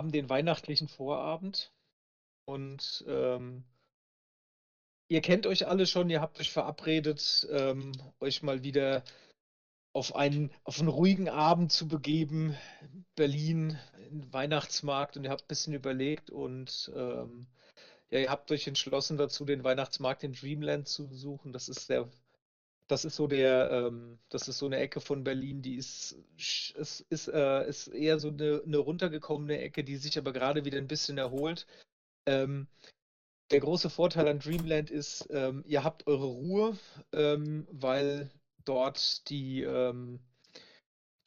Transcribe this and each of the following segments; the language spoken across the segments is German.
haben den weihnachtlichen Vorabend und ähm, ihr kennt euch alle schon, ihr habt euch verabredet, ähm, euch mal wieder auf einen, auf einen ruhigen Abend zu begeben. Berlin, Weihnachtsmarkt und ihr habt ein bisschen überlegt und ähm, ja, ihr habt euch entschlossen dazu, den Weihnachtsmarkt in Dreamland zu besuchen. Das ist der, das ist so der, ähm, das ist so eine Ecke von Berlin, die ist, ist, ist, äh, ist eher so eine, eine runtergekommene Ecke, die sich aber gerade wieder ein bisschen erholt. Ähm, der große Vorteil an Dreamland ist, ähm, ihr habt eure Ruhe, ähm, weil dort die, ähm,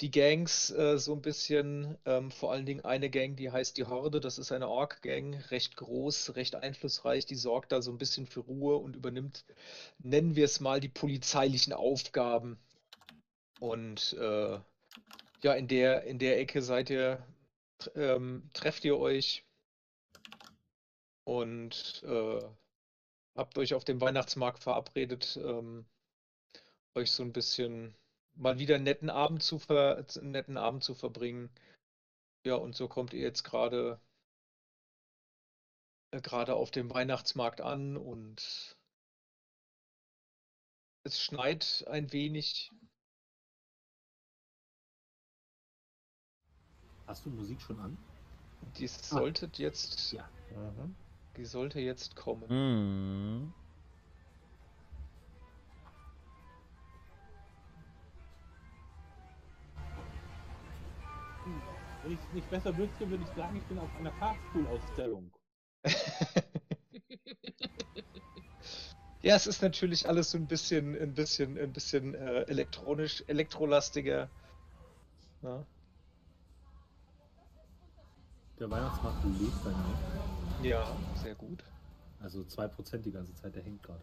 die Gangs äh, so ein bisschen, ähm, vor allen Dingen eine Gang, die heißt die Horde, das ist eine Ork-Gang, recht groß, recht einflussreich, die sorgt da so ein bisschen für Ruhe und übernimmt, nennen wir es mal, die polizeilichen Aufgaben. Und äh, ja, in der, in der Ecke seid ihr, ähm, trefft ihr euch und äh, habt euch auf dem Weihnachtsmarkt verabredet, ähm, euch so ein bisschen mal wieder einen netten Abend zu, ver einen netten Abend zu verbringen. Ja, und so kommt ihr jetzt gerade äh, gerade auf dem Weihnachtsmarkt an und es schneit ein wenig. Hast du Musik schon an? Die sollte jetzt, Ja. die sollte jetzt kommen. Mhm. Wenn ich es nicht besser wüsste, würde ich sagen, ich bin auf einer Fahrstuhlausstellung. Ja, es ist natürlich alles so ein bisschen, ein bisschen, ein bisschen äh, elektronisch, elektrolastiger. Ja, Der Weihnachtsmarkt lebt bei mir. ja sehr gut. Also 2% die ganze Zeit, der hängt gerade.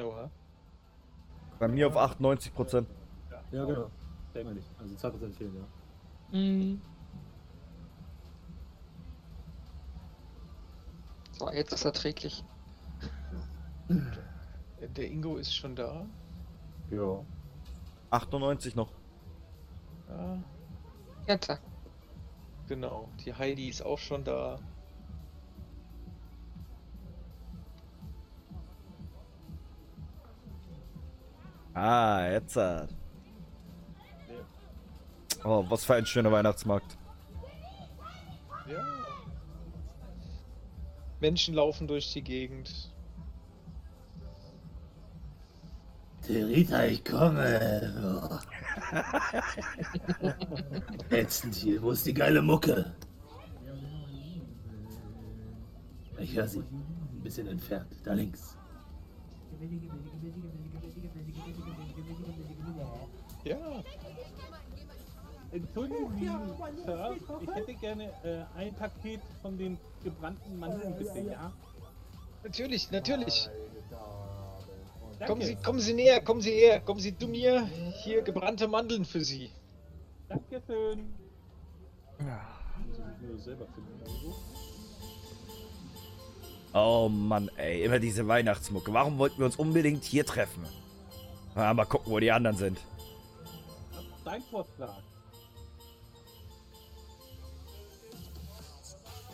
Oha. Bei mir auf 98 Prozent. Ja, genau. Denkt man nicht. Also 2% fehlen, ja. Mhm. So, jetzt ist erträglich. Der Ingo ist schon da. Ja. 98 noch. Ja, Jetzt. genau. Die Heidi ist auch schon da. Ah, jetzt. äh. Oh, was für ein schöner Weihnachtsmarkt. Ja. Menschen laufen durch die Gegend. Terita, ich komme. Ätzend hier. Wo ist die geile Mucke? Ich höre sie. Ein bisschen entfernt. Da links. Ja, Entschuldigen Sie, Sir, ich hätte gerne äh, ein Paket von den gebrannten Mandeln, bitte, ja? natürlich, natürlich. Danke. Kommen Sie, kommen Sie näher, kommen Sie her, kommen Sie zu mir. Hier gebrannte Mandeln für Sie. Dankeschön. Also. Oh Mann, ey, immer diese Weihnachtsmucke. Warum wollten wir uns unbedingt hier treffen? Ah, mal gucken, wo die anderen sind. Dein Vorschlag.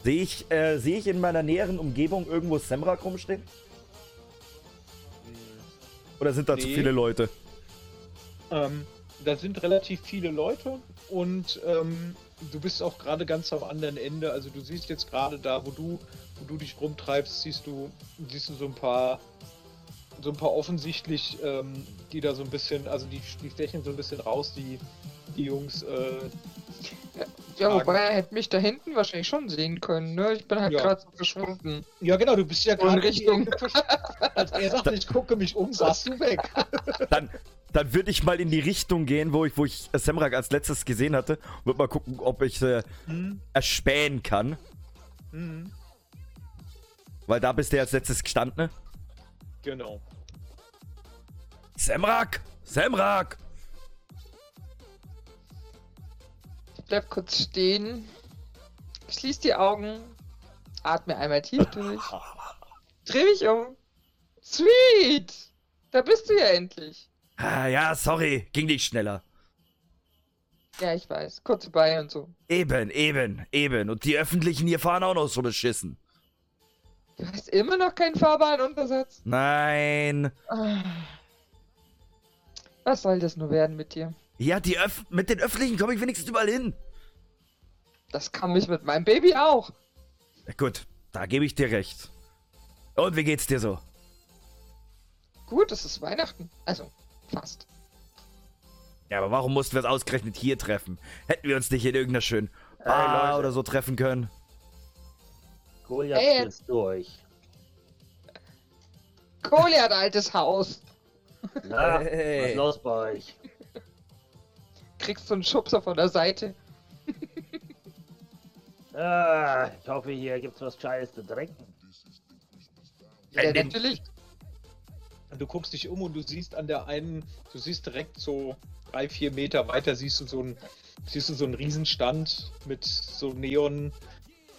Sehe ich, äh, sehe ich in meiner näheren Umgebung irgendwo Semrak rumstehen? Oder sind da zu Nee. viele Leute? Ähm, da sind relativ viele Leute und ähm, du bist auch gerade ganz am anderen Ende. Also du siehst jetzt gerade da, wo du, wo du dich rumtreibst, siehst du, siehst du so ein paar, so ein paar offensichtlich, ähm, die da so ein bisschen, also die, die stechen so ein bisschen raus, die, die Jungs. Äh, Ja, wobei er hätte mich da hinten wahrscheinlich schon sehen können, ne? Ich bin halt Ja. gerade so verschwunden. ja genau, du bist ja In gerade die Richtung. Als er sagte, ich gucke mich um, saßt du weg. Dann, dann würde ich mal in die Richtung gehen, wo ich, wo ich Semrak als letztes gesehen hatte. Würde mal gucken, ob ich äh, Hm, erspähen kann. hm, Weil da bist du ja als letztes gestanden. genau. Semrak! Semrak! Bleib kurz stehen. Schließ die Augen. Atme einmal tief durch. Dreh mich um. Sweet! Da bist du ja endlich. Ah, ja, sorry, ging nicht schneller. Ja, ich weiß. Kurz vorbei und so. Eben, eben, eben. Und die Öffentlichen hier fahren auch noch so beschissen. Du hast immer noch keinen Fahrbahnuntersatz? Nein. Ah. Was soll das nur werden mit dir? Ja, die Öff mit den Öffentlichen komme ich wenigstens überall hin. Das kann mich mit meinem Baby auch. Ja, gut, da gebe ich dir recht. Und wie geht's dir so? Gut, es ist Weihnachten. Also, fast. Ja, aber warum mussten wir es ausgerechnet hier treffen? Hätten wir uns nicht in irgendeiner schönen Bar Leute. oder so treffen können? Goliath ist durch. Goliath, altes Haus. Na, was Hey. ist los bei euch? Kriegst du einen Schubser von der Seite. Ah, ich hoffe, hier gibt's was Scheißes zu trinken. Ja, natürlich. Du guckst dich um und du siehst an der einen, du siehst direkt so drei, vier Meter weiter, siehst du so einen, siehst du so einen Riesenstand mit so Neon.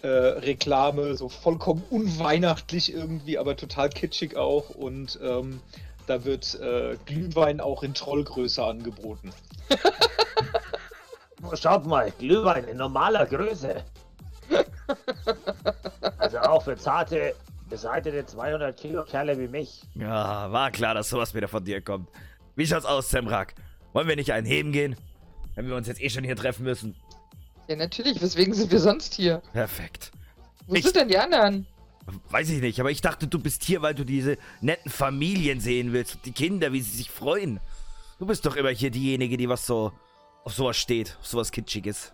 Äh, Reklame, so vollkommen unweihnachtlich irgendwie, aber total kitschig auch. Und ähm, da wird äh, Glühwein auch in Trollgröße angeboten. Schaut mal, Glühwein in normaler Größe. Also auch für zarte, beseitete 200 Kilo Kerle wie mich. Ja, war klar, dass sowas wieder von dir kommt. Wie schaut's aus, Semrak? Wollen wir nicht einen heben gehen? Wenn wir uns jetzt eh schon hier treffen müssen. Ja, natürlich. Weswegen sind wir sonst hier? Perfekt. Wo Ich- sind denn die anderen? Weiß ich nicht, aber ich dachte, du bist hier, weil du diese netten Familien sehen willst. Die Kinder, wie sie sich freuen. Du bist doch immer hier diejenige, die was so auf sowas steht, auf sowas Kitschiges.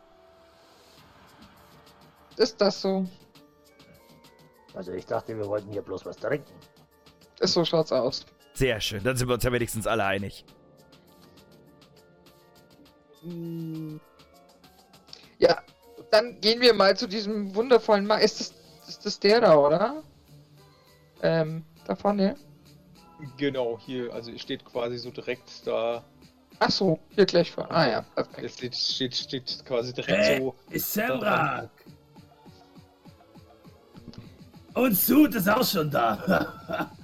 Ist das so? Also ich dachte, wir wollten hier bloß was trinken. Ist so schaut's aus. Sehr schön, dann sind wir uns ja wenigstens alle einig. Hm, Ja, dann gehen wir mal zu diesem wundervollen Mann. Ist das, ist das der da, oder? Ähm, da vorne? Genau, hier, also steht quasi so direkt da, Ach so, hier gleich vor. Ah ja, perfekt. es steht, steht, steht quasi direkt Äh, so. ist Semrak. Und Sud ist auch schon da.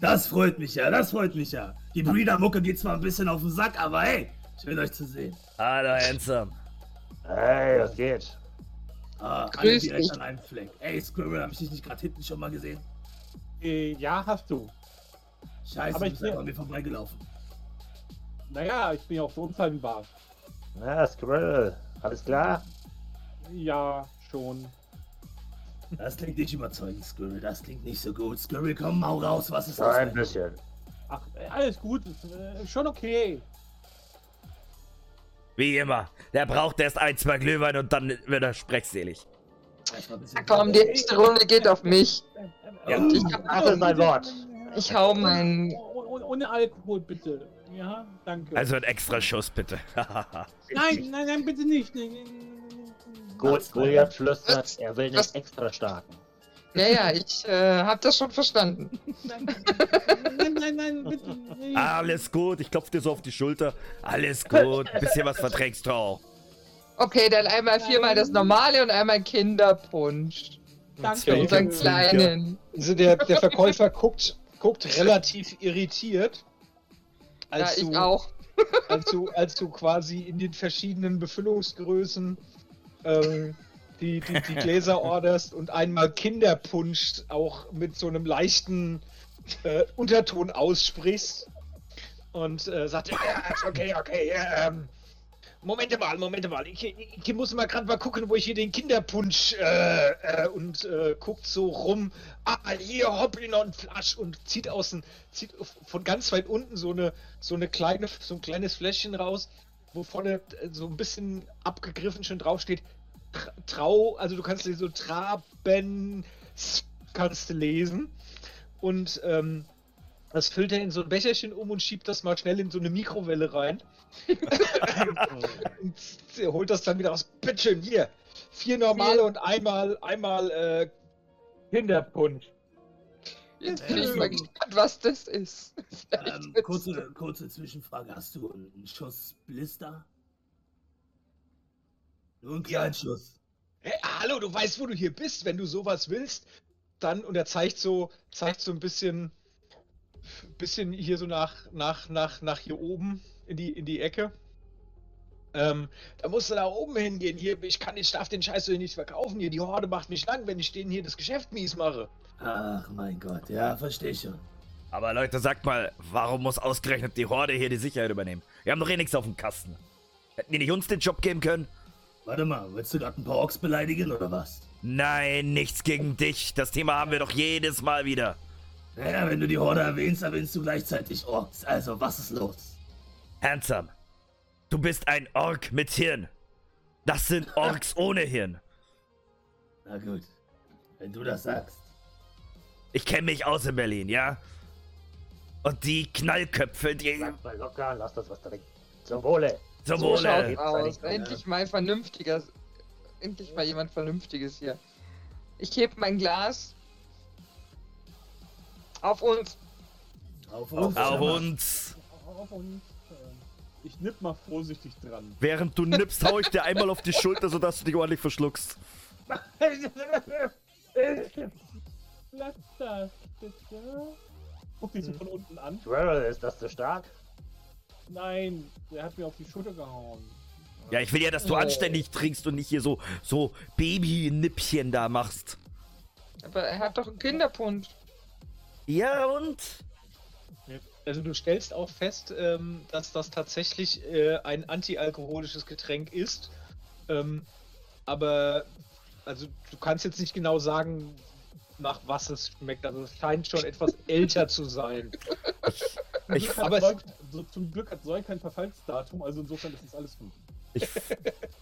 Das freut mich ja, das freut mich ja. Die Breeder-Mucke geht zwar ein bisschen auf den Sack, aber hey, schön euch zu sehen. Hallo, Handsome. Hey, was geht? Ah, alle Grüß direkt dich. an einem Fleck. Ey, Squirrel, hab ich dich nicht gerade hinten schon mal gesehen? Äh, ja, hast du. Scheiße, Aber du ich einfach an mir vorbeigelaufen. Naja, ich bin ja auch so unfallenbar. Na, Squirrel, alles klar? Ja, schon. Das klingt nicht überzeugend, Squirrel. Das klingt nicht so gut. Squirrel, komm, hau raus. Was ist los? ein bisschen. Ach, äh, alles gut, ist äh, schon okay. Wie immer. Der braucht erst ein, zwei Glühwein und dann wird er sprechselig. Komm, die nächste Runde geht auf mich. Ja, Und ich, hab, Das ist ein Wort. ich hau meinen. Oh, Ohne Alkohol, bitte. Ja, danke. Also ein extra Schuss, bitte. nein, nein, nein, bitte nicht. Go Goliath flüstert, er will Was? nicht extra starken. Ja, ja, ich äh, hab das schon verstanden. nein, nein, nein, nein, bitte nicht. Alles gut, ich klopf dir so auf die Schulter. Alles gut, bisschen was verträgst du auch. Okay, dann einmal viermal das normale und einmal Kinderpunsch. Danke. Für unseren Ja. Kleinen. Also der, der Verkäufer guckt, guckt relativ irritiert. Ja, Als, ich du, auch. als, du, als du quasi in den verschiedenen Befüllungsgrößen ähm, die, die, die Gläser orderst und einmal Kinderpunsch auch mit so einem leichten äh, Unterton aussprichst und äh, sagt, ja, okay, okay, ja, ähm, Moment mal, Moment mal, ich, ich, muss mal gerade mal gucken, wo ich hier den Kinderpunsch äh, äh, und äh, guckt so rum, ah, hier hopp in und Flasch und zieht aus dem, zieht von ganz weit unten so eine, so eine kleine, so ein kleines Fläschchen raus, wo vorne äh, so ein bisschen abgegriffen schon draufsteht, Tra- Trau, also du kannst dir so Traben kannst du lesen. Und ähm, das füllt er in so ein Becherchen um und schiebt das mal schnell in so eine Mikrowelle rein. und holt das dann wieder raus. Bitteschön, hier. Vier normale und einmal, einmal äh, Kinderpunsch. Jetzt bin ich mal gespannt, was das ist. Ähm, kurze, kurze Zwischenfrage. Hast du einen Schuss Blister? Nur einen kleinen Schuss. Hey, hallo, du weißt, wo du hier bist. Wenn du sowas willst, dann, und er zeigt so, zeigt so ein bisschen, bisschen hier so nach, nach, nach, nach hier oben in die, in die Ecke. Ähm, da musst du da oben hingehen. Hier, ich kann, ich darf den Scheiß hier nicht verkaufen. Hier, die Horde macht mich lang, wenn ich denen hier das Geschäft mies mache. Ach mein Gott, ja, verstehe schon. Aber Leute, sagt mal, warum muss ausgerechnet die Horde hier die Sicherheit übernehmen? Wir haben doch eh nichts auf dem Kasten. Hätten die nicht uns den Job geben können? Warte mal, willst du gerade ein paar Orks beleidigen oder was? Nein, nichts gegen dich. Das Thema haben wir doch jedes Mal wieder. Naja, wenn du die Horde erwähnst, erwähnst du gleichzeitig Orks. Also, was ist los? Handsome, du bist ein Ork mit Hirn. Das sind Orks ohne Hirn. Na gut, wenn du das sagst. Ich kenne mich aus in Berlin, ja? Und die Knallköpfe, die... Sag mal locker, lass das was trinken. Zum Wohle. Zum So Wohle. aus. Endlich mal vernünftiger. Endlich mal jemand Vernünftiges hier. Ich heb mein Glas. Auf uns. Auf uns. Auf Hammer. uns. Auf uns. Ich nipp mal vorsichtig dran. Während du nippst, hau ich dir einmal auf die Schulter, sodass du dich ordentlich verschluckst. Lass das, bitte. Guck dich so von unten an. Squirrel, ist das zu stark? Nein, der hat mir auf die Schulter gehauen. Ja, ich will ja, dass du Oh. anständig trinkst und nicht hier so, so Baby-Nippchen da machst. Aber er hat doch einen Kinderpunsch. Ja, und? Also du stellst auch fest, ähm, dass das tatsächlich äh, ein antialkoholisches Getränk ist. Ähm, aber also du kannst jetzt nicht genau sagen, nach was es schmeckt. Also es scheint schon etwas älter zu sein. Ich, Zum Glück aber hat es- Zeug, so, zum Glück hat Zeug kein Verfallsdatum, also insofern ist das alles gut. ich,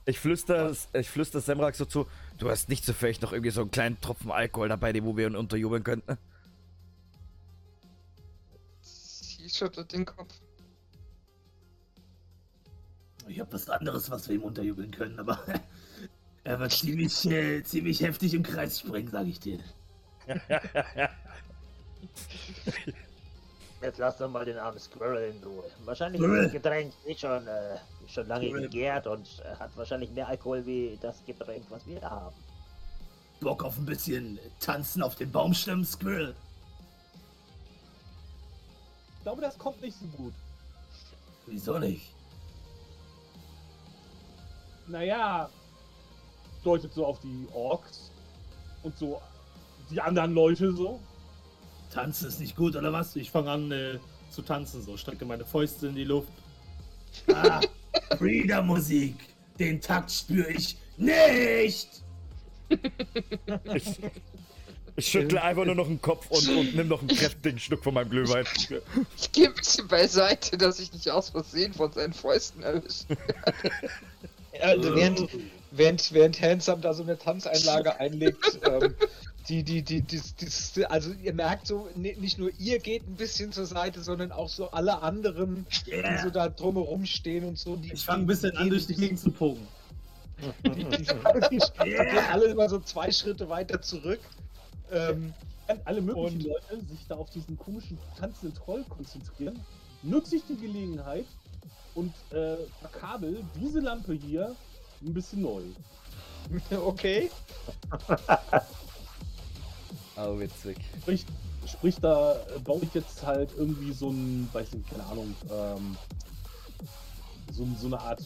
ich flüster, ich flüster Semrak so zu, du hast nicht zufällig noch irgendwie so einen kleinen Tropfen Alkohol dabei, den wo wir ihn unterjubeln könnten. Sie schüttelt den Kopf. Ich habe was anderes, was wir ihm unterjubeln können, aber er wird ziemlich, äh, ziemlich heftig im Kreis springen, sag ich dir. Jetzt lass doch mal den armen Squirrel in Ruhe. Wahrscheinlich ist das Getränk eh schon, äh, schon lange Squirrel. gegärt und äh, hat wahrscheinlich mehr Alkohol wie das Getränk, was wir da haben. Bock auf ein bisschen Tanzen auf den Baumstämmen, Squirrel. Ich glaube, das kommt nicht so gut. Wieso nicht? Naja, deutet so auf die Orks und so die anderen Leute so. Tanzen ist nicht gut, oder was? Ich fange an äh, zu tanzen, so strecke meine Fäuste in die Luft. Ah, Breeder-Musik. Den Takt spüre ich nicht. Ich, schüttle einfach nur noch den Kopf und, und nimm noch einen kräftigen Schluck von meinem Glühwein. Ich gehe ein bisschen beiseite, dass ich nicht aus Versehen von seinen Fäusten erwischt. Also während, während, während Handsome da so eine Tanzeinlage einlegt, ähm, die, die, die, die, die, also ihr merkt so, ni- nicht nur ihr geht ein bisschen zur Seite, sondern auch so alle anderen, die Yeah. so da drumherum stehen und so. Die, Ich fange ein bisschen an, durch die Gegend zu pogen. Die, die, die, die gehen alle immer so zwei Schritte weiter zurück. Ähm, Während alle möglichen Und- Leute sich da auf diesen komischen tanzenden Troll konzentrieren, nutze ich die Gelegenheit und äh, verkabel diese Lampe hier ein bisschen neu. okay. Oh, witzig. Sprich, sprich da baue ich jetzt halt irgendwie so ein, weiß nicht, keine Ahnung, ähm, so, so eine Art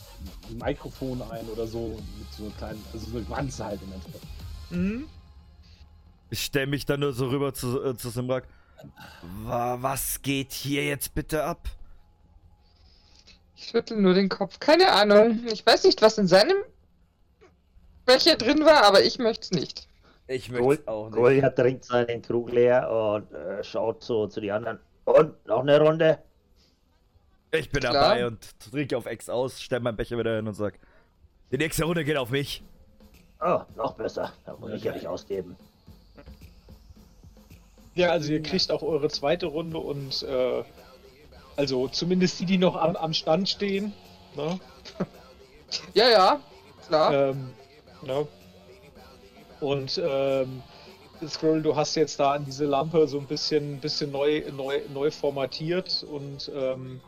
Mikrofon ein oder so mit so einer kleinen, also so eine Wanze halt im Endeffekt. Mhm. Ich stelle mich dann nur so rüber zu, äh, zu Simrak. Wa- Was geht hier jetzt bitte ab? Ich schüttel nur den Kopf. Keine Ahnung. Ich weiß nicht, was in seinem welcher drin war, aber ich möchte es nicht. Ich möchte auch nicht. Goliath trinkt seinen Krug leer und äh, schaut so zu den anderen. Und noch eine Runde? Ich bin Klar. dabei und trinke auf Ex aus, stell meinen Becher wieder hin und sag, die nächste Runde geht auf mich. Oh, noch besser. Da muss ich ja nicht ausgeben. Ja, also ihr kriegt auch eure zweite Runde und äh, also zumindest die, die noch am, am Stand stehen. Ne? Ja, ja, klar. Ähm, ne? Und ähm, Scroll, du hast jetzt da an diese Lampe so ein bisschen, bisschen neu, neu, neu formatiert und ähm,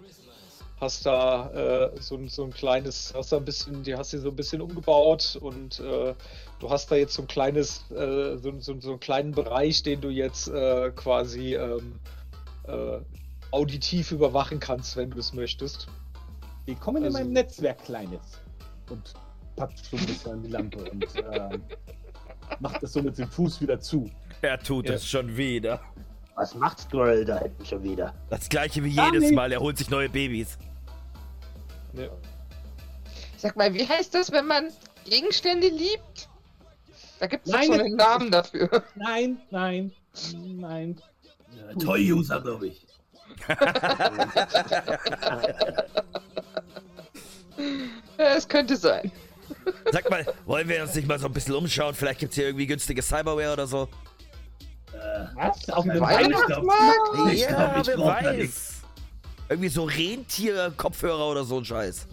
hast da äh, so, ein- so ein kleines, hast da ein bisschen, die hast sie so ein bisschen umgebaut und äh, du hast da jetzt so ein kleines, äh, so, so, so einen kleinen Bereich, den du jetzt äh, quasi ähm, äh, auditiv überwachen kannst, wenn du es möchtest. Willkommen Also- in meinem Netzwerk, Kleines. und toucht so ein bisschen an die Lampe und ähm, macht das so mit dem Fuß wieder zu. Er tut Ja. es schon wieder. Was macht Squirrel da hinten schon wieder? Das gleiche wie Gar jedes nicht. Mal. Er holt sich neue Babys. Ja. Sag mal, wie heißt das, wenn man Gegenstände liebt? Da gibt es das- einen Namen dafür. Nein, nein, nein. Ja, Toy-User, glaube ich. Ja, es könnte sein. Sag mal, wollen wir uns nicht mal so ein bisschen umschauen? Vielleicht gibt's hier irgendwie günstige Cyberware oder so. Äh, Was? Auf dem Weihnachtsmarkt? Ich glaub, ich wer brauch da weiß. Irgendwie so Rentier-Kopfhörer oder so ein Scheiß.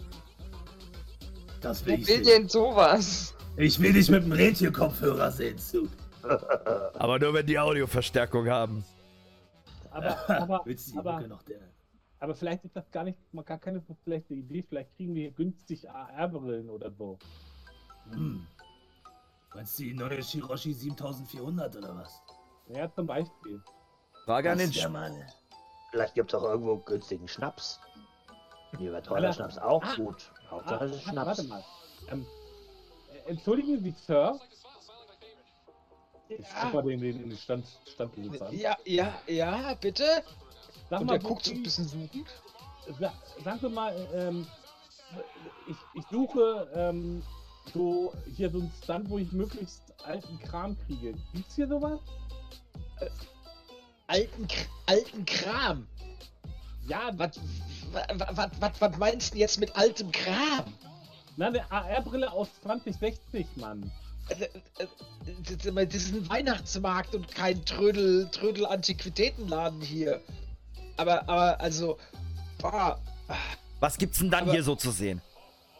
das Wo will ich will sehen. denn sowas? Ich will dich mit dem Rentierkopfhörer sehen. Aber nur wenn die Audioverstärkung haben. Aber, aber, Willst du die aber, Mucke noch der? aber vielleicht ist das gar nicht mal gar keine so schlechte Idee. Vielleicht kriegen wir günstig AR-Brillen oder so. Hm. Meinst du die neue Shiroshi 7400 oder was? Ja, zum Beispiel. Frage an den Sch Vielleicht gibt es auch irgendwo günstigen Schnaps. Lieber teurer Alla- Schnaps auch Ah. gut. Ah, Hauptsache es ist Schnaps. warte mal. Ähm, äh, entschuldigen Sie, Sir. Ich Ja. guck mal den, den, den Stand, Standbesitzer an. Ja, ja, ja, bitte. Sag Und mal, er guckt so ein bisschen suchend. Sa sagen Sie mal, ähm, ich, ich suche ähm, so hier so einen Stand, wo ich möglichst alten Kram kriege. Gibt's hier sowas? Alten, alten Kram. Ja, Was, was, was, was meinst du jetzt mit altem Kram? na, eine AR-Brille aus 2060, Mann. Äh, äh, äh, Das ist ein Weihnachtsmarkt und kein Trödel, Trödel Antiquitätenladen hier. Aber, aber, also, boah, Was gibt's denn dann Aber- hier so zu sehen?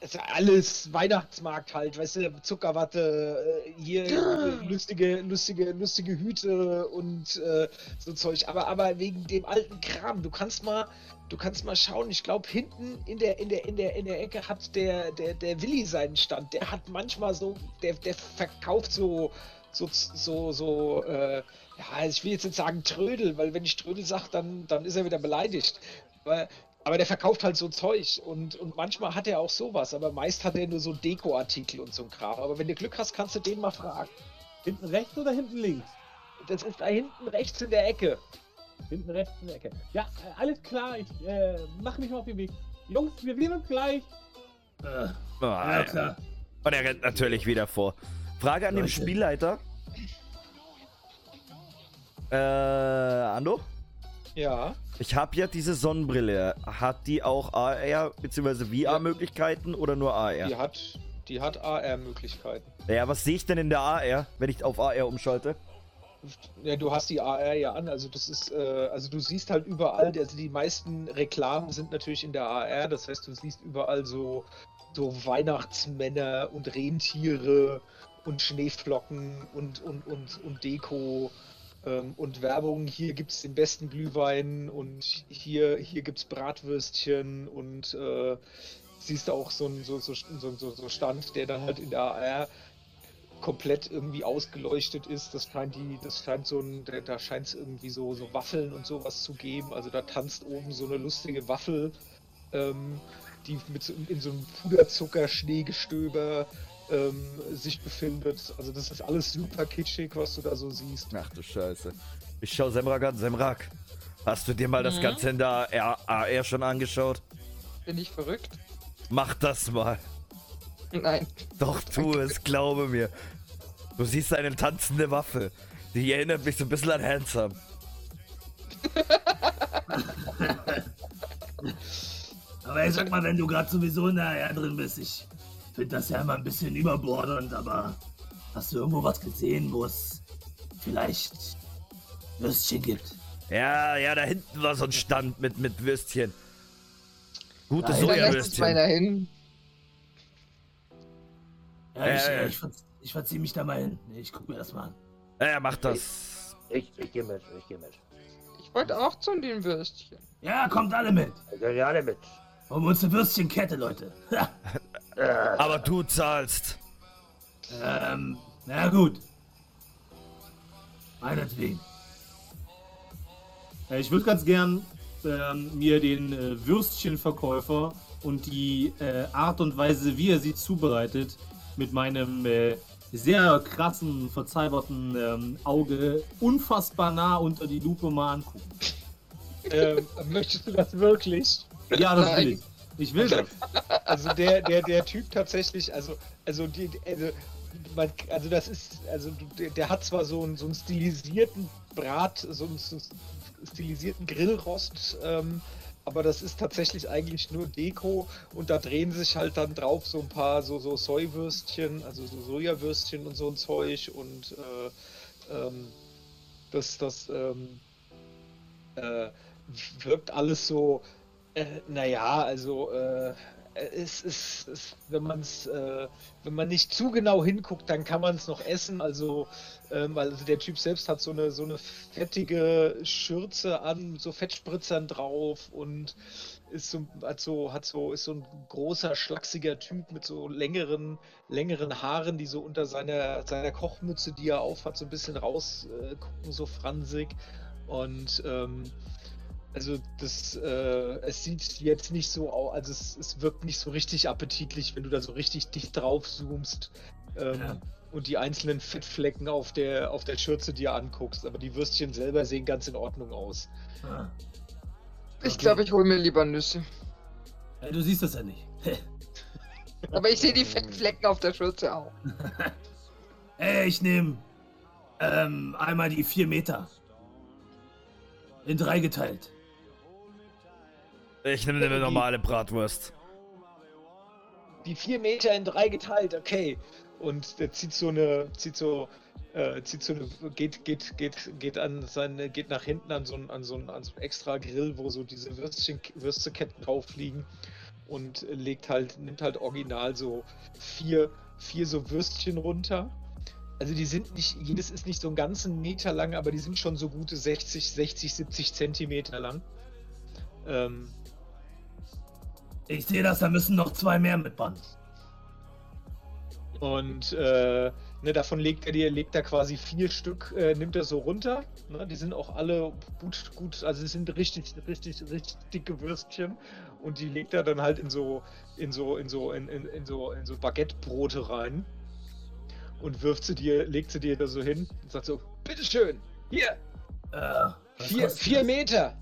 Ist alles Weihnachtsmarkt halt, weißt du, Zuckerwatte, äh, hier lustige, lustige, lustige Hüte und äh, so Zeug. Aber, aber wegen dem alten Kram, du kannst mal, du kannst mal schauen. Ich glaube, hinten in der, in der, in der, in der Ecke hat der, der, der Willi seinen Stand. Der hat manchmal so, der, der verkauft so, so, so, so, äh, ja, ich will jetzt nicht sagen Trödel, weil wenn ich Trödel sage, dann, dann ist er wieder beleidigt. Aber, aber der verkauft halt so Zeug und, und manchmal hat er auch sowas, aber meist hat er nur so Dekoartikel und so ein Kram. Aber wenn du Glück hast, kannst du den mal fragen. Hinten rechts oder hinten links? Das ist da hinten rechts in der Ecke. Hinten rechts in der Ecke. Ja, äh, alles klar, ich äh, mach mich mal auf den Weg. Jungs, wir sehen uns gleich. Äh, Ah, ja, ja. klar. Und er rennt natürlich wieder vor. Frage an den Leute. Spielleiter. Äh, Ando? Ja. Ich habe ja diese Sonnenbrille. Hat die auch AR bzw. VR-Möglichkeiten oder nur AR? Die hat, die hat AR-Möglichkeiten. Ja, was sehe ich denn in der AR, wenn ich auf AR umschalte? Ja, du hast die AR ja an, also das ist, äh, also du siehst halt überall, also die meisten Reklamen sind natürlich in der AR, das heißt, du siehst überall so, so Weihnachtsmänner und Rentiere und Schneeflocken und, und, und, und Deko und Werbung. Hier gibt es den besten Glühwein und hier, hier gibt es Bratwürstchen und äh, siehst auch so einen so, so, so, so, Stand, der dann halt in der AR komplett irgendwie ausgeleuchtet ist. Das scheint die, das scheint so ein, da, scheint es irgendwie so, so Waffeln und sowas zu geben. Also da tanzt oben so eine lustige Waffel, ähm, die mit in so einem Puderzucker-Schneegestöber ähm, sich befindet. Also das ist alles super kitschig, was du da so siehst. Ach du Scheiße. Ich schau Semrak an. Semrak, hast du dir mal das Mhm. Ganze in der AR, AR schon angeschaut? Bin ich verrückt? Mach das mal. Nein. Doch, tu es, glaube mir. Du siehst eine tanzende Waffe. Die erinnert mich so ein bisschen an Handsome. Aber ich sag mal, wenn du gerade sowieso in der AR drin bist, ich finde das ja immer ein bisschen überbordend, aber hast du irgendwo was gesehen, wo es vielleicht Würstchen gibt? Ja, ja, da hinten war so ein Stand mit, mit Würstchen. Gute Nein, Dann lässt uns mal Sojawürstchen. Ja, ich, Äh. äh, ich, ich verzieh mich da mal hin. Ich guck mir das mal an. Ja, mach das. Ich, ich gehe mit, ich gehe mit. Ich wollte auch zu den Würstchen. Ja, kommt alle mit. Ja alle mit. Holen wir uns eine Würstchenkette, Leute. Aber du zahlst. ähm, na gut. Meinetwegen. Äh, ich würde ganz gern ähm, mir den äh, Würstchenverkäufer und die äh, Art und Weise, wie er sie zubereitet, mit meinem äh, sehr krassen, verzauberten ähm, Auge unfassbar nah unter die Lupe mal angucken. Ähm, möchtest du das wirklich? Ja, das will ich. Ich will das. Also der, der, der Typ tatsächlich, also, also die, also, man, also das ist, also der, der hat zwar so einen, so einen stilisierten Brat, so einen, so einen stilisierten Grillrost, ähm, aber das ist tatsächlich eigentlich nur Deko und da drehen sich halt dann drauf so ein paar so, so Soiwürstchen, also so Sojawürstchen und so ein Zeug und äh, ähm, das, das ähm, äh, wirkt alles so, äh, naja, also äh, es ist, wenn man es, äh, wenn man nicht zu genau hinguckt, dann kann man es noch essen. Also, ähm, also der Typ selbst hat so eine so eine fettige Schürze an, so Fettspritzern drauf und ist so, hat so, hat so, ist so ein großer, schlachsiger Typ mit so längeren, längeren Haaren, die so unter seiner, seiner Kochmütze, die er aufhat, so ein bisschen rausgucken, äh, gucken, so fransig. Und ähm, also das, äh, es sieht jetzt nicht so aus, also es, es wirkt nicht so richtig appetitlich, wenn du da so richtig dicht drauf zoomst ähm, Ja. und die einzelnen Fettflecken auf der, auf der Schürze dir anguckst. Aber die Würstchen selber sehen ganz in Ordnung aus. Ah. Ich glaube, ich hole mir lieber Nüsse. Ja, du siehst das ja nicht. Aber ich sehe die Fettflecken auf der Schürze auch. Ey, ich nehme ähm, einmal die vier Meter. In drei geteilt. Ich nehme eine normale Bratwurst. Die vier Meter in drei geteilt, okay. Und der zieht so eine, zieht so, äh, zieht so eine, geht, geht, geht, geht an seine, geht nach hinten an so ein, an so ein, an so ein extra Grill, wo so diese Würstchen, Würsteketten drauf liegen und legt halt, nimmt halt original so vier, vier so Würstchen runter. Also die sind nicht, jedes ist nicht so einen ganzen Meter lang, aber die sind schon so gute 60, 60, 70 Zentimeter lang. Ähm, Ich sehe das, da müssen noch zwei mehr mitbauen. Und äh, ne, davon legt er dir, legt er quasi vier Stück, äh, nimmt er so runter. Ne, die sind auch alle gut, gut, also es sind richtig, richtig, richtig dicke Würstchen. Und die legt er dann halt in so, in so, in so, in, in, in so, in so Baguettebrote rein. Und wirft sie dir, legt sie dir da so hin und sagt so, bitteschön, hier, Äh, vier, vier das? Meter,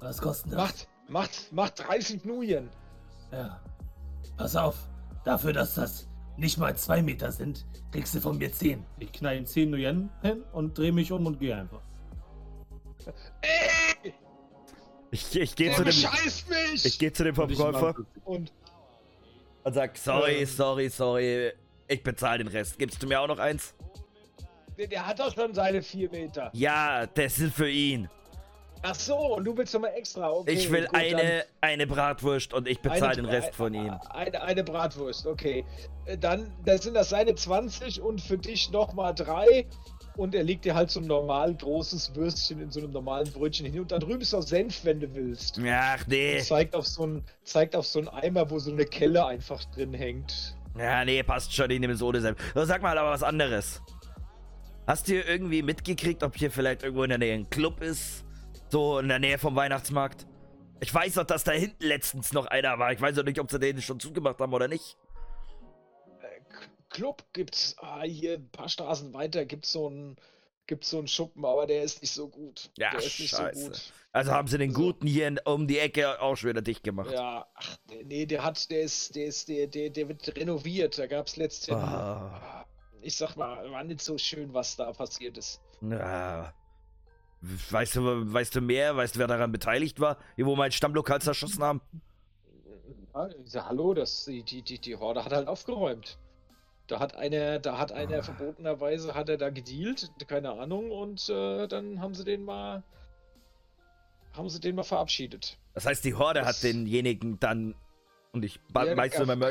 Was kostet das? macht, macht, macht 30 Nuyen. Ja. Pass auf. Dafür, dass das nicht mal zwei Meter sind, kriegst du von mir zehn. Ich knall ihm zehn Nuyen hin und drehe mich um und gehe einfach. Ey, Ich, ich gehe zu dem, mich! ich gehe zu dem Verkäufer und und sag, sorry, Ähm. sorry, sorry. Ich bezahle den Rest. Gibst du mir auch noch eins? der, der hat doch schon seine vier Meter. Ja, das ist für ihn. Ach so, und du willst nochmal extra. Okay, Ich will gut, eine, eine Bratwurst und ich bezahle den Rest von ihm. Eine, eine Bratwurst, okay. Äh, Dann, dann sind das seine 20 und für dich nochmal drei. Und er legt dir halt so ein normal großes Würstchen in so einem normalen Brötchen hin. Und da drüben ist noch Senf, wenn du willst. Ach nee. Und zeigt auf so ein, zeigt auf so einen Eimer, wo so eine Kelle einfach drin hängt. Ja, nee, passt schon, ich nehme es ohne Senf. Sag mal aber was anderes. Hast du irgendwie mitgekriegt, ob hier vielleicht irgendwo in der Nähe ein Club ist? So in der Nähe vom Weihnachtsmarkt? Ich weiß doch, dass da hinten letztens noch einer war. Ich weiß auch nicht, ob sie den schon zugemacht haben oder nicht. Äh, Club gibt's ah, hier ein paar Straßen weiter gibt's so einen gibt's so einen Schuppen, aber der ist nicht so gut. Ja, der ist nicht scheiße. so gut. Also haben sie den So. guten hier in, um die Ecke auch schon wieder dicht gemacht. Ja, ach, nee, der hat, der ist, der ist, der, der, der wird renoviert. Da gab's letztens, Ah. ich sag mal, war nicht so schön, was da passiert ist. Ja. Weißt du, weißt du mehr? Weißt du, wer daran beteiligt war? Wo mein Stammlokal zerschossen haben? Ja, ich hallo, das, die, die, die, Horde hat halt aufgeräumt. Da hat einer, da hat einer Ah. verbotenerweise hat er da gedealt, keine Ahnung, und äh, dann haben sie den mal, haben sie den mal verabschiedet. Das heißt, die Horde Das- hat denjenigen dann. Und ich Ja, weißt du, ja,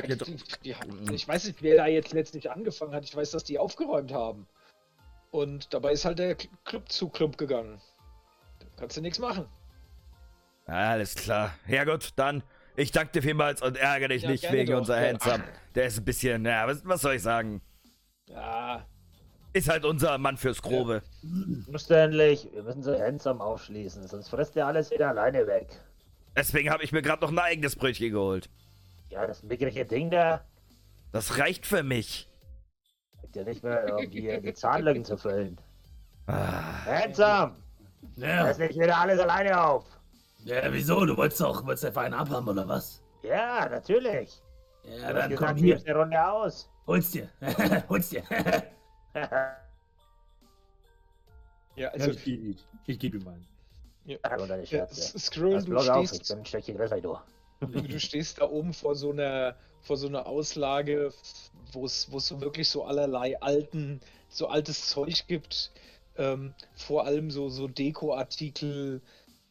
die, ich weiß nicht, wer da jetzt letztlich angefangen hat. Ich weiß, dass die aufgeräumt haben. Und dabei ist halt der Club zu Club gegangen. Da kannst du nichts machen. Alles klar. Ja gut, dann. Ich danke dir vielmals und ärgere dich Ja, nicht wegen doch. unser Ja. Handsome. Der ist ein bisschen, ja, was, was soll ich sagen? Ja, Ist halt unser Mann fürs Grobe. Umständlich, wir müssen so handsome aufschließen, sonst frisst ihr alles wieder alleine weg. Deswegen habe ich mir gerade noch ein eigenes Brötchen geholt. Ja, das mickrige Ding da, Das reicht für mich. Ja nicht mehr, um die, die Zahnlücken zu füllen. Ah, Handsome! Ja, Lass nicht wieder alles alleine auf! ja wieso? Du wolltest auch, wolltest einfach einen abhaben, oder was? Ja, natürlich! Ja, Du dann gesagt, komm hier eine Runde aus. Hol's dir. Hol's dir. Ja, Ja, also ich gebe ihm. Ich gebe ihm einen. Scherze. S- Scroll, Pass du bloß auf, ich stehst, bin ein Stückchen größer wie du. du, du stehst da oben vor so einer, vor so einer Auslage, wo es, so wirklich so allerlei alten, so altes Zeug gibt. Ähm, vor allem so, so Dekoartikel,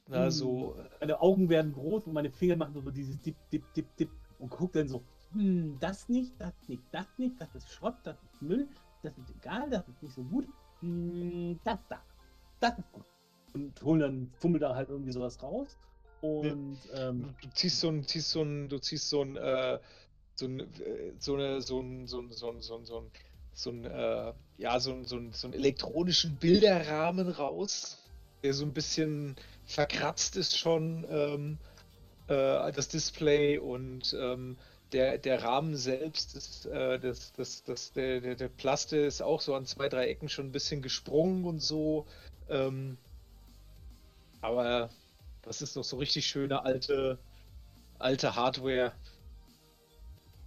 na, Hm. so, Meine Augen werden groß und meine Finger machen so dieses Dip, Dip, Dip, Dip und guck dann so, hm, das nicht, das nicht, das nicht, das ist Schrott, das ist Müll, das ist egal, das ist nicht so gut, hm, das da, das ist gut. Und hol dann, fummel da halt irgendwie sowas raus und ähm, du ziehst so ein, ziehst so ein, du ziehst so ein, äh, so ein, äh, so eine, so ein, so ein, so ein, so ein, so ein, so ein, äh, ja, so ein, so ein, so einen elektronischen Bilderrahmen raus, der so ein bisschen verkratzt ist schon, ähm, äh, das Display und ähm, der, der Rahmen selbst ist, äh, das, das, das, der, der, der Plaste ist auch so an zwei, drei Ecken schon ein bisschen gesprungen und so. Ähm, aber das ist noch so richtig schöne alte, alte Hardware.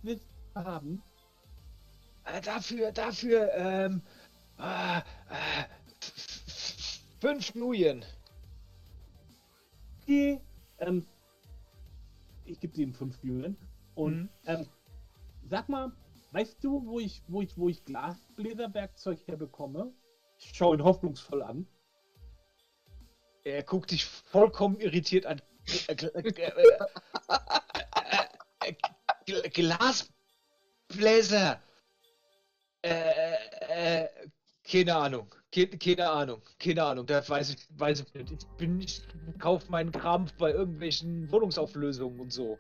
Willst du haben? Äh, dafür, dafür, ähm, äh, äh, fünf Nuyen. Okay, ähm, ich gebe ihm fünf Jungen und Mhm. ähm, sag mal, weißt du, wo ich, wo ich, wo ich Glasbläserwerkzeug herbekomme? Ich schaue ihn hoffnungsvoll an. Er guckt dich vollkommen irritiert an. Äh, gl- äh, äh, äh, äh, Glasbläser. Äh, äh, keine Ahnung. Ke keine Ahnung. Keine Ahnung. Das weiß ich, weiß ich nicht. Ich bin nicht, kauf meinen Kram bei irgendwelchen Wohnungsauflösungen und so.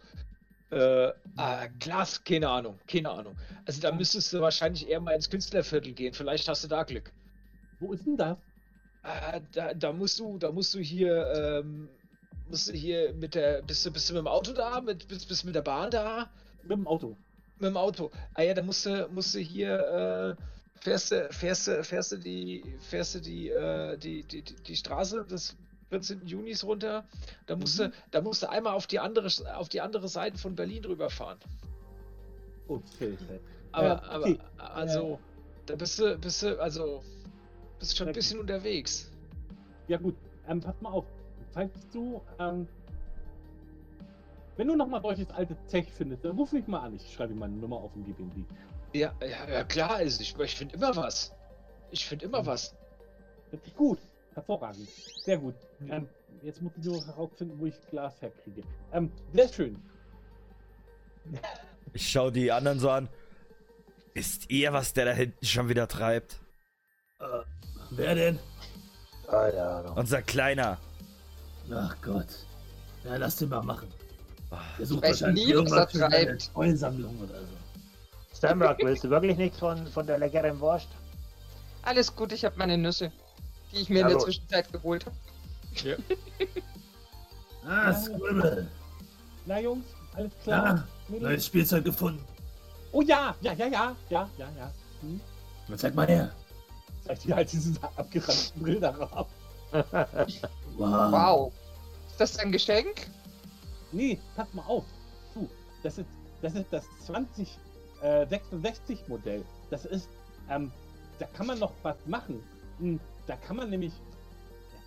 Äh, ah, Glas, keine Ahnung. Keine Ahnung. Also da müsstest du wahrscheinlich eher mal ins Künstlerviertel gehen. Vielleicht hast du da Glück. Wo ist denn das? Ah, da, da musst du, da musst du hier, ähm, musst du hier mit der, bist du, bist du mit dem Auto da, mit, bist, bist du mit der Bahn da, Mit dem Auto. mit dem Auto. Ah ja, da musst du, musst du hier, äh, fährst du, fährst du, fährst du die, fährst du die, äh, die, die, die, die Straße des 14. Junis runter. Da musst du, da musst du einmal auf die andere, auf die andere Seite von Berlin rüberfahren. Okay. Aber, Ja, okay. aber, also, da bist du, bist du, also, bist schon ein bisschen unterwegs. Ja gut, ähm, pass mal auf. Falls du, ähm, wenn du nochmal solches altes Tech findest, dann ruf mich mal an. Ich schreibe ihm meine Nummer auf und gebe ihm die. Ja, ja, ja klar ist. Ich, ich finde immer was. Ich finde immer was. Das ist gut. Hervorragend. Sehr gut. Ähm, jetzt muss ich nur herausfinden, wo ich Glas herkriege. Ähm, sehr schön. Ich schau die anderen so an. Wisst ihr, was der da hinten schon wieder treibt? Äh, wer denn? Keine Ahnung. Unser Kleiner. Ach Gott. Ja, lass den mal machen. Der sucht weiß wahrscheinlich nie, was irgendwas er für seine treibt. Treusammlung oder so. Stamrock, willst du wirklich nichts von, von der leckeren Wurst? Alles gut, ich habe meine Nüsse, die ich mir Ja, in der. Zwischenzeit geholt habe. Ah, Scribble. Na Jungs, alles klar. Ja, Mädels? neues Spielzeug gefunden. Oh ja, ja, ja, ja, ja, ja, ja. Hm? Na, zeig mal her. Zeig dir halt diesen abgerannten Bilderrahmen. Wow. Wow. Ist das ein Geschenk? Nee, pass mal auf. Du, das ist das, ist das 2066 Modell. Das ist, ähm, da kann man noch was machen. Hm, Da kann man nämlich,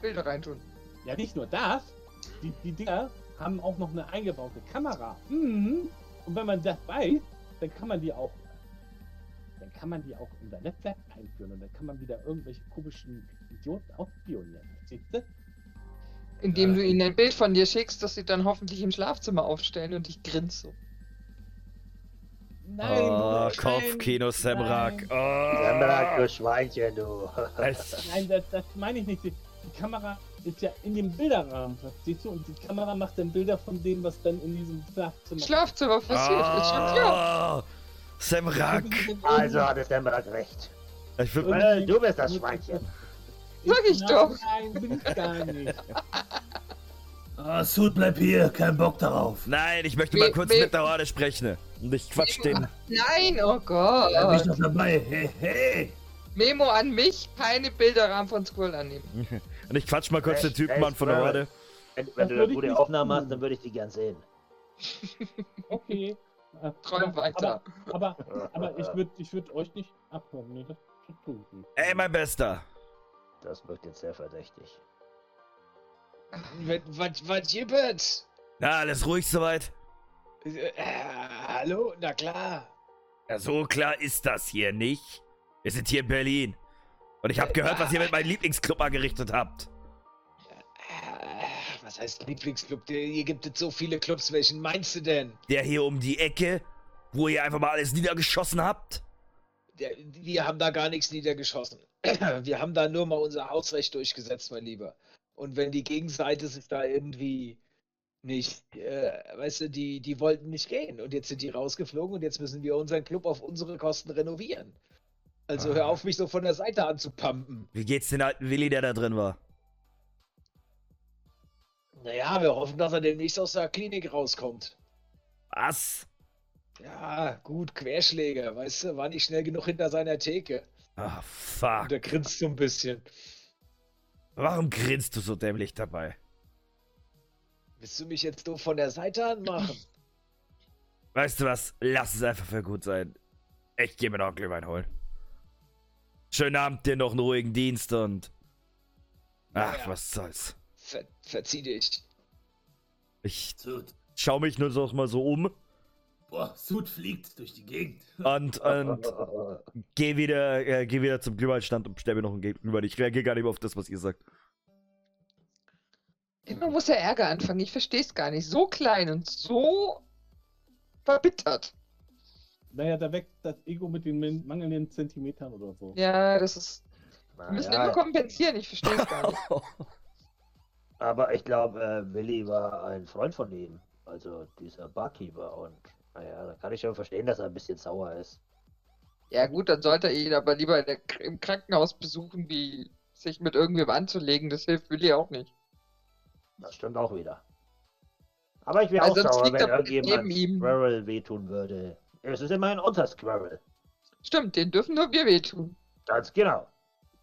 Bilder reintun. ja nicht nur das, die, die Dinger haben auch noch eine eingebaute Kamera. Mhm. Und wenn man das weiß, dann kann man die auch, dann kann man die auch in sein Netzwerk einführen und dann kann man wieder irgendwelche komischen Idioten ausspionieren. Siehst du? Indem Ja. du ihnen ein Bild von dir schickst, das sie dann hoffentlich im Schlafzimmer aufstellen und ich grinse so. Nein, oh, Kopfkino Semrak. Oh. du Schweinchen, du. Nein, das, das meine ich nicht. Die, die Kamera ist ja in dem Bilderrahmen, verstehst du? Und die Kamera macht dann Bilder von dem, was dann in diesem Schlafzimmer Schlafzimmer passiert, ist schon klar. oh, Semrak. Also hatte Stamrock recht. Ich würd, Well, du bist das Schweinchen. Sag ich Nein, doch. Nein, bin ich gar nicht. Ah, Sud, bleib hier, kein Bock darauf. Nein, ich möchte mal kurz mit der Horde sprechen. Und ich quatsch den. Nein, oh Bleib ich Gott. doch dabei. Hey, hey. Memo an mich, keine Bilderrahmen von Squirrel annehmen. Und ich quatsch mal kurz Hey, den Typen hey, an von der. Horde. Wenn, wenn du eine ich gute Aufnahme tun. hast, dann würde ich die gern sehen. Okay. Äh, Träum aber- weiter. Aber, aber, aber ich würde ich würd euch nicht abhören. Nee, das, das ich nicht. Ey, mein Bester. Das wirkt jetzt sehr verdächtig. Was, was gibt? Na, alles ruhig soweit? Äh, hallo? Na klar. Ja, so klar ist das hier nicht. Wir sind hier in Berlin. Und ich habe gehört, was ihr mit meinem Lieblingsclub angerichtet habt. Äh, Was heißt Lieblingsclub? Hier gibt es so viele Clubs. Welchen meinst du denn? Der hier um die Ecke, wo ihr einfach mal alles niedergeschossen habt. Der, wir haben da gar nichts niedergeschossen. Wir haben da nur mal unser Hausrecht durchgesetzt, mein Lieber. Und wenn die Gegenseite sich da irgendwie nicht, äh, weißt du, die, die wollten nicht gehen. Und jetzt sind die rausgeflogen und jetzt müssen wir unseren Club auf unsere Kosten renovieren. Also hör Ah. auf, mich so von der Seite anzupumpen. Wie geht's den alten Willi, der da drin war? Naja, wir hoffen, dass er demnächst aus der Klinik rauskommt. Was? Ja, gut, Querschläger, weißt du, war nicht schnell genug hinter seiner Theke. Ah, fuck. Und er grinst so ein bisschen. Warum grinst du so dämlich dabei? Willst du mich jetzt doof von der Seite anmachen? Weißt du was? Lass es einfach für gut sein. Ich gehe mir noch einen Glühwein holen. Schönen Abend dir noch einen ruhigen Dienst und. Ach, Ja, ja. was soll's. Ver verzieh dich. Ich schau mich nur noch mal so um Boah, Sud fliegt durch die Gegend. und, und geh wieder, äh, geh wieder zum Glühweinstand und bestell mir noch einen Glühwein. Ich reagiere gar nicht mehr auf das, was ihr sagt. Immer muss er Ärger anfangen. Ich verstehe es gar nicht. So klein und so verbittert. Naja, da weckt das Ego mit den mangelnden Zentimetern oder so. Ja, das ist. Wir müssen immer Naja, kompensieren. Ich verstehe es gar nicht. aber ich glaube, äh, Willi war ein Freund von ihm. Also dieser Barkeeper. Und naja, da kann ich schon verstehen, dass er ein bisschen sauer ist. Ja, gut, dann sollte er ihn aber lieber in der, im Krankenhaus besuchen, wie sich mit irgendwem anzulegen. Das hilft Willi auch nicht. Das stimmt auch wieder. Aber ich wäre auch sauer, wenn er neben irgendjemand ihm. Squirrel wehtun würde. Es ist immerhin unser Squirrel. Stimmt, den dürfen nur wir wehtun. Ganz genau.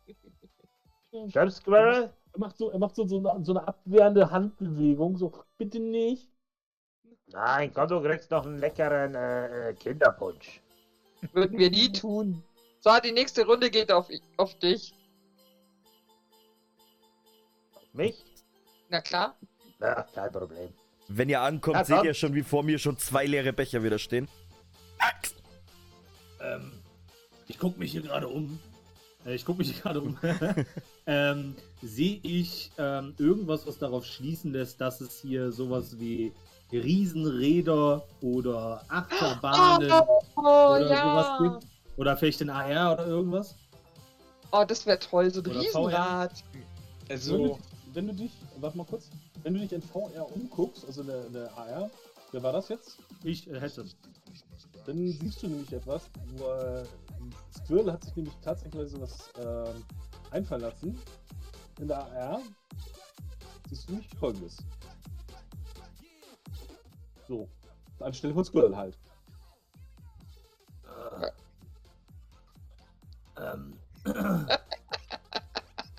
Stimmt, Squirrel? Er macht so, er macht so, so, eine, so eine abwehrende Handbewegung, so, bitte nicht. Nein, komm, du kriegst noch einen leckeren äh, äh, Kinderpunsch. Würden wir nie tun. So, die nächste Runde geht auf, auf dich. Mich? Na klar. Na, kein Problem. Wenn ihr ankommt, Ja, seht ihr schon, wie vor mir schon zwei leere Becher wieder stehen. Ähm, ich gucke mich hier gerade um. Äh, ich gucke mich hier gerade um. ähm, Sehe ich ähm, irgendwas, was darauf schließen lässt, dass es hier sowas wie Riesenräder oder Achterbahnen Oh, oder ja. sowas gibt? Oder vielleicht ein AR oder irgendwas? Oh, das wäre toll. So ein Oder Riesenrad. Wenn, Also, du, wenn du dich, warte mal kurz, wenn du dich in VR umguckst, also in der, der AR, wer war das jetzt? Ich äh, hätte. Dann siehst du nämlich etwas, wo äh, Squirrel hat sich nämlich tatsächlich sowas ähm, einfallen lassen. In der AR siehst du nämlich folgendes. So, anstelle von Squirrel halt. Ähm.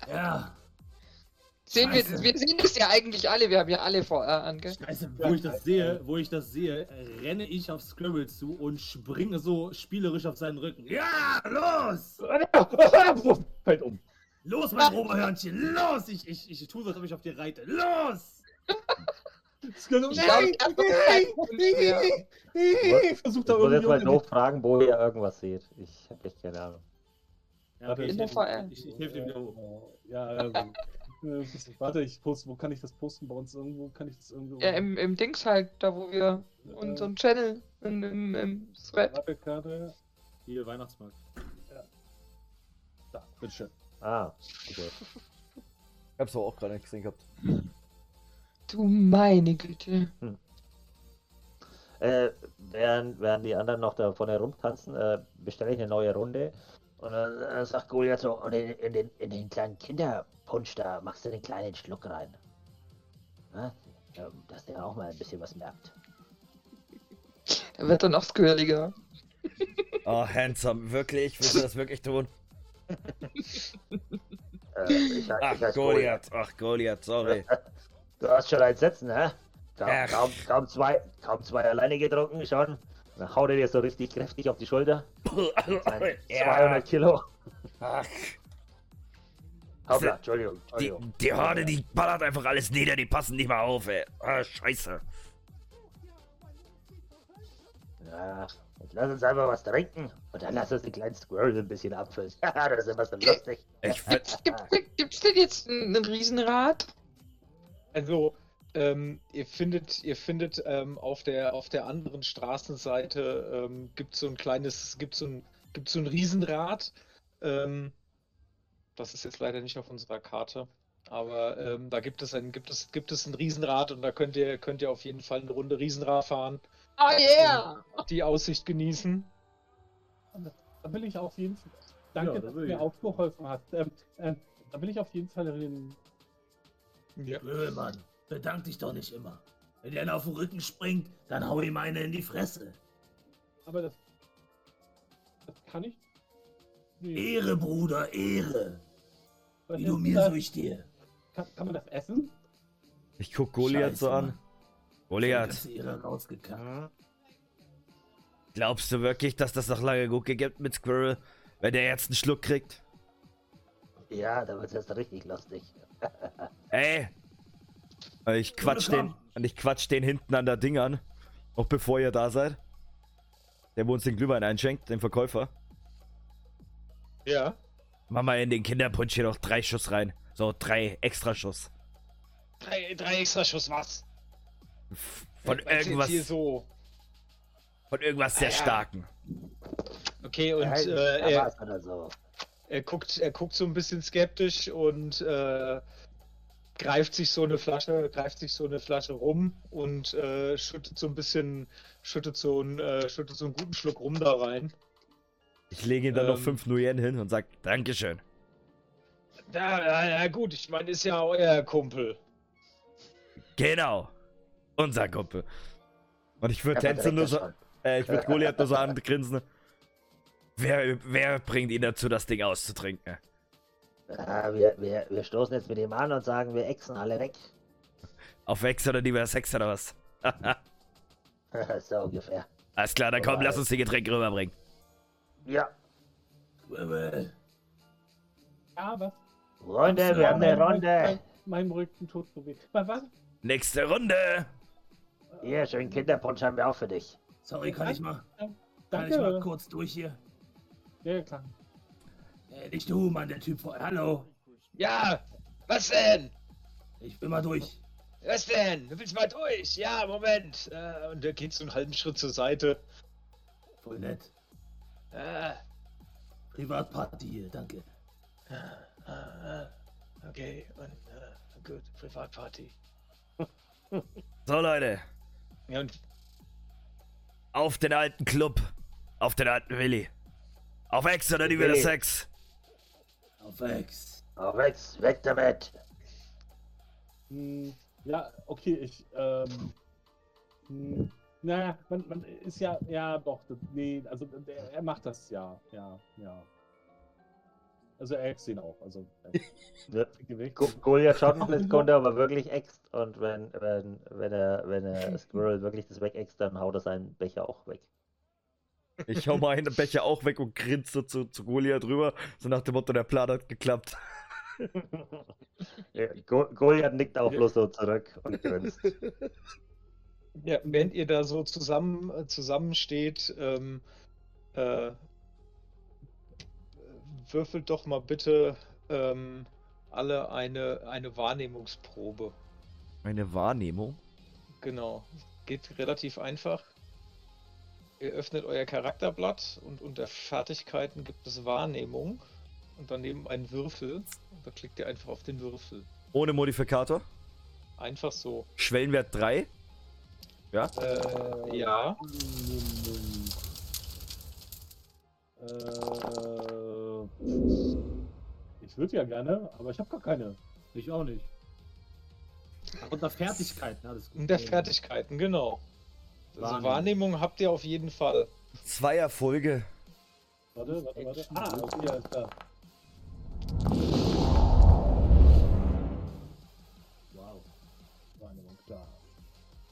ja. Sehen wir, wir sehen das ja eigentlich alle. Wir haben ja alle VR an, gell? Scheiße, wo ich das sehe, wo ich das sehe, renne ich auf Squirrel zu und springe so spielerisch auf seinen Rücken. Ja, los! Fällt um. Los, mein Oberhörnchen, los! Ich, ich, ich tue so, als ob ich auf dir reite. Los! Squirrel, Ich glaube, ich habe noch keinen Grund mehr. Versucht Ich da muss jetzt mal irgendwie. fragen, wo ihr irgendwas seht. Ich hab echt keine Ahnung. Ja, okay, In ich, der ich, VR. ich, ich helfe dir wieder hoch. Ja, also, äh, warte, ich poste, wo kann ich das posten? Bei uns irgendwo kann ich das irgendwo. Ja, im, im Dings halt, da wo wir unseren Channel in, im, im Thread. Warte, Hier, Weihnachtsmarkt. Da, bitteschön. Ah, okay. Ich hab's aber auch gerade nicht gesehen gehabt. Du meine Güte. Äh, während, während die anderen noch da vorne rumtanzen, äh, bestelle ich eine neue Runde. Und dann äh, sagt Goliath so, und in, in, den, in den kleinen Kinderpunsch da machst du den kleinen Schluck rein. Na, ähm, dass der auch mal ein bisschen was merkt. Der wird dann noch squirreliger. Oh, handsome, wirklich? Willst du das wirklich tun? Äh, ich, Ach, ich heiß Goliath, ach, Goliath, sorry. Du hast schon eins Sätzen, hä? Kaum, kaum, kaum, zwei, kaum zwei alleine getrunken schon. Dann haut er dir so richtig kräftig auf die Schulter. Sein 200 Kilo. Ach, Hoppla, Entschuldigung, die, Entschuldigung. die Horde, die ballert einfach alles nieder, die passen nicht mal auf, ey. Ah, scheiße. Ja, jetzt lass uns einfach was trinken. Und dann lass uns den kleinen Squirrel ein bisschen abfüllen. Ja, das ist immer so lustig. Ich find, Gibt, gibt's denn jetzt einen Riesenrad? Also, ähm, ihr findet, ihr findet ähm, auf der auf der anderen Straßenseite ähm, gibt so ein kleines, gibt so ein, gibt so ein Riesenrad. Ähm, das ist jetzt leider nicht auf unserer Karte, aber ähm, da gibt es ein, gibt es, gibt es ein Riesenrad und da könnt ihr, könnt ihr auf jeden Fall eine Runde Riesenrad fahren, Oh yeah! die Aussicht genießen. Da will ich auf jeden Fall. Danke, Ja, da dass du mir ich. aufgeholfen hast. Ähm, da will ich auf jeden Fall den. Ja. Mann, bedank dich doch nicht immer. Wenn der auf den Rücken springt, dann hau ihm eine in die Fresse. Aber das. Das kann ich. Nee. Ehre, Bruder, Ehre. Was Wie du mir, das? so ich dir. kann, kann man das essen? ich guck Goliath so Scheiße, an. Mann. Goliath, rausgekackt. glaubst du wirklich, dass das noch lange gut geht mit Squirrel, wenn der jetzt einen Schluck kriegt? Ja, da wird es jetzt richtig lustig. Ey! Ich quatsch den, und ich quatsch den hinten an der Ding an. Auch bevor ihr da seid. Der, wo uns den Glühwein einschenkt, den Verkäufer. Ja. Mach mal in den Kinderpunsch hier noch drei Schuss rein. So, drei extra Schuss. Drei, drei extra Schuss was? Von jetzt irgendwas, Hier so. von irgendwas sehr Ah, ja. starken. Okay, und ja, äh, da er, so. Er guckt, er guckt so ein bisschen skeptisch und äh, greift sich so eine Flasche, greift sich so eine Flasche rum und äh, schüttet so ein bisschen, schüttet so einen, äh, schüttet so einen guten Schluck rum da rein. Ich lege ihm dann noch Ähm. fünf Nuyen hin und sag, Dankeschön. Ja, ja, ja gut, ich meine, ist ja euer Kumpel. Genau. Unser Kumpel. Und ich würde Ja, Tänze nur so, äh, ich würde Goliath nur so angrinsen. Wer, wer bringt ihn dazu, das Ding auszutrinken? Ja, wir, wir, wir stoßen jetzt mit ihm an und sagen, wir exen alle weg. Auf Wex oder lieber Sex oder was? so ungefähr. Alles klar, dann komm, Alright. lass uns die Getränke rüberbringen. Ja, Squirrel. Ja, was? Freunde, wir haben eine Runde. Mein, mein Rücken tut so weh. Was? was? Nächste Runde. Hier, schön Kinderpunsch haben wir auch für dich. Sorry, kann ich mal, kann Danke. ich mal kurz durch hier? Ja, klar. Äh, nicht du, Mann, der Typ vor. Hallo. Ja, was denn? Ich will mal durch. Was denn? Du willst mal durch? Ja, Moment. Äh, und er geht so einen halben Schritt zur Seite. Voll nett. Äh, Privatparty hier, danke. äh, äh, okay, und äh, gut, Privatparty. So, Leute. Ja, und Auf den alten Club. Auf den alten Willi. Auf Ex oder lieber Willi. Sex. Auf Ex. Auf weg, weg damit. Hm, ja, okay, ich, ähm, hm, naja, man, man ist ja, ja, doch, das, nee, also der, er macht das ja, ja, ja. Also er ext ihn auch, also er Goliath schaut ein bisschen Kunde, aber wirklich ext. Und wenn, wenn, wenn er, wenn er Squirrel wirklich das wegext, dann haut er seinen Becher auch weg. Ich hau meinen Becher auch weg und grinse so zu, zu Goliath drüber. So nach dem Motto, der Plan hat geklappt. Ja, Go Goliath nickt auch bloß so zurück und grinst. Ja, während ihr da so zusammen zusammensteht, ähm, äh, würfelt doch mal bitte ähm, alle eine, eine Wahrnehmungsprobe. Eine Wahrnehmung? Genau. Geht relativ einfach. Ihr öffnet euer Charakterblatt und unter Fertigkeiten gibt es Wahrnehmung und daneben einen Würfel. Und da klickt ihr einfach auf den Würfel. Ohne Modifikator? Einfach so. Schwellenwert 3? Ja? Äh, ja. Äh, ich würde ja gerne, aber ich habe gar keine. Ich auch nicht. Unter Fertigkeiten, alles gut. Und der Fertigkeiten, genau. Also Wahrnehmung. Wahrnehmung habt ihr auf jeden Fall. Zwei Erfolge. Warte, warte, warte. Ah, ja, ist da. Wow. Wahrnehmung, klar.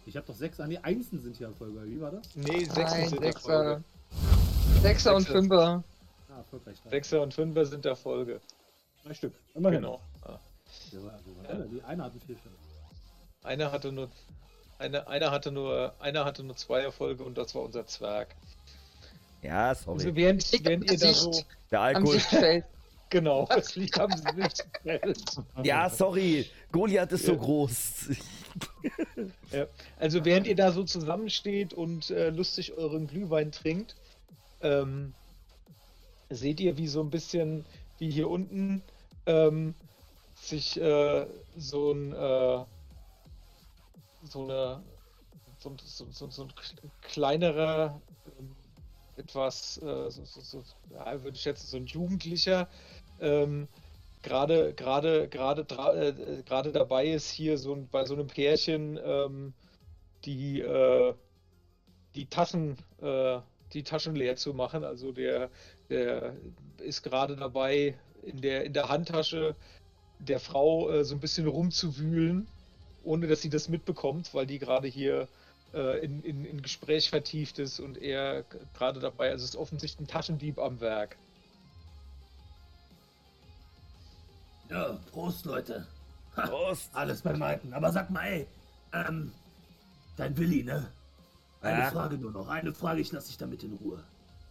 Ich habe doch sechs an die Einsen sind hier Erfolge. Wie war das? Nee, Sechser Nein, sind Sechser. Folge. Sechser und. Fünfer. Ah, erfolgreich. Sechser und Fünfer sind der Folge. Drei Stück. Immerhin. Genau. Ah. Die eine hatten vier Stück. Einer hatte nur. Eine, einer hatte nur, einer hatte nur zwei Erfolge und das war unser Zwerg. Ja, Also sorry. während, Liegt während am ihr da so, Der Alkohol. Sichtfeld. genau, das liegt am Sicht. Ja, sorry. Goliath ist so Ja. groß. Ja. Also während ihr da so zusammensteht und äh, lustig euren Glühwein trinkt, ähm, seht ihr, wie so ein bisschen, wie hier unten ähm, sich äh, so ein äh, so eine so, so, so, so ein kleinerer ähm, etwas äh, ja, würde ich schätzen, so ein Jugendlicher ähm, gerade gerade gerade äh, gerade dabei ist hier so ein, bei so einem Pärchen ähm, die äh, die Taschen äh, die Taschen leer zu machen. Also der der ist gerade dabei in der in der Handtasche der Frau äh, so ein bisschen rumzuwühlen ohne dass sie das mitbekommt weil die gerade hier äh, in, in, in Gespräch vertieft ist und er gerade dabei also es ist offensichtlich ein Taschendieb am Werk Ja, Prost, Leute. Ha, Prost. alles beim Alten. Aber sag mal, ey, ähm, dein Willi, ne? Eine Ja? Frage nur noch. Eine Frage, ich lasse dich damit in Ruhe.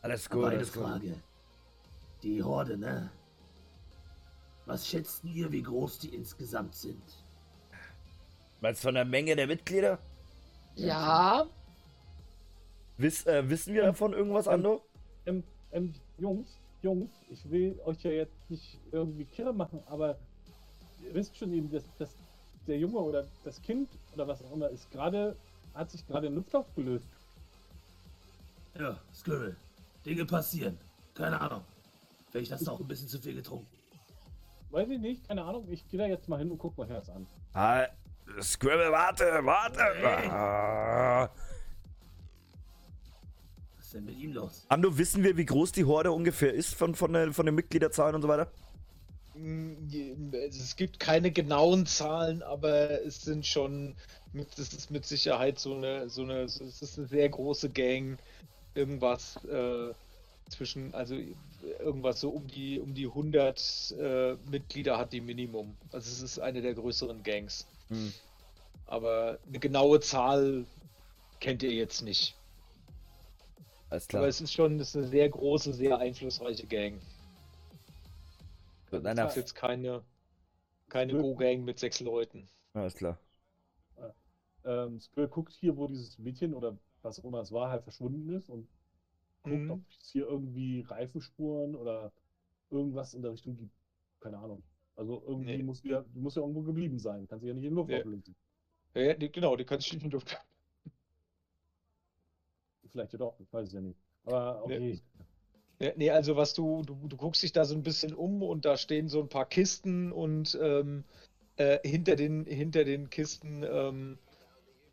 Alles Aber gut, eine alles gut. Frage. Die Horde, ne? Was schätzen ihr, wie groß die insgesamt sind? Meinst du von der Menge der Mitglieder? Ja, Wiss, äh, wissen wir davon irgendwas, Ando? Ähm, ähm, Jungs, Jungs, ich will euch ja jetzt nicht irgendwie kirre machen, aber ihr wisst schon eben, dass, dass der Junge oder das Kind oder was auch immer ist gerade, hat sich gerade in Luft aufgelöst. Ja, Squirrel. Dinge passieren. Keine Ahnung. Vielleicht hast du auch ein bisschen zu viel getrunken. Weiß ich nicht, keine Ahnung, ich gehe da jetzt mal hin und guck mal Herz an. Ah, Scribble, warte, warte. Hey. Was ist denn mit ihm los? Ando, wissen wir, wie groß die Horde ungefähr ist von, von, der, von den Mitgliederzahlen und so weiter? Mm, Es gibt keine genauen Zahlen, aber es sind schon, mit, es ist mit Sicherheit so eine, so eine, es ist eine sehr große Gang. Irgendwas äh, zwischen, also irgendwas so um die, um die 100 äh, Mitglieder hat die Minimum. Also es ist eine der größeren Gangs. Hm. Aber eine genaue Zahl kennt ihr jetzt nicht. Alles Aber klar. es ist schon es ist eine sehr große, sehr einflussreiche Gang. Das nein, ist jetzt keine, keine. Go-Gang mit sechs Leuten. Alles klar. Ähm, Squirrel guckt hier, wo dieses Mädchen oder was auch immer es war, halt verschwunden ist und guckt, Mhm. ob es hier irgendwie Reifenspuren oder irgendwas in der Richtung gibt. Keine Ahnung. Also irgendwie Nee. muss ja, die muss ja irgendwo geblieben sein. Kann sie ja nicht in Luft Ja. auflösen. Ja, die, genau, die kannst du nicht in Luft. Vielleicht ja doch, ich weiß es ja nicht. Aber okay. Ja, nee, also was du, du, du guckst dich da so ein bisschen um und da stehen so ein paar Kisten und ähm, äh, hinter den, hinter den Kisten ähm,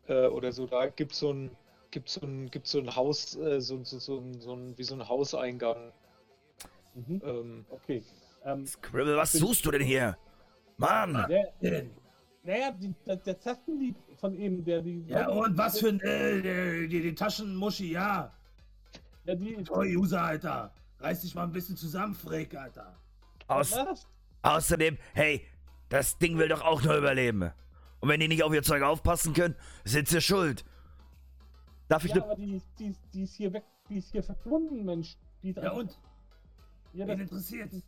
äh, oder so, da gibt so ein, gibt so ein, so ein Haus, äh, so, so, so, ein, so ein, wie so ein Hauseingang. Mhm. Ähm, Okay. Ähm, Scribble, was suchst du denn hier? Mann! der, Denn, naja, die, der, der Zastenlieb von eben, der die. ja, und was für ein, äh, der- die, die Taschenmuschi, ja. Ja, die. Toll, User, Alter. Reiß dich mal ein bisschen zusammen, Freak, Alter. Aus, Was? außerdem, hey, das Ding will doch auch nur überleben. Und wenn die nicht auf ihr Zeug aufpassen können, sind sie schuld. Darf ich Ja, ne... aber die, die, ist- die ist hier weg, die ist hier verschwunden, Mensch. Ja, und? Ja, das, interessiert's?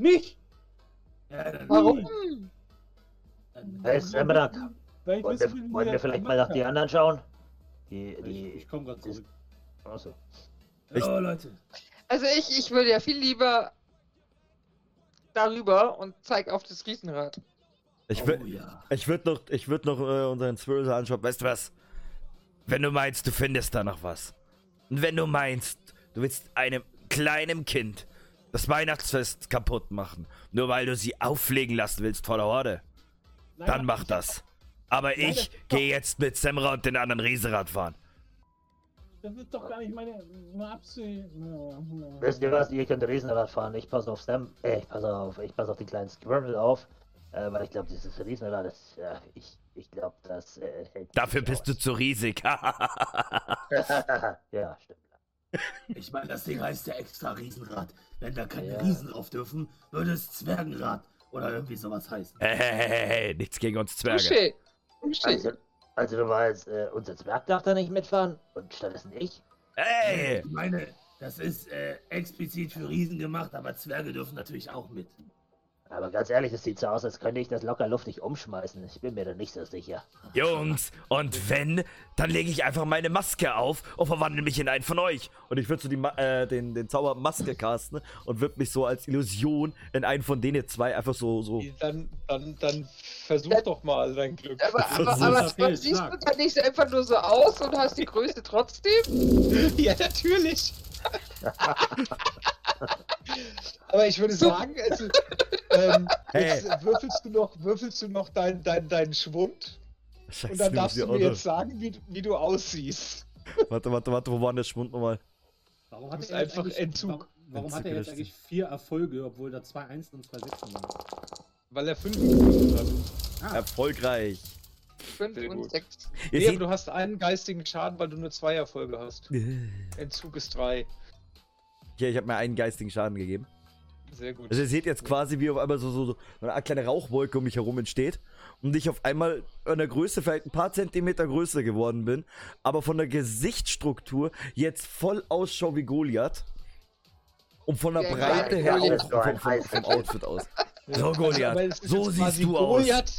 Mich! Ja, dann, warum? Dann, Hey, Semrak, Weil ich wollen wir, wollen wir vielleicht mal nach die anderen schauen? Die, Ich, die, ich komme gerade zurück. achso. oh, Leute. Also ich, ich würde ja viel lieber darüber und zeig auf das Riesenrad. Ich oh, ja. ich würd noch, ich würd noch äh, unseren Swirl anschauen. Weißt du was? Wenn du meinst, du findest da noch was. Und wenn du meinst, du willst einem kleinen Kind das Weihnachtsfest kaputt machen, nur weil du sie auffliegen lassen willst vor der Horde, Nein, dann mach das. Aber Nein, ich gehe jetzt mit Semra und den anderen Riesenrad fahren. Das ist doch gar nicht meine, meine Absicht. Wisst ihr was? Ihr könnt Riesenrad fahren. Ich passe auf Sam. Äh, ich passe auf. Ich passe auf die kleinen Squirrel auf. Äh, weil ich glaube, dieses Riesenrad, das, äh, ich, ich glaube, das äh, hält. Dafür bist du zu riesig. aus. ja, stimmt. Ich meine, das Ding heißt ja extra Riesenrad. Wenn da keine Ja. Riesen drauf dürfen, würde es Zwergenrad oder irgendwie sowas heißen. hey, hey, hey, hey, nichts gegen uns Zwerge. Touché. Touché. Also, also du weißt, äh, unser Zwerg darf da nicht mitfahren und stattdessen ich. Hey! Ich meine, das ist äh, explizit für Riesen gemacht, aber Zwerge dürfen natürlich auch mit. Aber ganz ehrlich, es sieht so aus, als könnte ich das locker luftig umschmeißen. Ich bin mir da nicht so sicher. Jungs, und wenn, dann lege ich einfach meine Maske auf und verwandle mich in einen von euch. Und ich würde so die Ma äh, den, den Zauber Maske casten und würde mich so als Illusion in einen von denen zwei einfach so, so. Dann, dann, dann versuch doch mal dein Glück. Aber, aber, aber, aber das siehst stark. du dann nicht einfach nur so aus und hast die Größe trotzdem? ja, natürlich. Aber ich würde sagen, also, ähm, Hey. jetzt würfelst du noch, würfelst du noch deinen dein, deinen Schwund Scheiße, und dann darfst du mir auch jetzt sagen, wie, wie du aussiehst. Warte, warte, warte, wo war denn der Schwund nochmal? Warum hat er jetzt einfach eigentlich, Entzug. Warum, warum Entzug, hat er jetzt richtig. eigentlich vier Erfolge, obwohl da zwei Einsen und zwei Sechsen waren? Weil er fünf hat. Ah, Erfolgreich. 5 Sehr und gut. 6. Ihr Nee, aber du hast einen geistigen Schaden, weil du nur zwei Erfolge hast. Entzug ist drei. Hier, ich habe mir einen geistigen Schaden gegeben. Sehr gut. Also ihr seht jetzt quasi, wie auf einmal so, so, so eine kleine Rauchwolke um mich herum entsteht und ich auf einmal in der Größe vielleicht ein paar Zentimeter größer geworden bin, aber von der Gesichtsstruktur jetzt voll ausschaue wie Goliath. Und von der Ja, Breite ja, her Goliath. auch vom, vom, vom Outfit aus. So, Goliath, so siehst du aus. Goliath,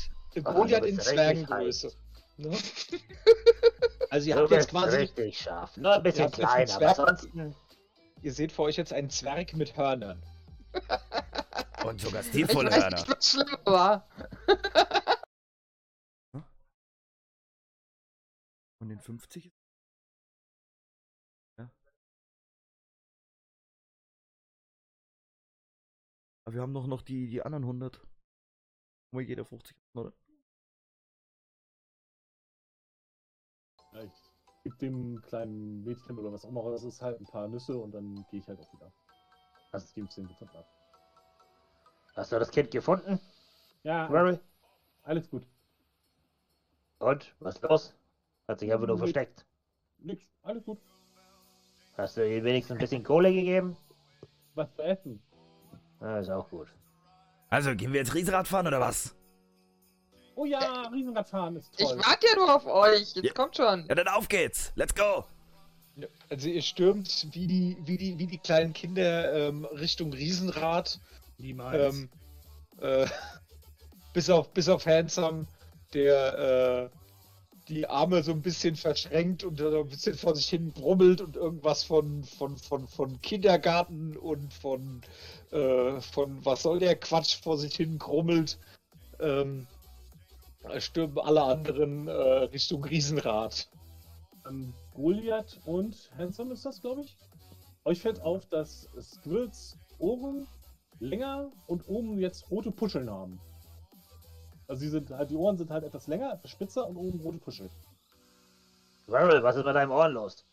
Goliath du in Zwergengröße. Ne? Also ihr habt jetzt quasi, richtig scharf. Nur ein bisschen habt jetzt einen klein, aber Zwerg- ansonsten. ihr seht vor euch jetzt einen Zwerg mit Hörnern. Und sogar Ich stilvolle weiß Hörner. nicht, was schlimmer war. Von den 50? Ja. Aber wir haben doch noch die, die anderen 100. Wo jeder 50 hat, oder? Ja, ich gebe dem kleinen Mädchen oder was auch immer das ist halt ein paar Nüsse und dann gehe ich halt auch wieder. Ich gebe es dem gefunden ab. Hast du das Kind gefunden, Ja, Mary? alles gut. Und? Was ist los? Hat sich einfach nur Nix. versteckt. Nix, alles gut. Hast du ihr wenigstens ein bisschen Kohle gegeben? Was zu essen. Ja, ist auch gut. Also, gehen wir jetzt Riesenrad fahren oder was? Oh ja, Riesenradfahren ist Ich toll. warte ja nur auf euch. Jetzt Ja. kommt schon. Ja, dann auf geht's. Let's go. Also ihr stürmt wie die, wie die, wie die kleinen Kinder ähm, Richtung Riesenrad. Niemals. Ähm, äh, bis auf bis auf Handsome, der äh, die Arme so ein bisschen verschränkt und so ein bisschen vor sich hin brummelt und irgendwas von von von von Kindergarten und von äh, von was soll der Quatsch vor sich hin grummelt. Ähm, stürmen alle anderen äh, Richtung Riesenrad. Ähm, Goliath und Handsome ist das, glaube ich. Euch fällt auf, dass Squirts Ohren länger und oben jetzt rote Puscheln haben. Also die, sind, halt, die Ohren sind halt etwas länger, etwas spitzer und oben rote Puscheln. Meryl, was ist mit deinem Ohren los?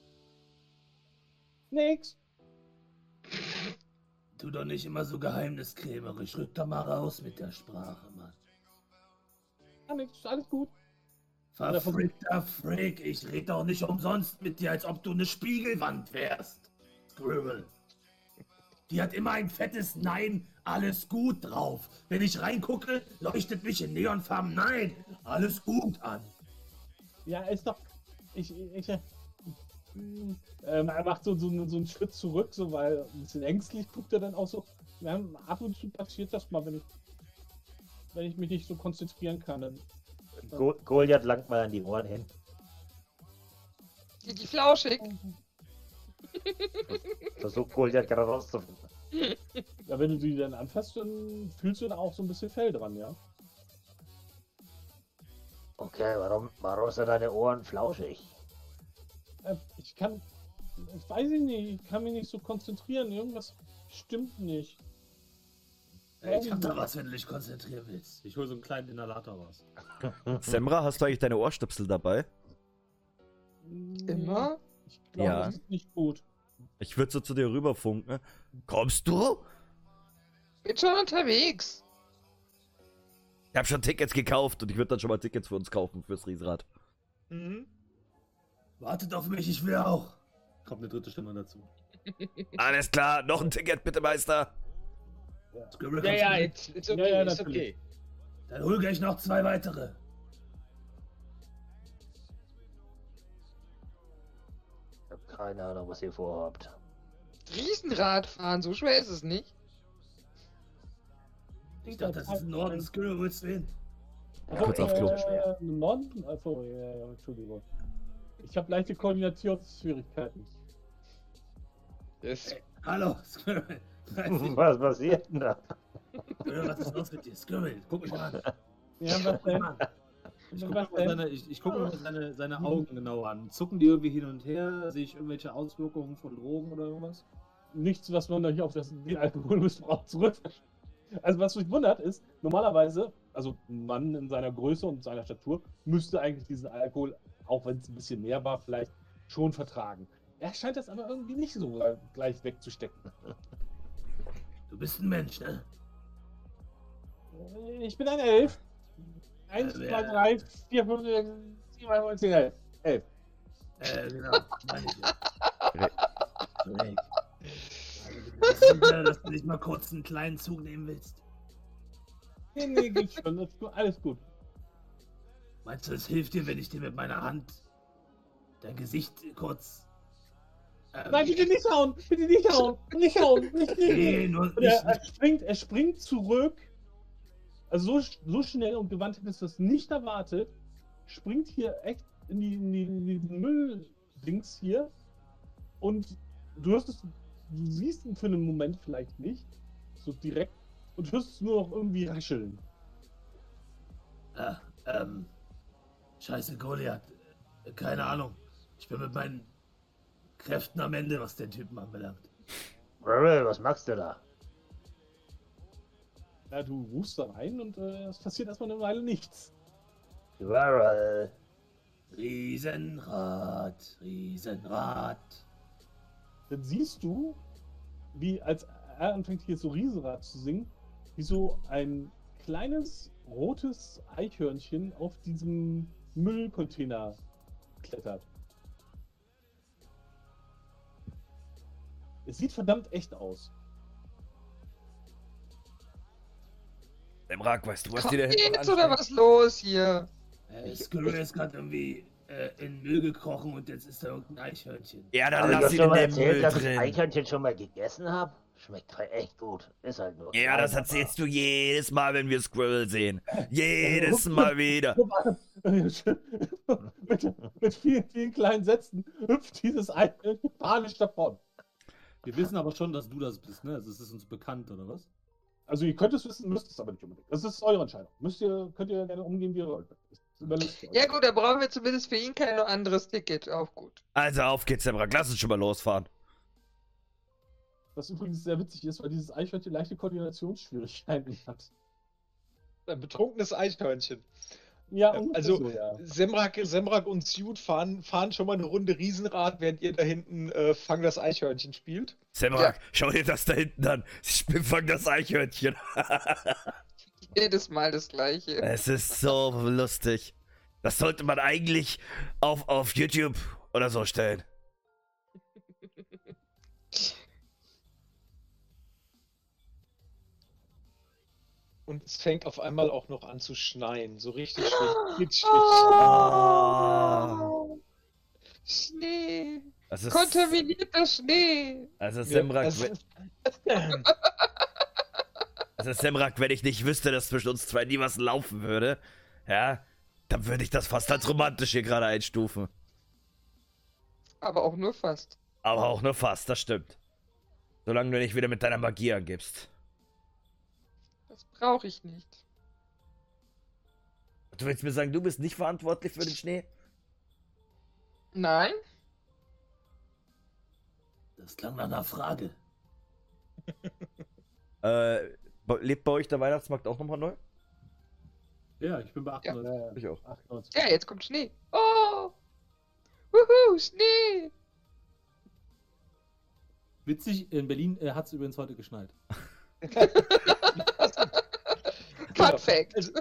Nix. Tu doch nicht immer so geheimniskrämerisch. Rück doch mal raus mit der Sprache, Mann. Ja, nix, alles gut. Verfrickter Frick, ich red doch nicht umsonst mit dir, als ob du eine Spiegelwand wärst. Squirrel. Die hat immer ein fettes Nein, alles gut drauf. Wenn ich reingucke, leuchtet mich in Neonfarben Nein, alles gut an. Ja, ist doch. Ich. ich äh, er macht so, so, so einen Schritt zurück, so weil ein bisschen ängstlich guckt er dann auch so. Ja, ab und zu passiert das mal, wenn ich, wenn ich mich nicht so konzentrieren kann. Dann, Go Goliath langt mal an die Ohren hin. Die, die flauschig. Versucht Goliath gerade rauszufinden. ja, wenn du die dann anfasst, dann fühlst du da auch so ein bisschen Fell dran, ja. Okay, warum, warum sind deine Ohren flauschig? Äh, ich kann. Ich weiß ich nicht, ich kann mich nicht so konzentrieren. Irgendwas stimmt nicht. Ey, ich hab da was, wenn du dich konzentrieren willst. Ich hol so einen kleinen Inhalator raus. Semra, hast du eigentlich deine Ohrstöpsel dabei? Immer? Ich glaube, Ja. das ist nicht gut. Ich würde so zu dir rüberfunken. Kommst du? Bin schon unterwegs. Ich habe schon Tickets gekauft und ich würde dann schon mal Tickets für uns kaufen fürs Riesenrad. Mhm. Wartet auf mich, ich will auch. Kommt eine dritte Stimme dazu. Alles klar, noch ein Ticket bitte, Meister. Scribble, Ja, ja, mit? it's, it's okay, Ja, ja, it's okay. Dann hol gleich noch zwei weitere. Ich hab keine Ahnung, was ihr vorhabt. Riesenrad fahren, so schwer ist es nicht. Ich dachte, das ist ein Norden. Scribble, willst du hin? Kurz auf Klo. Äh, Norden? Achso, ja, ja, Entschuldigung. Ich habe leichte Koordinationsschwierigkeiten. Das, Hallo, Scribble. Was passiert denn da? was ist los mit dir? Scribble, guck mich mal an. Ja, was denn? Ich gucke Was mir seine, ich, ich guck mir mal seine, seine Augen genau an. Zucken die irgendwie hin und her? Sehe ich irgendwelche Auswirkungen von Drogen oder irgendwas? Nichts, was man nicht auf das, den Alkoholmissbrauch zurück. Also, was mich wundert, ist, normalerweise, also ein Mann in seiner Größe und seiner Statur müsste eigentlich diesen Alkohol, auch wenn es ein bisschen mehr war, vielleicht schon vertragen. Er scheint das aber irgendwie nicht so gleich wegzustecken. Du bist ein Mensch, ne? Äh, Ich bin ein Elf. Eins, Äh, zwei, drei, vier, fünf, sechs, sieben, acht, neun, zehn, elf. Elf. Äh, genau. Meine ich ja. Korrekt. Also, du bist sicher, dass du nicht mal kurz einen kleinen Zug nehmen willst. Nee, nee, geht schon. Das ist gut, alles gut. Meinst du, es hilft dir, wenn ich dir mit meiner Hand dein Gesicht kurz. Ähm, Nein, bitte nicht hauen! Bitte nicht hauen! Nicht hauen! Nicht, nicht, Nee, nicht. nur Und er, nicht. er, springt, er springt zurück. Also so, so schnell und gewandt hättest du das nicht erwartet. Springt hier echt in die, in die, in die Mülldings hier. Und du hörst es, du siehst ihn für einen Moment vielleicht nicht. So direkt. Und hörst es nur noch irgendwie rascheln. Äh, ähm. Scheiße, Goliath. Äh, Keine Ahnung. Ich bin mit meinen Kräften am Ende, was den Typen anbelangt. Scribble, was machst du da? Ja, du rufst da rein und äh, es passiert erstmal eine Weile nichts. Scribble. Riesenrad, Riesenrad. dann siehst du, wie als er anfängt hier so Riesenrad zu singen, wie so ein kleines rotes Eichhörnchen auf diesem Müllcontainer klettert. Es sieht verdammt echt aus. Semrak, weißt du, was die Kommt da hinten jetzt oder was los hier? Äh, Skurril ist gerade irgendwie äh, in Müll gekrochen und jetzt ist da irgendein Eichhörnchen. Ja, dann ich lass schon in mal den erzählt, Müll dass ich drin. Eichhörnchen schon mal gegessen habe? Schmeckt voll echt gut. Ist halt nur. Ja, das erzählst du jedes Mal, wenn wir Squirrel sehen. Jedes Mal wieder. mit, mit vielen, vielen kleinen Sätzen hüpft dieses Eichhörnchen panisch davon. Wir wissen aber schon, dass du das bist, ne? Also es ist uns bekannt, oder was? Also ihr könnt es wissen, müsst es aber nicht unbedingt. Das ist eure Entscheidung. Müsst ihr, könnt ihr gerne umgehen, wie ihr wollt. Ja gut, da brauchen wir zumindest für ihn kein anderes Ticket. Auch gut. Also auf geht's, Semrak, lass uns schon mal losfahren. Was übrigens sehr witzig ist, weil dieses Eichhörnchen leichte Koordinationsschwierigkeiten hat. ein betrunkenes Eichhörnchen. Ja, Ja, ungefähr also- so, ja. Semrak, Semrak und Suit fahren, fahren schon mal eine Runde Riesenrad, während ihr da hinten äh, Fang das Eichhörnchen spielt. Semrak, schau dir das da hinten an. Ich fang das Eichhörnchen. Jedes Mal das gleiche. es ist so lustig. Das sollte man eigentlich auf, auf YouTube oder so stellen. Und es fängt auf einmal auch noch an zu schneien. So richtig schön glitschig. Ah. Schnee. Das ist, Kontaminierter Schnee. also Ja, Semrak, das- wenn- also Semrak, wenn ich nicht wüsste, dass zwischen uns zwei nie was laufen würde, ja, dann würde ich das fast als romantisch hier gerade einstufen. Aber auch nur fast. Aber auch nur fast, das stimmt. Solange du nicht wieder mit deiner Magie angibst. Das brauche ich nicht. Du willst mir sagen, du bist nicht verantwortlich für den Schnee? Nein? Das klang nach einer Frage. Äh, Lebt bei euch der Weihnachtsmarkt auch nochmal neu? Ja, ich bin bei 98. Ich auch. 98. Ja, jetzt kommt Schnee. Oh! Wuhu, Schnee! Witzig, in Berlin äh, hat es übrigens heute geschneit. Fun Fact. Also,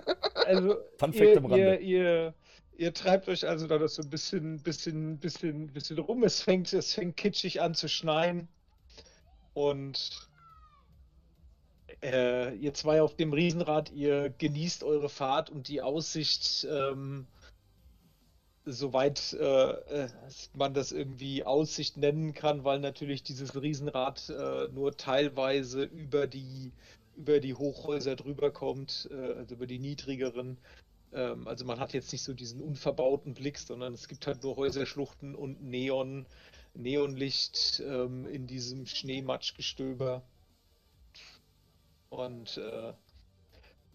also Fun Fact ihr, am Rande. ihr, ihr, ihr treibt euch also da das so ein bisschen, bisschen, bisschen, bisschen rum. Es fängt, es fängt kitschig an zu schneien. Und äh, ihr zwei auf dem Riesenrad, ihr genießt eure Fahrt und die Aussicht, ähm, soweit äh, äh, man das irgendwie Aussicht nennen kann, weil natürlich dieses Riesenrad äh, nur teilweise über die über die Hochhäuser drüber kommt, äh, also über die niedrigeren. Ähm, also man hat jetzt nicht so diesen unverbauten Blick, sondern es gibt halt nur Häuserschluchten und Neon, Neonlicht ähm, in diesem Schneematschgestöber. Und äh,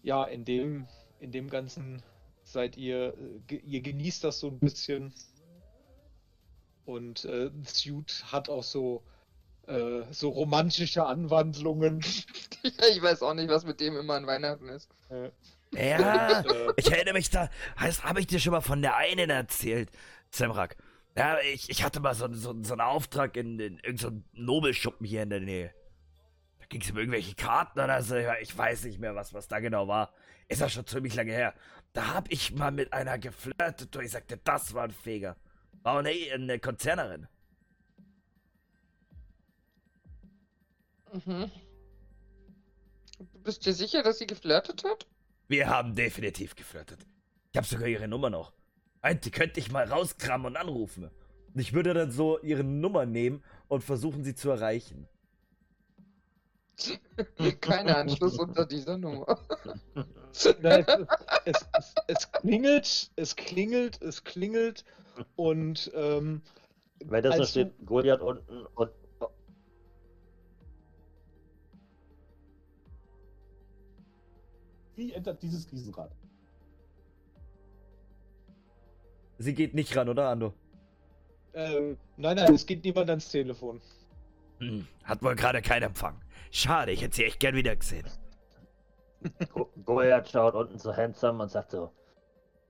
ja, in dem, in dem Ganzen seid ihr, äh, ihr genießt das so ein bisschen. Und äh, Suit hat auch so, äh, so romantische Anwandlungen. Ja, ich weiß auch nicht, was mit dem immer an Weihnachten ist. Äh, Ja, äh, ich erinnere mich da. Heißt, habe ich dir schon mal von der einen erzählt, Zemrak? Ja, ich, ich hatte mal so, so, so einen Auftrag in, in irgendeinem so Nobelschuppen hier in der Nähe. Da ging es um irgendwelche Karten oder so. ja, Ich weiß nicht mehr, was, was da genau war. Ist ja schon ziemlich lange her. Da hab ich mal mit einer geflirtet und ich sagte, das war ein Feger. War eine, eine Konzernerin. Mhm. Bist du sicher, dass sie geflirtet hat? Wir haben definitiv geflirtet. Ich habe sogar ihre Nummer noch. Meint, die könnte ich mal rauskramen und anrufen. Und ich würde dann so ihre Nummer nehmen und versuchen, sie zu erreichen. Kein Anschluss unter dieser Nummer. Nein, es, es, es, klingelt, es klingelt, es klingelt und ähm, Wenn das du- steht, Goliath unten und. Wie entert dieses Riesenrad? Sie geht nicht ran, oder, Ando? ähm, nein, nein, es geht niemand ans Telefon. Hm, hat wohl gerade keinen Empfang. Schade, ich hätte sie echt gern wieder gesehen. Go- Goliath schaut unten zu Handsome und sagt so: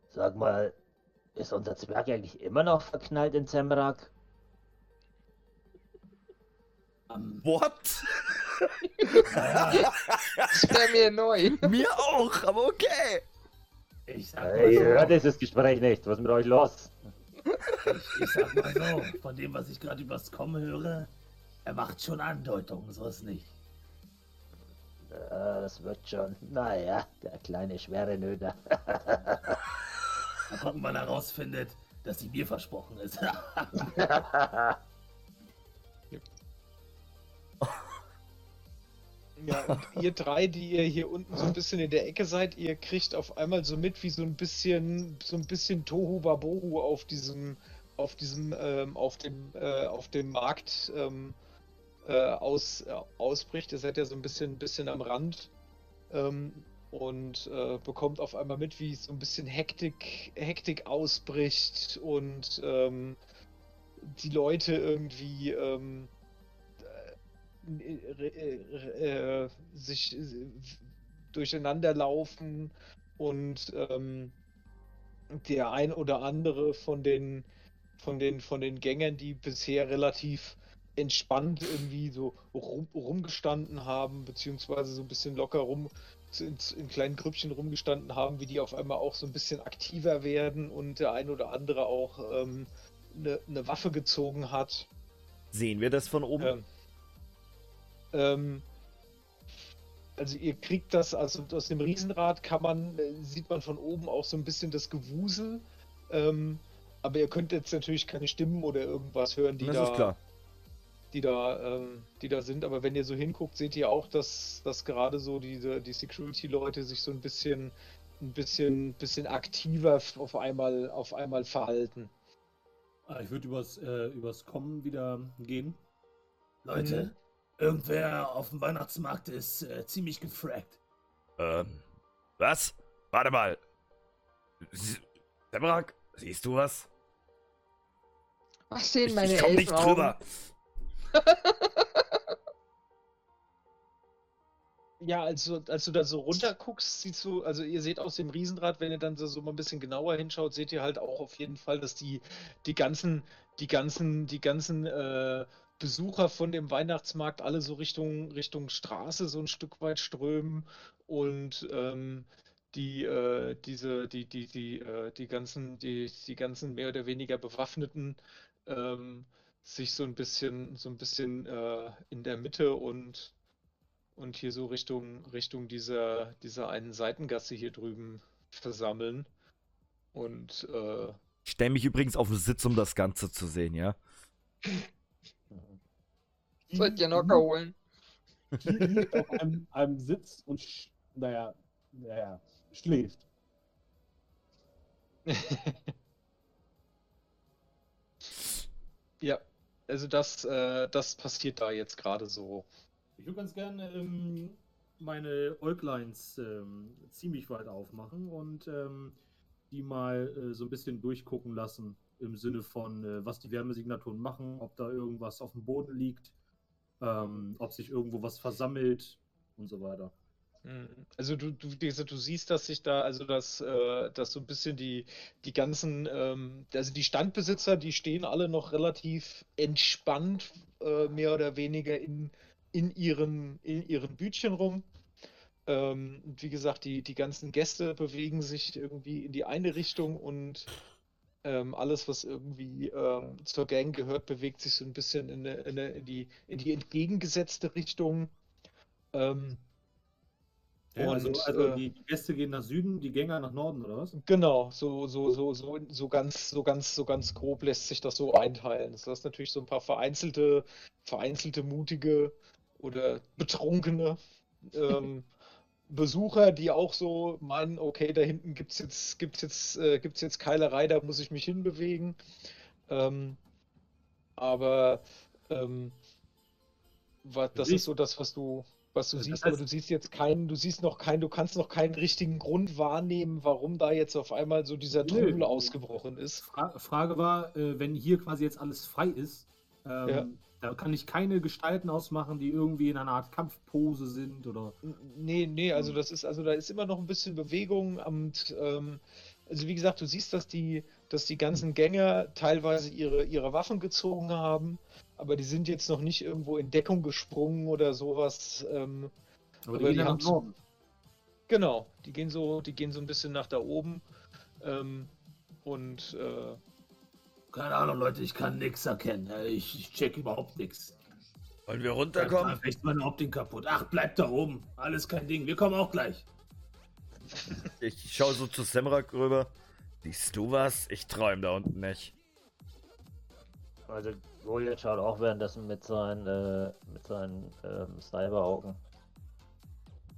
Sag mal, ist unser Zwerg eigentlich immer noch verknallt in Zemrak? Ähm, What? Naja, Das wäre mir neu. Mir auch, aber okay. ich sag mal Hey, ihr so. hört dieses Gespräch nicht. Was ist mit euch los? Ich, ich sag mal so, von dem, was ich gerade übers Kommen höre, er macht schon Andeutungen, so ist nicht. Ja, das wird schon. Naja, der kleine schwere Nöder. Mal gucken, wann er rausfindet, dass sie mir versprochen ist. Ja, ihr drei, die ihr hier unten so ein bisschen in der Ecke seid, ihr kriegt auf einmal so mit, wie so ein bisschen, so ein bisschen Tohu Babohu auf diesem, auf diesem, ähm, auf dem, äh, auf dem Markt ähm, äh, aus, äh, ausbricht. Ihr seid ja so ein bisschen, bisschen am Rand ähm, und äh, bekommt auf einmal mit, wie so ein bisschen Hektik, Hektik ausbricht und ähm, die Leute irgendwie ähm, äh, äh, sich äh, durcheinander laufen und ähm, der ein oder andere von den von den von den Gängern, die bisher relativ entspannt irgendwie so rum, rumgestanden haben, beziehungsweise so ein bisschen locker rum in, in kleinen Grüppchen rumgestanden haben, wie die auf einmal auch so ein bisschen aktiver werden und der ein oder andere auch ähm, eine, eine Waffe gezogen hat. Sehen wir das von oben? Ähm, ähm, also ihr kriegt das, also aus dem Riesenrad kann man, äh, sieht man von oben auch so ein bisschen das Gewusel. Ähm, aber ihr könnt jetzt natürlich keine Stimmen oder irgendwas hören, die das da, die da, ähm, die da sind. Aber wenn ihr so hinguckt, seht ihr auch, dass, dass gerade so diese, die Security-Leute sich so ein bisschen, ein bisschen, bisschen aktiver auf einmal, auf einmal verhalten. Ah, Ich würde übers, äh, übers Kommen wieder gehen. Leute, irgendwer auf dem Weihnachtsmarkt ist äh, ziemlich gefragt. Ähm, was? Warte mal. Debrak, siehst du was? Was sehen Ich, meine ich komm nicht drüber. Ja, also als du da so runter guckst, siehst du, also ihr seht aus dem Riesenrad, wenn ihr dann so, so mal ein bisschen genauer hinschaut, seht ihr halt auch auf jeden Fall, dass die, die ganzen, die ganzen, die ganzen äh, Besucher von dem Weihnachtsmarkt alle so Richtung, Richtung Straße so ein Stück weit strömen und ähm, die, äh, diese, die, die, die, äh, die ganzen, die, die ganzen mehr oder weniger Bewaffneten ähm, sich so ein bisschen, so ein bisschen äh, in der Mitte und und hier so Richtung, Richtung dieser, dieser einen Seitengasse hier drüben versammeln. Und äh, Ich stelle mich übrigens auf den Sitz, um das Ganze zu sehen, ja? Sollt ihr Nocker holen? Die liegt auf einem, einem Sitz und, sch- naja, naja, schläft. ja, also das, äh, das passiert da jetzt gerade so. Ich würde ganz gerne ähm, meine Äuglines ähm, ziemlich weit aufmachen und ähm, die mal äh, so ein bisschen durchgucken lassen. Im Sinne von, äh, was die Wärmesignaturen machen, ob da irgendwas auf dem Boden liegt, ähm, ob sich irgendwo was versammelt und so weiter. Mhm. Also du, du, du siehst, dass sich da, also dass, äh, dass so ein bisschen die, die ganzen, ähm, also die Standbesitzer, die stehen alle noch relativ entspannt, äh, mehr oder weniger in, in ihren, in ihren Bütchen rum. Ähm, wie gesagt, die, die ganzen Gäste bewegen sich irgendwie in die eine Richtung und ähm, alles, was irgendwie ähm, zur Gang gehört, bewegt sich so ein bisschen in, eine, in, eine, in, die, in die entgegengesetzte Richtung. Ähm, Ja, also Und, also äh, die die Gäste gehen nach Süden, die Gänger nach Norden, oder was? Genau, so, so, so, so, so ganz, so ganz, so ganz grob lässt sich das so einteilen. Du hast natürlich so ein paar vereinzelte, vereinzelte mutige oder betrunkene ähm, Besucher, die auch so meinen, okay, da hinten gibt's jetzt, gibt's jetzt, äh, gibt's jetzt Keilerei, da muss ich mich hinbewegen. Ähm, aber ähm, wa- das ist so das, was du, was du Das siehst, heißt- aber du siehst jetzt keinen, du siehst noch keinen, du kannst noch keinen richtigen Grund wahrnehmen, warum da jetzt auf einmal so dieser. Trubel ausgebrochen ist. Fra Frage war, äh, wenn hier quasi jetzt alles frei ist, ähm, Ja. Da kann ich keine Gestalten ausmachen, die irgendwie in einer Art Kampfpose sind oder. Nee, nee, also das ist, also da ist immer noch ein bisschen Bewegung und ähm, also wie gesagt, du siehst, dass die, dass die ganzen Gänger teilweise ihre, ihre Waffen gezogen haben, aber die sind jetzt noch nicht irgendwo in Deckung gesprungen oder sowas. Ähm, Aber Aber die gehen die ja nach Norden. genau, die gehen so, die gehen so ein bisschen nach da oben. Ähm, und äh, Keine Ahnung, Leute, ich kann nix erkennen. äh, Ich, ich check überhaupt nix. Wollen wir runterkommen? echt meine Optik kaputt. Ach, bleibt da oben. Alles kein Ding. Wir kommen auch gleich. Ich schaue so zu Semrak rüber. Siehst du was? Ich träum da unten nicht. Also Goliath schaut auch währenddessen mit seinen, äh, mit seinen ähm, Sniper-Augen.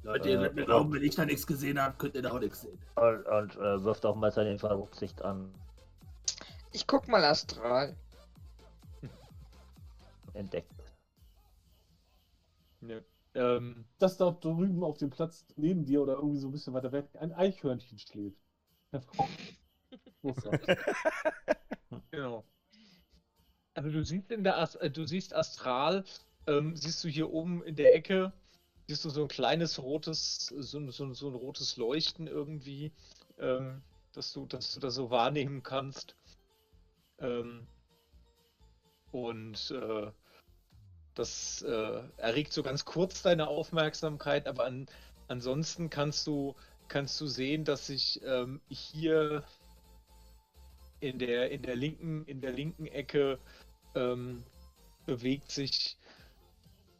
Leute, ihr Äh, werdet mir glauben, wenn ich da nichts gesehen habe, könnt ihr da auch nichts sehen. Und, und äh, wirft auch mal seine Infrarotsicht an. Ich guck mal astral. Entdeckt. ne, ähm, Dass da drüben auf dem Platz neben dir oder irgendwie so ein bisschen weiter weg ein Eichhörnchen schläft. Genau. Also du siehst in der As äh, du siehst astral, ähm, siehst du hier oben in der Ecke, siehst du so ein kleines rotes, so, ein- so, so ein rotes Leuchten irgendwie, ähm, dass du, dass du das so wahrnehmen kannst. Ähm, und äh, das äh, erregt so ganz kurz deine Aufmerksamkeit, aber an, ansonsten kannst du, kannst du sehen, dass sich ähm, hier in der, in der linken, in der linken Ecke ähm, bewegt sich,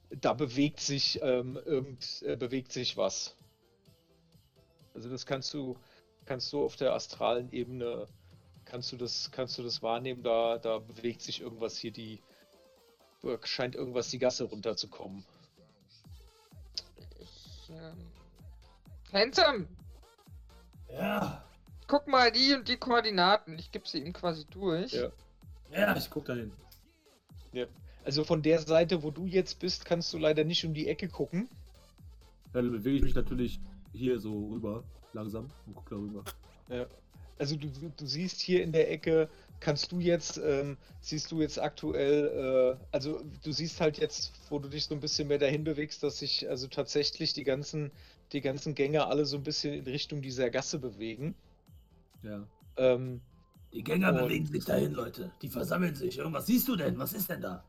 da bewegt sich ähm, irgend, äh, bewegt sich was. Also das kannst du, kannst du auf der astralen Ebene, kannst du das, kannst du das wahrnehmen, da, da bewegt sich irgendwas hier, die scheint irgendwas die Gasse runterzukommen. Ich, ähm... Handsome, Ja, guck mal die und die Koordinaten. Ich gebe sie ihm quasi durch. Ja. ja, Ich guck da hin. Also von der Seite, wo du jetzt bist, kannst du leider nicht um die Ecke gucken. Dann bewege ich mich natürlich hier so rüber, langsam, und guck da rüber. Ja. Also du, du siehst hier in der Ecke, kannst du jetzt, ähm, siehst du jetzt aktuell, äh, also du siehst halt jetzt, wo du dich so ein bisschen mehr dahin bewegst, dass sich also tatsächlich die ganzen, die ganzen Gänger alle so ein bisschen in Richtung dieser Gasse bewegen. Ja. Ähm, Die Gänger Und- bewegen sich dahin, Leute. Die versammeln sich. Irgendwas siehst du denn? Was ist denn da?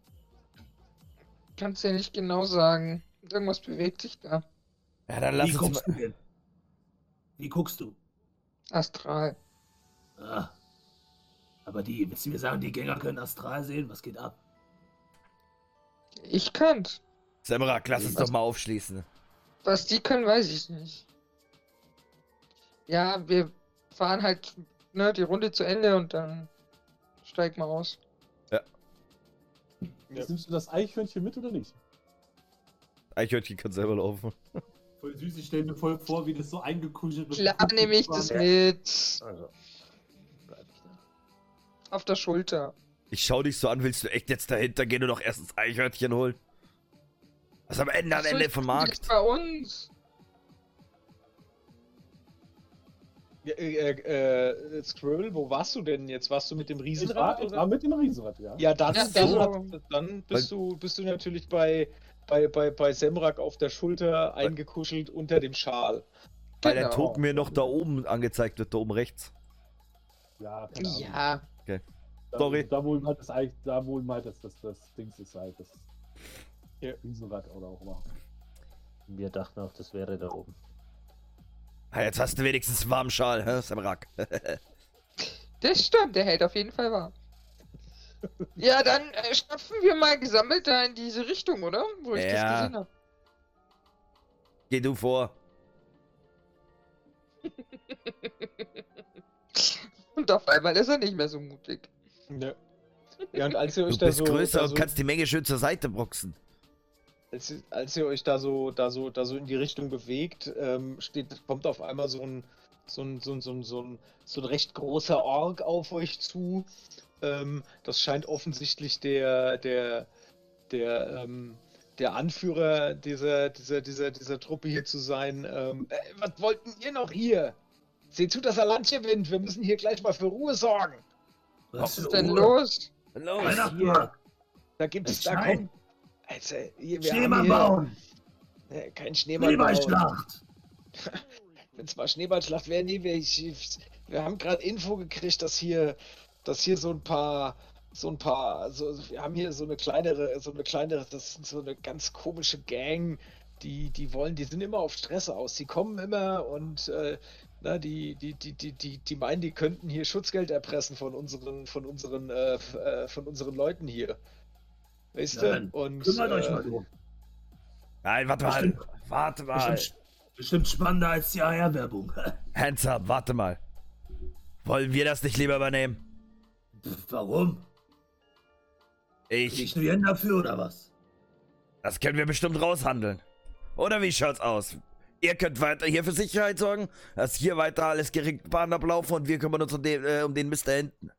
Kannst ja nicht genau sagen. Irgendwas bewegt sich da. Ja, dann lass Wie uns mal. guckst du denn? Wie guckst du? Astral. Ah. Aber die, willst du mir sagen, die Gänger können astral sehen? Was geht ab? Ich kann's. Semrak, lass uns Was? doch mal aufschließen. Was die können, weiß ich nicht. Ja, wir fahren halt ne, die Runde zu Ende und dann steig mal aus. Jetzt nimmst du das Eichhörnchen mit oder nicht? Eichhörnchen kann selber laufen. Voll süß, ich stelle mir voll vor, wie das so eingekuschelt wird. Klar nehme ich das mit. Also. Auf der Schulter. Ich schau dich so an, willst du echt jetzt dahinter gehen und doch erst das Eichhörnchen holen? Was am Ende, am so, Ende vom Markt. bei uns. ja, äh, äh, Squirrel, wo warst du denn jetzt? Warst du mit dem Ich war, Riesenrad? ich oder? war mit dem Riesenrad, ja. Ja, dann, Ja, dann, so. dann bist, du, bist du natürlich bei, bei, bei, bei Semrak auf der Schulter eingekuschelt unter dem Schal. Weil der Genau. Token mir noch da oben angezeigt wird, da oben rechts. Ja, keine Ahnung. Ja, Da, sorry. Da wohl halt das da wohl halt das, das, das Dings ist halt das Ja. Riesenrad oder auch immer. Wir dachten auch, das wäre da oben. Ah, jetzt hast du wenigstens einen warmen Schal, hä, Semrak? das stimmt. Der hält auf jeden Fall wahr. Ja, dann äh, stapfen wir mal gesammelt da in diese Richtung, oder? Wo ich Ja. das gesehen habe. Geh du vor. Und auf einmal ist er nicht mehr so mutig. Ja. Ja, und als ihr euch Du da bist so, größer da und so kannst die Menge schön zur Seite boxen. als, als ihr euch da so, da so, da so in die Richtung bewegt, ähm, steht, kommt auf einmal so ein, so ein, so ein, so ein, so ein, so ein recht großer Ork auf euch zu. Ähm, das scheint offensichtlich der, der, der, ähm, der Anführer dieser, dieser, dieser, dieser Truppe hier zu sein. Ähm, äh, was wollten ihr noch hier? Seht zu, dass er Land gewinnt. Wir müssen hier gleich mal für Ruhe sorgen. Was für ist denn Ruhe? los? Los. Weihnachtsmarkt. Da gibt es, Es da kommt. Also, hier, wir Schneemann haben hier, bauen. äh, kein Schneemann bauen. Schneeballschlacht. Wenn es mal Schneeballschlacht wäre, nee, wir, ich, wir haben gerade Info gekriegt, dass hier, dass hier so ein paar, so ein paar, so, wir haben hier so eine kleinere, so eine kleinere, das sind so eine ganz komische Gang, die, die wollen, die sind immer auf Stress aus, die kommen immer und äh, na, die, die, die, die, die, die meinen, die könnten hier Schutzgeld erpressen von unseren, von unseren, äh, äh, von unseren Leuten hier. Weißt Ja, du? Und Kümmert euch äh, mal drum. Nein, warte mal. Bestimmt. Warte mal. Bestimmt, bestimmt spannender als die AR-Werbung. Hands up, warte mal. Wollen wir das nicht lieber übernehmen? Warum? Ich. Ich nur Yen dafür oder was? Das können wir bestimmt raushandeln. Oder wie schaut's aus? Ihr könnt weiter hier für Sicherheit sorgen, dass hier weiter alles geregelt Bahn ablaufen und wir kümmern uns um den, äh, um den Mist da hinten.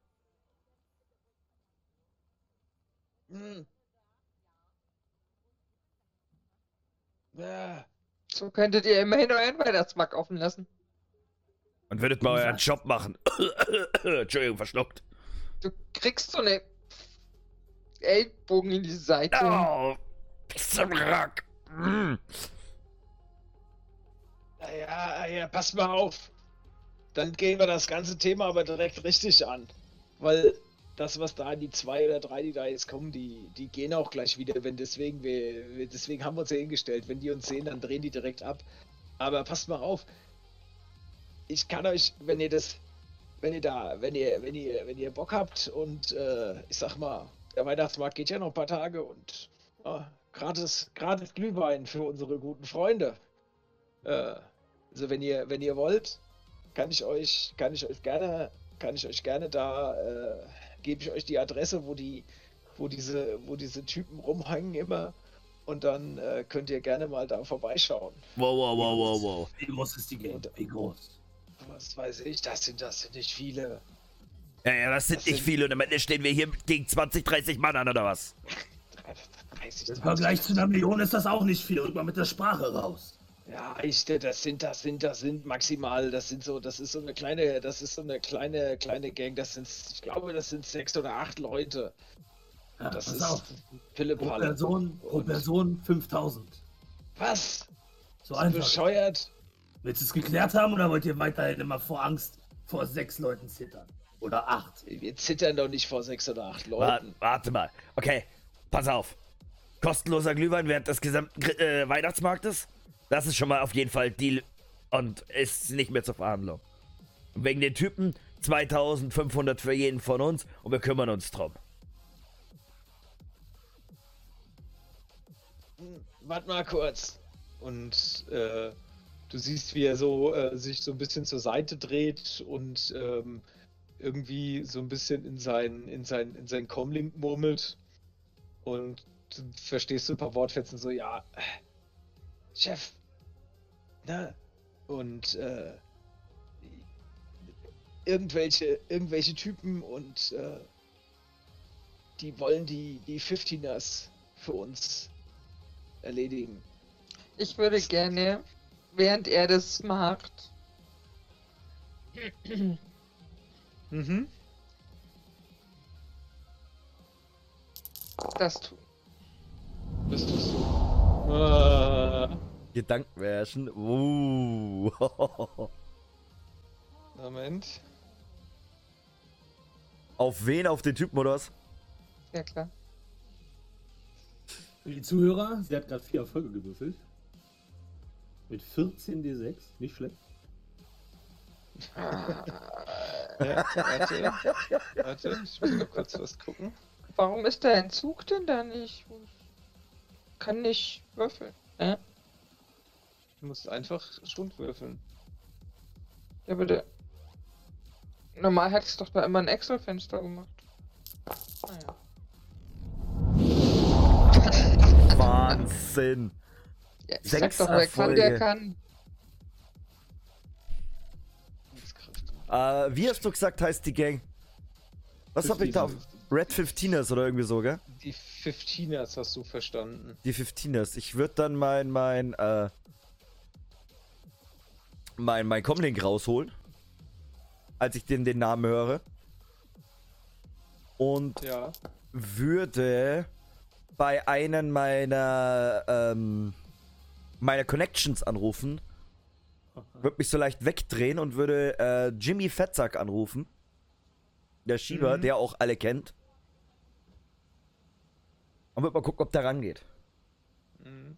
hm. Ja. So könntet ihr immerhin euren Weihnachtsmarkt offen lassen. Und würdet mal euren Job machen. Entschuldigung, verschluckt. Du kriegst so eine Ellbogen in die Seite. Oh, bis zum Rack. Mm. Ja, ja, pass mal auf. Dann gehen wir das ganze Thema aber direkt richtig an. Weil das, was da, die zwei oder drei, die da jetzt kommen, die, die gehen auch gleich wieder, wenn deswegen wir, deswegen haben wir uns ja hingestellt. Wenn die uns sehen, dann drehen die direkt ab. Aber passt mal auf. Ich kann euch, wenn ihr das, wenn ihr da, wenn ihr, wenn ihr, wenn ihr Bock habt und äh, ich sag mal, der Weihnachtsmarkt geht ja noch ein paar Tage und äh, gratis, gratis Glühwein für unsere guten Freunde. Äh, also wenn ihr, wenn ihr wollt, kann ich euch, kann ich euch gerne, kann ich euch gerne da, äh, gebe ich euch die Adresse, wo die, wo diese, wo diese Typen rumhängen immer. Und dann äh, könnt ihr gerne mal da vorbeischauen. Wow, wow, wow, wow, wow. Wie groß ist die Gegend? Wie groß? Was weiß ich, das sind, das sind nicht viele. Ja, ja, das sind Das nicht sind- viele und am Ende stehen wir hier gegen 20, 30 Mann an, oder was? 30, Im 20. Vergleich zu einer Million ist das auch nicht viel. Rück mal mit der Sprache raus. Ja, ich, das sind, das sind, das sind maximal, das sind so, das ist so eine kleine, das ist so eine kleine, kleine Gang, das sind, ich glaube, das sind sechs oder acht Leute. Ja, Das ist auf. Philipp Pro Halle. Person, pro Person 5000. Was? So einfach. Bescheuert? Willst du es geklärt haben oder wollt ihr weiterhin immer vor Angst vor sechs Leuten zittern? Oder acht? Wir zittern doch nicht vor sechs oder acht Leuten. warte mal. Okay, pass auf. Kostenloser Glühwein während des gesamten äh, Weihnachtsmarktes? Das ist schon mal auf jeden Fall Deal und ist nicht mehr zur Verhandlung. Wegen den Typen 2500 für jeden von uns und wir kümmern uns drum. Warte mal kurz. Und äh, du siehst, wie er so äh, sich so ein bisschen zur Seite dreht und ähm, irgendwie so ein bisschen in sein, in sein, in sein Comlink murmelt. Und du verstehst so ein paar Wortfetzen so, ja, äh, Chef, na, und äh, irgendwelche, irgendwelche Typen und äh, die wollen die, die 15ers für uns erledigen. Ich würde gerne, während er das macht, Mhm. das tun. Das tust du. Ah, Gedankenwärschen. Uh. Moment. Auf wen? Auf den Typen oder was? Ja, klar. Für die Zuhörer, sie hat gerade vier Erfolge gewürfelt. Mit 14 D6, nicht schlecht. Ja, warte. Warte, ich muss noch kurz was gucken. Warum ist der Entzug denn da nicht? Kann nicht würfeln. Äh? Du musst einfach Stund würfeln. Ja, bitte. Normal hätte es doch da immer ein Excel-Fenster gemacht. Naja. Wahnsinn. Ja, ich Sechs sag doch, wer kann, der kann. Äh, wie hast du gesagt, heißt die Gang? Was hab ich da auf? Red 15ers oder irgendwie so, gell? Die 15ers hast du verstanden. Die 15ers. Ich würde dann mein, mein, äh, mein, mein Comlink rausholen. Als ich den, den Namen höre. Und Ja. würde bei einem meiner, ähm, meiner Connections anrufen. Würde mich so leicht wegdrehen und würde äh, Jimmy Fettsack anrufen. Der Schieber, Mhm. der auch alle kennt. Und würde mal gucken, ob der rangeht. Mhm.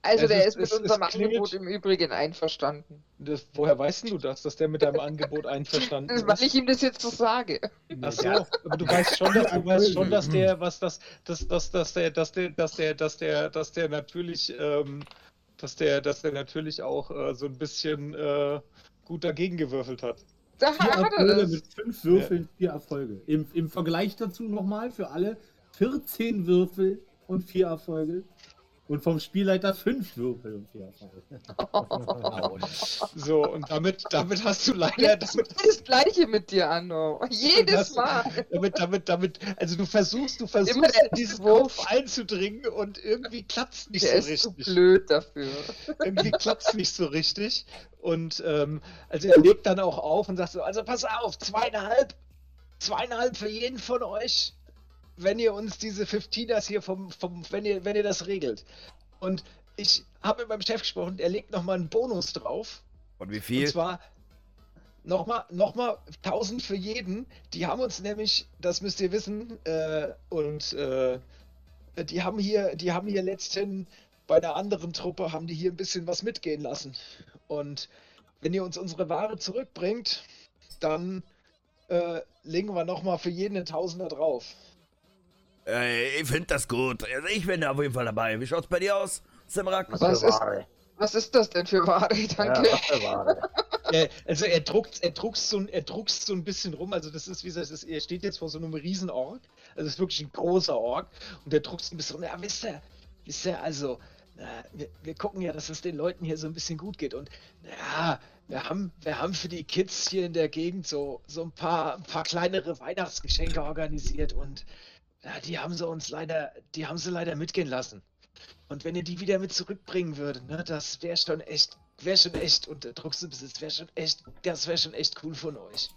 Also, Es der ist- ist mit es- es unserem klingelt- Angebot im Übrigen einverstanden. Das, woher weißt du das, dass der mit deinem Angebot einverstanden ist? weil ich ihm das jetzt so sage. Ach so, aber du weißt schon, dass, du weißt schon, dass der, was das, dass, dass, dass der, dass der, dass der, dass der, dass der natürlich, ähm, dass der, dass der natürlich auch äh, so ein bisschen äh, gut dagegen gewürfelt hat. Da Vier hat er Erfolge das. mit fünf Würfeln, vier Erfolge. Im, Im Vergleich dazu nochmal für alle 14 Würfel und vier Erfolge. Und vom Spielleiter fünf Würfel und vier Erfolge. So, und damit, damit hast du leider, damit, Das gleiche mit dir, Anno. Jedes Mal. damit, damit, damit, also du versuchst, du versuchst in diesen Wurf. Einzudringen und irgendwie klappt's nicht Der so ist zu richtig. blöd dafür. irgendwie klappt's nicht so richtig. Und ähm, also er legt dann auch auf und sagt so, also pass auf, zweieinhalb, zweieinhalb für jeden von euch, wenn ihr uns diese 15ers hier vom, vom wenn ihr, wenn ihr das regelt. Und ich habe mit meinem Chef gesprochen, er legt nochmal einen Bonus drauf. Und wie Und viel? zwar nochmal noch mal 1000 für jeden. Die haben uns nämlich, das müsst ihr wissen, äh, und äh, die haben hier, die haben hier letztens bei der anderen Truppe, haben die hier ein bisschen was mitgehen lassen. Und wenn ihr uns unsere Ware zurückbringt, dann äh, legen wir nochmal für jeden einen Tausender drauf. Äh, ich finde das gut. Also ich bin da auf jeden Fall dabei. Wie schaut's bei dir aus, Simrak? Was, Was für ist-. Was ist das denn für Ware? Ja, Danke. was für Ware. Äh, also er druckt, er druckst so, ein- er druckst so ein bisschen rum. Also das ist, wie gesagt, ist, er steht jetzt vor so einem riesen Org. Also es ist wirklich ein großer Org. Und der druckst ein bisschen rum. Ja, wisst ihr, wisst ihr, also na, wir, wir gucken ja, dass es den Leuten hier so ein bisschen gut geht. Und ja, wir haben, wir haben für die Kids hier in der Gegend so, so ein paar, ein paar kleinere Weihnachtsgeschenke organisiert und ja, die haben sie uns leider, die haben sie leider mitgehen lassen. Und wenn ihr die wieder mit zurückbringen würdet, ne, das wäre schon echt, wäre schon echt unter Drucksbesitz, wäre schon echt, das wäre schon echt cool von euch.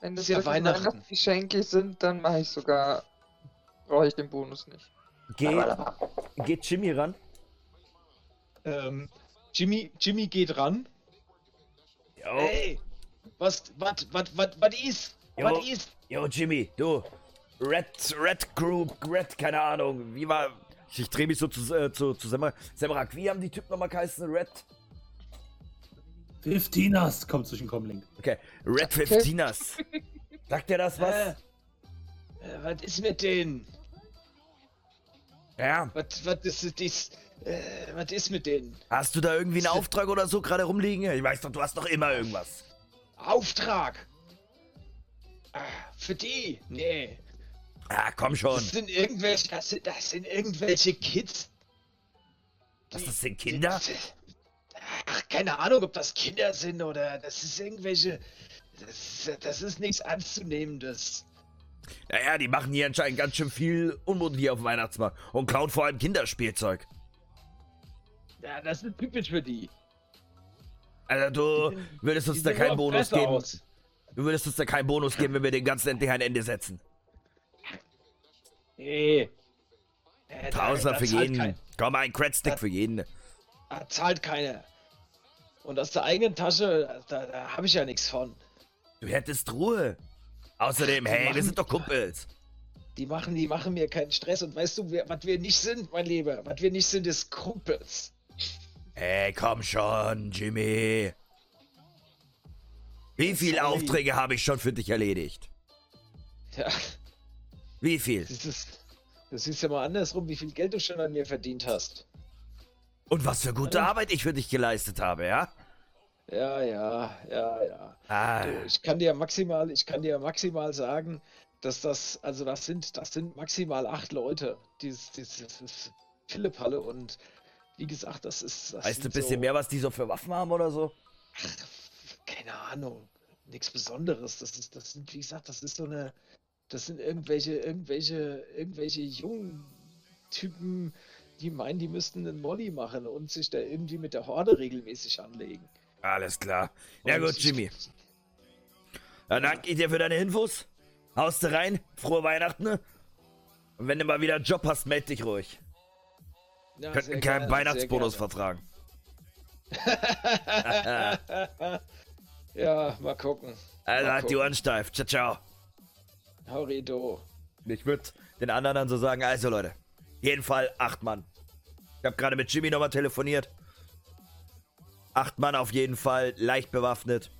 Wenn das Ist ja Weihnachten. Weihnachtsgeschenke sind, dann mache ich sogar. Brauche ich den Bonus nicht. Geht, geht Jimmy ran? Ähm, Jimmy, Jimmy geht ran. Jo, Hey, was, was, was, was, was ist? Was ist? jo, Jimmy, du. Red, Red Group, Red, keine Ahnung. Wie war. Ich, ich drehe mich so zu, äh, zu, zu Semrak. Semrak, wie haben die Typen nochmal geheißen? Red? Fiftinas kommt zwischen Comlink. Okay, Red 15ers. Sagt dir das was? Äh, äh, was ist mit denen? Ja. Was, was ist das? Äh, was ist mit denen? Hast du da irgendwie einen Auftrag oder so gerade rumliegen? Ich weiß doch, du hast doch immer irgendwas. Auftrag! Ah, für die? Nee. Ah, komm schon. Das sind irgendwelche, das sind, das sind irgendwelche Kids. Was, das sind Kinder? Ach, keine Ahnung, ob das Kinder sind oder das ist irgendwelche. Das, das ist nichts Ernstzunehmendes. Naja, die machen hier anscheinend ganz schön viel Unmut hier auf dem Weihnachtsmarkt und klauen vor allem Kinderspielzeug. Ja, das ist typisch für die. Also du würdest uns da keinen Bonus geben. aus. Du würdest uns da keinen Bonus geben, wenn wir den ganzen endlich ein Ende setzen. Nee. Äh, Tausender für jeden. kein- Komm, ein Credstick Da- für jeden. Da zahlt keiner. Und aus der eigenen Tasche, da, da habe ich ja nichts von. Du hättest Ruhe. Außerdem, hey, wir machen- sind doch Kumpels. Die machen, die machen mir keinen Stress. Und weißt du, was wir nicht sind, mein Lieber? Was wir nicht sind, ist Kumpels. Hey, komm schon, Jimmy. Wie viele. Aufträge habe ich schon für dich erledigt? Ja, Wie viel? das ist, das ist ja mal andersrum, wie viel Geld du schon an mir verdient hast. Und was für gute Arbeit ich für dich geleistet habe, ja? Ja, ja, ja, ja. Ah, Du, ich kann dir maximal, ich kann dir maximal sagen, dass das, also das sind, das sind maximal acht Leute. Dieses, dieses, dieses Philipp-Halle und wie gesagt, das ist. Das weißt du ein bisschen so, mehr, was die so für Waffen haben oder so? Keine Ahnung. Nichts Besonderes. Das ist, das sind, wie gesagt, das ist so eine. Das sind irgendwelche, irgendwelche, irgendwelche jungen Typen, die meinen, die müssten einen Molly machen und sich da irgendwie mit der Horde regelmäßig anlegen. Alles klar. Ja Und gut, Jimmy. Dann danke ich dir für deine Infos. Haust du rein. Frohe Weihnachten. Und wenn du mal wieder einen Job hast, meld dich ruhig. Ja, Könnten keinen Weihnachtsbonus vertragen. ja, mal gucken. Also Mal halt die gucken. Ohren steif. Ciao, ciao. Horrido. Ich würde den anderen dann so sagen, also Leute, jeden Fall acht Mann. Ich habe gerade mit Jimmy nochmal telefoniert. Acht Mann auf jeden Fall, leicht bewaffnet.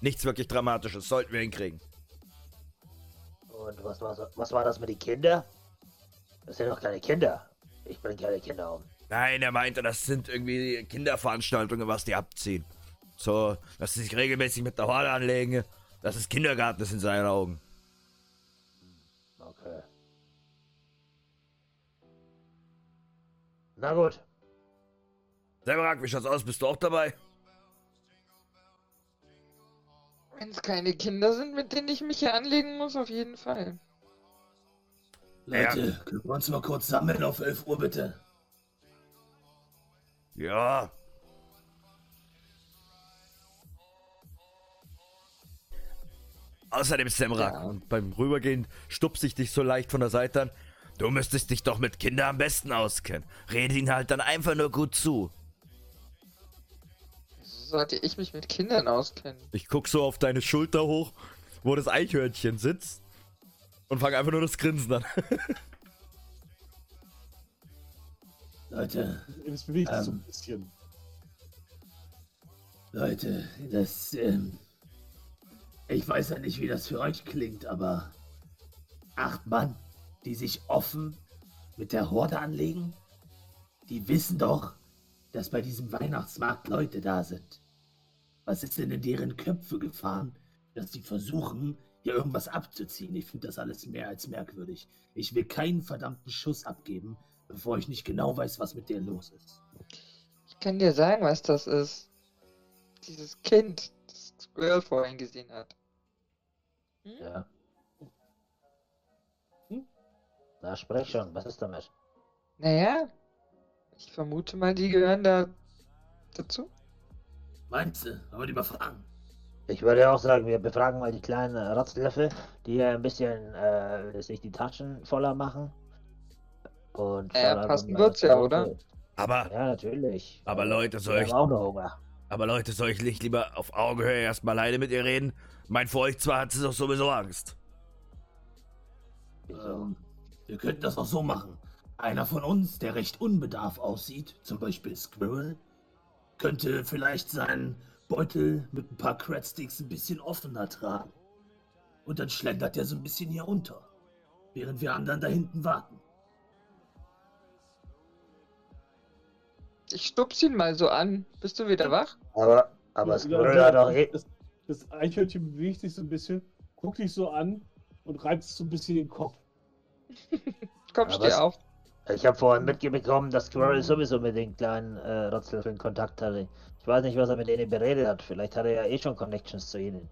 Nichts wirklich Dramatisches, sollten wir hinkriegen. Und was war, so- was war das mit den Kindern? Das sind doch keine Kinder. Ich bringe keine Kinder um. Nein, er meinte, das sind irgendwie Kinderveranstaltungen, was die abziehen. So, dass sie sich regelmäßig mit der Horde anlegen. Das ist Kindergarten, ist in seinen Augen. Okay. Na gut. Severak, wie schaut's aus? Bist du auch dabei? Wenn es keine Kinder sind, mit denen ich mich hier anlegen muss, auf jeden Fall. Leute, können wir uns mal kurz sammeln auf 11 Uhr bitte? Ja. Außerdem Semrak, Ja. und beim Rübergehen stupst ich dich so leicht von der Seite an. Du müsstest dich doch mit Kindern am besten auskennen. Rede ihnen halt dann einfach nur gut zu. Sollte ich mich mit Kindern auskennen? Ich guck so auf deine Schulter hoch, wo das Eichhörnchen sitzt. Und fange einfach nur das Grinsen an. Leute, Es bewegt sich so Ähm. ein bisschen. Leute, das, ähm, ich weiß ja nicht, wie das für euch klingt, aber acht Mann, die sich offen mit der Horde anlegen, die wissen doch, dass bei diesem Weihnachtsmarkt Leute da sind. Was ist denn in deren Köpfe gefahren, dass sie versuchen, hier irgendwas abzuziehen? Ich finde das alles mehr als merkwürdig. Ich will keinen verdammten Schuss abgeben, bevor ich nicht genau weiß, was mit denen los ist. Ich kann dir sagen, was das ist. Dieses Kind, das Squirrel vorhin gesehen hat. Hm? Ja. Hm? Na, sprech schon. Was ist damit? Naja, ich vermute mal, die gehören da dazu. Meinst du? Aber die befragen. Ich würde auch sagen, wir befragen mal die kleinen Rotzlöffel, die hier ein bisschen äh, sich die Taschen voller machen. Und Ja, einfach passen wird's ja, da oder? Aber, Ja, natürlich. aber Leute, soll ich, auch noch Hunger. aber Leute, soll ich nicht lieber auf Augenhöhe erstmal alleine mit ihr reden? Mein vor euch zwar hat sie doch sowieso Angst. Ähm, wir könnten das auch so machen. Einer von uns, der recht unbedarf aussieht, zum Beispiel Squirrel, könnte vielleicht seinen Beutel mit ein paar Cradsticks ein bisschen offener tragen. Und dann schlendert er so ein bisschen hier runter, während wir anderen da hinten warten. Ich stups ihn mal so an. Bist du wieder wach? Aber, aber Ja, Squirrel hat doch eh. das, das Eichhörnchen bewegt sich so ein bisschen, guckt dich so an und reibt so ein bisschen den Kopf. Komm, Ja, steh auf. Ich habe vorhin mitbekommen, dass Squirrel sowieso mit den kleinen äh, Rotzlöffeln Kontakt hatte. Ich weiß nicht, was er mit denen beredet hat. Vielleicht hat er ja eh schon Connections zu ihnen.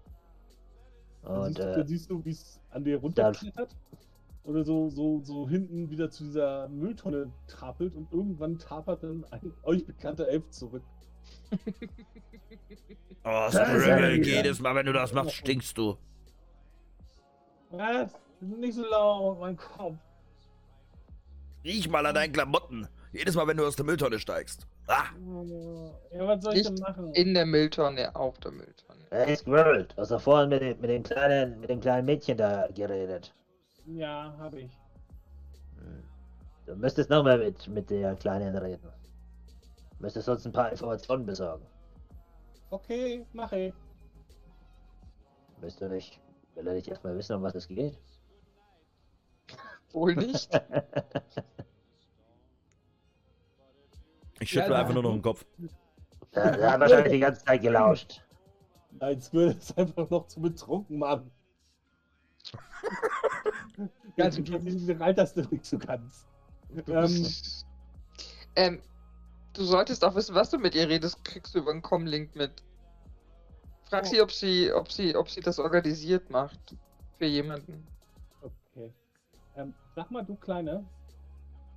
Dann Und siehst, du- äh, dann siehst du, wie es an dir runterklettert. Oder so, so, so hinten wieder zu dieser Mülltonne trapelt und irgendwann tapert dann ein euch bekannter Elf zurück. Oh, wieder. jedes Mal, wenn du das machst, stinkst du. Was? Nicht so laut, mein Kopf. Riech mal an deinen Klamotten. Jedes Mal, wenn du aus der Mülltonne steigst. Ah, Ja, was soll ich denn Nicht machen? In der Mülltonne, auf der Mülltonne. hey Squirrel, du hast doch vorhin mit dem, mit dem kleinen, mit dem kleinen Mädchen da geredet. Ja, hab ich. Du müsstest noch mal mit, mit der Kleinen reden. Du müsstest uns ein paar Informationen besorgen. Okay, mach ich. Willst du nicht? Will er nicht erstmal wissen, um was es geht? Wohl nicht. ich schüttle Ja, einfach nur noch den Kopf. Der hat wahrscheinlich die ganze Zeit gelauscht. Nein, Squirrel ist einfach noch zu betrunken, Mann. Ganz Also, du- du reiterst du nicht so ganz. Ähm, ähm, du solltest auch wissen, was du mit ihr redest, kriegst du über einen Comlink mit. Frag Oh. sie, ob sie, ob sie, ob sie das organisiert macht. Für jemanden. Okay. Ähm, sag mal, du Kleine,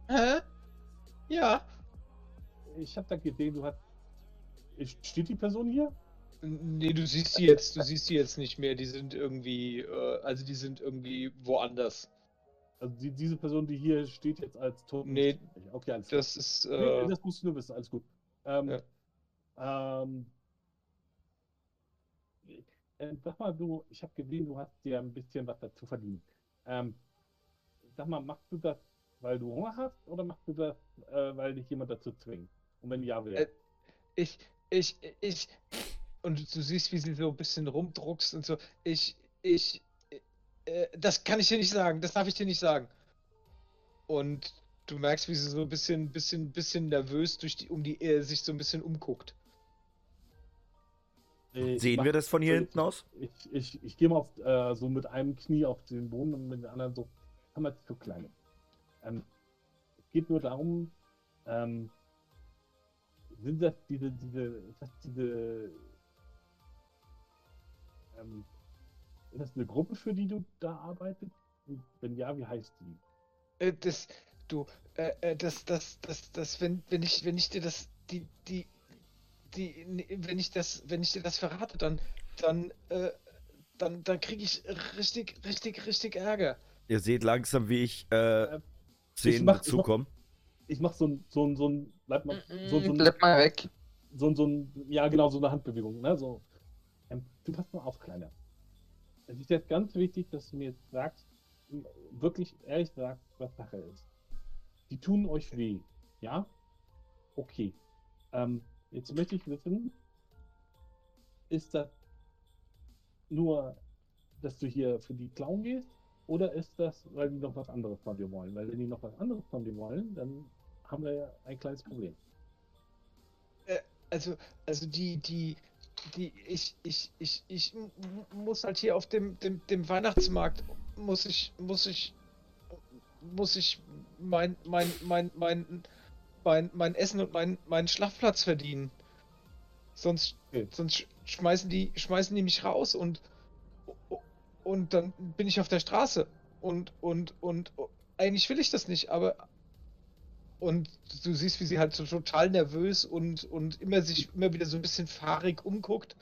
Hä? Ja. ich hab da gesehen, du hast. Steht die Person hier? Nee, du siehst die jetzt, du siehst die jetzt nicht mehr. Die sind irgendwie, äh, also die sind irgendwie woanders. Also die, diese Person, die hier steht jetzt als Toten. Nee, Okay, alles klar. Das ist, Nee, äh, das musst du nur wissen, alles gut. Ähm, ähm, äh, sag mal, du, ich habe gesehen, du hast dir ein bisschen was dazu verdient. Ähm, sag mal, machst du das, weil du Hunger hast, oder machst du das, äh, weil dich jemand dazu zwingt? Und wenn ja, wer? Äh, ich, ich, ich, und du siehst, wie sie so ein bisschen rumdruckst und so. Ich, ich, äh, das kann ich dir nicht sagen, das darf ich dir nicht sagen. Und du merkst, wie sie so ein bisschen, bisschen, bisschen nervös durch die, um die, äh, sich so ein bisschen umguckt. Ich Sehen mach- wir das von hier hinten aus? Ich, ich, ich gehe mal auf, äh, so mit einem Knie auf den Boden und mit dem anderen so, kann man zu klein. Ähm, es geht nur darum, ähm, sind das diese, diese, das diese, ähm, das eine Gruppe, für die du da arbeitest? Wenn ja, wie heißt die? Äh, das, du, äh, äh, das, das, das, das, wenn, wenn ich, wenn ich dir das, die, die, die, wenn ich das, wenn ich dir das verrate, dann, dann, äh, dann, dann kriege ich richtig, richtig, richtig Ärger. Ihr seht langsam, wie ich äh, zu Ich ihnen mach- ich mach- dazukomme. Ich mach so ein, so ein, so ein, bleib mal, so, so ein, Bleib mal weg. so, ein- so ein, ja genau, so eine Handbewegung, ne? So, ähm, du passt mal auf, Kleiner. Es ist jetzt ganz wichtig, dass du mir jetzt sagst, wirklich ehrlich sagst, was Sache ist. Die tun euch weh, ja? Okay. Ähm, jetzt möchte ich wissen, ist das nur, dass du hier für die klauen gehst? Oder ist das, weil die noch was anderes von dir wollen? Weil wenn die noch was anderes von dir wollen, dann haben wir ja ein kleines Problem. Also, also die, die, die, ich, ich, ich, ich muss halt hier auf dem, dem, dem Weihnachtsmarkt, muss ich, muss ich, muss ich mein, mein, mein, mein, mein, mein Essen und mein, meinen Schlafplatz verdienen. Sonst, sonst sch- schmeißen die, schmeißen die mich raus und, und dann bin ich auf der Straße. Und, und, und, eigentlich will ich das nicht, aber, und du siehst, wie sie halt so total nervös und, und immer sich immer wieder so ein bisschen fahrig umguckt.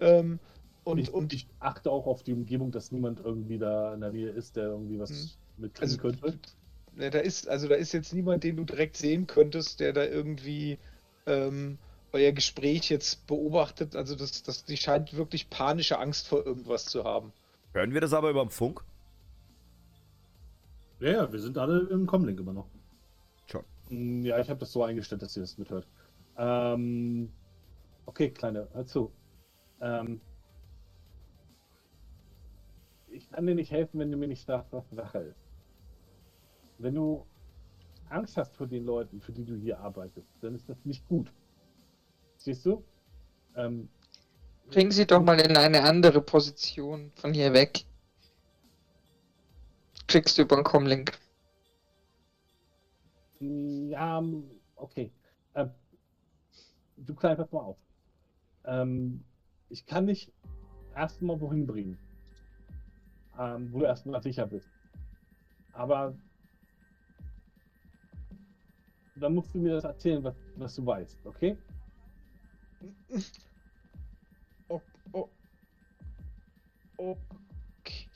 Ähm, und, ich, und ich achte auch auf die Umgebung, dass niemand irgendwie da in der Nähe ist, der irgendwie was Hm. mitkriegen Also, könnte. Ne, da ist, also da ist jetzt niemand, den du direkt sehen könntest, der da irgendwie ähm, euer Gespräch jetzt beobachtet. Also das, das, die scheint wirklich panische Angst vor irgendwas zu haben. Hören wir das aber über den Funk? Ja, ja, wir sind alle im Comlink immer noch. Mm, Ja, ich habe das so eingestellt, dass ihr das mithört. Ähm, okay, Kleine, hör zu. Ähm, ich kann dir nicht helfen, wenn du mir nicht sagst, was Sache ist. Wenn du Angst hast vor den Leuten, für die du hier arbeitest, dann ist das nicht gut. Siehst du? Ähm, Bringen Sie doch mal in eine andere Position von hier weg. Kriegst du über den Comlink. Ja, ähm, okay. Ähm, du klein, mal auf. Ähm, ich kann dich erstmal wohin bringen. Ähm, wo du erstmal sicher bist. Aber dann musst du mir das erzählen, was, was du weißt, okay?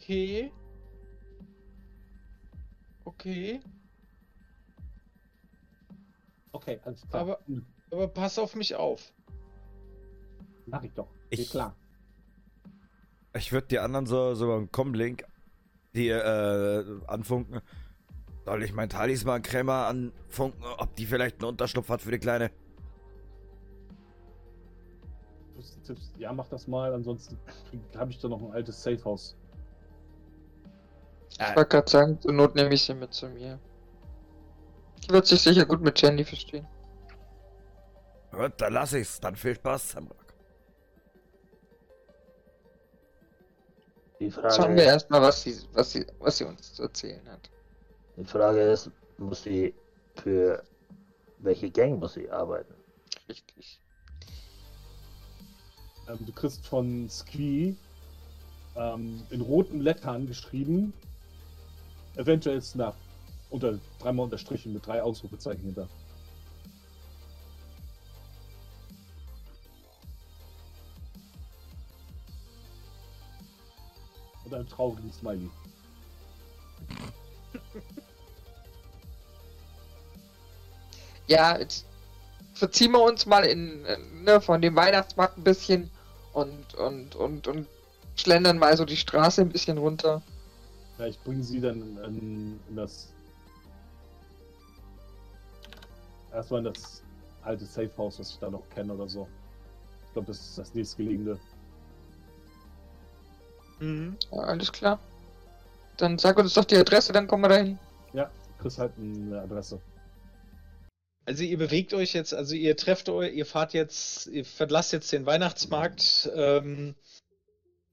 Okay. Okay. Okay, alles klar. Aber- Hm, Aber pass auf mich auf. Mach ich doch. Ich- Geht klar. Ich würde die anderen so, so beim Comlink, die äh, anfunken. Soll ich meinen Talisman-Krämer anfunken, ob die vielleicht einen Unterschlupf hat für die Kleine? Ja, mach das mal, ansonsten habe ich da noch ein altes Safehouse. Ich wollte gerade sagen, zur Not nehme ich sie mit zu mir. Die wird sich sicher gut mit Jenny verstehen. Gut, dann lass ich's. Dann viel Spaß. Die Schauen wir erstmal, was sie, was, sie, was sie uns zu erzählen hat. die Frage ist, muss sie für welche Gang muss sie arbeiten? Richtig. Ähm, du kriegst von Squee ähm, in roten Lettern geschrieben, eventuell Snuff. Unter dreimal unterstrichen mit drei Ausrufezeichen hinter. Und einem traurigen Smiley. Ja, jetzt verziehen wir uns mal in, äh, ne, von dem Weihnachtsmarkt ein bisschen und, und, und, und schlendern mal so die Straße ein bisschen runter. Ja, ich bringe sie dann in, in das. Erstmal in das alte Safehouse, was ich da noch kenne oder so. Ich glaube, das ist das nächstgelegene. Mhm. Ja, alles klar. Dann sag uns doch die Adresse, dann kommen wir dahin. Ja, kriegst halt eine Adresse. Also ihr bewegt euch jetzt, also ihr trefft euch, ihr fahrt jetzt, ihr verlasst jetzt den Weihnachtsmarkt ähm,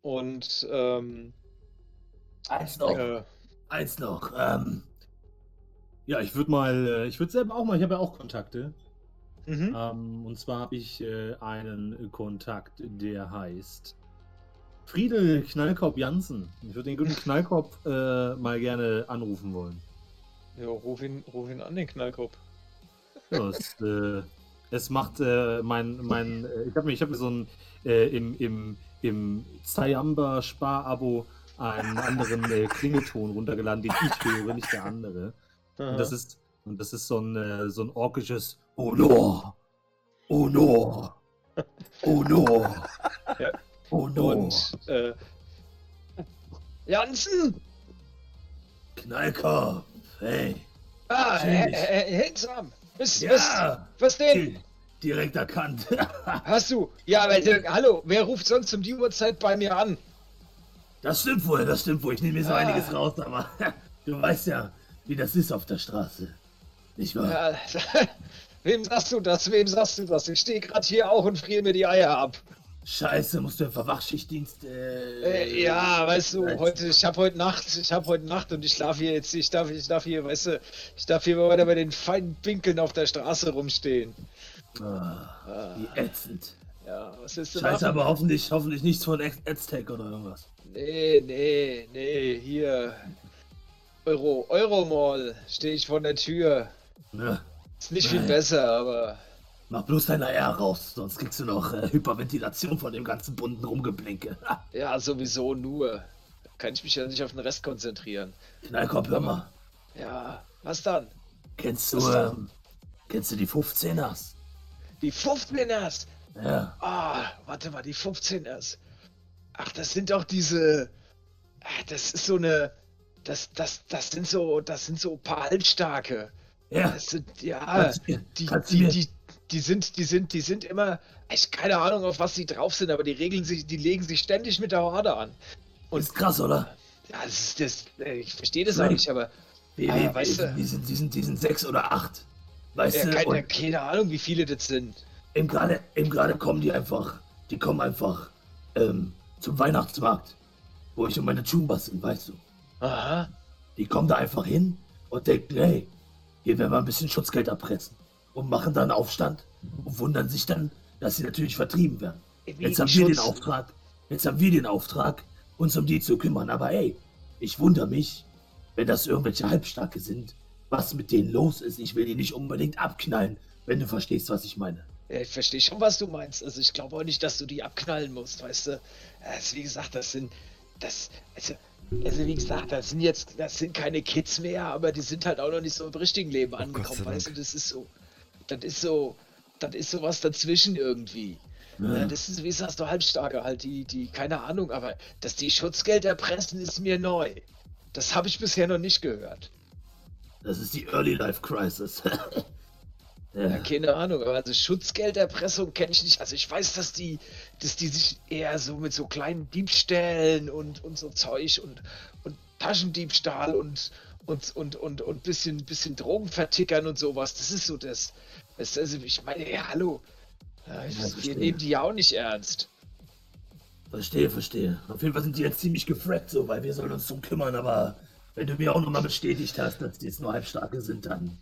und ähm, Eins noch. äh, Eins noch. Ähm, ja, ich würde mal, äh, ich würde selber auch mal, ich habe ja auch Kontakte. mhm. Ähm, und zwar habe ich äh, einen Kontakt, der heißt Friedel Knallkopf Jansen. Ich würde den guten Knallkopf äh, mal gerne anrufen wollen. ja, ruf ihn, ruf ihn an, den Knallkopf. Ja, es, äh, es macht äh, mein, mein äh, ich habe mir, ich hab mir so ein im, im, im Zayamba Spar-Abo einen anderen Klingelton runtergeladen, den ich höre, nicht der andere. Und das ist, und das ist so ein, äh, so ein orkisches Oh no! Oh no! Oh no! Ja. Oh no! Und äh, Jansen! Knallkopf! Hey! Ah. Herr, Herr Hensam! Was, was, Ja! was denn? di- Direkt erkannt! Hast du? Ja, aber äh, hallo, wer ruft sonst um die Uhrzeit bei mir an? Das stimmt wohl, das stimmt wohl. Ich nehme mir so Ah. einiges raus, aber du weißt ja, wie das ist auf der Straße. Nicht wahr? Ja, wem sagst du das? Wem sagst du das? Ich stehe gerade hier auch und friere mir die Eier ab. Scheiße, musst du im Wachschichtdienst. Äh, Äh, ja, weißt du, heute, ich habe heute Nacht, ich habe heute Nacht und ich schlafe hier jetzt, ich darf, ich darf hier, weißt du, ich darf hier weiter bei den feinen Pinkeln auf der Straße rumstehen. Ah, Ah, wie ätzend. ja, was ist denn Scheiße, aber hoffentlich, hoffentlich nichts von Aztec oder irgendwas. Nee, nee, nee, hier. Euro, Euromall, stehe ich vor der Tür. Ja, Ist nicht viel Nein. besser, aber Mach bloß deine R raus, sonst kriegst du noch äh, Hyperventilation von dem ganzen bunten Rumgeblinke. Ja, sowieso nur. Da kann ich mich ja nicht auf den Rest konzentrieren. Knallkopf, hör mal. Ja, was dann? Kennst du, Was denn? ähm, kennst du die 15ers? Die 15ers! Ja. Ah, warte mal, die 15ers. Ach, das sind doch diese. Ah, Das ist so eine. Das, das, das sind so, das sind so paar Halbstarke. Ja. Das sind, ja, die, die, die, die sind, die sind, die sind immer. Ich keine Ahnung, auf was sie drauf sind, aber die regeln sich, die legen sich ständig mit der Horde an. Und ist krass, oder? ja, das ist das. äh, Ich verstehe das nicht, aber Wie, Ah, wie, weißt du- die, sind, die, sind, die sind sechs oder acht. Weißt ja, du? keine, keine Ahnung, wie viele das sind. eben gerade eben gerade kommen die einfach, die kommen einfach ähm, zum Weihnachtsmarkt, wo ich und meine Chumbas sind, weißt du. Aha. Die kommen da einfach hin und denken, hey, hier werden wir ein bisschen Schutzgeld abpressen. Und machen dann Aufstand und wundern sich dann, dass sie natürlich vertrieben werden. Jetzt haben wir den Auftrag, jetzt haben wir den Auftrag, uns um die zu kümmern. Aber ey, ich wundere mich, wenn das irgendwelche Halbstarke sind, was mit denen los ist. Ich will die nicht unbedingt abknallen, wenn du verstehst, was ich meine. Ich verstehe schon, was du meinst. Also ich glaube auch nicht, dass du die abknallen musst, weißt du. Also, wie gesagt, das sind. Das. Also, also wie gesagt, das sind jetzt, das sind keine Kids mehr, aber die sind halt auch noch nicht so im richtigen Leben sei angekommen, weißt du. Das ist so. Das ist so. Das ist sowas dazwischen irgendwie. Ja. das ist, wie sagst du, Halbstarke halt, die, die, keine Ahnung, aber dass die Schutzgeld erpressen, ist mir neu. Das habe ich bisher noch nicht gehört. Das ist die Early Life Crisis. Ja, keine Ahnung, aber also Schutzgelderpressung kenne ich nicht. Also ich weiß, dass die, dass die sich eher so mit so kleinen Diebstählen und, und so Zeug und, und Taschendiebstahl und und und und und bisschen bisschen Drogen vertickern und sowas. Das ist so das. das also ich meine, ja, hallo. Ja, wir nehmen die ja auch nicht ernst. Verstehe, verstehe. Auf jeden Fall sind die jetzt ziemlich gefragt, so, weil wir sollen uns drum kümmern, aber wenn du mir auch nochmal bestätigt hast, dass die jetzt nur Halbstarke sind, dann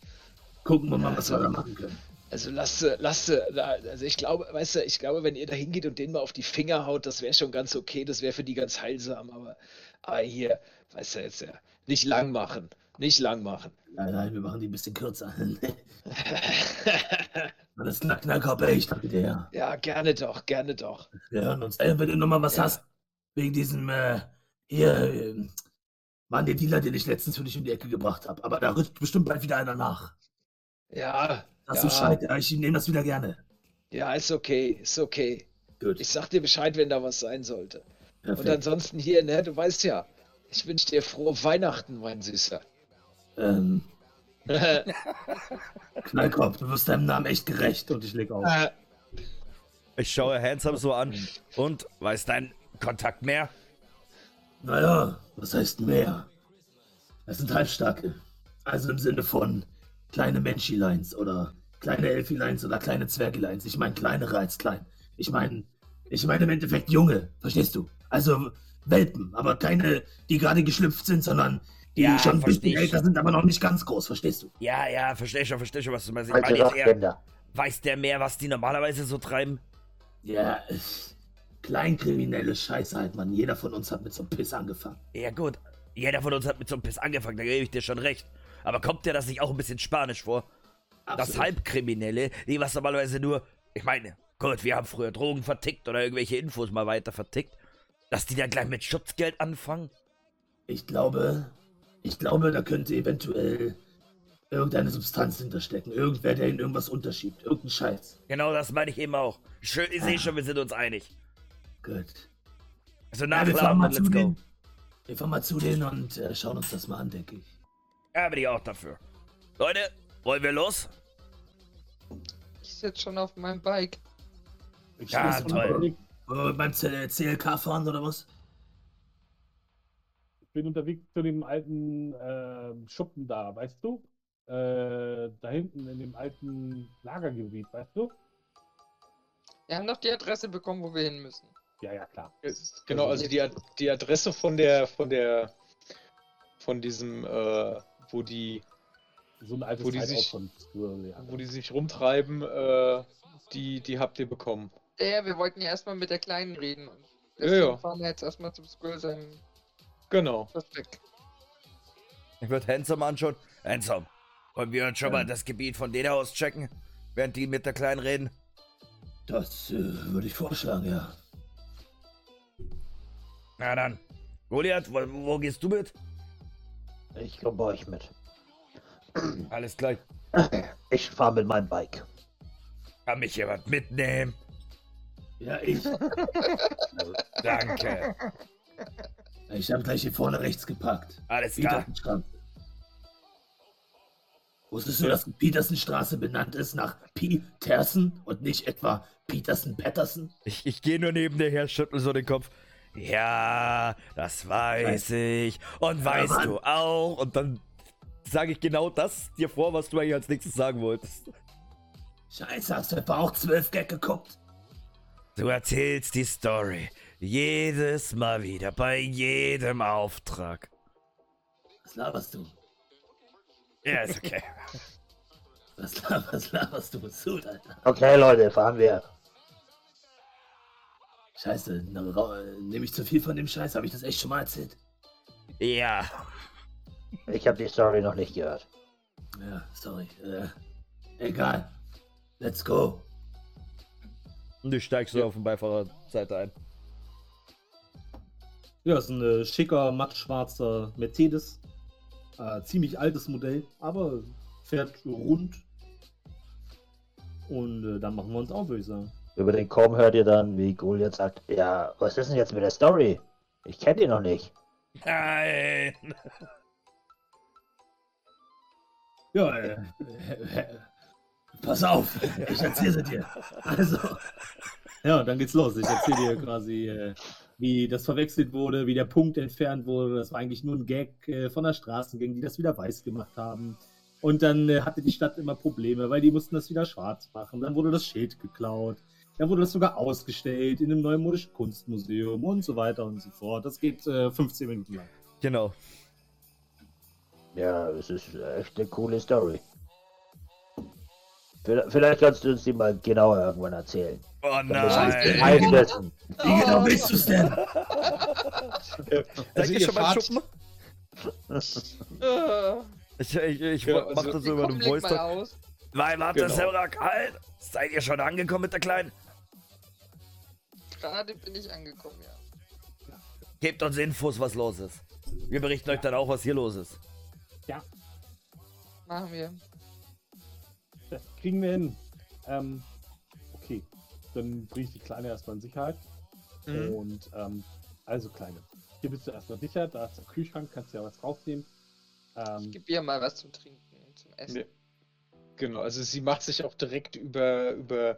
gucken wir mal, was wir da machen können. Also lasst lasst also ich glaube, weißt du, ich glaube, wenn ihr da hingeht und denen mal auf die Finger haut, das wäre schon ganz okay, das wäre für die ganz heilsam, aber, aber hier, weißt du jetzt ja, nicht lang machen, nicht lang machen. Nein, nein, wir machen die ein bisschen kürzer. Alles klar, Knallkopf, ey, ich danke dir. ja. ja, gerne doch, gerne doch. Wir hören uns. Ey, wenn du nochmal was Ja. hast, wegen diesem, äh, hier, äh, Mann, der Dealer, den ich letztens für dich um die Ecke gebracht habe. Aber da rückt bestimmt bald wieder einer nach. Ja, Das ja, ist ja, ich nehme das wieder gerne. ja, ist okay, ist okay. Gut, Ich sag dir Bescheid, wenn da was sein sollte. Und perfekt. ansonsten hier, ne, du weißt ja, ich wünsche dir frohe Weihnachten, mein Süßer. Ähm, Knallkopf, du wirst deinem Namen echt gerecht. Und ich leg auf. Äh, Ich schaue Handsome so an. Und, weiß dein Kontakt mehr? Naja, was heißt mehr? Es sind Halbstarke. Also im Sinne von kleine Menschileins oder kleine Elfileins oder kleine Zwergileins. Ich meine kleinere als klein. Ich meine, ich meine im Endeffekt junge, verstehst du? Also Welpen, aber keine, die gerade geschlüpft sind, sondern die Ja, schon ein bisschen älter sind, aber noch nicht ganz groß, verstehst du? Ja, ja, verstehe schon, verstehe schon, was du meinst. Ich meine jetzt eher, weiß der mehr, was die normalerweise so treiben? Ja, kleinkriminelle Scheiße halt, Mann. Jeder von uns hat mit so einem Piss angefangen. Ja, gut. Jeder von uns hat mit so einem Piss angefangen, da gebe ich dir schon recht. Aber kommt dir das nicht auch ein bisschen spanisch vor? Das Absolut. Halbkriminelle, die was normalerweise nur, ich meine, gut, wir haben früher Drogen vertickt oder irgendwelche Infos mal weiter vertickt, dass die dann gleich mit Schutzgeld anfangen? Ich glaube, ich glaube, da könnte eventuell irgendeine Substanz hinterstecken. Irgendwer, der ihnen irgendwas unterschiebt. Irgendein Scheiß. Genau das meine ich eben auch. Schön, ich sehe schon, wir sind uns einig. Gut. Also Ja, wir fahren nachladen mal und zu let's go. denen. Wir fahren mal zu denen und äh, schauen uns das mal an, denke ich. Ja, bin ich auch dafür. Leute, wollen wir los? Ich sitze schon auf meinem Bike. Ich Ja, toll. wir beim CLK fahren oder was? Ich bin unterwegs zu dem alten ähm, Schuppen da, weißt du? Äh, da hinten in dem alten Lagergebiet, weißt du? Wir haben noch die Adresse bekommen, wo wir hin müssen. Ja, ja, klar. Genau, also die, Ad- die Adresse von der, von der, von diesem, äh, wo die, So ein altes Wo die sich- von ja. wo die sich rumtreiben, äh, die, die habt ihr bekommen. Ja, ja, wir wollten ja erstmal mit der Kleinen reden. Und Ja, deswegen ja. fahren wir jetzt erstmal zum Squirrel sein Genau. Versteck. Ich würde Handsome anschauen. Handsome, Wollen wir uns schon mal das Gebiet von denen aus checken, während die mit der Kleinen reden? Das äh, würde ich vorschlagen, ja. Na dann. Goliath, wo, wo gehst du mit? Ich komme bei euch mit. Alles klar. Ich fahre mit meinem Bike. Kann mich jemand mitnehmen? Ja, ich. Danke. Ich habe gleich hier vorne rechts gepackt. Alles klar. Wusstest du, dass die Petersenstraße benannt ist nach Petersen und nicht etwa Petersen Patterson? Ich, ich gehe nur neben dir her, schüttel so den Kopf. Ja, das weiß ich. Und weißt Mann. du auch. Und dann sage ich genau das dir vor, was du eigentlich als nächstes sagen wolltest. Scheiße, hast du etwa auch 12 Gag geguckt? Du erzählst die Story. Jedes Mal wieder, bei jedem Auftrag. Was laberst du? Ja, ist okay. Was, lab was laberst du? Was tut, Alter? Okay, Leute, fahren wir. Scheiße, nehme ich zu viel von dem Scheiß? Habe ich das echt schon mal erzählt? ja, Ich habe die Story noch nicht gehört. Ja, sorry. Äh, egal. Let's go. und du steigst so auf dem Beifahrerseite ein. Ja, ist ein äh, schicker, mattschwarzer Mercedes. Äh, ziemlich altes Modell, aber fährt rund. Und äh, dann machen wir uns auf, würde ich sagen. Über den Com hört ihr dann, wie Goliath sagt, ja, was ist denn jetzt mit der Story? Ich kenne die noch nicht. Nein! Ja, äh, äh, äh, pass auf, ich erzähle sie dir. Also, Ja, dann geht's los. Ich erzähle dir quasi, äh, wie das verwechselt wurde, wie der Punkt entfernt wurde. Das war eigentlich nur ein Gag äh, von der Straßengang, die das wieder weiß gemacht haben. Und dann äh, hatte die Stadt immer Probleme, weil die mussten das wieder schwarz machen. Dann wurde das Schild geklaut. Dann wurde das sogar ausgestellt in einem neumodischen Kunstmuseum und so weiter und so fort. Das geht äh, 15 Minuten lang. Genau. Ja, es ist echt eine coole Story. Vielleicht kannst du uns die mal genauer irgendwann erzählen. Oh nein! einsetzen. wie genau willst du es denn? Also ihr schon mal Schuppen? Äh, Ich, ich, ich Ja, mach also- das so über den Voice mal Talk. aus. Nein, warte, Genau. Semrak, halt! Seid ihr schon angekommen mit der Kleinen? Gerade bin ich angekommen, ja. Gebt uns Infos, was los ist. Wir berichten euch dann auch, was hier los ist. Machen wir. Das kriegen wir hin. Ähm, okay, dann bringe ich die Kleine erstmal in Sicherheit. Mhm. Und ähm, also Kleine, hier bist du erstmal sicher, da ist der Kühlschrank, kannst du ja was rausnehmen. Ähm, Gib ihr mal was zum Trinken zum Essen. Nee. Genau, also sie macht sich auch direkt über, über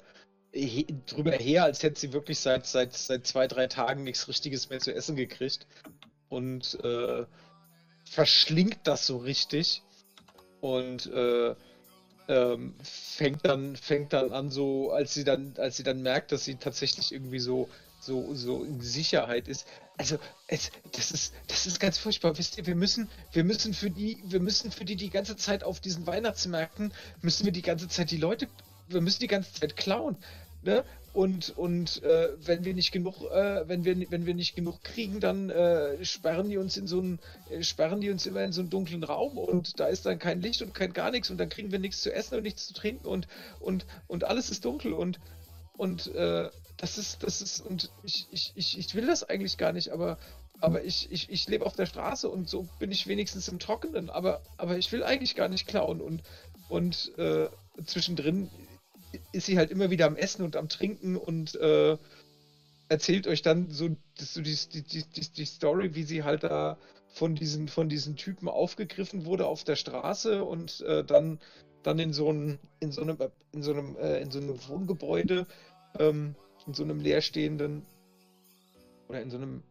drüber her, als hätte sie wirklich seit, seit, seit zwei, drei Tagen nichts Richtiges mehr zu essen gekriegt. Und äh, verschlingt das so richtig. Und äh, ähm, fängt dann, fängt dann an, so, als sie dann, als sie dann merkt, dass sie tatsächlich irgendwie so, so, so in Sicherheit ist. Also, es, das ist, das ist ganz furchtbar. Wisst ihr, wir müssen, wir müssen für die, wir müssen für die die ganze Zeit auf diesen Weihnachtsmärkten, müssen wir die ganze Zeit die Leute, wir müssen die ganze Zeit klauen. Ne? Und, und äh, wenn wir nicht genug, äh, wenn wir, wenn wir nicht genug kriegen, dann äh, sperren die uns in so einen, äh, sperren die uns immer in so einen dunklen Raum und da ist dann kein Licht und kein gar nichts und dann kriegen wir nichts zu essen und nichts zu trinken und, und, und alles ist dunkel und, und äh, das ist, das ist, und ich, ich, ich, ich will das eigentlich gar nicht, aber, aber ich, ich, ich lebe auf der Straße und so bin ich wenigstens im Trockenen, aber, aber ich will eigentlich gar nicht klauen und, und äh, zwischendrin ist sie halt immer wieder am Essen und am Trinken und äh, erzählt euch dann so, so die, die, die, die, Story, wie sie halt da von diesen, von diesen Typen aufgegriffen wurde auf der Straße und äh, dann, dann in so einem, in so einem, in so einem, äh, so Wohngebäude, ähm, in so einem leerstehenden oder in so einem,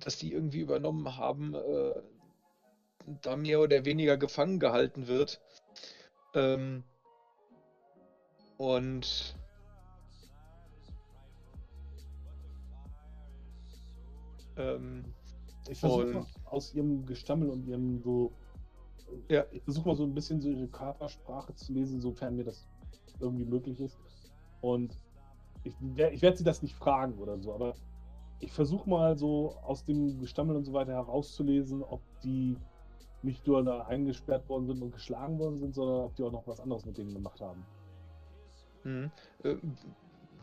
das die irgendwie übernommen haben, äh, da mehr oder weniger gefangen gehalten wird. Ähm, und ähm, ich versuche aus ihrem Gestammel und ihrem so. Ja. Ich versuche mal so ein bisschen so ihre Körpersprache zu lesen, sofern mir das irgendwie möglich ist. Und ich, ich werde sie das nicht fragen oder so, aber ich versuche mal so aus dem Gestammel und so weiter herauszulesen, ob die nicht nur da eingesperrt worden sind und geschlagen worden sind, sondern ob die auch noch was anderes mit denen gemacht haben. Hm. Äh,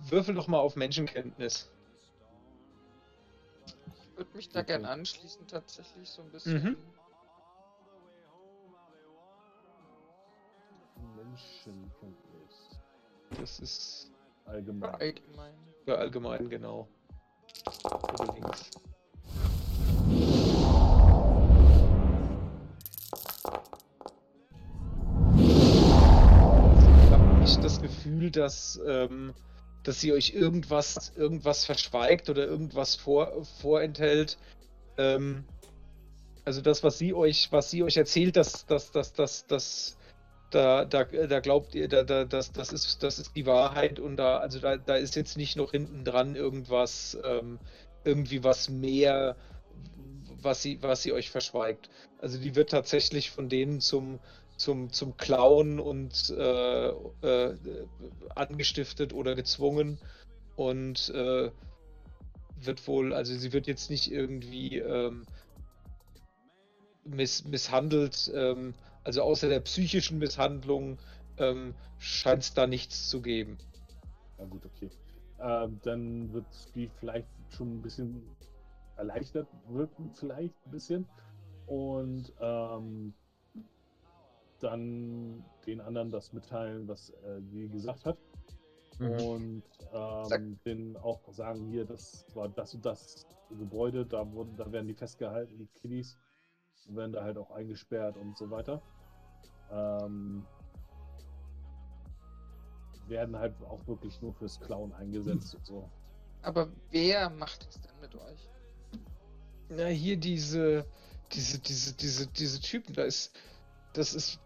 würfel doch mal auf Menschenkenntnis. Ich würde mich da Okay. gern anschließen, tatsächlich so ein bisschen. Mhm. Menschenkenntnis. Das ist Allgemein. Allgemein. für allgemein genau. Oder links. Nicht das Gefühl, dass, ähm, dass sie euch irgendwas, irgendwas verschweigt oder irgendwas vor, vorenthält. Ähm, also das, was sie euch, was sie euch erzählt, das, das, das, das, das, da, da, da glaubt ihr, da, da, das, das ist, das ist die Wahrheit und da, also da, da ist jetzt nicht noch hinten dran irgendwas, ähm, irgendwie was mehr, was sie, was sie euch verschweigt. Also die wird tatsächlich von denen zum, zum, zum Klauen und äh, äh, angestiftet oder gezwungen und äh, wird wohl, also sie wird jetzt nicht irgendwie ähm, miss, misshandelt, ähm, also außer der psychischen Misshandlung ähm, scheint es da nichts zu geben. Ja gut, okay. Ähm, dann wird die vielleicht schon ein bisschen erleichtert wirken, vielleicht ein bisschen. Und ähm, dann den anderen das mitteilen, was äh, die gesagt hat. Und Sag- ähm, denen auch sagen, hier, das war das und das Gebäude, da wurden, da werden die festgehalten, die Kiddies, und werden da halt auch eingesperrt und so weiter. Ähm, werden halt auch wirklich nur fürs Klauen eingesetzt und so. Aber wer macht das denn mit euch? Na, hier diese, diese, diese, diese, diese Typen, da ist, das ist,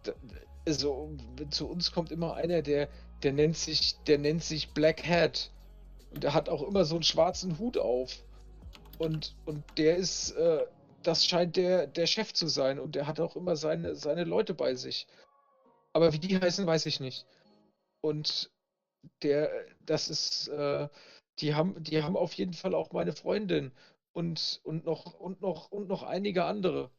also zu uns kommt immer einer, der, der nennt sich, der nennt sich Black Hat. Und der hat auch immer so einen schwarzen Hut auf. Und, und der ist, äh, das scheint der, der Chef zu sein. Und der hat auch immer seine, seine Leute bei sich. Aber wie die heißen, weiß ich nicht. Und der, das ist, äh, die haben, die haben auf jeden Fall auch meine Freundin und, und noch und noch und noch einige andere.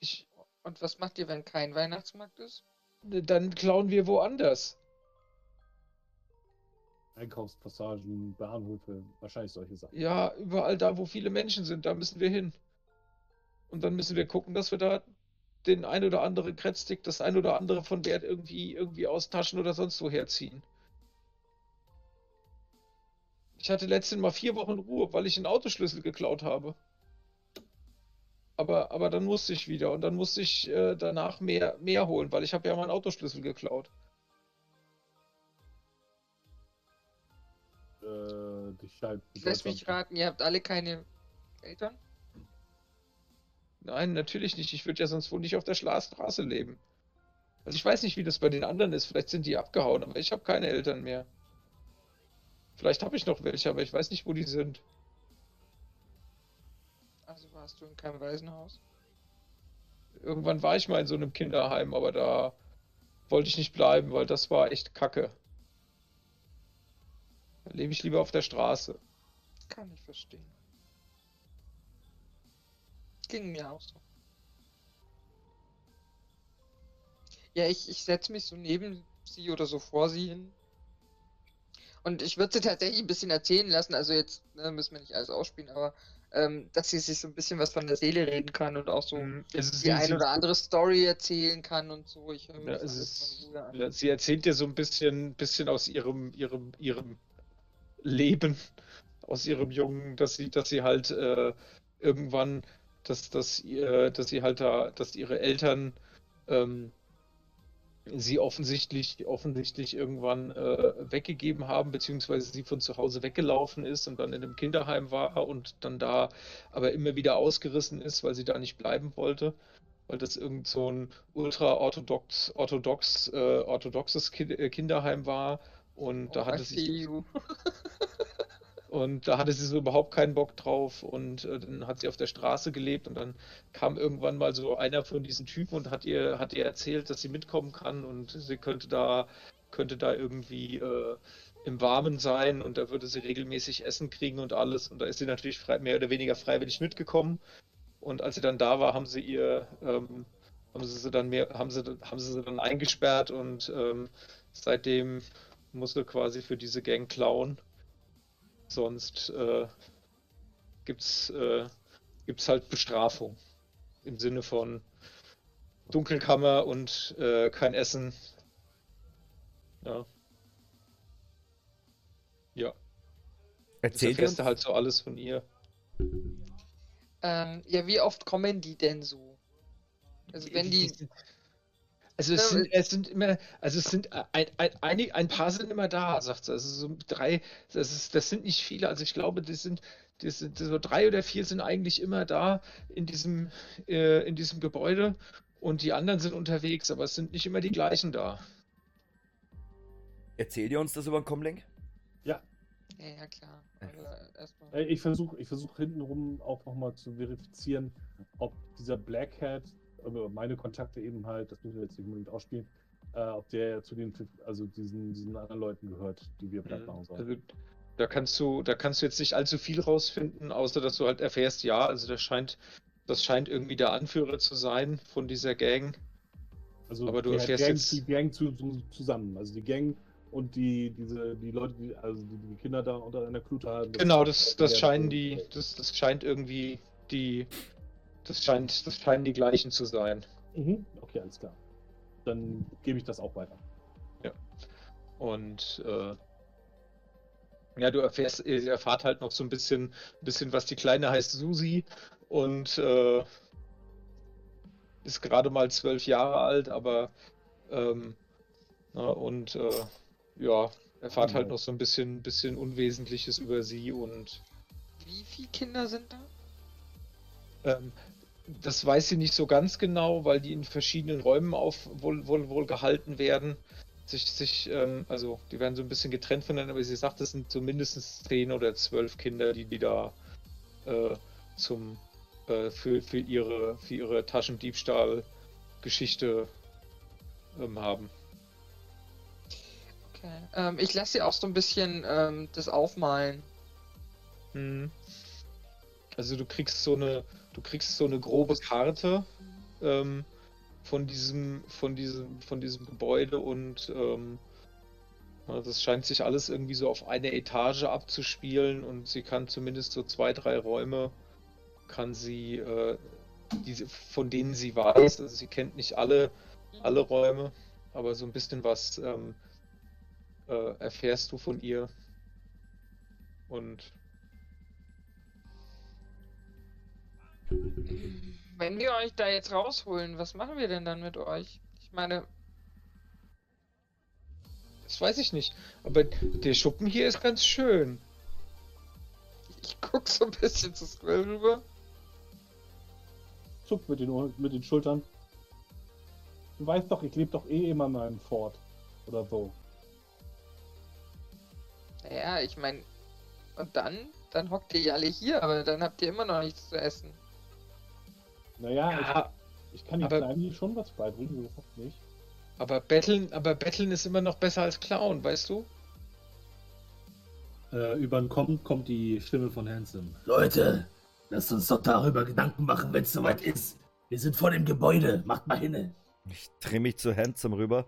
Ich, Und was macht ihr, wenn kein Weihnachtsmarkt ist? dann klauen wir woanders. Einkaufspassagen, Bahnhöfe, wahrscheinlich solche Sachen. Ja, überall da, wo viele Menschen sind, da müssen wir hin. Und dann müssen wir gucken, dass wir da den ein oder anderen Kretzstick, das ein oder andere von Wert irgendwie, irgendwie aus Taschen oder sonst wo herziehen. Ich hatte letztens mal vier Wochen Ruhe, weil ich einen Autoschlüssel geklaut habe. Aber, aber dann musste ich wieder und dann musste ich äh, danach mehr, mehr holen, weil ich habe ja meinen Autoschlüssel geklaut. Äh, Lass mich raten, ihr habt alle keine Eltern? Nein, natürlich nicht. Ich würde ja sonst wohl nicht auf der Straße leben. Also ich weiß nicht, wie das bei den anderen ist. Vielleicht sind die abgehauen, aber ich habe keine Eltern mehr. Vielleicht habe ich noch welche, aber ich weiß nicht, wo die sind. Also warst du in keinem Waisenhaus? Irgendwann war ich mal in so einem Kinderheim, aber da wollte ich nicht bleiben, weil das war echt Kacke. Da lebe ich lieber auf der Straße. Kann ich verstehen. Ging mir auch so. Ja, ich, ich setze mich so neben sie oder so vor sie hin. Und ich würde sie tatsächlich ein bisschen erzählen lassen, also jetzt ne, müssen wir nicht alles ausspielen, aber ähm, dass sie sich so ein bisschen was von der Seele reden kann und auch so. Also die ein oder andere Story erzählen kann und so. Ich höre Ja, ist- ja, sie erzählt dir so ein bisschen, bisschen aus ihrem, ihrem, ihrem Leben, aus ihrem Jungen, dass sie, dass sie halt äh, irgendwann, dass, dass, ihr, dass sie halt da, dass ihre Eltern ähm, sie offensichtlich, offensichtlich irgendwann äh, weggegeben haben, beziehungsweise sie von zu Hause weggelaufen ist und dann in einem Kinderheim war und dann da aber immer wieder ausgerissen ist, weil sie da nicht bleiben wollte, weil das irgend so ein ultra-orthodox, orthodox, äh, orthodoxes Ki äh, Kinderheim war und da Oh, hatte sie feel you. und da hatte sie so überhaupt keinen Bock drauf. Und äh, dann hat sie auf der Straße gelebt. Und dann kam irgendwann mal so einer von diesen Typen und hat ihr, hat ihr erzählt, dass sie mitkommen kann. Und sie könnte da, könnte da irgendwie äh, im Warmen sein. Und da würde sie regelmäßig Essen kriegen und alles. Und da ist sie natürlich frei, mehr oder weniger freiwillig mitgekommen. Und als sie dann da war, haben sie ihr, ähm, haben sie sie dann mehr, haben sie, haben sie sie dann eingesperrt. Und ähm, seitdem musste quasi für diese Gang klauen. Sonst äh, gibt's, äh, gibt's halt Bestrafung. Im Sinne von Dunkelkammer und äh, kein Essen. Ja. Ja. Das Erzählt erfährst uns, du halt so alles von ihr. Ähm, ja, wie oft kommen die denn so? Also wenn die. Also es sind, es sind immer, also es sind ein, ein, einig, ein paar sind immer da, sagt sie. Also so drei, das ist, das sind nicht viele. Also ich glaube, das sind, das sind so drei oder vier sind eigentlich immer da in diesem, äh, in diesem Gebäude und die anderen sind unterwegs, aber es sind nicht immer die gleichen da. erzählt ihr uns das über den Comlink? Ja, ja, klar. Erstmal. Äh, Ich versuche ich versuch hintenrum auch nochmal zu verifizieren, ob dieser Black Hat, also meine Kontakte eben halt, das müssen wir jetzt nicht unbedingt ausspielen, äh, ob der zu den, also diesen, diesen anderen Leuten gehört, die wir platt machen sollen. Also da kannst du, da kannst du jetzt nicht allzu viel rausfinden, außer dass du halt erfährst, ja, also das scheint, das scheint irgendwie der Anführer zu sein von dieser Gang. Also aber du erfährst Gang, jetzt- die Gang zu, zu, zusammen. Also die Gang und die, diese, die Leute, die, also die, die Kinder da unter einer Klute haben. Genau, das, das scheinen die, das, das scheint irgendwie die, das scheint, das scheinen die gleichen zu sein. Mhm. Okay, alles klar. Dann gebe ich das auch weiter. Und äh, ja, du erfährst, ihr erfahrt halt noch so ein bisschen, bisschen, was die Kleine heißt, Susi und äh, ist gerade mal zwölf Jahre alt, aber ähm, na, und äh, ja, erfahrt halt noch so ein bisschen, bisschen Unwesentliches über sie und Wie viele Kinder sind da? Ähm, das weiß sie nicht so ganz genau, weil die in verschiedenen Räumen auf wohl, wohl, wohl gehalten werden. Sich, sich, ähm, also die werden so ein bisschen getrennt voneinander, aber sie sagt, es sind so mindestens zehn oder zwölf Kinder, die die da äh, zum äh, für, für ihre für ihre Taschendiebstahl-Geschichte ähm, haben. Okay. Ähm, ich lasse sie auch so ein bisschen ähm, das aufmalen. Mhm. Also du kriegst so eine, du kriegst so eine grobe Karte ähm, von diesem, von diesem, von diesem Gebäude und ähm, das scheint sich alles irgendwie so auf eine Etage abzuspielen und sie kann zumindest so zwei, drei Räume kann sie, äh, diese, von denen sie weiß, also sie kennt nicht alle, alle Räume, aber so ein bisschen was ähm, äh, erfährst du von ihr. Und Wenn wir euch da jetzt rausholen, was machen wir denn dann mit euch? Ich meine, Das weiß ich nicht. Aber der Schuppen hier ist ganz schön. ich guck so ein bisschen zu Squirrel rüber. Zuckt mit den, mit den Schultern. Du weißt doch, ich lebe doch eh immer in meinem Fort. Oder so. Naja, ich meine, und dann? Dann hockt ihr ja alle hier, aber dann habt ihr immer noch nichts zu essen. Naja, Ja, ich, ich kann aber- Kleinen schon was beibringen, das nicht. aber betteln, aber betteln ist immer noch besser als klauen, weißt du? Äh, über den Kommt kommt die Stimme von Handsome. Leute, lasst uns doch darüber Gedanken machen, wenn es soweit ist. Wir sind vor dem Gebäude. Macht mal hinne. Ich drehe mich zu Handsome rüber.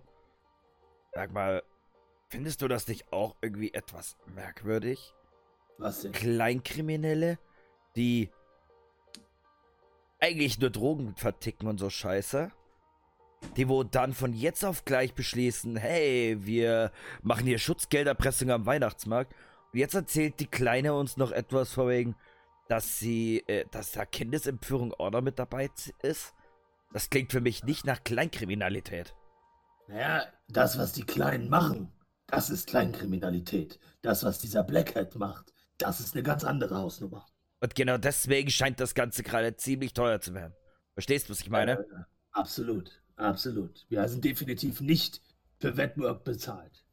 Sag mal, findest du das nicht auch irgendwie etwas merkwürdig? Was denn? Kleinkriminelle, die eigentlich nur Drogen verticken und so Scheiße. Die wo dann von jetzt auf gleich beschließen, hey, wir machen hier Schutzgelderpressung am Weihnachtsmarkt. Und jetzt erzählt die Kleine uns noch etwas vor wegen, dass sie, äh, dass da Kindesentführung Order mit dabei ist. Das klingt für mich nicht nach Kleinkriminalität. Naja, das, was die Kleinen machen, das ist Kleinkriminalität. Das, was dieser Black Hat macht, das ist eine ganz andere Hausnummer. Und genau deswegen scheint das Ganze gerade ziemlich teuer zu werden. Verstehst du, was ich meine? Äh, absolut, absolut. Wir sind definitiv nicht für Wettwork bezahlt.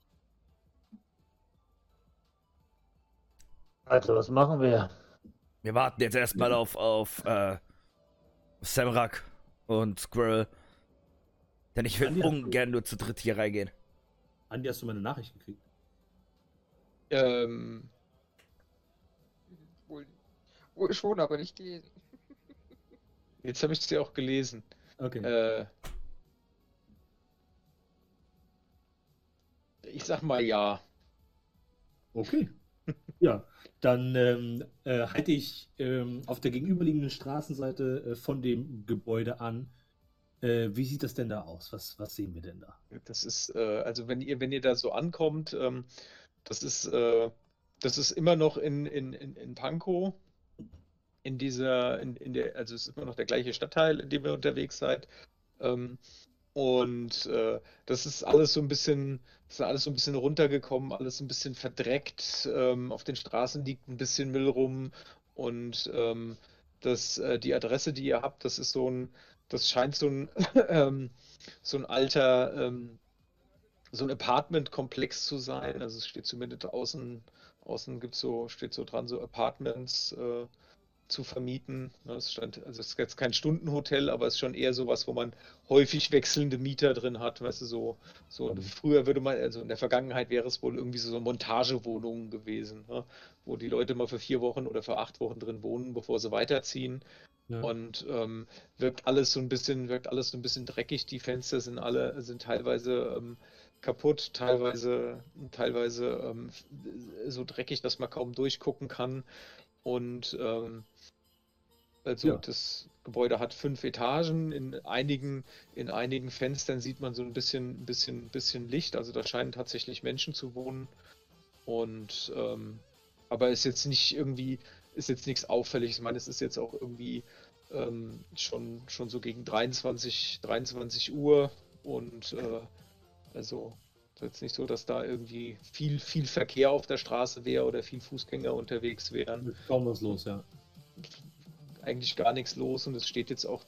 Also, was machen wir? Wir warten jetzt erstmal auf, auf äh, Samrak und Squirrel. Denn ich will du- ungern nur zu dritt hier reingehen. Andi, hast du meine Nachricht gekriegt? Ähm, schon, aber nicht gelesen. Jetzt habe ich sie auch gelesen. Okay. Äh, ich sag mal ja. Okay. Ja, dann ähm, äh, halte ich ähm, auf der gegenüberliegenden Straßenseite äh, von dem Gebäude an. Äh, wie sieht das denn da aus? Was, was sehen wir denn da? Das ist, äh, also wenn ihr, wenn ihr da so ankommt, ähm, das ist, äh, das ist immer noch in, in, in, in Pankow, in dieser, in, in der, also es ist immer noch der gleiche Stadtteil, in dem ihr unterwegs seid. Ähm, und äh, das ist alles so ein bisschen, das ist alles so ein bisschen runtergekommen, alles ein bisschen verdreckt. Ähm, auf den Straßen liegt ein bisschen Müll rum. Und ähm, das, äh, die Adresse, die ihr habt, das ist so ein, das scheint so ein, ähm, so ein alter, ähm, so ein Apartment-Komplex zu sein. Also es steht zumindest außen, außen gibt's so, steht so dran, so Apartments äh, zu vermieten. Ne, Es stand, also es ist jetzt kein Stundenhotel, aber es ist schon eher sowas, wo man häufig wechselnde Mieter drin hat. Weißt du, so, so Mhm. früher würde man, also in der Vergangenheit wäre es wohl irgendwie so Montagewohnungen gewesen, ne? wo die Leute mal für vier Wochen oder für acht Wochen drin wohnen, bevor sie weiterziehen. Ja. Und ähm, wirkt alles so ein bisschen, wirkt alles so ein bisschen dreckig. Die Fenster sind alle, sind teilweise ähm, kaputt, teilweise, teilweise ähm, so dreckig, dass man kaum durchgucken kann. Und ähm, also Ja. das Gebäude hat fünf Etagen. In einigen, in einigen Fenstern sieht man so ein bisschen, bisschen, bisschen Licht. Also da scheinen tatsächlich Menschen zu wohnen. Und ähm, aber ist jetzt nicht irgendwie, ist jetzt nichts Auffälliges. Ich meine, es ist jetzt auch irgendwie ähm, schon, schon so gegen 23, 23 Uhr und äh, also ist jetzt nicht so, dass da irgendwie viel, viel Verkehr auf der Straße wäre oder viel Fußgänger unterwegs wären. Kaum was los, ja. Eigentlich gar nichts los und es steht jetzt auch,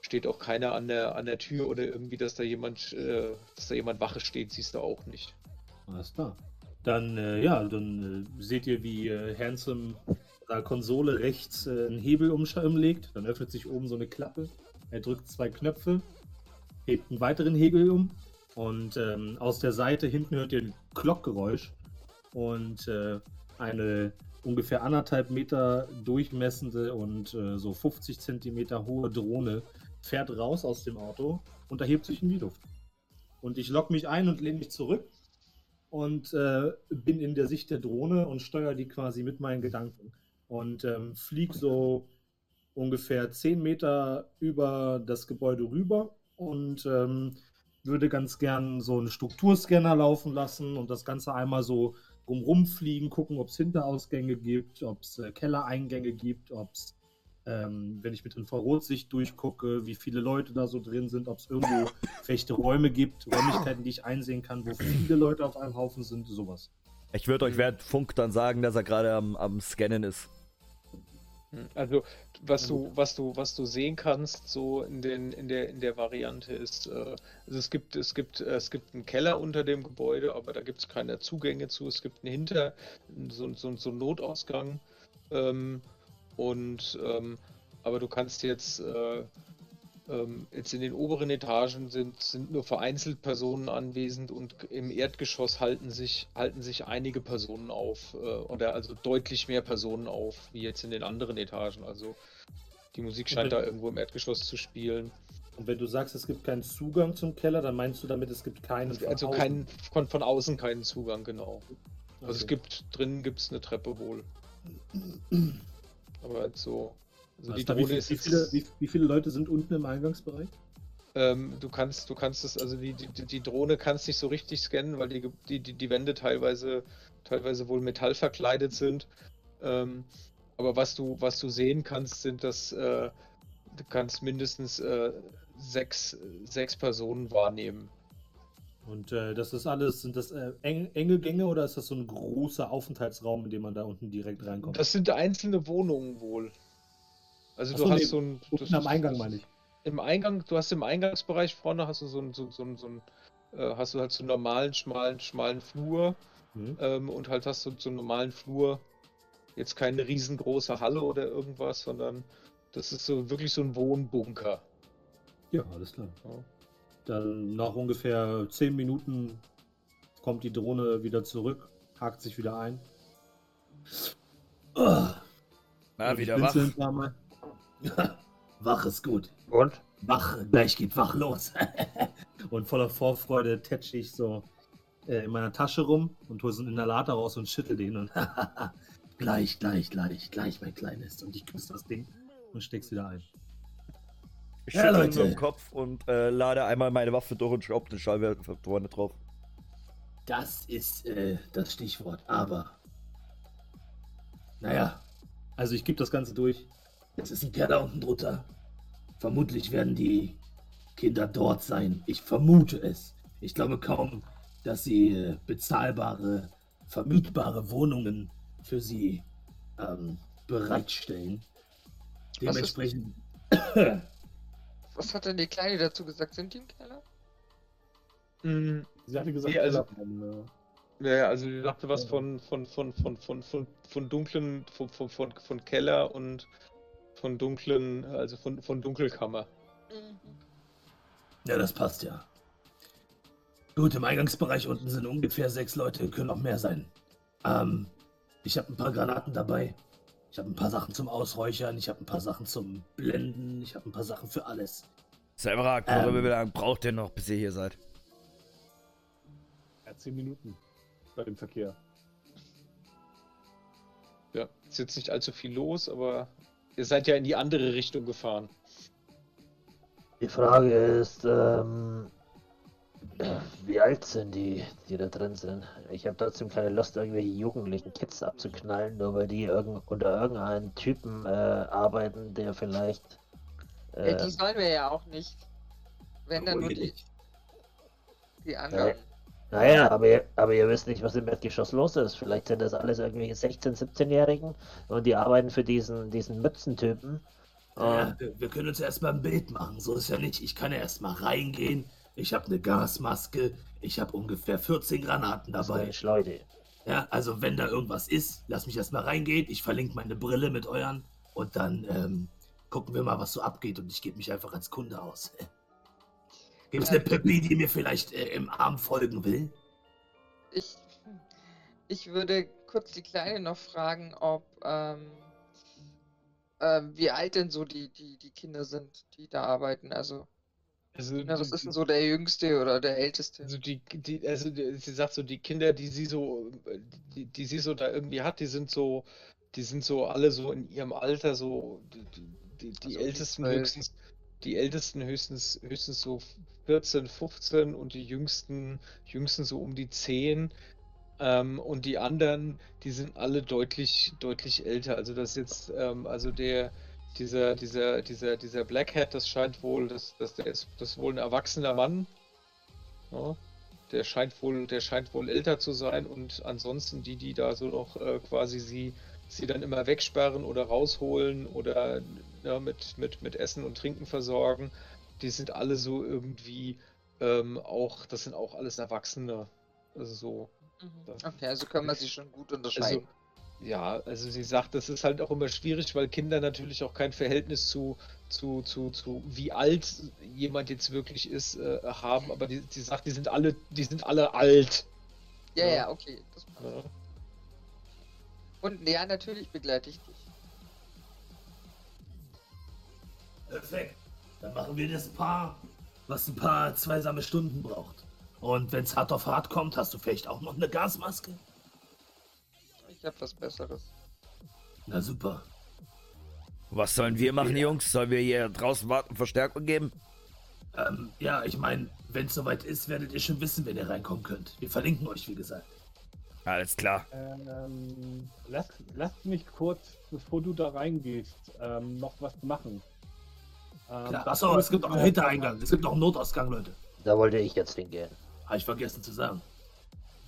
steht auch keiner an der, an der Tür oder irgendwie, dass da jemand, äh, dass da jemand Wache steht, siehst du auch nicht. Alles klar. Dann, äh, ja, dann äh, seht ihr, wie äh, Handsome der Konsole rechts äh, einen Hebel umlegt. Dann öffnet sich oben so eine Klappe. Er drückt zwei Knöpfe, hebt einen weiteren Hebel um und ähm, aus der Seite hinten hört ihr ein Glockgeräusch und äh, eine ungefähr anderthalb Meter durchmessende und äh, so 50 Zentimeter hohe Drohne fährt raus aus dem Auto und erhebt sich in die Luft. Und ich lock mich ein und lehne mich zurück und äh, bin in der Sicht der Drohne und steuere die quasi mit meinen Gedanken. Und ähm, flieg so ungefähr 10 Meter über das Gebäude rüber und ähm, würde ganz gern so einen Strukturscanner laufen lassen und das Ganze einmal so rumrum fliegen, gucken, ob es Hinterausgänge gibt, ob es äh, Kellereingänge gibt, ob es, ähm, wenn ich mit Infrarotsicht durchgucke, wie viele Leute da so drin sind, ob es irgendwo fechte Räume gibt, Räumlichkeiten, die ich einsehen kann, wo viele Leute auf einem Haufen sind, sowas. Ich würde euch während Funk dann sagen, dass er gerade am, am Scannen ist. Also was du, was du, was du sehen kannst, so in den, in der, in der Variante ist, äh, also es gibt, es gibt, äh, es gibt einen Keller unter dem Gebäude, aber da gibt es keine Zugänge zu. Es gibt einen Hinter, so, so, so einen Notausgang. Ähm, und ähm, aber du kannst jetzt, äh, ähm, jetzt in den oberen Etagen sind, sind nur vereinzelt Personen anwesend und im Erdgeschoss halten sich, halten sich einige Personen auf, äh, oder also deutlich mehr Personen auf, wie jetzt in den anderen Etagen. Also die Musik scheint da irgendwo im Erdgeschoss zu spielen. Und wenn du sagst, es gibt keinen Zugang zum Keller, dann meinst du damit, es gibt keinen. Also außen? kein, von, außen keinen Zugang, genau. Also es Okay. gibt, drinnen gibt es eine Treppe wohl. Aber halt so. Also die wie, Drohne viel- ist wie, viele, wie, wie viele Leute sind unten im Eingangsbereich? Ähm, du kannst, du kannst es, also die, die, die Drohne kannst nicht so richtig scannen, weil die, die, die, die Wände teilweise, teilweise wohl metallverkleidet sind. Ähm, aber was du, was du sehen kannst, sind, dass äh, du kannst mindestens äh, sechs, sechs Personen wahrnehmen. Und äh, das ist alles, sind das äh, eng, enge Gänge oder ist das so ein großer Aufenthaltsraum, in dem man da unten direkt reinkommt? Das sind einzelne Wohnungen wohl. Also Ach du hast nee, so ein. das am Eingang meine ich. Im Eingang, du hast im Eingangsbereich vorne hast du so ein, so, so, so ein, äh, hast du halt so einen normalen, schmalen, schmalen Flur. Mhm. Ähm, und halt hast du so einen normalen Flur. Jetzt keine riesengroße Halle oder irgendwas, sondern das ist so wirklich so ein Wohnbunker. Ja, alles klar. Ja. Dann nach ungefähr 10 Minuten kommt die Drohne wieder zurück, hakt sich wieder ein. Na, Und ich wieder wach. Mal. Wach ist gut. Und? Wach, gleich geht wach los. und voller Vorfreude tätsche ich so äh, in meiner Tasche rum und hole so einen Inhalator raus und schüttel den und gleich, gleich, gleich, gleich, mein Kleines. Und ich küsse das Ding und steck's wieder ein. Ich Ja, schüttle Leute. so im Kopf und äh, lade einmal meine Waffe durch und schraube eine Scheibe vorne drauf. Das ist äh, das Stichwort, aber. Naja, also ich gebe das Ganze durch. Es ist ein Keller unten drunter. Vermutlich werden die Kinder dort sein. Ich vermute es. Ich glaube kaum, dass sie äh, bezahlbare, vermietbare Wohnungen für sie ähm, bereitstellen. Was ist- Dementsprechend. Was hat denn die Kleine dazu gesagt? Sind die im Keller? Mm, Sie hatte gesagt, Nee, also- Ja, ja, also die sagte was von, von, von, von, von, von, von dunklen, von, von, von, von Keller und von dunklen, also von, von Dunkelkammer. Ja, das passt ja. Gut, im Eingangsbereich unten sind ungefähr sechs Leute, können auch mehr sein. Ähm, ich habe ein paar Granaten dabei. Ich habe ein paar Sachen zum Ausräuchern, ich habe ein paar Sachen zum Blenden, ich habe ein paar Sachen für alles. Severa, Ähm. wie lange braucht ihr noch, bis ihr hier seid? Ja, zehn Minuten bei dem Verkehr. Ja, ist jetzt nicht allzu viel los, aber ihr seid ja in die andere Richtung gefahren. Die Frage ist, ähm, wie alt sind die, die da drin sind? Ich habe trotzdem keine Lust, irgendwelche jugendlichen Kids abzuknallen, nur weil die irgend, unter irgendeinem Typen äh, arbeiten, der vielleicht. Ja, Äh, die sollen wir ja auch nicht. Wenn dann nur die, die anderen. Naja, aber ihr, aber ihr wisst nicht, was im Erdgeschoss los ist. Vielleicht sind das alles irgendwelche 16-, 17-Jährigen und die arbeiten für diesen, diesen Mützentypen. Ja, wir, wir können uns erstmal ein Bild machen. So ist ja nicht. Ich kann ja erstmal reingehen. Ich habe eine Gasmaske. Ich habe ungefähr 14 Granaten das ist dabei. Schleude. Ja, also wenn da irgendwas ist, lass mich erstmal reingehen. Ich verlinke meine Brille mit euren und dann ähm, gucken wir mal, was so abgeht. Und ich gebe mich einfach als Kunde aus. Gibt es Ja. eine Pippi, die mir vielleicht äh, im Arm folgen will? Ich, ich würde kurz die Kleine noch fragen, ob ähm, ähm, wie alt denn so die, die, die Kinder sind, die da arbeiten. Also, Also, na, was die- ist denn so der Jüngste oder der Älteste? Also die, die, also die, sie sagt so, die Kinder, die sie so, äh, die, die sie so da irgendwie hat, die sind so, die sind so alle so in ihrem Alter, so die, die, Also ältesten 12. höchstens, die ältesten höchstens, höchstens so 14, 15 und die jüngsten, jüngsten so um die 10. Ähm, und die anderen, die sind alle deutlich, deutlich älter. Also das jetzt, ähm, also der, dieser, dieser, dieser, dieser Black Hat, das scheint wohl, das, das, der ist, das ist wohl ein erwachsener Mann. Ja, der scheint wohl, der scheint wohl älter zu sein und ansonsten die, die da so noch äh, quasi sie, sie dann immer wegsperren oder rausholen oder ja, mit, mit, mit Essen und Trinken versorgen, die sind alle so irgendwie ähm, auch, das sind auch alles Erwachsene. Also so. Mhm. Okay, also können wir sie schon gut Also, unterscheiden. ja, also sie sagt, das ist halt auch immer schwierig, weil Kinder natürlich auch kein Verhältnis zu, zu, zu, zu wie alt jemand jetzt wirklich ist, äh, haben, aber die, sie sagt, die sind alle, die sind alle alt. ja, ja. ja, okay. Das passt. Ne? Und ja, natürlich begleite ich dich. Perfekt. Dann machen wir das Paar, was ein paar zweisame Stunden braucht. Und wenn es hart auf hart kommt, hast du vielleicht auch noch eine Gasmaske? Ich habe was Besseres. Na super. Was sollen wir machen, Jungs? Sollen wir hier draußen warten, Verstärkung geben? Ähm, ja, ich meine, wenn es soweit ist, werdet ihr schon wissen, wenn ihr reinkommen könnt. Wir verlinken euch, wie gesagt. Alles klar. Ähm, lass, lass mich kurz, bevor du da reingehst, ähm, noch was machen. Ähm, Achso, es gibt auch einen Hintereingang. Es gibt auch einen Notausgang, Leute. Da wollte ich jetzt hingehen. Habe ich vergessen zu sagen.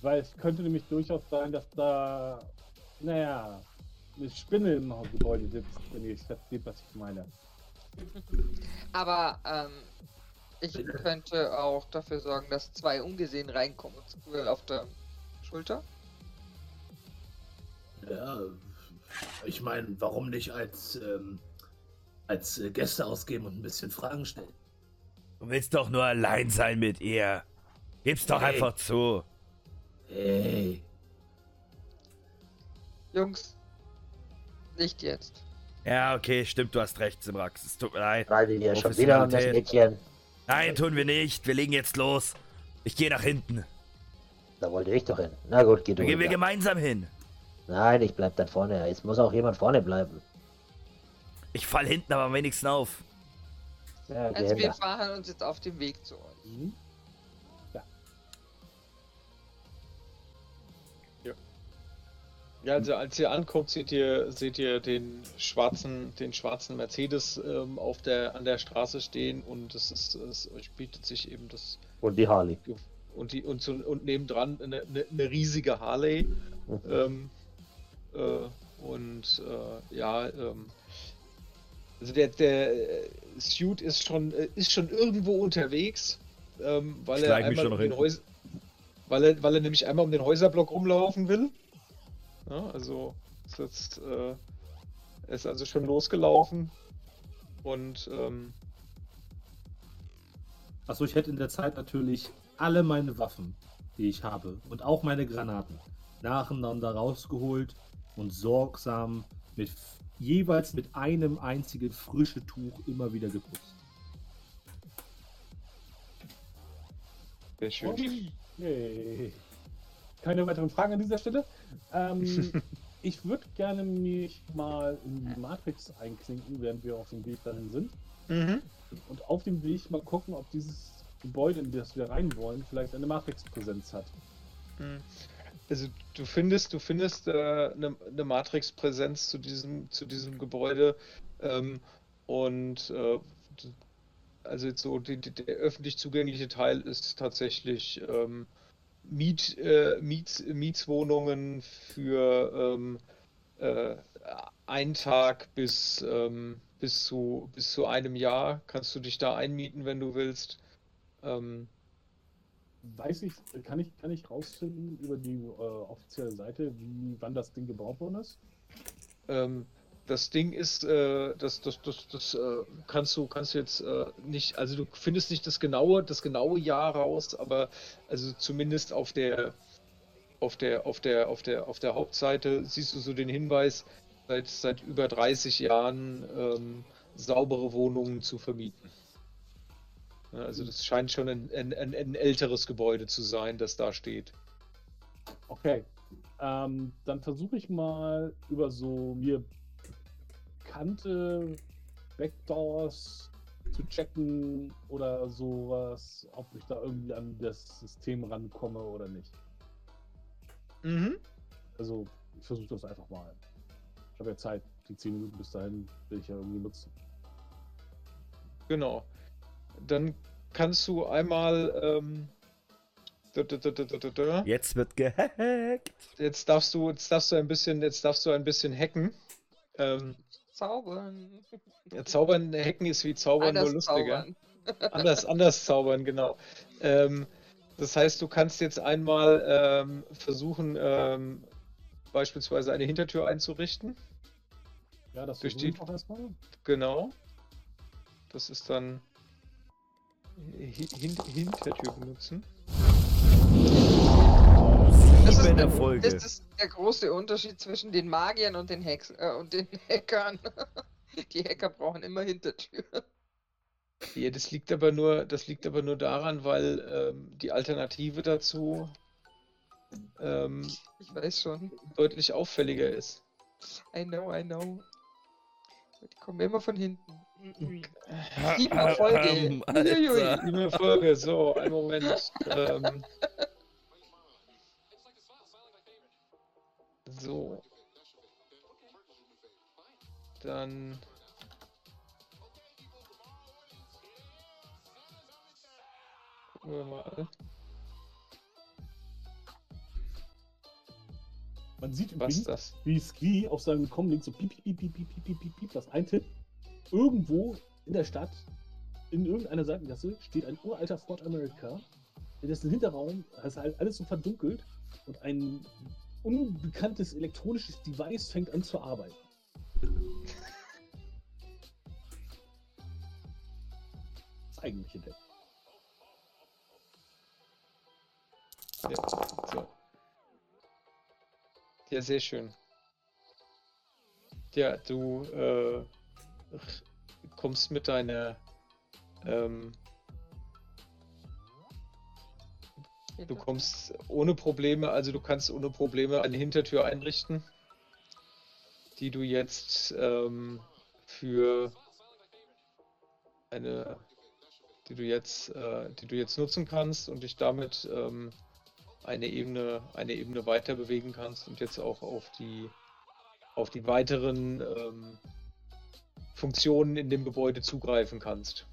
Weil es könnte nämlich durchaus sein, dass da, naja, eine Spinne im Gebäude sitzt, wenn ihr versteht, was ich meine. Aber ähm, ich könnte auch dafür sorgen, dass zwei ungesehen reinkommen und Squirrel auf der Schulter. Ja, ich meine, warum nicht als, ähm, als äh, Gäste ausgeben und ein bisschen Fragen stellen? Du willst doch nur allein sein mit ihr. Gib's doch Hey. einfach zu. Hey, Jungs, nicht jetzt. Ja, okay, stimmt, du hast recht, Simrax. Es tut mir leid. Ihr schon wieder um das. Mädchen? Nein, tun wir nicht. Wir legen jetzt los. Ich gehe nach hinten. Da wollte ich doch hin. Na gut, geh du. Da gehen wir gemeinsam hin. Nein, ich bleib dann vorne. Jetzt muss auch jemand vorne bleiben. Ich fall hinten aber am wenigsten auf. Ja, Also wir fahren uns jetzt auf dem Weg zu euch. Mhm. Ja, also als ihr ankommt, seht ihr, seht ihr den schwarzen, den schwarzen Mercedes ähm, auf der, an der Straße stehen und es ist, es euch bietet sich eben das Und die Harley. und die und, so, und nebendran eine, eine, eine riesige Harley. Mhm. Ähm, äh, und äh, ja, ähm, also der, der äh, Suit ist schon, äh, ist schon irgendwo unterwegs, ähm, weil, er einmal um den. Häus weil, er, weil er nämlich einmal um den Häuserblock rumlaufen will. Ja, also ist jetzt, äh, er ist also schon losgelaufen und ähm, Achso, ich hätte in der Zeit natürlich alle meine Waffen, die ich habe, und auch meine Granaten nacheinander rausgeholt und sorgsam mit jeweils mit einem einzigen frischen Tuch immer wieder geputzt. sehr schön. Yay. Keine weiteren Fragen an dieser Stelle. Ähm, ich würde gerne mich mal in die Matrix einklinken, während wir auf dem Weg dahin sind. Mhm. Und auf dem Weg mal gucken, ob dieses Gebäude, in das wir rein wollen, vielleicht eine Matrix-Präsenz hat. Also du findest, du findest äh, eine, eine Matrix-Präsenz zu diesem, zu diesem Gebäude ähm, und äh, also so die, die, der öffentlich zugängliche Teil ist tatsächlich ähm, Miet, äh, Miets, Mietswohnungen für ähm, äh, einen Tag bis, ähm, bis zu bis zu einem Jahr kannst du dich da einmieten, wenn du willst. Ähm, Weiß ich, kann ich, kann ich rausfinden über die äh, offizielle Seite, wie, wann das Ding gebaut worden ist? Ähm, das Ding ist, äh, das, das, das, das äh, kannst du, kannst jetzt äh, nicht, also du findest nicht das genaue, das genaue Jahr raus, aber also zumindest auf der, auf der, auf der, auf der, auf der Hauptseite siehst du so den Hinweis, seit, seit über 30 Jahren ähm, saubere Wohnungen zu vermieten. Ja, also das scheint schon ein, ein, ein, ein älteres Gebäude zu sein, das da steht. Okay. Ähm, dann versuche ich mal über so mir bekannte Backdoors zu checken oder sowas, ob ich da irgendwie an das System rankomme oder nicht. Mhm. Also ich versuche das einfach mal. Ich habe ja Zeit, die 10 Minuten bis dahin will ich ja irgendwie nutzen. Genau. Dann kannst du einmal. Ähm, da, da, da, da, da, da, da. Jetzt wird gehackt. Jetzt darfst du, jetzt darfst du ein bisschen, jetzt darfst du ein bisschen hacken. Ähm, Zaubern. ja, zaubern, hacken ist wie zaubern, nur Anders lustiger. zaubern. Anders, anders zaubern, genau. Ähm, das heißt, du kannst jetzt einmal ähm, versuchen, ähm, beispielsweise eine Hintertür einzurichten. Ja, das Durch die- auch erstmal. Genau. Das ist dann Hin Hintertür benutzen. Das ist, der, Erfolge. das ist der große Unterschied zwischen den Magiern und den Hex äh, und den Hackern. Die Hacker brauchen immer Hintertür. Ja, das liegt aber nur, das liegt aber nur daran, weil ähm, die Alternative dazu ähm, Ich weiß schon. deutlich auffälliger ist. I know, I know. Die kommen immer von hinten. Äh, sieben Folge. Ähm, Sieben Folge, so, einen Moment. Ähm. So. Dann. Gucken wir mal. Man sieht übrigens, wie Ski auf seinem Comlink so piep, piep, piep, piep, piep, piep, piep, das eintippt Irgendwo in der Stadt, in irgendeiner Seitengasse, steht ein uralter Ford America. In dessen Hinterraum ist halt alles so verdunkelt und ein unbekanntes elektronisches Device fängt an zu arbeiten. Das eigentliche Deck. Ja, so. Ja, sehr schön. Ja, du äh, kommst mit deiner. Ähm, du kommst ohne Probleme, also du kannst ohne Probleme eine Hintertür einrichten, die du jetzt ähm, für eine, die du jetzt, äh, die du jetzt nutzen kannst und dich damit ähm, eine Ebene, eine Ebene weiter bewegen kannst und jetzt auch auf die, auf die weiteren ähm, Funktionen in dem Gebäude zugreifen kannst.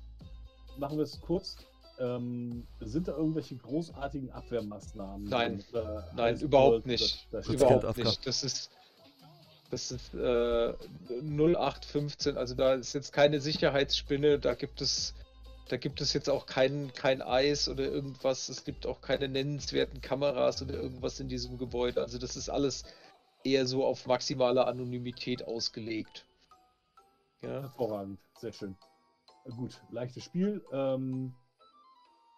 Machen wir es kurz. Ähm, sind da irgendwelche großartigen Abwehrmaßnahmen? Nein. Oder Nein, Eisburg überhaupt nicht. das- Gut, Überhaupt nicht. Das ist, das ist äh, 0815, also da ist jetzt keine Sicherheitsspinne, da gibt es, da gibt es jetzt auch kein, kein Eis oder irgendwas, es gibt auch keine nennenswerten Kameras oder irgendwas in diesem Gebäude. Also das ist alles eher so auf maximale Anonymität ausgelegt. Ja, Hervorragend, sehr schön. Äh, Gut, leichtes Spiel. Ähm,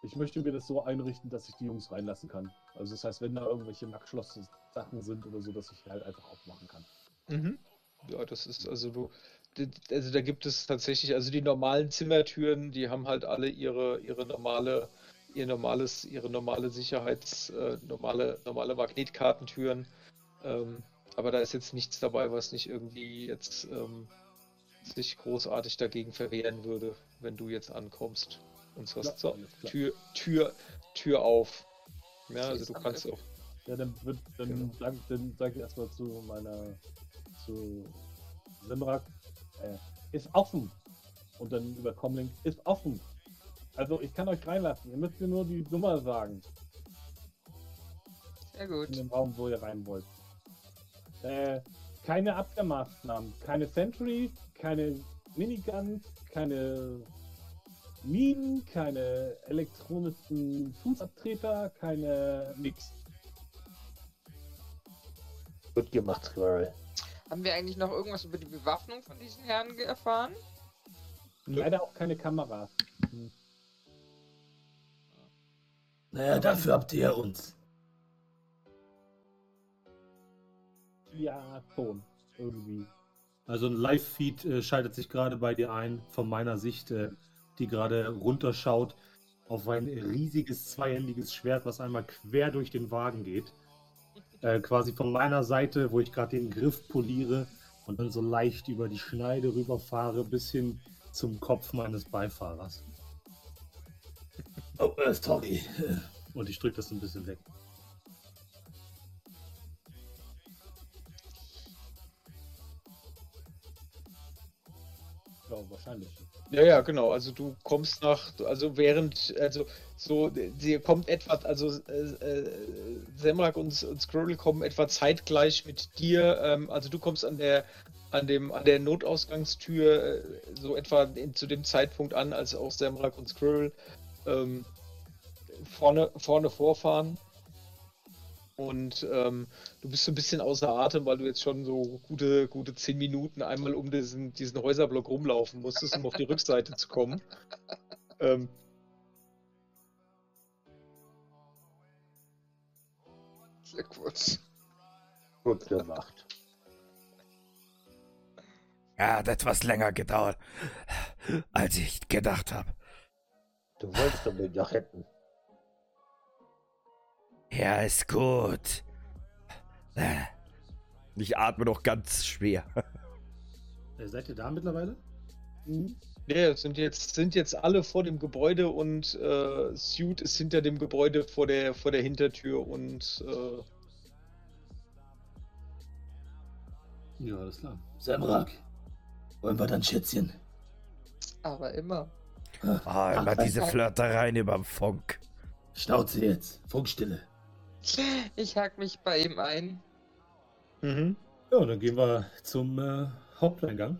ich möchte mir das so einrichten, dass ich die Jungs reinlassen kann. Also das heißt, wenn da irgendwelche Nackschloss-Sachen sind oder so, dass ich halt einfach aufmachen kann. Mhm. Ja, das ist also du, also da gibt es tatsächlich, also die normalen Zimmertüren, die haben halt alle ihre ihre normale ihr normales ihre normale Sicherheits äh, normale normale Magnetkartentüren. Ähm, aber da ist jetzt nichts dabei, was nicht irgendwie jetzt ähm, sich großartig dagegen verwehren würde, wenn du jetzt ankommst und sagst, Ja, so. Tür Tür Tür auf. Ja, also du kannst auch Ja, dann, wird, dann, Genau. sag, dann sag ich erstmal zu meiner, zu Simrak, äh, ist offen. Und dann über Comlink, ist offen. Also ich kann euch reinlassen, ihr müsst mir nur die Nummer sagen, Sehr in gut. den Raum, wo ihr rein wollt. Äh, keine Abwehrmaßnahmen, keine Sentry, keine Miniguns, keine Minen, keine elektronischen Fußabtreter, keine nix. Gut gemacht, Squirrel. Haben wir eigentlich noch irgendwas über die Bewaffnung von diesen Herren erfahren? Leider auch keine Kameras. Naja, dafür habt ihr ja uns. Ja, schon. Irgendwie. Also ein Live-Feed äh, schaltet sich gerade bei dir ein, von meiner Sicht, äh, die gerade runterschaut auf ein riesiges zweihändiges Schwert, was einmal quer durch den Wagen geht. Äh, quasi von meiner Seite, wo ich gerade den Griff poliere und dann so leicht über die Schneide rüberfahre bis hin zum Kopf meines Beifahrers. Oh, äh, sorry. Und ich drücke das ein bisschen weg. Ja, wahrscheinlich. Ja, ja, genau. Also du kommst nach, also während, also so, sie kommt etwa, also äh, äh, Semrak und, und Squirrel kommen etwa zeitgleich mit dir. Ähm, also du kommst an der, an dem, an der Notausgangstür äh, so etwa in, zu dem Zeitpunkt an, als auch Semrak und Squirrel ähm, vorne, vorne vorfahren. Und ähm, du bist so ein bisschen außer Atem, weil du jetzt schon so gute, gute zehn Minuten einmal um diesen, diesen Häuserblock rumlaufen musstest, um auf die Rückseite zu kommen. Ähm, Sehr kurz. Gut gemacht. Ja, hat etwas länger gedauert, als ich gedacht habe. Du wolltest doch den doch retten. Ja, ist gut. Ich atme noch ganz schwer. Äh, seid ihr da mittlerweile? Mhm. ja, sind jetzt, sind jetzt alle vor dem Gebäude und äh, Suit ist hinter dem Gebäude vor der, vor der Hintertür und äh, Ja, alles klar. Samrak, wollen wir dann Schätzchen? Aber immer. Ah, immer diese Flirtereien überm Funk. Schnauze jetzt, Funkstille. Ich hack mich bei ihm ein. mhm. Ja, dann gehen wir zum äh, Haupteingang.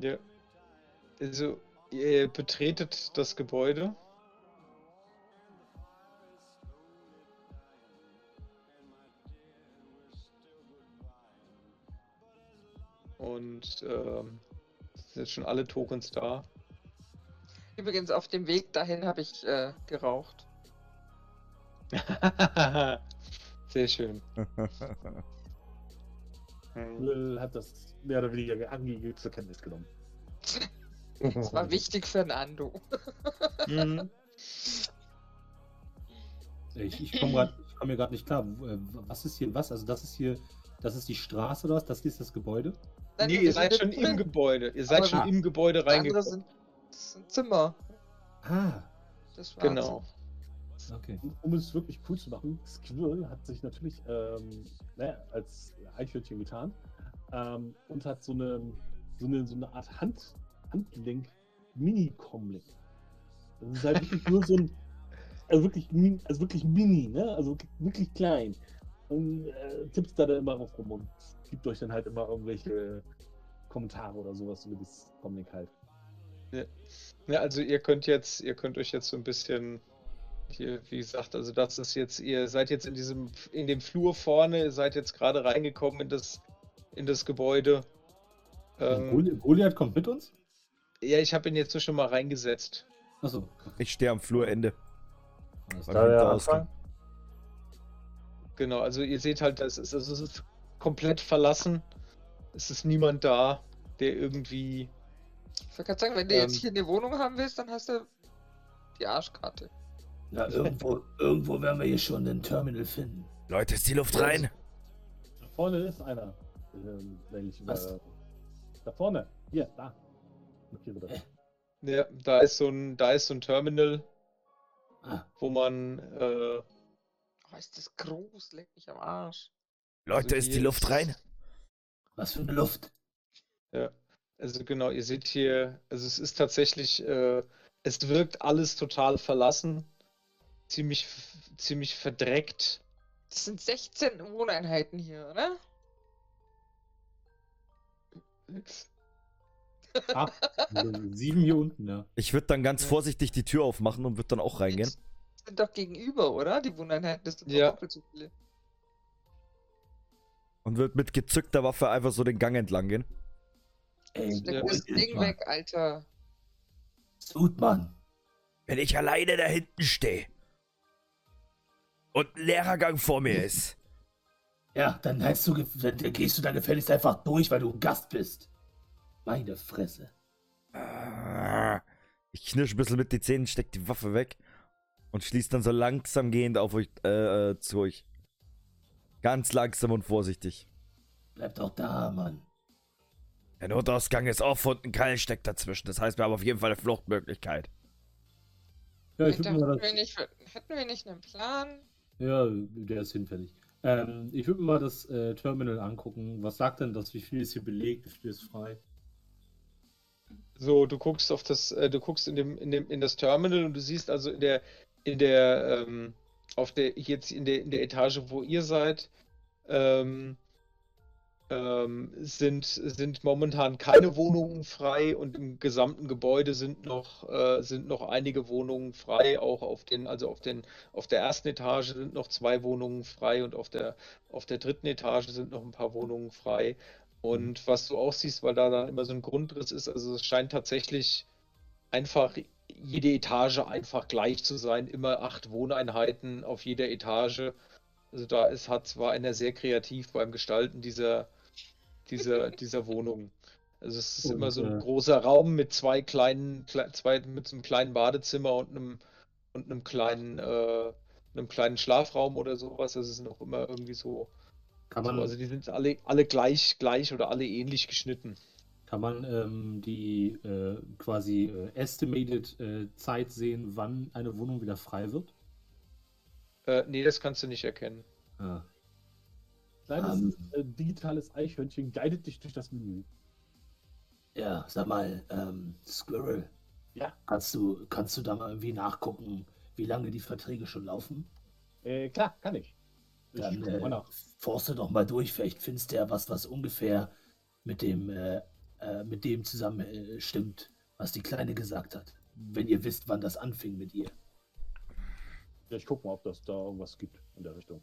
Ja. Also, ihr betretet das Gebäude. Und ähm, sind jetzt schon alle Tokens da. Übrigens, auf dem Weg dahin habe ich äh, geraucht. Sehr schön. Will hat das mehr oder weniger angegeben zur Kenntnis genommen. Das war wichtig für Nando. Mhm. Ich, ich komme komm mir gerade nicht klar. Äh, Was ist hier was? Also das ist hier, das ist die Straße oder was? Das hier ist das Gebäude? Nein, Nee, ihr seid schon drin. im Gebäude. Ihr seid Aber schon im Gebäude Das andere reingekommen. sind, das sind Zimmer. Ah, Das schwarze. Genau. Okay. Um- Um es wirklich cool zu machen, Squirrel hat sich natürlich ähm, naja, als Eichhörnchen getan ähm, und hat so eine, so eine, so eine Art Hand, Handgelenk, Mini-Comlink. Das ist halt wirklich nur so ein, also wirklich, also wirklich mini, ne? Also wirklich- wirklich klein. Und äh, tippt da dann immer drauf rum und gibt euch dann halt immer irgendwelche Kommentare oder sowas über das Comlink halt. Ja, also ihr könnt jetzt, ihr könnt euch jetzt so ein bisschen hier, wie gesagt, also das ist jetzt, ihr seid jetzt in diesem, in dem Flur vorne, ihr seid jetzt gerade reingekommen in das, in das Gebäude. Ähm, Goli- Goliath kommt mit uns? ja, ich habe ihn jetzt so schon mal reingesetzt. Achso. Ich stehe am Flurende. Klar. Da Hinterausgang. anfangen? Genau, also ihr seht halt, das ist, also es ist komplett verlassen. Es ist niemand da, der irgendwie. Ich wollte gerade sagen, wenn du Ähm. jetzt hier eine Wohnung haben willst, dann hast du die Arschkarte. Ja, irgendwo, irgendwo werden wir hier schon ein Terminal finden. Leute, ist die Luft rein? Da vorne ist einer. Ähm, ich Was? Da vorne. Hier, da. Ja, da ist so ein, da ist so ein Terminal, Ah, wo man äh, Oh, ist das groß, leck mich am Arsch. Leute, Also ist die Luft rein? was für eine Luft. Ja, also genau, ihr seht hier, also es ist tatsächlich, äh, es wirkt alles total verlassen, ziemlich, ziemlich verdreckt. Das sind 16 Wohneinheiten hier, oder? Ah, sieben hier unten, ja. Ich würde dann ganz Ja. vorsichtig die Tür aufmachen und würde dann auch reingehen. Das sind doch gegenüber, oder? Die Wohneinheiten, das sind Ja. doch doppelt so viele. Und würde mit gezückter Waffe einfach so den Gang entlang gehen. Ey, Ja, das Ding weg, Alter. Tut man. Wenn ich alleine da hinten stehe und ein leerer Gang vor mir ist, Ja, dann, heißt du, dann gehst du da gefälligst einfach durch, weil du ein Gast bist. Meine Fresse. Ah, Ich knirsch ein bisschen mit den Zähnen, steck die Waffe weg und schließ dann so langsam gehend auf euch, äh, äh, zu euch. Ganz langsam und vorsichtig. Bleib doch da, Mann. Der Notausgang ist offen und ein Keil steckt dazwischen. Das heißt, wir haben auf jeden Fall eine Fluchtmöglichkeit. Ja, ich mal wir, nicht, hätten wir nicht einen Plan? Ja, der ist hinfällig. Ähm, ich würde mir mal das äh, Terminal angucken. Was sagt denn das? Wie viel ist hier belegt? Wie viel ist frei? So, du guckst auf das, äh, du guckst in dem, in dem, in das Terminal und du siehst also in der, in der, ähm, auf der, jetzt in der, in der Etage, wo ihr seid, ähm, ähm, sind, sind momentan keine Wohnungen frei und im gesamten Gebäude sind noch, äh, sind noch einige Wohnungen frei, auch auf den, also auf den, auf der ersten Etage sind noch zwei Wohnungen frei und auf der, auf der dritten Etage sind noch ein paar Wohnungen frei. Und was du auch siehst, weil da dann immer so ein Grundriss ist, also es scheint tatsächlich einfach jede Etage einfach gleich zu sein, immer acht Wohneinheiten auf jeder Etage. Also da ist, hat, war einer sehr kreativ beim Gestalten dieser, dieser, dieser Wohnung. Also es ist immer so ein Und, großer Raum mit zwei kleinen, kle zwei, mit so einem kleinen Badezimmer und einem, und einem kleinen, äh, einem kleinen Schlafraum oder sowas. Es ist noch immer irgendwie so. Kann So, man, also die sind alle, alle gleich, gleich oder alle ähnlich geschnitten. kann man ähm, die äh, quasi äh, estimated äh, Zeit sehen, wann eine Wohnung wieder frei wird? Äh, nee, das kannst du nicht erkennen. Ah. Kleines Ähm. äh, digitales Eichhörnchen guidet dich durch das Menü. Ja, sag mal, ähm, Squirrel. Ja. Kannst du, kannst du da mal irgendwie nachgucken, wie lange die Verträge schon laufen? Äh, klar, kann ich. Ich Dann äh, forste doch mal durch, vielleicht findest du ja was, was ungefähr mit dem, äh, äh, mit dem zusammen äh, stimmt, was die Kleine gesagt hat. Wenn ihr wisst, wann das anfing mit ihr. Ja, ich guck mal, ob das da irgendwas gibt in der Richtung.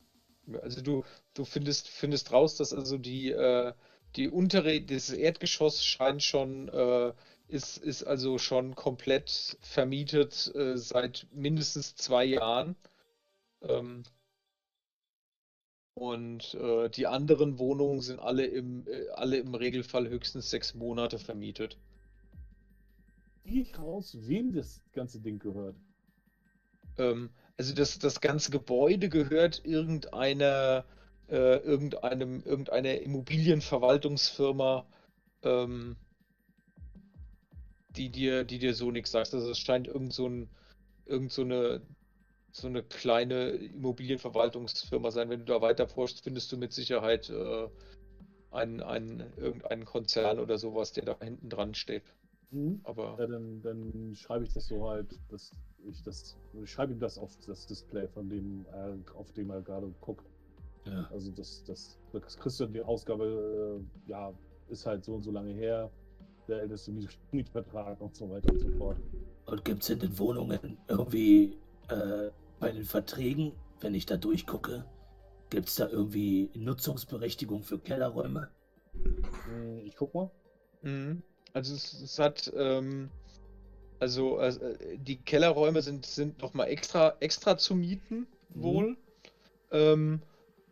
Also du, du findest, findest raus, dass also die, äh, die untere, das Erdgeschoss scheint schon, äh, ist, ist also schon komplett vermietet äh, seit mindestens zwei Jahren. Ähm, Und äh, die anderen Wohnungen sind alle im, äh, alle im Regelfall höchstens sechs Monate vermietet. Ich raus, wem das ganze Ding gehört? Ähm, also das, das ganze Gebäude gehört irgendeiner, äh, irgendeinem, irgendeiner Immobilienverwaltungsfirma, ähm, die dir, die dir so nichts sagt. Also es scheint irgend so, ein, irgend so eine so eine kleine Immobilienverwaltungsfirma sein. Wenn du da weiter forschst, findest du mit Sicherheit äh, einen, einen, irgendeinen Konzern oder sowas, der da hinten dran steht. Mhm. Aber Ja, dann, dann schreibe ich das so halt, dass ich das, ich schreibe ihm das auf das Display, von dem er, auf dem er gerade guckt. Ja. Also das, das, das kriegst du die Ausgabe, äh, ja, ist halt so und so lange her, der älteste Miet- Mietvertrag und so weiter und so fort. Und gibt's in den Wohnungen irgendwie äh, bei den Verträgen, wenn ich da durchgucke, gibt's da irgendwie Nutzungsberechtigung für Kellerräume? Hm, Ich guck mal. Mhm. Also es, es hat, ähm, also äh, die Kellerräume sind, sind nochmal extra, extra zu mieten, Mhm. wohl. Ähm,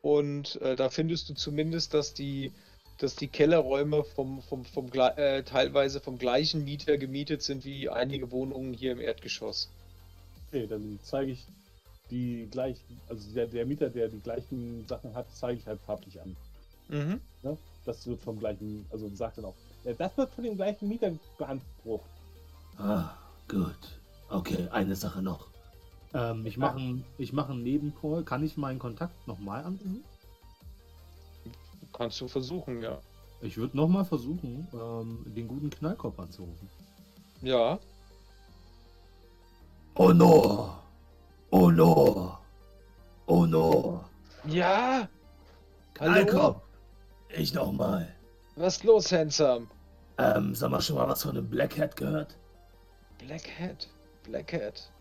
und äh, da findest du zumindest, dass die, dass die Kellerräume vom, vom, vom, äh, teilweise vom gleichen Mieter gemietet sind wie einige Wohnungen hier im Erdgeschoss. Okay, dann zeige ich die gleichen, also der, der Mieter, der die gleichen Sachen hat, zeige ich halt farblich an. Mhm. Das wird vom gleichen, also sagt dann auch, ja, das wird von dem gleichen Mieter beansprucht. Ah, gut. Okay, eine Sache noch. Ähm, ich mache einen ich mach einen Nebencall. Kann ich meinen Kontakt nochmal anrufen? Kannst du versuchen, ja. Ich würde nochmal versuchen, ähm, den guten Knallkopf anzurufen. Ja. Oh no! Oh no! Oh no! Ja! Knallkopf! Ich nochmal. Was ist los, Handsome? Ähm, sag mal schon mal was von dem Black Hat gehört? Black Hat. Black Hat.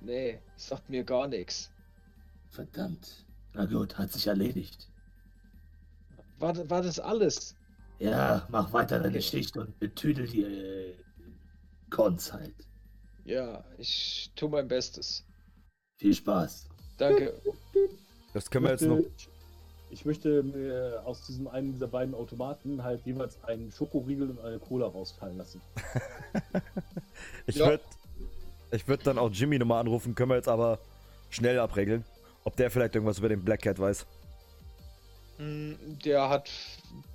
Nee, sagt mir gar nichts. Verdammt. Na gut, hat sich erledigt. War, war das alles? Ja, mach weiter deine Okay. Schicht und betüdel die äh, Cons halt. Ja, ich tue mein Bestes. Viel Spaß. Danke. Das können wir jetzt noch. Ich möchte mir aus diesem einen dieser beiden Automaten halt jeweils einen Schokoriegel und eine Cola rausfallen lassen. Ich Ja. würde ich würd dann auch Jimmy nochmal anrufen, können wir jetzt aber schnell abregeln. Ob der vielleicht irgendwas über den Black Cat weiß. Hm, Der hat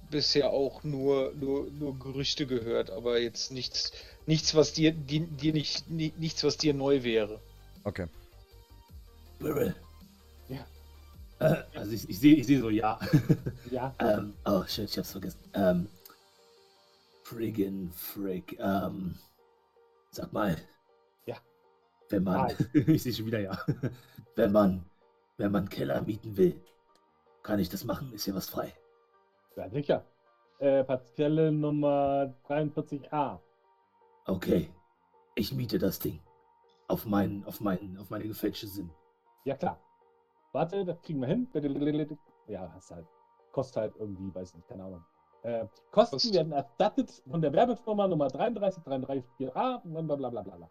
bisher auch nur, nur, nur Gerüchte gehört, aber jetzt nichts, nichts, was dir, dir, dir nicht, ni- nichts, was dir neu wäre. Okay. Äh, Also ich, ich sehe ich seh so, ja. Ja, ähm, oh shit, ich hab's vergessen. Ähm, friggin' frick. Ähm, sag mal. Ja. Wenn man, ich sehe schon wieder ja. wenn man, wenn man Keller mieten will, kann ich das machen? Ist ja was frei. ja sicher. Äh, Parzelle Nummer 43a. Okay. Ich miete das Ding. Auf meinen, auf meinen, auf meine gefälschte Sinn. Ja klar. Warte, das kriegen wir hin. Ja, hast halt. Kostet halt irgendwie, weiß nicht, keine Ahnung. Äh, Kosten Kost- werden erstattet von der Werbefirma Nummer 33334a, blablabla. Bla, bla, bla.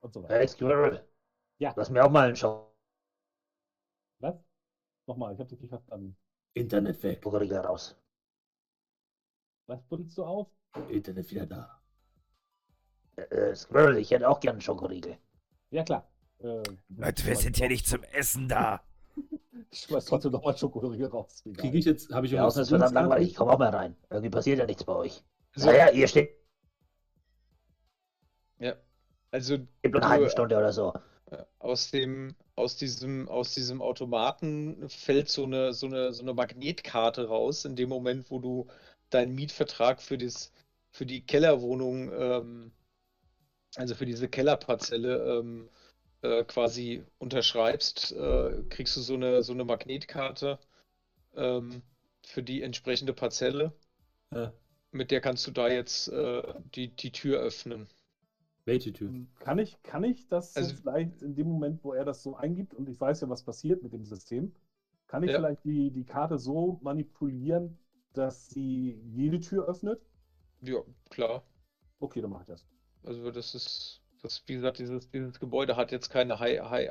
Und so weiter. Hey, Squirrel. Ja. Lass mir auch mal einen Schau. Was? Nochmal, ich hab dich nicht verstanden. Internet weg. Schokoriegel raus. Was buddelst du auf? Internet wieder da. Äh, Squirrel, ich hätte auch gern einen Schokoriegel. Ja klar. Äh, Leute, wir sind hier nicht zum Essen da. Ich schmeiß trotzdem nochmal Schokoriegel raus. Kriege ich jetzt, habe ich Ja, außen ist verdammt langweilig. Ich komme auch mal rein. Irgendwie passiert ja nichts bei euch. So. Naja, ihr steht Ja. Also in einer halben Stunde oder so. Äh, Aus dem, aus diesem, aus diesem Automaten fällt so eine, so eine, so eine Magnetkarte raus, in dem Moment, wo du deinen Mietvertrag für das, für die Kellerwohnung, ähm, also für diese Kellerparzelle, ähm, äh, quasi unterschreibst, äh, kriegst du so eine, so eine Magnetkarte, ähm, für die entsprechende Parzelle. Ja. Mit der kannst du da jetzt, äh, die, die Tür öffnen. Welche Tür? Kann ich, kann ich das so Also- vielleicht in dem Moment, wo er das so eingibt und ich weiß ja, was passiert mit dem System, kann ich Ja. vielleicht die, die Karte so manipulieren, dass sie jede Tür öffnet? Ja, klar. Okay, dann mache ich das. Also das ist, das, wie gesagt, dieses, dieses Gebäude hat jetzt keine High, High,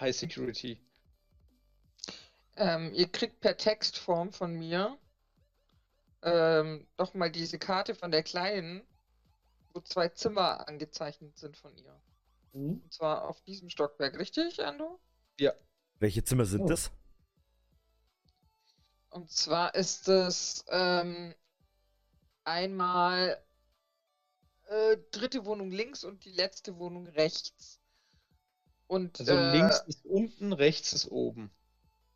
High- Security. Ähm, ihr kriegt per Textform von mir ähm, doch mal diese Karte von der Kleinen, wo zwei Zimmer angezeichnet sind von ihr. Mhm. Und zwar auf diesem Stockwerk, richtig, Ando? Welche Zimmer sind Oh. das? Und zwar ist es ähm, einmal äh, dritte Wohnung links und die letzte Wohnung rechts. Und Also äh, links ist unten, rechts ist oben.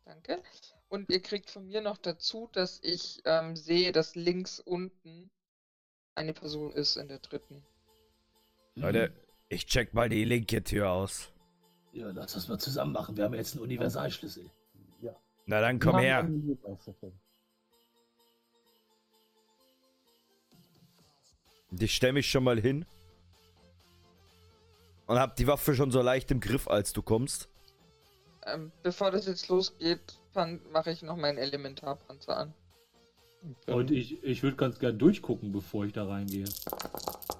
Danke. Und ihr kriegt von mir noch dazu, dass ich ähm, sehe, dass links unten eine Person ist in der dritten. Leute, ich check mal die linke Tür aus. Ja, lass das mal zusammen machen. Wir haben jetzt einen Universalschlüssel. Ja. Na dann komm her. Ich stell mich schon mal hin. Und hab die Waffe schon so leicht im Griff, als du kommst. Ähm, bevor das jetzt losgeht, mache ich noch meinen Elementarpanzer an. Und ich, ich würde ganz gern durchgucken, bevor ich da reingehe.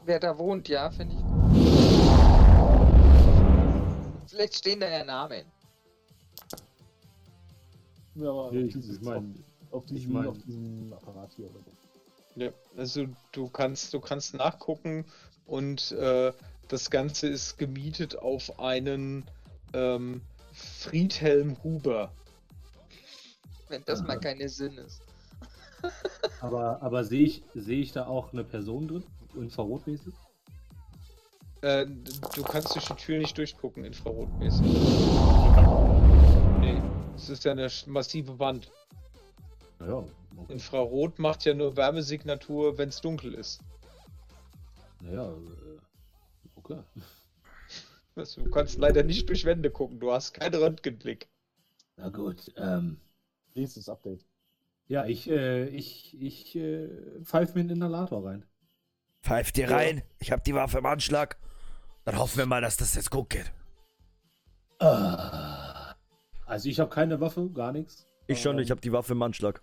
Wer da wohnt, ja, finde ich. Vielleicht stehen da ja Namen. Ja, aber Nee, auf ich, dieses- ich meine, auf, ich diesem, mein- auf diesem Apparat hier oder so. Ja, also du kannst, du kannst nachgucken und äh, das Ganze ist gemietet auf einen ähm, Friedhelm Huber. Wenn das mal keine Sinn ist. aber, aber sehe ich, sehe ich da auch eine Person drin? Infrarotmäßig? Äh, du kannst durch die Tür nicht durchgucken, infrarotmäßig. Nee, es ist ja eine massive Wand. Naja, okay. Infrarot macht ja nur Wärmesignatur, wenn es dunkel ist. Naja, äh, okay. Also, du kannst leider nicht durch Wände gucken, du hast keinen Röntgenblick. Na gut, ähm, Nächstes Update. Ja, ich, äh, ich, ich äh, pfeife mir einen Inhalator rein. Pfeift dir Ja. rein. Ich hab die Waffe im Anschlag. Dann hoffen wir mal, dass das jetzt gut geht. ah, Also ich habe keine Waffe, gar nichts. Ich schon, ich hab die Waffe im Anschlag.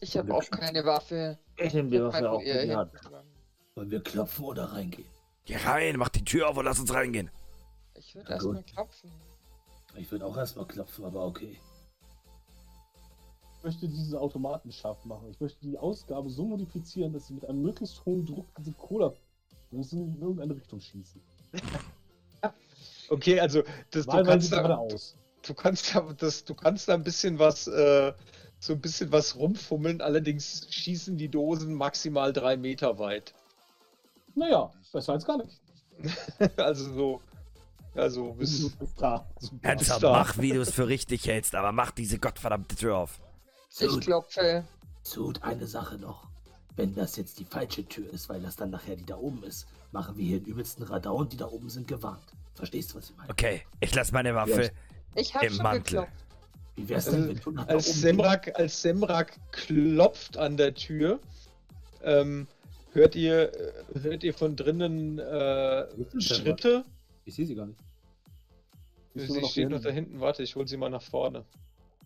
Ich habe auch keine Waffe. Ich nehme die Waffe auch in die Hand. wollen wir klopfen oder reingehen? Geh rein, mach die Tür auf und lass uns reingehen. Ich würde erstmal klopfen. Ich würde auch erstmal klopfen, aber okay. Ich möchte diesen Automaten scharf machen. Ich möchte die Ausgabe so modifizieren, dass sie mit einem möglichst hohen Druck diese Cola-Dosen in irgendeine Richtung schießen. Okay, also das, du, kannst da, geradeaus. du kannst da das, du kannst da ein bisschen was, äh, so ein bisschen was rumfummeln, allerdings schießen die Dosen maximal drei Meter weit. Naja, besser als gar nicht. also so, also bis, da. mach, wie du es für richtig hältst, aber mach diese gottverdammte Tür auf. Ich klopfe. Sud, eine Sache noch. Wenn das jetzt die falsche Tür ist, weil das dann nachher die da oben ist, machen wir hier den übelsten Radau und die da oben sind gewarnt. Verstehst du, was ich meine? Okay, ich lass meine Waffe Ich habe im schon Mantel. geklopft. Wie wär's Also, denn, wenn du nach da als oben Semrak, als Semrak klopft an der Tür, ähm, hört ihr, äh, hört ihr von drinnen äh, Schritte. Ich sehe sie gar nicht. Sie noch steht noch da hinten? Warte, ich hol sie mal nach vorne.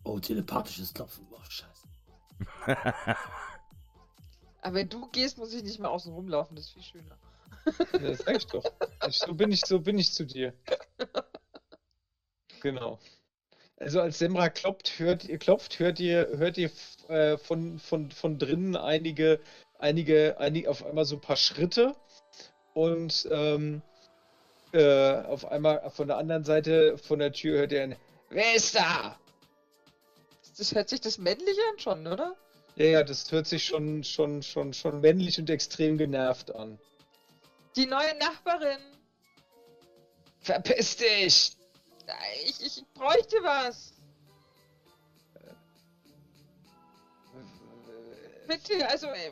Oh, telepathisches Klopfen. Oh, scheiße. Aber wenn du gehst, muss ich nicht mehr außen rumlaufen. Das ist viel schöner. Das sag ich doch. Ich, so, bin ich, so bin ich zu dir. Genau. Also als Semra klopft, hört ihr, klopft, hört ihr, hört ihr äh, von, von, von drinnen einige, einige, einige, auf einmal so ein paar Schritte und ähm, äh, auf einmal von der anderen Seite von der Tür hört ihr ein Wer ist da? Das hört sich das männlich an schon, oder? Ja, ja, das hört sich schon, schon, schon, schon männlich und extrem genervt an. Die neue Nachbarin. Verpiss dich! Ich, ich bräuchte was. Bitte, also, äh,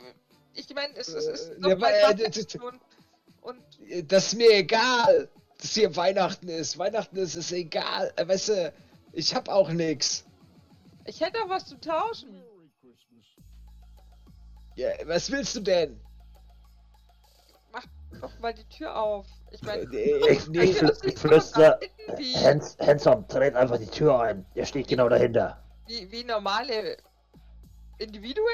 ich meine, es, es ist Äh, doch ja, mal aber, äh, und, und Das ist mir egal, dass hier Weihnachten ist. Weihnachten ist es egal. Äh, Weißt du, ich hab auch nix. ich hätte auch was zu tauschen. Ja, was willst du denn? Mach doch mal die Tür auf. Ich meine, Äh, Ich, nee, ich, ich flüster, Hands, Handsome, dreht einfach die Tür ein. Der steht genau dahinter. wie, wie normale Individuen.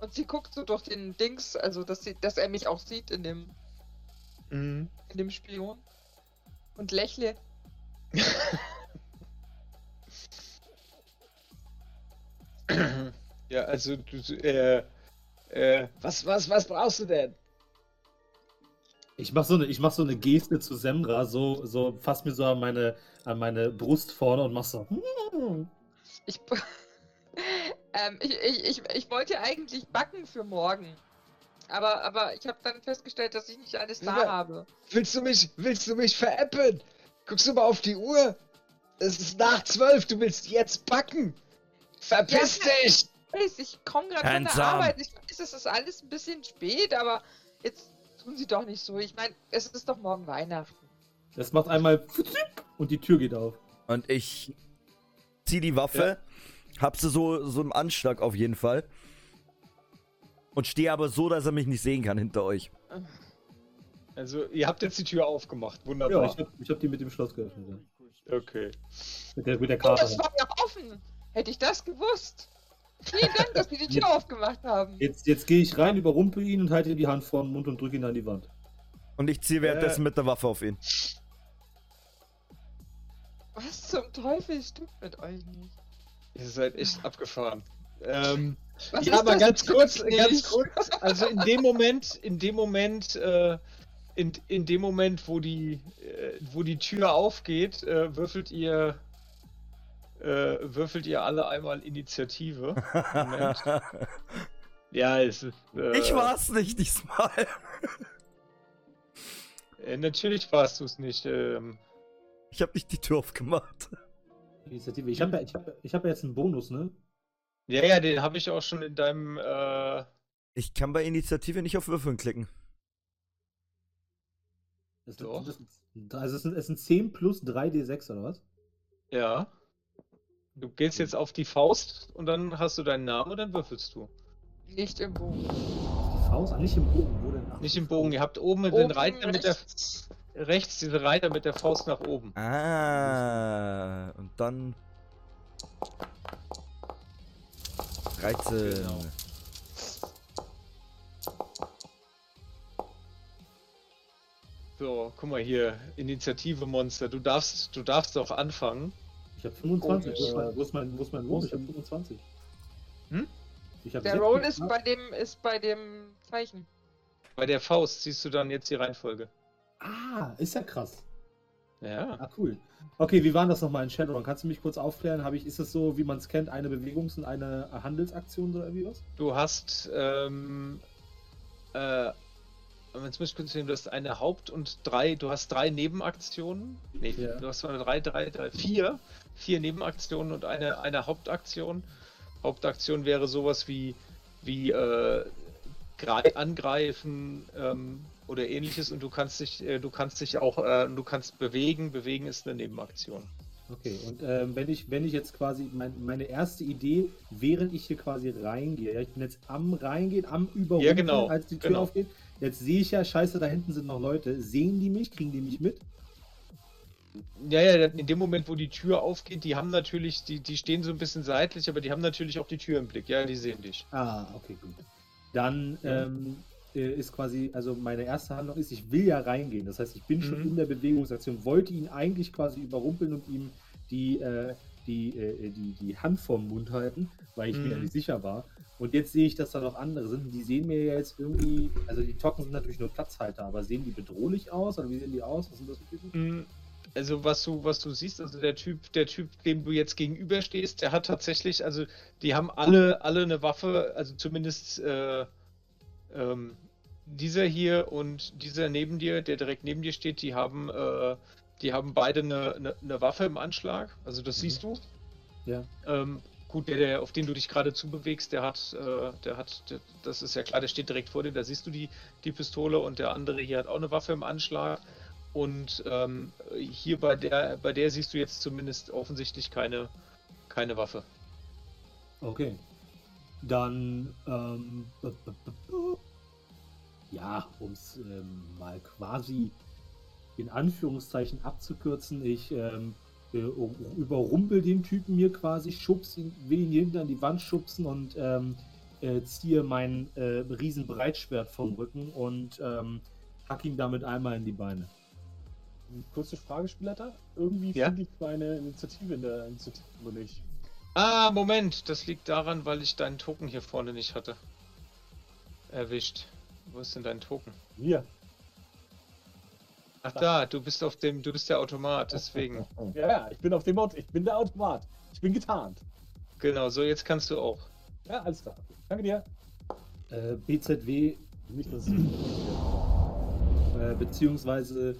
Und sie guckt so durch den Dings, also dass, sie, dass er mich auch sieht in dem Mhm. in dem Spion und lächle. ja, also du, äh, äh, was, was, was brauchst du denn? Ich mach so eine, ich mach so eine Geste zu Semra, so, so fass mir so an meine, an meine Brust vorne und mach so. Ich, ähm, ich, ich, ich, ich wollte eigentlich backen für morgen. Aber, aber ich habe dann festgestellt, dass ich nicht alles da Ja. habe. Willst du mich, willst du mich veräppeln? Guckst du mal auf die Uhr? Es ist nach zwölf, du willst jetzt backen. Verpiss Ja. dich! weiß, ich komme gerade von der. Arbeit. Ich weiß, es ist alles ein bisschen spät, aber jetzt tun sie doch nicht so. Ich meine, es ist doch morgen Weihnachten. Das macht einmal und die Tür geht auf. Und ich zieh die Waffe, hab sie so, so im Anschlag auf jeden Fall. Und stehe aber so, dass er mich nicht sehen kann hinter euch. Also, ihr habt jetzt die Tür aufgemacht. Ja, Wunderbar. ich hab, ich hab die mit dem Schloss geöffnet. Ja. okay. Mit der, mit der Oh, Karte. das war ja offen. Hätte ich das gewusst. Vielen Dank, dass Sie die Tür aufgemacht haben. Jetzt, jetzt gehe ich rein, überrumpel ihn und halte ihm die Hand vor den Mund und drücke ihn an die Wand. Und ich ziehe währenddessen mit der Waffe auf ihn. Was zum Teufel stimmt mit euch nicht? Ihr seid echt abgefahren. Ähm, Was ja, aber ganz kurz, nicht? ganz kurz. Also in dem Moment, in dem Moment, äh, in, in dem Moment, wo die, äh, wo die Tür aufgeht, äh, würfelt ihr, äh, würfelt ihr alle einmal Initiative. Moment. Ja, es ist. Äh, ich war's nicht diesmal. Äh, natürlich warst du es nicht. Ähm, Ich hab nicht die Tür aufgemacht. Initiative. Ich habe ja, ich hab, ich hab ja jetzt einen Bonus, ne? ja, ja, den habe ich auch schon in deinem. Äh, Ich kann bei Initiative nicht auf Würfeln klicken. Das, Doch. das, also es sind, es sind 10 plus 3d6 oder was? ja. Du gehst jetzt auf die Faust und dann hast du deinen Namen und dann würfelst du. Nicht im Bogen. Die Faust? Ah, nicht im Bogen. Wo denn? Ach, Nicht im Bogen. Ihr habt oben den Oben Reiter mit der rechts. rechts diese Reiter mit der Faust nach oben. Ah, und dann. 13. Genau. So, guck mal hier, Initiative Monster. Du darfst, du darfst auch anfangen. Ich habe 25. Oh, wo, ist mein, wo, ist mein, wo ist mein Bonus? Ich habe 25. Hm? Ich hab Der 16. Roll ist bei dem ist bei dem Zeichen. Bei der Faust siehst du dann jetzt die Reihenfolge. Ah, ist ja krass. Ja. Ah, cool. Okay, wie war das nochmal in Shadowrun? Kannst du mich kurz aufklären? Habe ich, ist es so, wie man es kennt, eine Bewegungs- und eine Handelsaktion oder irgendwie was? Du hast, ähm, äh, jetzt muss ich kurz sehen, du hast eine Haupt- und drei, du hast drei Nebenaktionen. Nee, Ja. du hast zwar drei, drei, drei, vier, vier Nebenaktionen und eine, eine Hauptaktion. Hauptaktion wäre sowas wie, wie, äh, grei- angreifen, ähm, oder ähnliches und du kannst dich, äh, du kannst dich auch, äh, du kannst bewegen. Bewegen ist eine Nebenaktion. Okay, und ähm, wenn ich, wenn ich jetzt quasi, mein, meine erste Idee, während ich hier quasi reingehe, ja, ich bin jetzt am Reingehen, am Überrumpeln, Ja, genau, als die Tür genau. aufgeht, jetzt sehe ich ja, scheiße, da hinten sind noch Leute, sehen die mich, kriegen die mich mit? Ja, ja, in dem Moment, wo die Tür aufgeht, die haben natürlich, die, die stehen so ein bisschen seitlich, aber die haben natürlich auch die Tür im Blick. Ja, die sehen dich. Ah, okay, gut. Dann Ja. ähm, äh, ist quasi, also meine erste Handlung ist, ich will ja reingehen. Das heißt, ich bin schon Mhm. in der Bewegungsaktion, wollte ihn eigentlich quasi überrumpeln und ihm die, äh, die, äh, die, die Hand vorm Mund halten, weil ich mir ja Mhm. nicht sicher war. Und jetzt sehe ich, dass da noch andere sind. Die sehen mir ja jetzt irgendwie, also die Tocken sind natürlich nur Platzhalter, aber sehen die bedrohlich aus? Oder wie sehen die aus? Was sind das für Typen? Mm, Also was du, was du siehst, also der Typ, der Typ, dem du jetzt gegenüberstehst, der hat tatsächlich, also die haben alle, alle eine Waffe, also zumindest äh, ähm, dieser hier und dieser neben dir, der direkt neben dir steht, die haben, äh, die haben beide eine, eine, eine Waffe im Anschlag. Also das Mhm. siehst du. Ja. Ähm, gut, der, der, auf den du dich gerade zubewegst, der hat, äh, der hat, der, das ist ja klar, der steht direkt vor dir, da siehst du die, die Pistole und der andere hier hat auch eine Waffe im Anschlag. Und ähm, hier bei der, bei der siehst du jetzt zumindest offensichtlich keine, keine Waffe. Okay. Dann, ähm, ja, um es ähm, mal quasi in Anführungszeichen abzukürzen, ich ähm, äh, überrumpel den Typen mir quasi, schubs ihn, will ihn hinten an die Wand schubsen und ähm, äh, ziehe mein äh, riesen vom Rücken und ähm, hack ihm damit einmal in die Beine. Kurze Frage, Spielleiter. Irgendwie Ja? finde ich meine Initiative in der Initiative nicht. Ah, Moment, das liegt daran, weil ich deinen Token hier vorne nicht hatte. Erwischt. Wo ist denn dein Token? Hier. Ach da, du bist auf dem, du bist der Automat, deswegen. Ja, ja, ich bin auf dem Auto. Ich bin der Automat. Ich bin getarnt. Genau, so jetzt kannst du auch. Ja, alles klar. Danke dir. Äh, BZW, Nicht, dass es. äh, beziehungsweise,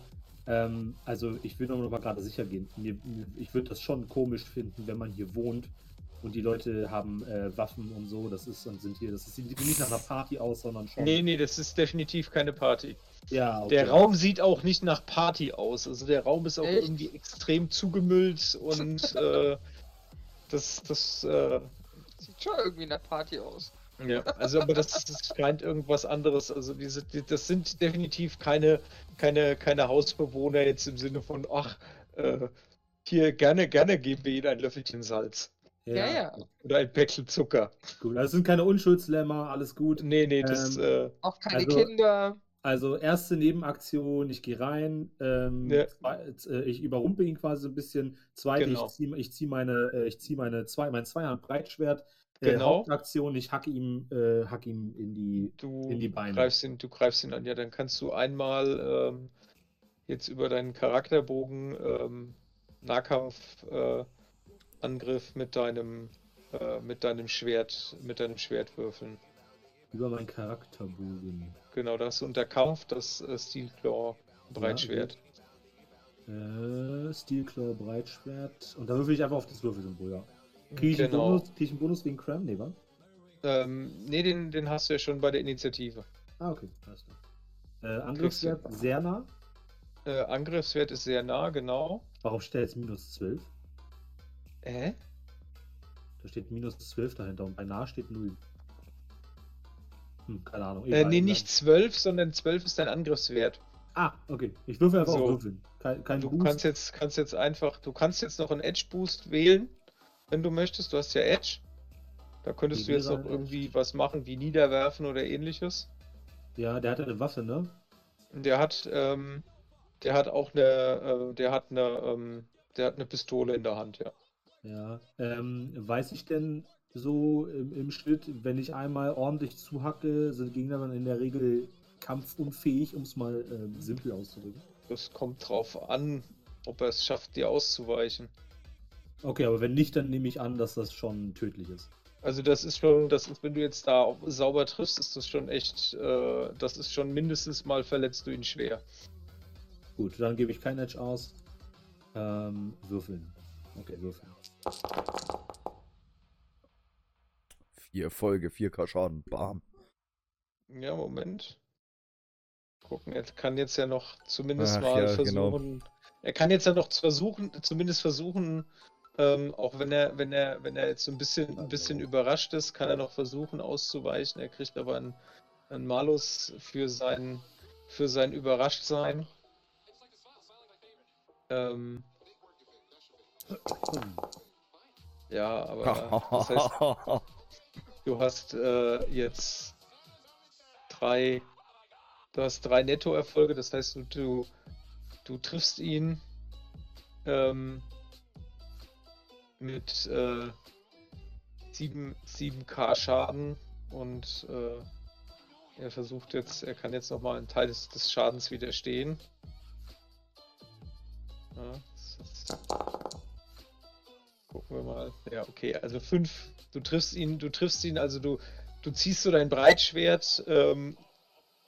ähm, also ich will noch mal gerade sicher gehen. Mir, ich würde das schon komisch finden, wenn man hier wohnt und die Leute haben äh, Waffen und so. Das ist und sind hier, das ist, sieht nicht nach einer Party aus, sondern schon. Nee, nee, das ist definitiv keine Party. Ja, okay. Der Raum sieht auch nicht nach Party aus. Also der Raum ist auch Echt? irgendwie extrem zugemüllt und äh, das, das, äh, Sieht schon irgendwie nach Party aus. Ja, also aber das, das scheint irgendwas anderes. Also diese, die, das sind definitiv keine, keine, keine Hausbewohner jetzt im Sinne von, ach, äh, hier gerne, gerne geben wir ihnen ein Löffelchen Salz. Ja, ja. Oder ein Päckchen Zucker. Gut, also sind keine Unschuldslämmer, alles gut. Nee, nee, das, Ähm, äh, Auch keine Also- Kinder. Also erste Nebenaktion, ich gehe rein, ähm, Ja. zwei, äh, ich überrumpel ihn quasi so ein bisschen. Zweite, Genau. ich ziehe ich zieh meine, äh, ich zieh meine zwei, mein Zweihand Breitschwert. Genau. Hauptaktion, ich hacke ihm, äh, hack ihm in die. du in die Beine. greifst ihn, du greifst ihn an. Ja, dann kannst du einmal ähm, jetzt über deinen Charakterbogen ähm, Nahkampf äh, mit deinem äh, mit deinem Schwert mit deinem Schwert würfeln. Über meinen Charakterbogen. Genau, das ist unter Kampf das äh, Steel Claw Breitschwert. Äh, Steelclaw, Breitschwert. Und da würfel ich einfach auf das Würfelsymbol, ja. Kriege ich, einen Genau. Bonus- krieg ich einen Bonus wegen Cram? Nee, wa? Ähm, nee, den, den hast du ja schon bei der Initiative. Ah, okay. Alles klar. Äh, Angriffswert sehr nah. Äh, Angriffswert ist sehr nah, genau. Warum steht jetzt minus 12? Äh? Da steht minus 12 dahinter und bei nah steht 0. Hm, keine Ahnung. Äh, egal. nee, nicht 12, sondern 12 ist dein Angriffswert. Ah, okay. Ich würfel einfach So. Würfeln. Kein, kein Du Boost. kannst jetzt, kannst jetzt einfach, du kannst jetzt noch einen Edge Boost wählen, wenn du möchtest. Du hast ja Edge. Da könntest Wie du jetzt noch irgendwie Edge? was machen, wie Niederwerfen oder ähnliches. Ja, der hat eine Waffe, ne? Der hat, ähm, der hat auch eine, äh, der hat eine, ähm, der hat eine Pistole in der Hand, ja. Ja. Ähm, weiß ich denn so im, im Schnitt, wenn ich einmal ordentlich zuhacke, sind Gegner dann in der Regel kampfunfähig, um es mal ähm, simpel auszudrücken? Das kommt drauf an, ob er es schafft, dir auszuweichen. Okay, aber wenn nicht, dann nehme ich an, dass das schon tödlich ist. Also das ist schon, das ist, wenn du jetzt da sauber triffst, ist das schon echt, äh, das ist schon mindestens mal verletzt du ihn schwer. Gut, dann gebe ich kein Edge aus. Ähm, würfeln. Okay, würfeln. Vier Erfolge, 4k Schaden. Bam. Ja, Moment. Gucken, er kann jetzt ja noch zumindest Ach mal ja, genau. versuchen. Er kann jetzt ja noch versuchen, zumindest versuchen, ähm, auch wenn er, wenn er, wenn er jetzt so ein bisschen, ein bisschen überrascht ist, kann er noch versuchen auszuweichen. Er kriegt aber einen, einen Malus für sein, für sein Überraschtsein. Ähm, ja, aber das heißt, Du hast äh, jetzt drei, du hast drei Nettoerfolge, das heißt, du, du, triffst ihn ähm, mit äh, 7, 7k Schaden und äh, er versucht jetzt, er kann jetzt nochmal einen Teil des, des Schadens widerstehen. Ja, gucken wir mal. Ja, okay, also 5, du triffst ihn, du triffst ihn, also du, du ziehst so dein Breitschwert ähm,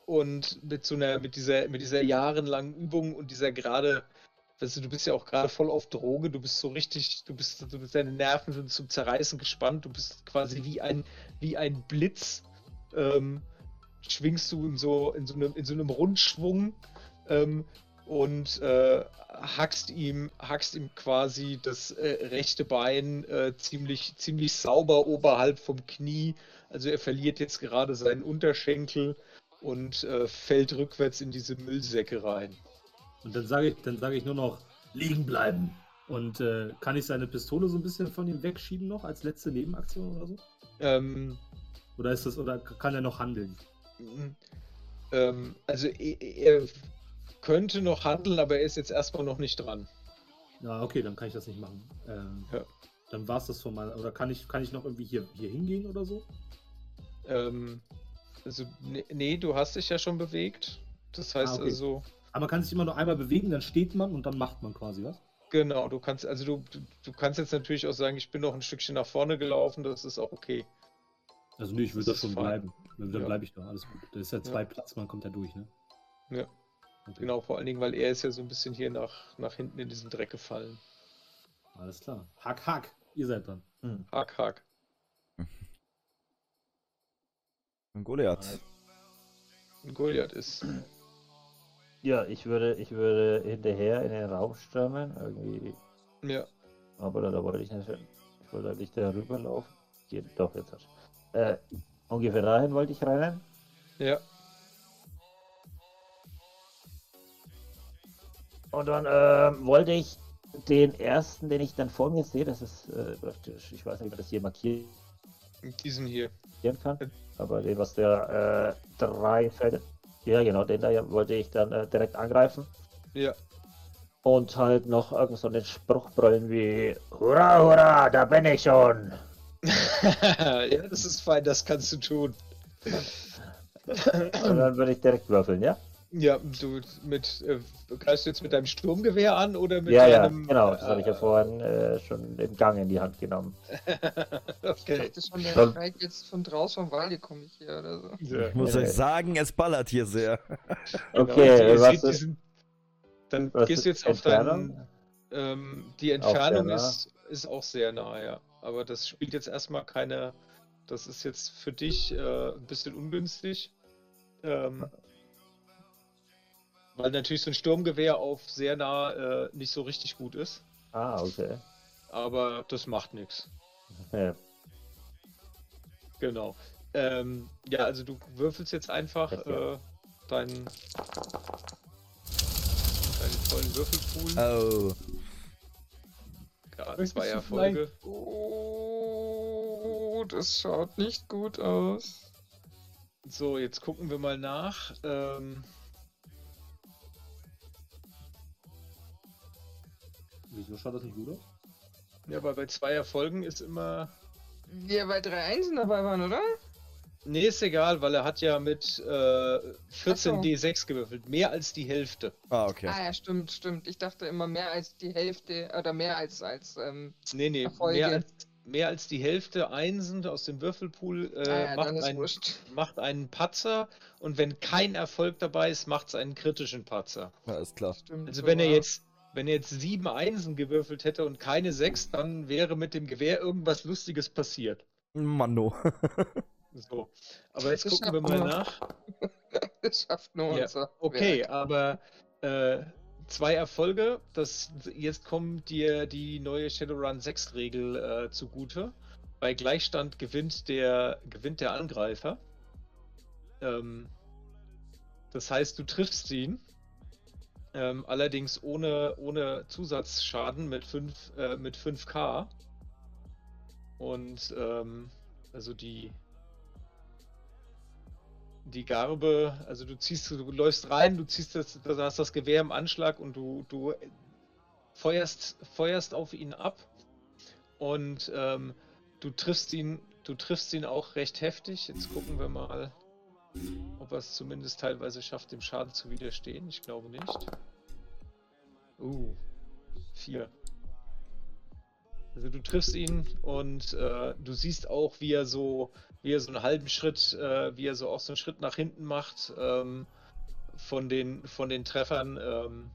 und mit so einer, mit dieser, mit dieser jahrelangen Übung und dieser gerade, weißt du, du bist ja auch gerade voll auf Droge, du bist so richtig, du bist, du bist deine Nerven sind zum Zerreißen gespannt, du bist quasi wie ein, wie ein Blitz, ähm, schwingst du in so, in so einem, in so einem Rundschwung ähm, und äh, hackst ihm, hackst ihm quasi das äh, rechte Bein äh, ziemlich, ziemlich sauber oberhalb vom Knie. Also er verliert jetzt gerade seinen Unterschenkel und äh, fällt rückwärts in diese Müllsäcke rein. Und dann sage ich, dann sage ich nur noch, liegen bleiben. Und äh, kann ich seine Pistole so ein bisschen von ihm wegschieben noch als letzte Nebenaktion oder so? Ähm, Oder ist das, oder kann er noch handeln? Ähm, also er, er könnte noch handeln, aber er ist jetzt erstmal noch nicht dran. Ja, okay, dann kann ich das nicht machen. Ähm, Ja. Dann war es das von meiner. Oder kann ich, kann ich noch irgendwie hier, hier hingehen oder so? Ähm, also, ne- nee, du hast dich ja schon bewegt. Das heißt Ah, okay. also, Aber man kann sich immer nur einmal bewegen, dann steht man und dann macht man quasi was. genau, du kannst, also du, du, du kannst jetzt natürlich auch sagen, ich bin noch ein Stückchen nach vorne gelaufen, das ist auch okay. Also nee, ich will Das das, schon fein. bleiben. Dann Ja. bleibe ich doch, alles gut. Da ist ja zwei Platz, man kommt ja durch, ne? Ja. Okay. Genau, vor allen Dingen, weil er ist ja so ein bisschen hier nach, nach hinten in diesen Dreck gefallen. Alles klar. Hack, hack. Ihr seid dran. Hack, hack. Und Goliath. Und Goliath ist. Ja, ich würde, ich würde hinterher in den Raum stürmen, irgendwie. Ja. Aber da, da wollte ich nicht hin. Ich wollte eigentlich da rüberlaufen. Geht doch jetzt. Äh, ungefähr dahin wollte ich rennen. Ja. Und dann ähm, wollte ich den ersten, den ich dann vor mir sehe, das ist äh, praktisch, ich weiß nicht, ob man das hier markieren Diesen hier. kann, aber den, was der äh, drei Felder, ja genau, den da wollte ich dann äh, direkt angreifen Ja. und halt noch irgend so einen Spruch brüllen wie Hurra, hurra, da bin ich schon. ja, das ist fein, das kannst du tun. Und dann würde ich direkt würfeln, ja? Ja, du mit. Äh, greifst du jetzt mit deinem Sturmgewehr an oder mit ja, ja, deinem. genau, das habe ich ja äh, vorhin äh, schon im Gang in die Hand genommen. Ich okay. dachte schon, der schreit jetzt von draußen vom Wald, komme ich hier oder so. Ja. Ich muss Ja, euch ja. sagen, es ballert hier sehr. Genau, Okay, also ihr was ist, diesen- Dann was gehst du jetzt auf deinen. Ähm, die Entfernung ist, ist auch sehr nah, ja. Aber das spielt jetzt erstmal keine. Das ist jetzt für dich äh, ein bisschen ungünstig. Ähm, weil natürlich so ein Sturmgewehr auf sehr nah äh, nicht so richtig gut ist. Ah, okay. Aber das macht nichts. Ja. Genau. Ähm, ja, also du würfelst jetzt einfach äh, deinen, deinen vollen Würfelpool. Oh. ja, zwei Erfolge. Oh, das schaut nicht gut aus. So, jetzt gucken wir mal nach. Ähm, Wieso schaut das nicht gut aus? ja, weil bei zwei Erfolgen ist immer. Ja, weil drei Einsen dabei waren, oder? Nee, ist egal, weil er hat ja mit äh, 14 Ach so. D6 gewürfelt. Mehr als die Hälfte. Ah, okay. Ah ja, stimmt, stimmt. Ich dachte immer mehr als die Hälfte oder mehr als als ähm, Nee, nee, Erfolge. mehr als, mehr als die Hälfte Einsen aus dem Würfelpool äh, ah, ja, macht, einen, wurscht. macht einen Patzer und wenn kein Erfolg dabei ist, macht es einen kritischen Patzer. Ja, ist klar. Stimmt, Also so wenn er war- jetzt, wenn er jetzt sieben Einsen gewürfelt hätte und keine sechs, dann wäre mit dem Gewehr irgendwas Lustiges passiert. Manno. So. Aber jetzt gucken wir mal nach. Das schafft nur Ja, unser. Okay, Werk. aber äh, zwei Erfolge. Das, jetzt kommt dir die neue Shadowrun 6 Regel äh, zugute. Bei Gleichstand gewinnt der, gewinnt der Angreifer. Ähm, das heißt, du triffst ihn. Ähm, allerdings ohne, ohne Zusatzschaden mit, 5, äh, mit 5k. Und ähm, also die, die Garbe, also du ziehst, du läufst rein, du ziehst das, du hast das Gewehr im Anschlag und du, du feuerst, feuerst auf ihn ab und ähm, du triffst ihn, du triffst ihn auch recht heftig. Jetzt gucken wir mal, ob er es zumindest teilweise schafft, dem Schaden zu widerstehen. Ich glaube nicht. Uh, vier. Also du triffst ihn und äh, du siehst auch, wie er so, wie er so einen halben Schritt, äh, wie er so auch so einen Schritt nach hinten macht ähm, von den von den Treffern ähm,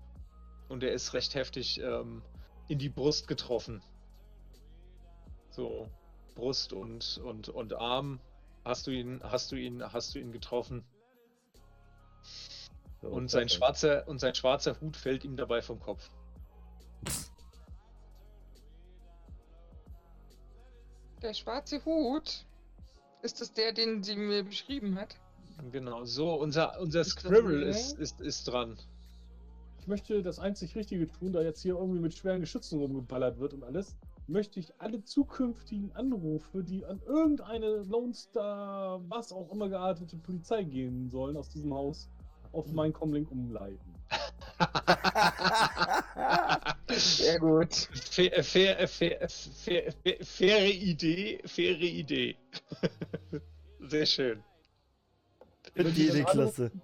und er ist recht heftig ähm, in die Brust getroffen. So Brust und und und Arm. Hast du ihn, hast du ihn, hast du ihn getroffen? So, Und sein schwarzer und sein schwarzer Hut fällt ihm dabei vom Kopf. Der schwarze Hut. Ist das der, den sie mir beschrieben hat? Genau, so, unser, unser Ist neu? ist, ist, ist dran. Ich möchte das einzig Richtige tun, da jetzt hier irgendwie mit schweren Geschützen rumgeballert wird und alles. Möchte ich alle zukünftigen Anrufe, die an irgendeine Lone Star, was auch immer geartete Polizei gehen sollen aus diesem Haus, auf meinen Comlink umleiten. Sehr gut. Fair, fair, fair, fair, fair, faire Idee, faire Idee. Sehr schön. Wenn Die Sie dann Idee klasse. anrufen-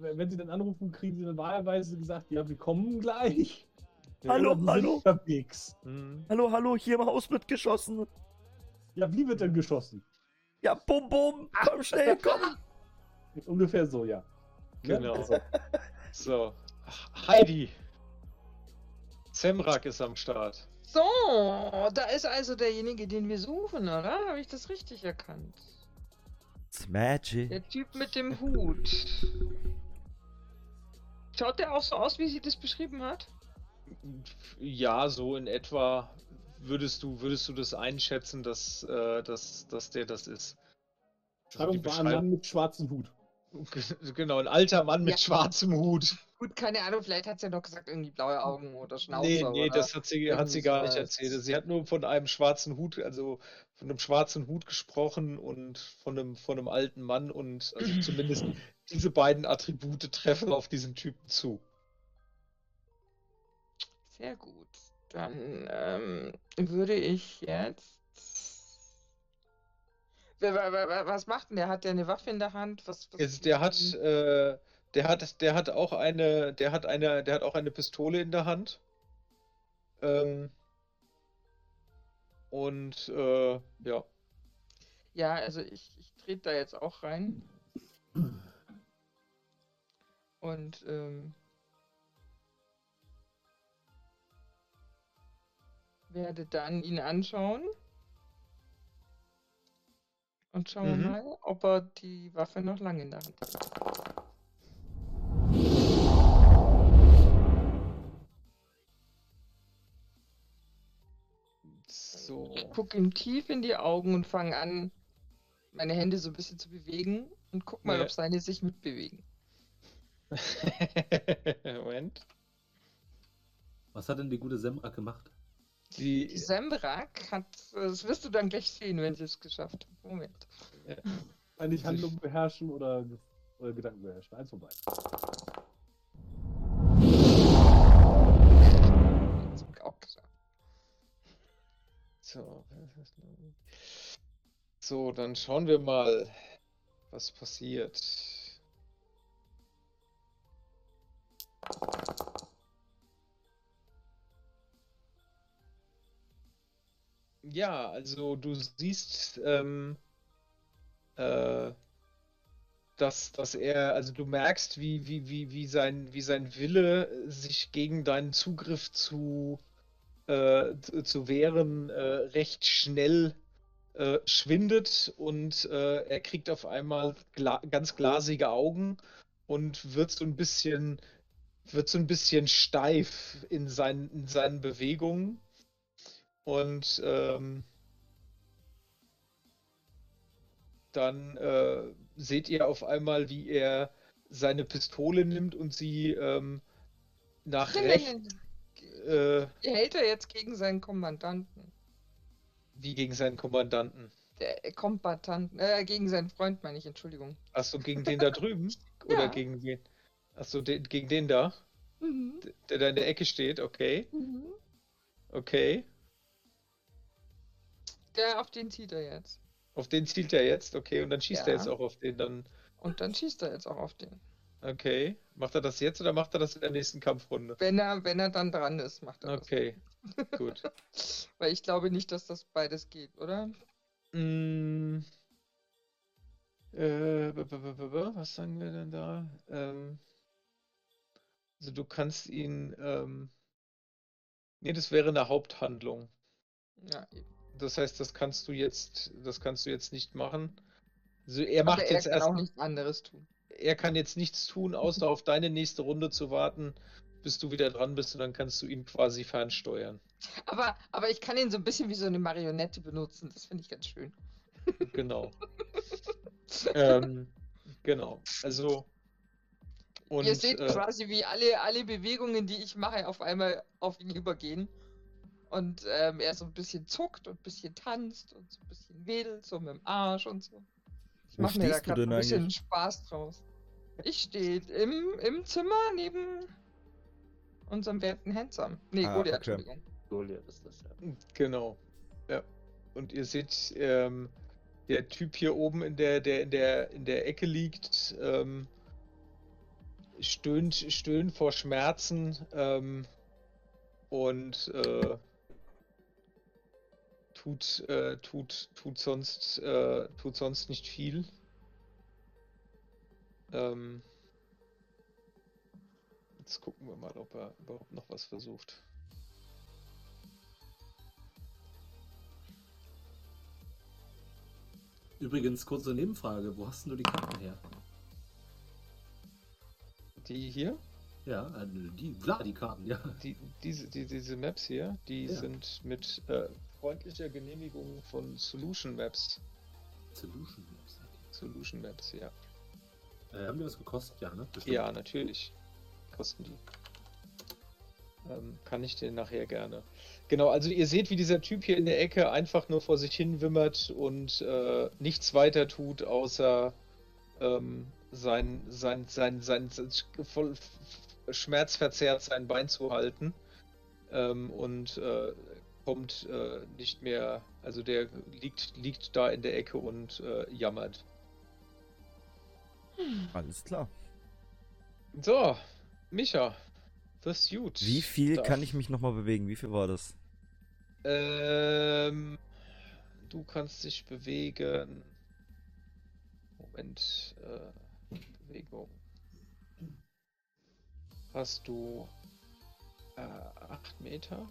Wenn wenn sie dann anrufen, kriegen sie dann wahlweise gesagt, ja, wir kommen gleich. Hallo, hallo. Unterwegs. Hm. Hallo, hallo, hier im Haus wird geschossen. Ja, wie wird denn geschossen? Ja, bum, bum. Komm schnell, komm. Ungefähr so, ja. Ne? Genau. Also, So. Ach, Heidi. Semrak ist am Start. So, da ist also derjenige, den wir suchen, oder? Habe ich das richtig erkannt? It's magic. Der Typ mit dem Hut. Schaut der auch so aus, wie sie das beschrieben hat? Ja, so in etwa würdest du, würdest du das einschätzen, dass, äh, dass, dass der das ist. Also die Beschreibung war ein Mann mit schwarzem Hut. Genau, ein alter Mann mit Ja. schwarzem Hut. Gut, keine Ahnung, vielleicht hat sie ja noch gesagt, irgendwie blaue Augen oder Schnauze. Nee, nee, oder... das hat sie, hat sie gar nicht erzählt. Sie hat nur von einem schwarzen Hut, also von einem schwarzen Hut gesprochen und von einem, von einem alten Mann und also zumindest diese beiden Attribute treffen auf diesen Typen zu. Sehr gut. Dann ähm, würde ich jetzt. Was macht denn der? Hat der eine Waffe in der Hand? Was, was Jetzt, der hat, äh, der hat, der hat auch eine, der hat eine, der hat auch eine Pistole in der Hand. Ähm, und äh, ja, Ja, also ich, ich trete da jetzt auch rein. Und ähm, werde dann ihn anschauen. Und schauen wir Mhm. mal, ob er die Waffe noch lange in der Hand hat. so. Ich gucke ihm tief in die Augen und fange an, meine Hände so ein bisschen zu bewegen und guck mal, Ja. ob seine sich mitbewegen. Moment. Was hat denn die gute Semrak gemacht? Die Die, Sembrak hat, das wirst du dann gleich sehen, wenn sie es geschafft hat. Moment. Eigentlich Handlung beherrschen oder, oder Gedanken beherrschen. Eins ich auch gesagt. so. So, dann schauen wir mal, was passiert. Ja, also du siehst, ähm, äh, dass, dass er, also du merkst, wie, wie, wie, wie sein, wie sein Wille sich gegen deinen Zugriff zu, äh, zu, zu wehren, äh, recht schnell äh, schwindet und äh, er kriegt auf einmal gla ganz glasige Augen und wird so ein bisschen, wird so ein bisschen steif in seinen, in seinen Bewegungen. Und ähm, dann äh, seht ihr auf einmal, wie er seine Pistole nimmt und sie ähm, nach Nein, rechts, nein, nein. äh, hält er jetzt gegen seinen Kommandanten. wie gegen seinen Kommandanten. Der äh, Kombatanten, äh, gegen seinen Freund, meine ich, Entschuldigung. Achso, gegen den da drüben? Oder Ja. gegen wen? Achso, den, gegen den da, Mhm. der da in der Ecke steht, okay. Mhm. Okay. Der, auf den zieht er jetzt. Auf den zielt er jetzt, okay, und dann schießt er Ja. jetzt auch auf den dann. Und dann schießt er jetzt auch auf den. Okay. Macht er das jetzt oder macht er das in der nächsten Kampfrunde? Wenn er, wenn er dann dran ist, macht er Okay. Gut. das. Weil ich glaube nicht, dass das beides geht, oder? Mm, äh, was sagen wir denn da? Ähm, also du kannst ihn, ähm, nee, das wäre eine Haupthandlung. Ja, eben. Das heißt, das kannst du jetzt, das kannst du jetzt nicht machen. Also er Aber macht er jetzt kann erst, auch nichts anderes tun. er kann jetzt nichts tun, außer auf deine nächste Runde zu warten, bis du wieder dran bist und dann kannst du ihn quasi fernsteuern. Aber, aber ich kann ihn so ein bisschen wie so eine Marionette benutzen. Das finde ich ganz schön. Genau. ähm, genau. Also und Ihr seht äh, quasi, wie alle, alle Bewegungen, die ich mache, auf einmal auf ihn übergehen. Und ähm, er so ein bisschen zuckt und ein bisschen tanzt und so ein bisschen wedelt, so mit dem Arsch und so. Ich mache mir da gerade ein bisschen eigentlich? Spaß draus. Ich stehe im, im Zimmer neben unserem werten Handsome. Nee, Ah, Goliath, okay. Entschuldigung. Goliath ist das ja. Genau. Ja. Und ihr seht, ähm, der Typ hier oben in der, der in der in der Ecke liegt, ähm, stöhnt, stöhnt vor Schmerzen ähm, und äh, tut, äh, tut, tut sonst, äh, tut sonst nicht viel. Ähm, jetzt gucken wir mal, ob er überhaupt noch was versucht. Übrigens, kurze Nebenfrage: Wo hast denn du die Karten her? Die hier? Ja, äh, die, klar, die Karten, ja. Die, diese, die, diese Maps hier, die Ja. sind mit äh, freundlicher Genehmigung von Solution Maps. Solution Maps. Solution Maps, ja. Äh, haben die was gekostet? Ja, ne? Bestimmt. Ja, natürlich. Kosten die. Ähm, kann ich dir nachher gerne. Genau, also ihr seht, wie dieser Typ hier in der Ecke einfach nur vor sich hin wimmert und äh, nichts weiter tut, außer ähm, sein, sein, sein, sein, sein voll schmerzverzerrt sein Bein zu halten. Ähm, und äh, kommt äh, nicht mehr, also der liegt, liegt da in der Ecke und äh, jammert. Alles klar. So, Micha, das ist gut. Wie viel Darf- kann ich mich nochmal bewegen? Wie viel war das? Ähm, du kannst dich bewegen. Moment, äh, Bewegung. Hast du äh, 8 Meter?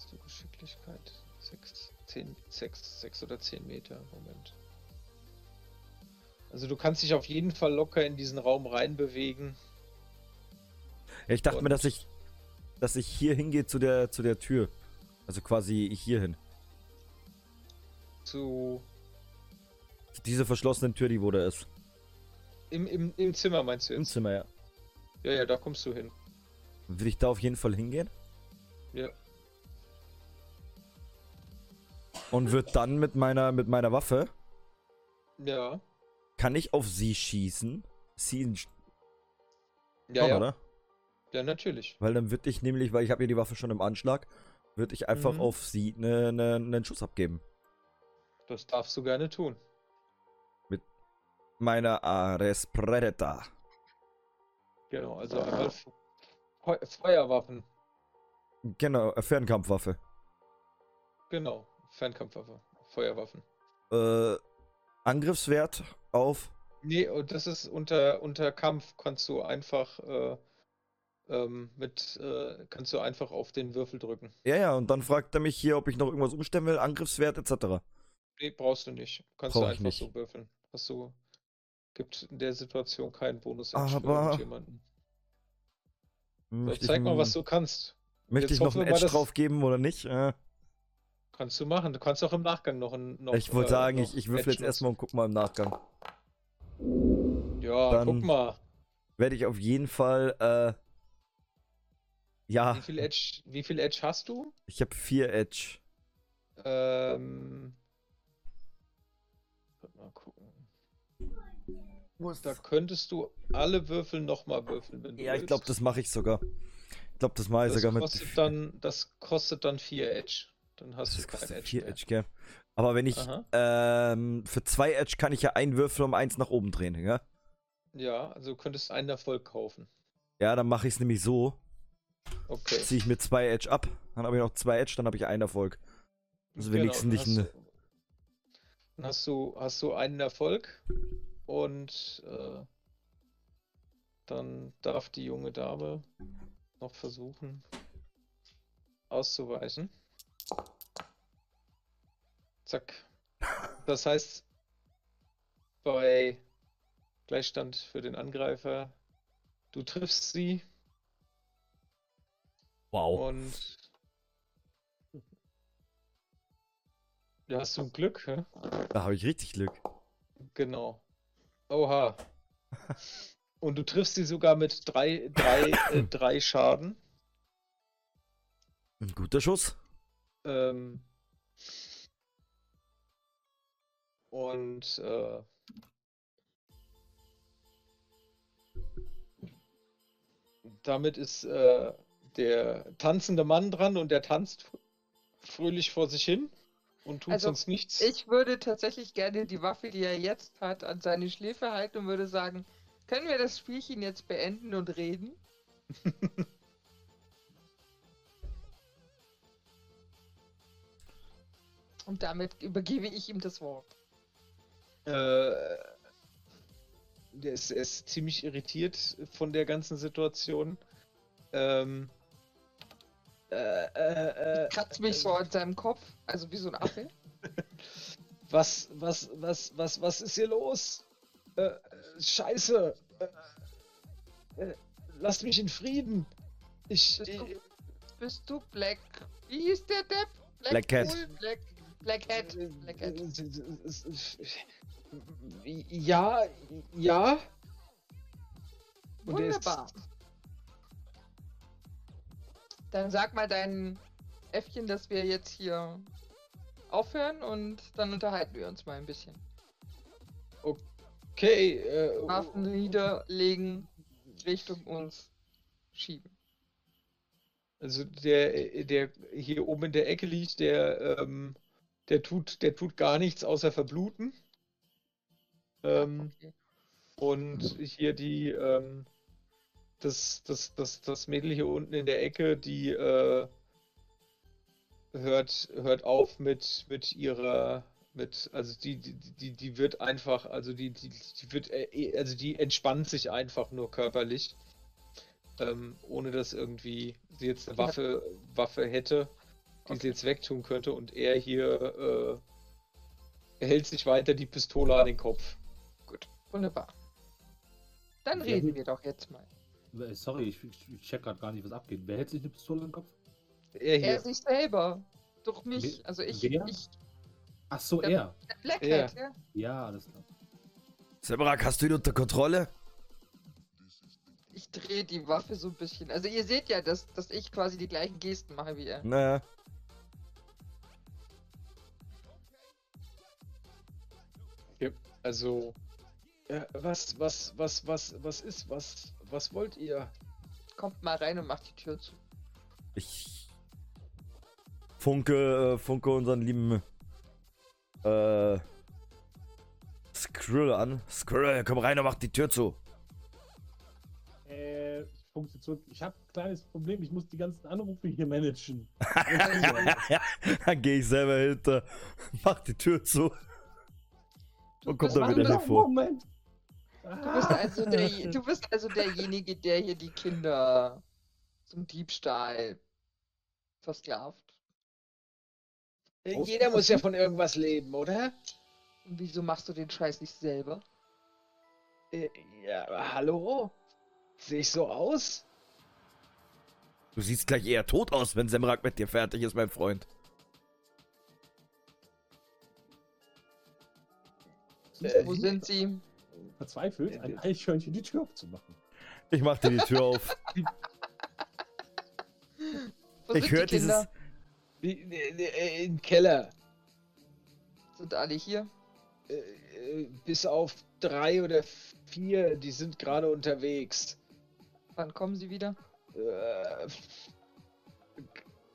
Hast du Geschicklichkeit? 6, 10, 6, 6 oder 10 Meter? Moment. Also du kannst dich auf jeden Fall locker in diesen Raum reinbewegen. Ja, ich dachte mir, Und- dass ich, dass ich hier hingehe zu der, zu der Tür. Also quasi hier hin. Zu Diese verschlossene Tür, die wo da ist. im, im, im Zimmer meinst du Im jetzt? Zimmer, ja. Ja, ja, da kommst du hin. Will ich da auf jeden Fall hingehen? Ja. Und wird dann mit meiner, mit meiner Waffe, Ja. kann ich auf sie schießen? Sie Ja, ja. oder? Ja, natürlich. Weil dann würde ich nämlich, weil ich habe ja die Waffe schon im Anschlag, würde ich einfach Mhm. auf sie einen ne, ne Schuss abgeben. Das darfst du gerne tun. Meiner Ares Predator. Genau, also einmal Fe Fe Feuerwaffen. Genau, äh, Fernkampfwaffe. Genau, Fernkampfwaffe. Feuerwaffen. Äh, Angriffswert auf. Nee, und das ist unter, unter Kampf kannst du einfach äh, ähm, mit äh, kannst du einfach auf den Würfel drücken. Ja, ja, und dann fragt er mich hier, ob ich noch irgendwas umstellen will, Angriffswert etc. Nee, brauchst du nicht. Kannst Brauch du einfach so würfeln. Hast du gibt in der Situation keinen bonus Aber-. So, Möchte zeig mal, was du kannst. möchte jetzt ich noch hoffen ein wir mal, Edge drauf geben oder nicht? Äh, Kannst du machen. Du kannst auch im Nachgang noch ein noch, ich wollte äh, sagen, ich, ich würfel jetzt erstmal und guck mal im Nachgang. Ja, dann- guck mal. Werde ich auf jeden Fall, äh, ja, Wie viel Edge, wie viel Edge hast du? ich habe vier Edge. Ähm, mal gucken. Da könntest du alle Würfel nochmal würfeln, wenn du Ja, ich glaube, das mache ich sogar. Ich glaube, das mache ich das sogar mit. dann, das kostet dann 4 Edge. Dann hast das du kein Edge vier mehr. Edge, gell? Aber wenn ich, ähm, für zwei Edge kann ich ja einen Würfel um eins nach oben drehen, ja? Ja, also du könntest einen Erfolg kaufen. Ja, dann mache ich es nämlich so. Okay. Ziehe ich mir zwei Edge ab, dann habe ich noch zwei Edge, dann habe ich einen Erfolg. Also wenigstens dann nicht du- Dann hast du, hast du einen Erfolg und äh, dann darf die junge Dame noch versuchen auszuweichen. Zack. Das heißt, bei Gleichstand für den Angreifer, du triffst sie Wow. und ja, hast du Glück, hä? Da habe ich richtig Glück. Genau. Oha. Und du triffst sie sogar mit drei, drei, äh, drei Schaden. Ein guter Schuss. Ähm, und äh, damit ist äh, der tanzende Mann dran und der tanzt fröhlich vor sich hin und tut Also, sonst nichts. Ich würde tatsächlich gerne die Waffe, die er jetzt hat, an seine Schläfe halten und würde sagen, können wir das Spielchen jetzt beenden und reden? und damit übergebe ich ihm das Wort. Äh, der ist, er ist ziemlich irritiert von der ganzen Situation. Ähm, äh, äh, äh, Kratzt mich so an seinem Kopf, also wie so ein Affe. was, was, was, was, was ist hier los? Äh, äh, Scheiße! Äh, äh, lasst mich in Frieden! Ich. Bist du, bist du Black? Wie hieß der Depp? Black Cat. Bull? Black, Black Hat. äh, Black Hat. Ja, ja. Und er Wunderbar. Dann sag mal deinen Äffchen, dass wir jetzt hier aufhören und dann unterhalten wir uns mal ein bisschen. Okay, äh, Waffen niederlegen, Richtung uns schieben. Also der, der hier oben in der Ecke liegt, der, ähm, der tut, der tut gar nichts außer verbluten. Ähm, Okay. und hier die, ähm, das, das, das, das Mädel hier unten in der Ecke, die äh, hört, hört auf mit, mit ihrer, mit, also die, die, die, die wird einfach, also die, die, die wird, äh, also die entspannt sich einfach nur körperlich. Ähm, ohne dass irgendwie sie jetzt eine. Waffe, Waffe hätte, die sie jetzt wegtun könnte und er hier äh, hält sich weiter die Pistole an den Kopf. Gut, wunderbar. Dann Ja, reden wir doch jetzt mal. Äh, Sorry, ich, ich, check gerade gar nicht, was abgeht. Wer hält sich eine Pistole im Kopf? Er hier. Er sich selber. Durch mich. Wer- Also ich, wer? ich, Ach so, Ja. er. der Black Er. Hat, ja. Ja, alles klar. Sebrak, hast du ihn unter Kontrolle? Ich drehe die Waffe so ein bisschen. Also ihr seht ja, dass, dass ich quasi die gleichen Gesten mache wie er. Naja. Also, äh, was, was, was, was, was ist, was, was wollt ihr? Kommt mal rein und macht die Tür zu. Ich funke, äh, funke unseren lieben äh, Skrill an. Skrill, komm rein und mach die Tür zu. Äh, ich funke zurück. Ich habe ein kleines Problem. Ich muss die ganzen Anrufe hier managen. dann gehe ich selber hinter, mach die Tür zu und komm bist dann wieder der- hervor. Moment. Du bist, also der, du bist also derjenige, der hier die Kinder zum Diebstahl versklavt. Jeder muss ja von irgendwas leben, oder? Und wieso machst du den Scheiß nicht selber? Äh, ja, aber hallo? Sehe ich so aus? Du siehst gleich eher tot aus, wenn Semrak mit dir fertig ist, mein Freund. Äh, Wo sind sie? Verzweifelt, ein Eichhörnchen die Tür aufzumachen. Ich mach dir die Tür auf. Wo ich höre die Kinder? Wie, äh, Im Keller. Sind alle hier? Äh, äh, bis auf drei oder vier, die sind gerade unterwegs. Wann kommen sie wieder? Äh,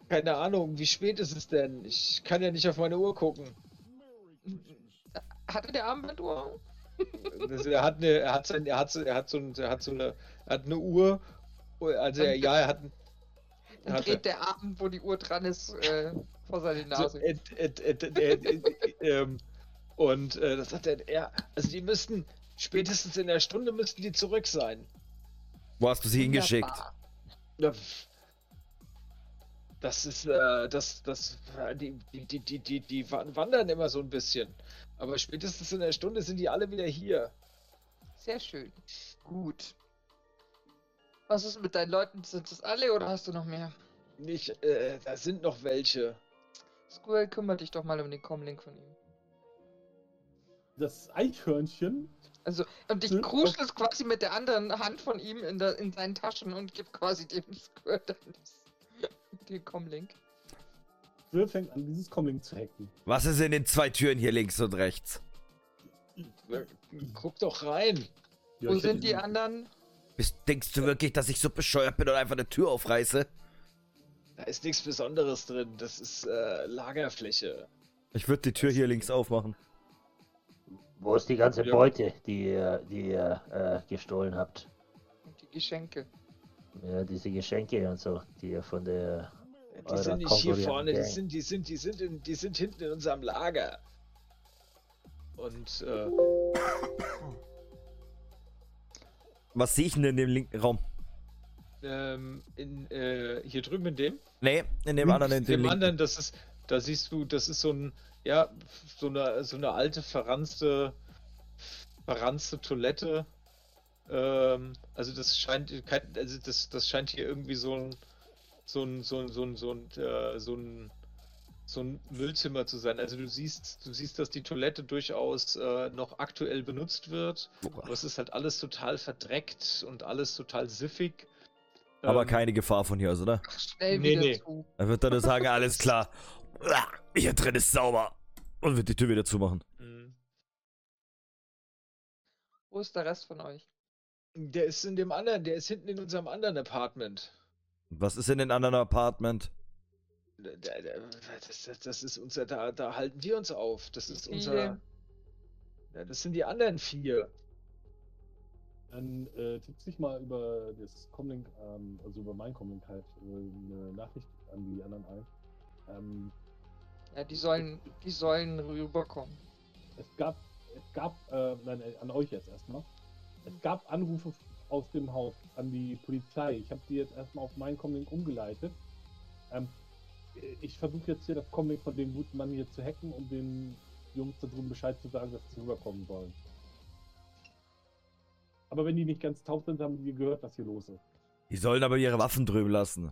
keine Ahnung, wie spät ist es denn? Ich kann ja nicht auf meine Uhr gucken. Hatte der Armbanduhr? Das, er hat eine, er hat sein, er hat so, er hat so, er hat so eine, er hat eine Uhr. Also er, ja, er hat ein, Dann Hatte. dreht der Arm, wo die Uhr dran ist, äh, vor seine Nase. et, et, et, et, et, et, ähm, und äh, das hat er, er, also die müssten spätestens in der Stunde müssten die zurück sein. Wo hast du sie hingeschickt? Das ist, äh, das, das, die, die, die, die, die, die wa- wandern immer so ein bisschen. Aber spätestens in der Stunde sind die alle wieder hier. Sehr schön. Gut. Was ist mit deinen Leuten? Sind das alle oder hast du noch mehr? Nicht, äh, da sind noch welche. Squirrel, kümmere dich doch mal um den Comlink von ihm. Das Eichhörnchen Also, und ich Hm, kruschel es quasi mit der anderen Hand von ihm in, der, in seinen Taschen und gebe quasi dem Squirrel dann das, den Comlink. Will fängt an, dieses Comlink zu hacken. Was ist in den zwei Türen hier links und rechts? Guck doch rein. Ja, Wo sind die anderen? Bist, denkst du wirklich, dass ich so bescheuert bin und einfach eine Tür aufreiße? Da ist nichts Besonderes drin. Das ist äh, Lagerfläche. Ich würde die Tür hier links aufmachen. Wo ist die ganze Ja. Beute, die ihr, die ihr äh, gestohlen habt? Und die Geschenke. Ja, diese Geschenke und so, die ihr von der. Die sind nicht hier vorne, die sind, die sind, die sind, in, die sind hinten in unserem Lager. Und äh, Was sehe ich denn in dem linken Raum? ähm, in, äh, hier drüben in dem, Nee, in dem in anderen, in dem linken. anderen, das ist, da siehst du, das ist so ein, ja, so eine, so eine alte verranzte, verranzte Toilette. Ähm, also das scheint, also das, das scheint hier irgendwie so ein, so ein, so ein, so ein, so ein, äh, so ein, so ein Müllzimmer zu sein. Also du siehst, du siehst, dass die Toilette durchaus äh, noch aktuell benutzt wird. Aber es ist halt alles total verdreckt und alles total siffig. Aber Ähm, keine Gefahr von hier aus, oder? Schnell Nee, wieder nee. zu. Er wird dann nur sagen, alles klar. Hier drin ist sauber. Und wird die Tür wieder zumachen. mhm. Wo ist der Rest von euch? Der ist in dem anderen, der ist hinten in unserem anderen Apartment. Was ist in den anderen Apartment? Da- da- da- Das, das, das ist unser, da, da halten wir uns auf. Das ist unser. Ja, das sind die anderen vier. Dann äh, tippt sich mal über das Comlink, ähm, also über mein Comlink halt, äh, eine Nachricht an die anderen ein. Ähm, Ja, die sollen, die sollen rüberkommen. es gab, es gab, äh, nein, äh, an euch jetzt erstmal. Es gab Anrufe aus dem Haus an die Polizei. Ich habe die jetzt erstmal auf meinen Comlink umgeleitet. Ähm, ich versuche jetzt hier das Comlink von dem guten Mann hier zu hacken, um den Jungs da drüben Bescheid zu sagen, dass sie rüberkommen sollen. Aber wenn die nicht ganz taub sind, haben die gehört, was hier los ist. Die sollen aber ihre Waffen drüben lassen.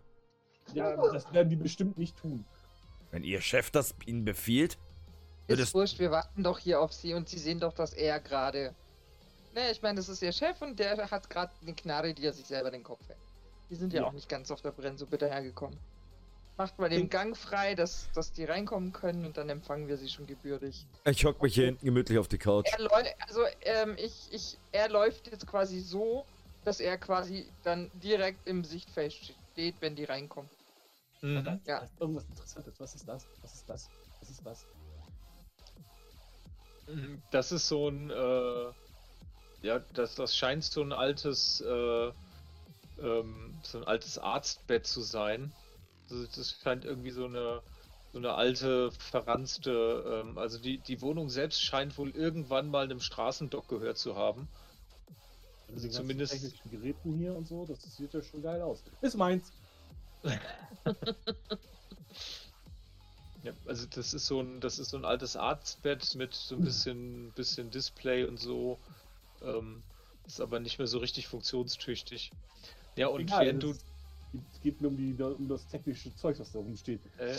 Ja, das werden die bestimmt nicht tun. Wenn ihr Chef das ihnen befiehlt, Ist es. wurscht, wir warten doch hier auf sie und sie sehen doch, dass er gerade. Ne, ich meine, das ist ihr Chef und der hat gerade eine Knarre, die er sich selber den Kopf hält. Die sind ja, Ja. auch nicht ganz auf der Brennsuppe dahergekommen. Macht mal den Gang frei, dass, dass die reinkommen können und dann empfangen wir sie schon gebührlich. Ich hock mich hier hinten gemütlich auf die Couch. Er läuft, also ähm, ich, ich, er läuft jetzt quasi so, dass er quasi dann direkt im Sichtfeld steht, wenn die reinkommen. Mhm. Da, Ja. ist irgendwas Interessantes. Was ist das? Was ist das? Was ist das? Das ist so ein, äh, ja, das, das scheint so ein altes, äh, ähm, so ein altes Arztbett zu sein. Also das scheint irgendwie so eine, so eine alte, verranzte, ähm, also die, die Wohnung selbst scheint wohl irgendwann mal einem Straßendock gehört zu haben. Also die zumindest- technischen Geräten hier und so, das sieht ja schon geil aus. Ist meins. Ja, also das ist so ein, das ist so ein altes Arztbett mit so ein bisschen, bisschen Display und so. Ähm, ist aber nicht mehr so richtig funktionstüchtig. Ja, und Egal, während du, es geht nur um, die, um das technische Zeug, was da rumsteht. Äh,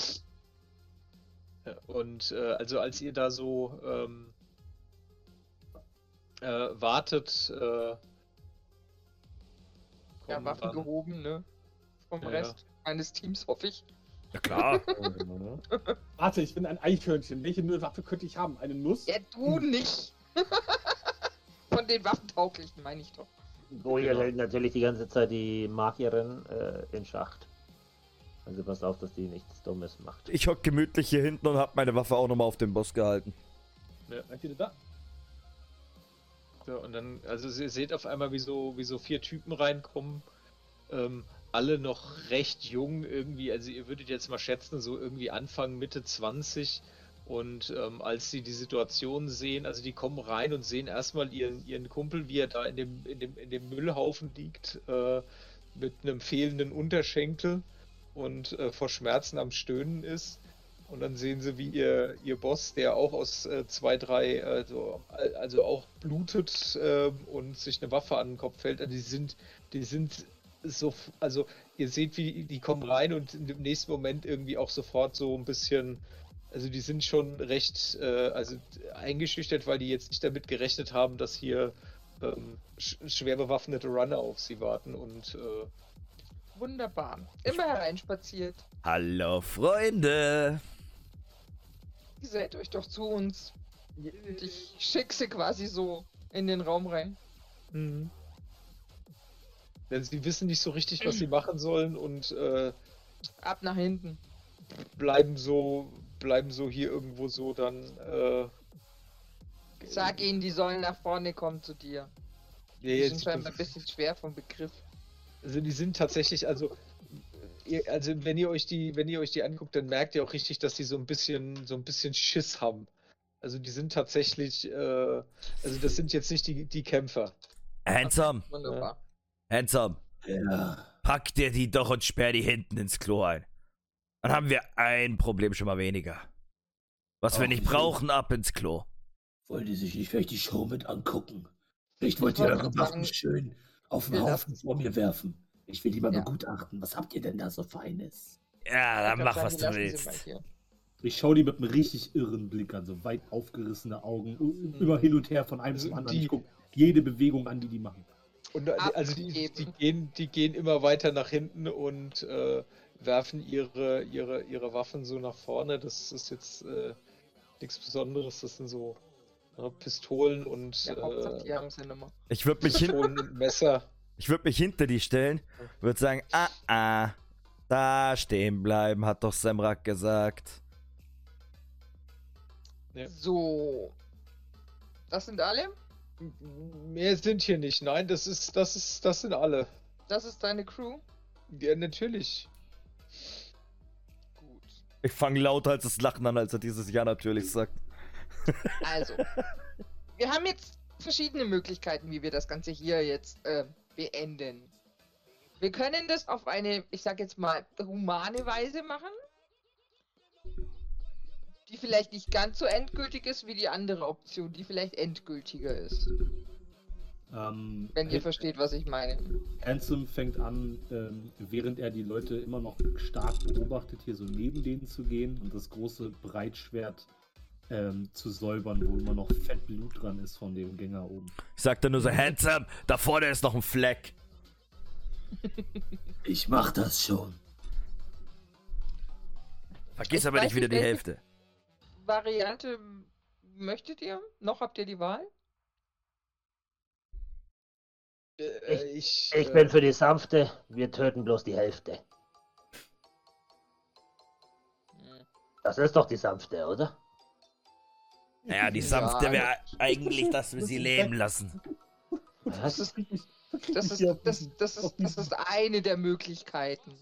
ja, und äh, also als ihr da so ähm, äh, wartet, äh, Ja, Waffen dann- gehoben, ne? Vom Ja, ja. Rest meines Teams, hoffe ich. Ja klar. Warte, ich bin ein Eichhörnchen. Welche Waffe könnte ich haben? Eine Nuss? Ja, du nicht! Von den Waffentauglichen meine ich doch. Goya Genau. hält natürlich die ganze Zeit die Magierin äh, in Schacht. Also passt auf, dass die nichts Dummes macht. Ich hock gemütlich hier hinten und hab meine Waffe auch nochmal auf den Boss gehalten. Seid ihr da? Ja, und dann, also ihr seht auf einmal, wie so, wie so vier Typen reinkommen. Ähm, alle noch recht jung irgendwie, also ihr würdet jetzt mal schätzen, so irgendwie Anfang, Mitte 20. Und ähm, als sie die Situation sehen, also die kommen rein und sehen erstmal ihren, ihren Kumpel, wie er da in dem, in dem, in dem Müllhaufen liegt, äh, mit einem fehlenden Unterschenkel und äh, vor Schmerzen am Stöhnen ist. Und dann sehen sie, wie ihr, ihr Boss, der auch aus äh, zwei, drei, also, also auch blutet äh, und sich eine Waffe an den Kopf fällt. Also die sind, die sind so, also ihr seht, wie die kommen rein und im nächsten Moment irgendwie auch sofort so ein bisschen, also die sind schon recht, äh, also eingeschüchtert, weil die jetzt nicht damit gerechnet haben, dass hier ähm, sch schwer bewaffnete Runner auf sie warten und äh, Wunderbar. Immer hereinspaziert. Hallo Freunde. Gesellt euch doch zu uns. Ich schick sie quasi so in den Raum rein. Mhm. Denn sie wissen nicht so richtig, was sie machen sollen und äh, Ab nach hinten. bleiben so, bleiben so hier irgendwo so dann. Äh, Sag ihnen, die sollen nach vorne kommen zu dir. ja, Die sind scheinbar ein bisschen schwer vom Begriff. also die sind tatsächlich, also, ihr, also wenn ihr euch die, wenn ihr euch die anguckt, dann merkt ihr auch richtig, dass die so ein bisschen, so ein bisschen Schiss haben. Also die sind tatsächlich, äh, also das sind jetzt nicht die, die Kämpfer. Handsome, Wunderbar. handsome. Ja. Pack dir die doch und sperr die hinten ins Klo ein. Dann haben wir ein Problem schon mal weniger. Was wir Ach, nicht wieso? brauchen, ab ins Klo. Wollen die sich nicht vielleicht die Show mit angucken? Vielleicht wollt ihr wollte eure Waffen schön auf den wir Haufen vor mir werfen. Ich will die mal Ja. begutachten. Was habt ihr denn da so Feines? Ja, dann mach, was du willst. Ich schaue die mit einem richtig irren Blick an, so weit aufgerissene Augen, ü- immer hin und her von einem Also zum anderen. die- Ich gucke jede Bewegung an, die die machen. Und äh, also die, die, gehen, die gehen immer weiter nach hinten und äh, werfen ihre, ihre, ihre Waffen so nach vorne. Das ist jetzt äh, nichts Besonderes. Das sind so äh, Pistolen und Ja, äh, die haben sie nimmer. Ich würde mich, hin, Pistolen und Messer. ich würd mich hinter die stellen, würde sagen, ah, ah, da stehen bleiben, hat doch Semrak gesagt. Ja. So. Das sind alle? Mehr sind hier nicht. Nein, das ist, das ist, das sind alle. Das ist deine Crew? Ja, natürlich. Ich fange lauter als das Lachen an, als er dieses Ja natürlich sagt. Also. wir haben jetzt verschiedene Möglichkeiten, wie wir das Ganze hier jetzt äh, beenden. Wir können das auf eine, ich sag jetzt mal, humane Weise machen. Die vielleicht nicht ganz so endgültig ist wie die andere Option, die vielleicht endgültiger ist. Ähm, Wenn ihr versteht, was ich meine. Handsome fängt an, ähm, während er die Leute immer noch stark beobachtet, hier so neben denen zu gehen und das große Breitschwert ähm, zu säubern, wo immer noch fett Blut dran ist von dem Gänger oben. Ich sag dann nur so, handsome, da vorne ist noch ein Fleck. Ich mach das schon. Vergiss Ich aber nicht wieder die welche- Hälfte. Variante möchtet ihr? Noch habt ihr die Wahl? Äh, ich Ich äh, bin für die sanfte, wir töten bloß die Hälfte. Hm. Das ist doch die sanfte, oder? Naja, die Ja, sanfte wäre eigentlich, dass wir sie leben lassen. Das ist, das ist, das, das ist, das ist eine der Möglichkeiten.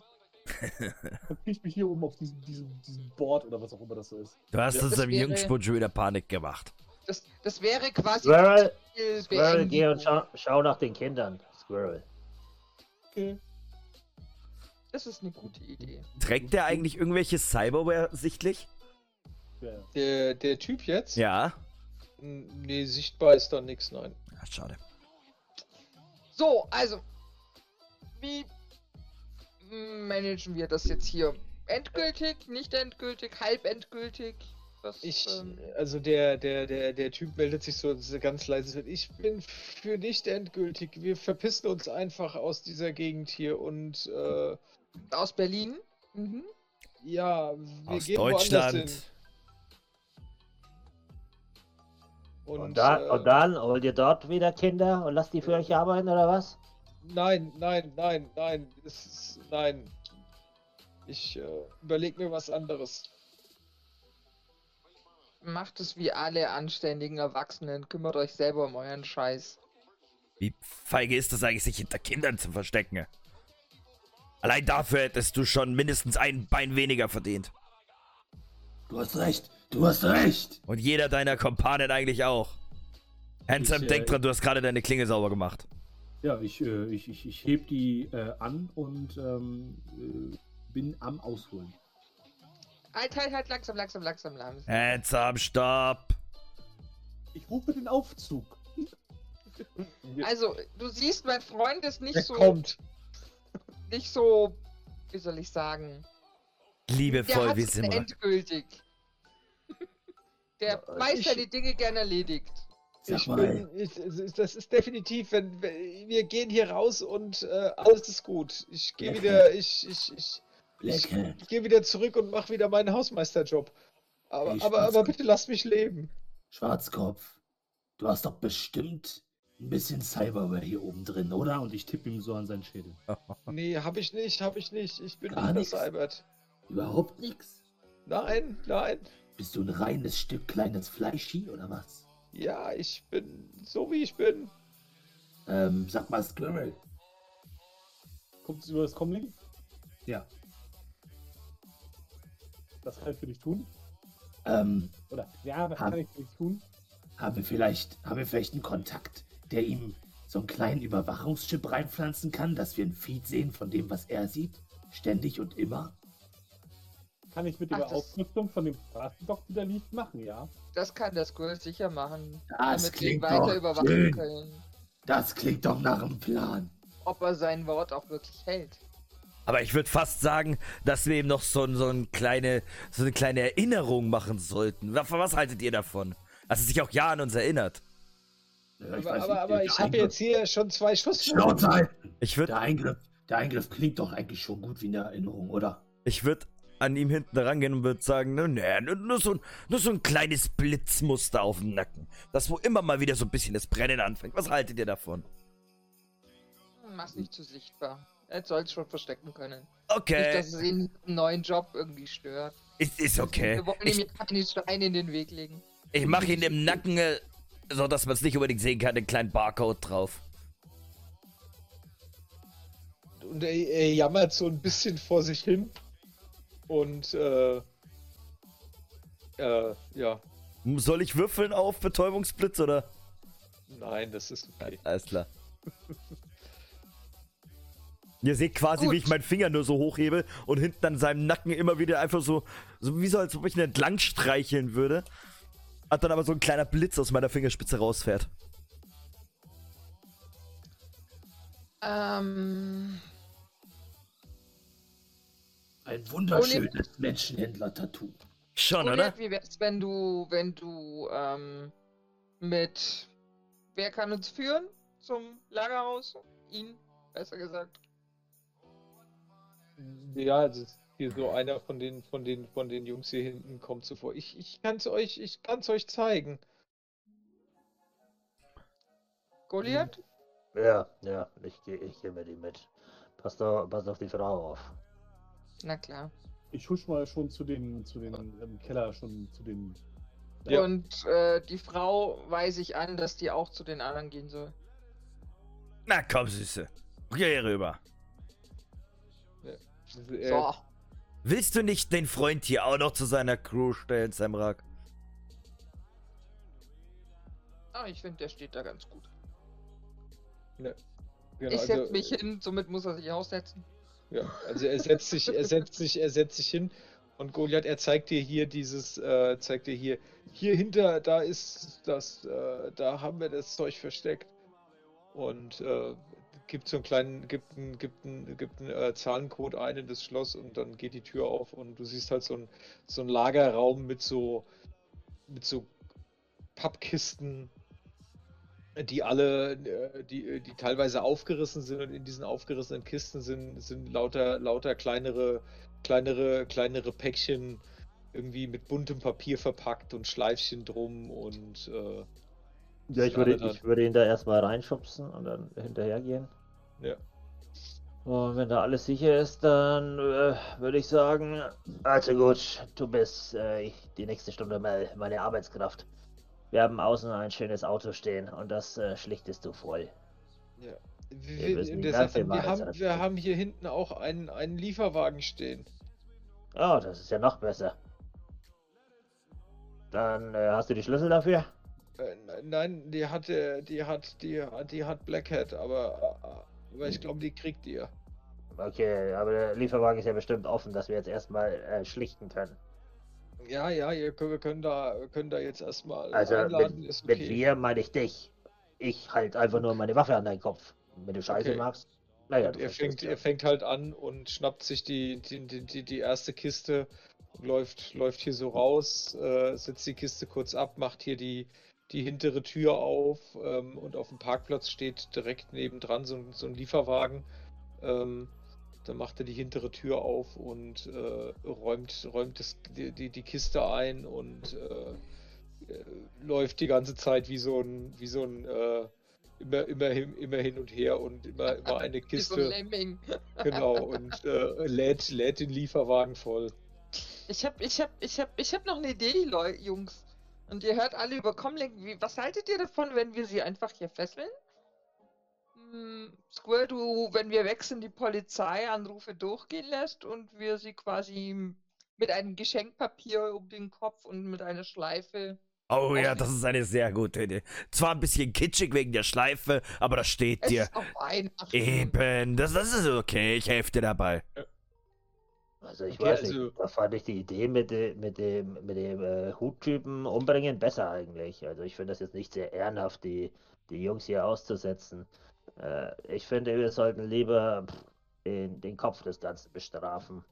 krieg mich hier oben auf diesem, diesem, diesem Board oder was auch immer das so ist. Du hast Das uns im Jungspund schon wieder Panik gemacht. Das, das wäre quasi Squirrel, Squirrel, geh und schau, schau nach den Kindern. Squirrel. Okay. Das ist eine gute Idee. Trägt der eigentlich irgendwelche Cyberware sichtlich? Ja. Der, der Typ jetzt? Ja. Nee, sichtbar ist da nichts, nein. Ach, schade. So, also. Wie managen wir das jetzt hier? Endgültig, nicht endgültig, halb endgültig? Das, Ich, ähm, also der, der, der, der Typ meldet sich so ganz leise. Ich bin für nicht endgültig. Wir verpissen uns einfach aus dieser Gegend hier und äh, aus Berlin? Mhm. ja, wir Aus gehen woanders Deutschland. hin. Und, Und, dann, äh, und dann holt ihr dort wieder Kinder und lasst die für euch arbeiten, oder was? Nein, nein, nein, nein. Es ist, nein. Ich äh, überleg mir was anderes. Macht es wie alle anständigen Erwachsenen. Kümmert euch selber um euren Scheiß. Wie feige ist das eigentlich, sich hinter Kindern zu verstecken? Allein dafür hättest du schon mindestens ein Bein weniger verdient. Du hast recht. Du hast recht. Und jeder deiner Kompanen eigentlich auch. Handsome, äh, denk dran, du hast gerade deine Klinge sauber gemacht. Ja, ich, äh, ich, ich, ich heb die äh, an und ähm, äh, bin am Ausholen. Halt, halt, halt, langsam, langsam, langsam, langsam. Handsome, stopp. Ich rufe den Aufzug. Also, du siehst, mein Freund ist nicht Der so, kommt. nicht so, wie soll ich sagen, der Liebevoll hat wie es Simra. endgültig. Der weiß ich- seine Dinge gern erledigt. Ich bin, ich, das ist definitiv, wenn wir gehen hier raus und äh, alles ist gut. Ich gehe wieder, ich, ich, ich, Hand. ich gehe wieder zurück und mache wieder meinen Hausmeisterjob. Aber, Hey, aber, aber bitte lass mich leben. Schwarzkopf, du hast doch bestimmt ein bisschen Cyberware hier oben drin, oder? Und ich tippe ihm so an seinen Schädel. Nee, hab ich nicht, hab ich nicht. Ich bin Gar nicht? Albert. Überhaupt nichts. Nein, nein. Bist du ein reines Stück kleines Fleischi oder was? Ja, ich bin so wie ich bin. Ähm, sag mal Squirrel. Kommt es über das Comlink? Ja. Was kann ich für dich tun? Ähm, Oder, ja, was Ha- kann ich für dich tun? haben wir vielleicht, haben wir vielleicht einen Kontakt, der ihm so einen kleinen Überwachungschip reinpflanzen kann, dass wir ein Feed sehen von dem, was er sieht? Ständig und immer? Kann ich mit Ach, der das- Ausrüstung von dem Straßendock, die da liegt, machen, ja? Das kann der Squirrel sicher machen. Das damit wir ihn klingt weiter doch überwachen schön. können. Das klingt doch nach einem Plan. Ob er sein Wort auch wirklich hält. Aber ich würde fast sagen, dass wir ihm noch so, ein- so, ein kleine, so eine kleine Erinnerung machen sollten. Was, was haltet ihr davon? Dass er sich auch ja an uns erinnert. Ja, ich aber weiß aber, nicht, aber ich habe jetzt hier schon zwei Schuss. Schnauze halten! Ich würde Der Eingriff, der Eingriff klingt doch eigentlich schon gut wie eine Erinnerung, oder? ich würd an ihm hinten rangehen und würde sagen, ne, ne, nur, nur, so, ein- nur so ein kleines Blitzmuster auf dem Nacken. Das, wo immer mal wieder so ein bisschen das Brennen anfängt. Was haltet ihr davon? Mach's nicht zu sichtbar. Er soll es schon verstecken können. Nicht, Okay, dass es ihn im neuen Job irgendwie stört. ist, ist okay. Wir wollen ihm Ich, ja keine Steine in den Weg legen. ich mache ihn im Nacken, äh, so dass man es nicht unbedingt sehen kann, den kleinen Barcode drauf. Und er, er jammert so ein bisschen vor sich hin. Und äh, äh, ja, Soll ich würfeln auf Betäubungsblitz oder? nein, das ist okay. Alles klar. Ihr seht quasi, Gut. wie ich meinen Finger nur so hochhebe und hinten an seinem Nacken immer wieder einfach so, so wie so, als ob ich ihn entlang streicheln würde. Und dann aber so ein kleiner Blitz aus meiner Fingerspitze rausfährt. Ähm, Ein wunderschönes Menschenhändler-Tattoo. Schon, oder? Wie wär's, wenn du, wenn du, ähm, mit, wer kann uns führen zum Lagerhaus? Ihn, besser gesagt. Ja, also es- hier so einer von den, von den, von den Jungs hier hinten kommt zuvor. Ich, ich kann's euch, ich kann's euch zeigen. Goliath? Ja, ja, ich gehe ich geh mit ihm mit. Pass, da, pass auf die Frau auf. Na klar. Ich husch mal schon zu den, zu den im Keller, schon zu den. Ja. Und äh, die Frau weise ich an, dass die auch zu den anderen gehen soll. Na komm, Süße. Geh rüber. Äh, So. Willst du nicht den Freund hier auch noch zu seiner Crew stellen, Samrak? Ah, ich finde, der steht da ganz gut. genau, ich also, setze mich hin, somit muss er sich aussetzen. Ja, also er setzt sich, er setzt sich, er setzt sich hin und Goliath, er zeigt dir hier dieses, äh, zeigt dir hier, hier hinter, da ist das, äh, da haben wir das Zeug versteckt. Und äh, gibt so einen kleinen, gibt einen, gibt einen, gibt einen äh, Zahlencode ein in das Schloss und dann geht die Tür auf und du siehst halt so ein, so ein Lagerraum mit so, mit so Pappkisten, die alle, äh, die, die teilweise aufgerissen sind und in diesen aufgerissenen Kisten sind, sind lauter, lauter kleinere, kleinere, kleinere Päckchen irgendwie mit buntem Papier verpackt und Schleifchen drum und äh, Ja, ich würde, ich würde ihn da erstmal reinschubsen und dann hinterhergehen. Ja. Und wenn da alles sicher ist, dann äh, würde ich sagen, also gut, du bist äh, ich- die nächste Stunde mal meine Arbeitskraft. Wir haben außen ein schönes Auto stehen und das äh, schlichtest du voll. ja. Wir Wir, ganze sagt, wir, haben, wir haben hier hinten auch einen, einen Lieferwagen stehen. Oh, das ist ja noch besser. Dann äh, hast du die Schlüssel dafür? Äh, ne- nein, die hatte, die hat, die, die hat Blackhead, aber, äh, aber ich glaube, die kriegt ihr. Okay, aber der Lieferwagen ist ja bestimmt offen, dass wir jetzt erstmal äh, schlichten können. Ja, ja, ihr, wir können da, können da jetzt erstmal Also einladen, mit, ist mit okay. wir meine ich dich. Ich halt einfach nur meine Waffe an deinen Kopf. Wenn du Scheiße Okay. magst. Naja, Und du er verstehst fängt, ja. er fängt halt an und schnappt sich die, die, die, die, die erste Kiste läuft, läuft hier so raus, äh, setzt die Kiste kurz ab, macht hier die, die hintere Tür auf ähm, und auf dem Parkplatz steht direkt nebendran so, so ein Lieferwagen. Ähm, dann macht er die hintere Tür auf und äh, räumt, räumt das, die, die, die Kiste ein und äh, äh, läuft die ganze Zeit wie so ein, wie so ein äh, immer, immer, hin, immer hin und her und immer, immer eine Kiste. Lemming. Genau, und äh, lädt, lädt den Lieferwagen voll. Ich hab, ich hab, ich hab, ich hab noch eine Idee, Jungs. Und ihr hört alle über Comlink. Wie, was haltet ihr davon, wenn wir sie einfach hier fesseln? Hm, Square, du, wenn wir wechseln, die Polizeianrufe durchgehen lässt und wir sie quasi mit einem Geschenkpapier um den Kopf und mit einer Schleife. Oh ja, das ist eine sehr gute Idee. Zwar ein bisschen kitschig wegen der Schleife, aber das steht Es dir. ist auch Weihnachten. Eben, das, das ist okay, ich helfe dir dabei. Also ich Okay, weiß also- nicht, da fand ich die Idee mit, de, mit dem, mit dem äh, Huttypen umbringen besser eigentlich. Also ich finde das jetzt nicht sehr ehrenhaft, die, die Jungs hier auszusetzen. Äh, ich finde, wir sollten lieber den, den Kopf des Ganzen bestrafen.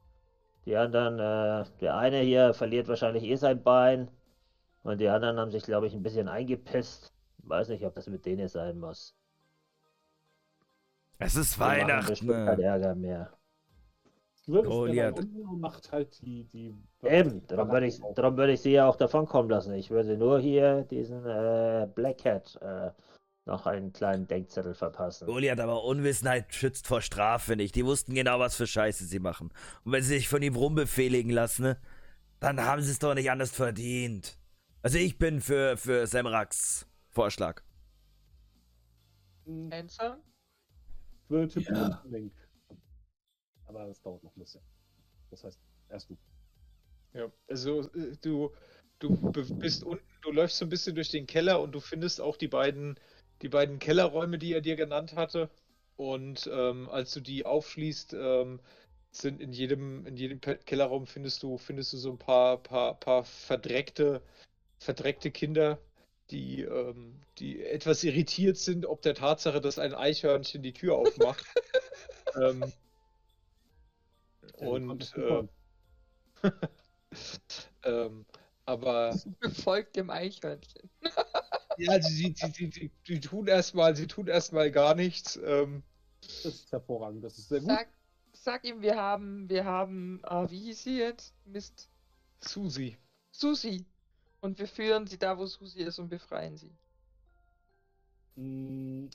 Die anderen, äh, der eine hier verliert wahrscheinlich eh sein Bein und die anderen haben sich, glaube ich, ein bisschen eingepisst. Weiß nicht, ob das mit denen sein muss. Es ist machen Weihnachten. ne? Ärger mehr. Goliath Goliath. und macht halt die. die Eben, darum würde ich, darum würde ich sie ja auch davon kommen lassen. Ich würde nur hier diesen äh, Black Cat äh, noch einen kleinen Denkzettel verpassen. Goliath, aber Unwissenheit schützt vor Strafe nicht. Die wussten genau, was für Scheiße sie machen. Und wenn sie sich von ihm rumbefehligen lassen, ne, dann haben sie es doch nicht anders verdient. Also ich bin für, für Semraks Vorschlag. Answer? Will tippen Ja. Link. Aber das dauert noch ein bisschen. Das heißt, erst du. Ja, also äh, du, du bist unten, du läufst so ein bisschen durch den Keller und du findest auch die beiden, die beiden Kellerräume, die er dir genannt hatte. Und ähm, als du die aufschließt, ähm, sind in jedem, in jedem Kellerraum findest du, findest du so ein paar, paar, paar verdreckte, verdreckte Kinder, die, ähm, die etwas irritiert sind, ob der Tatsache, dass ein Eichhörnchen die Tür aufmacht. ähm, und äh, ähm, aber Befolgt dem Eichhörnchen. ja, sie, sie, sie, sie, sie, sie tun erstmal, sie tun erstmal gar nichts. Ähm, das ist hervorragend. Das ist sehr gut. Sag, sag ihm, wir haben, wir haben, äh, wie hieß sie jetzt? Mist. Susi. Susi. Und wir führen sie da, wo Susi ist und befreien sie. Mm,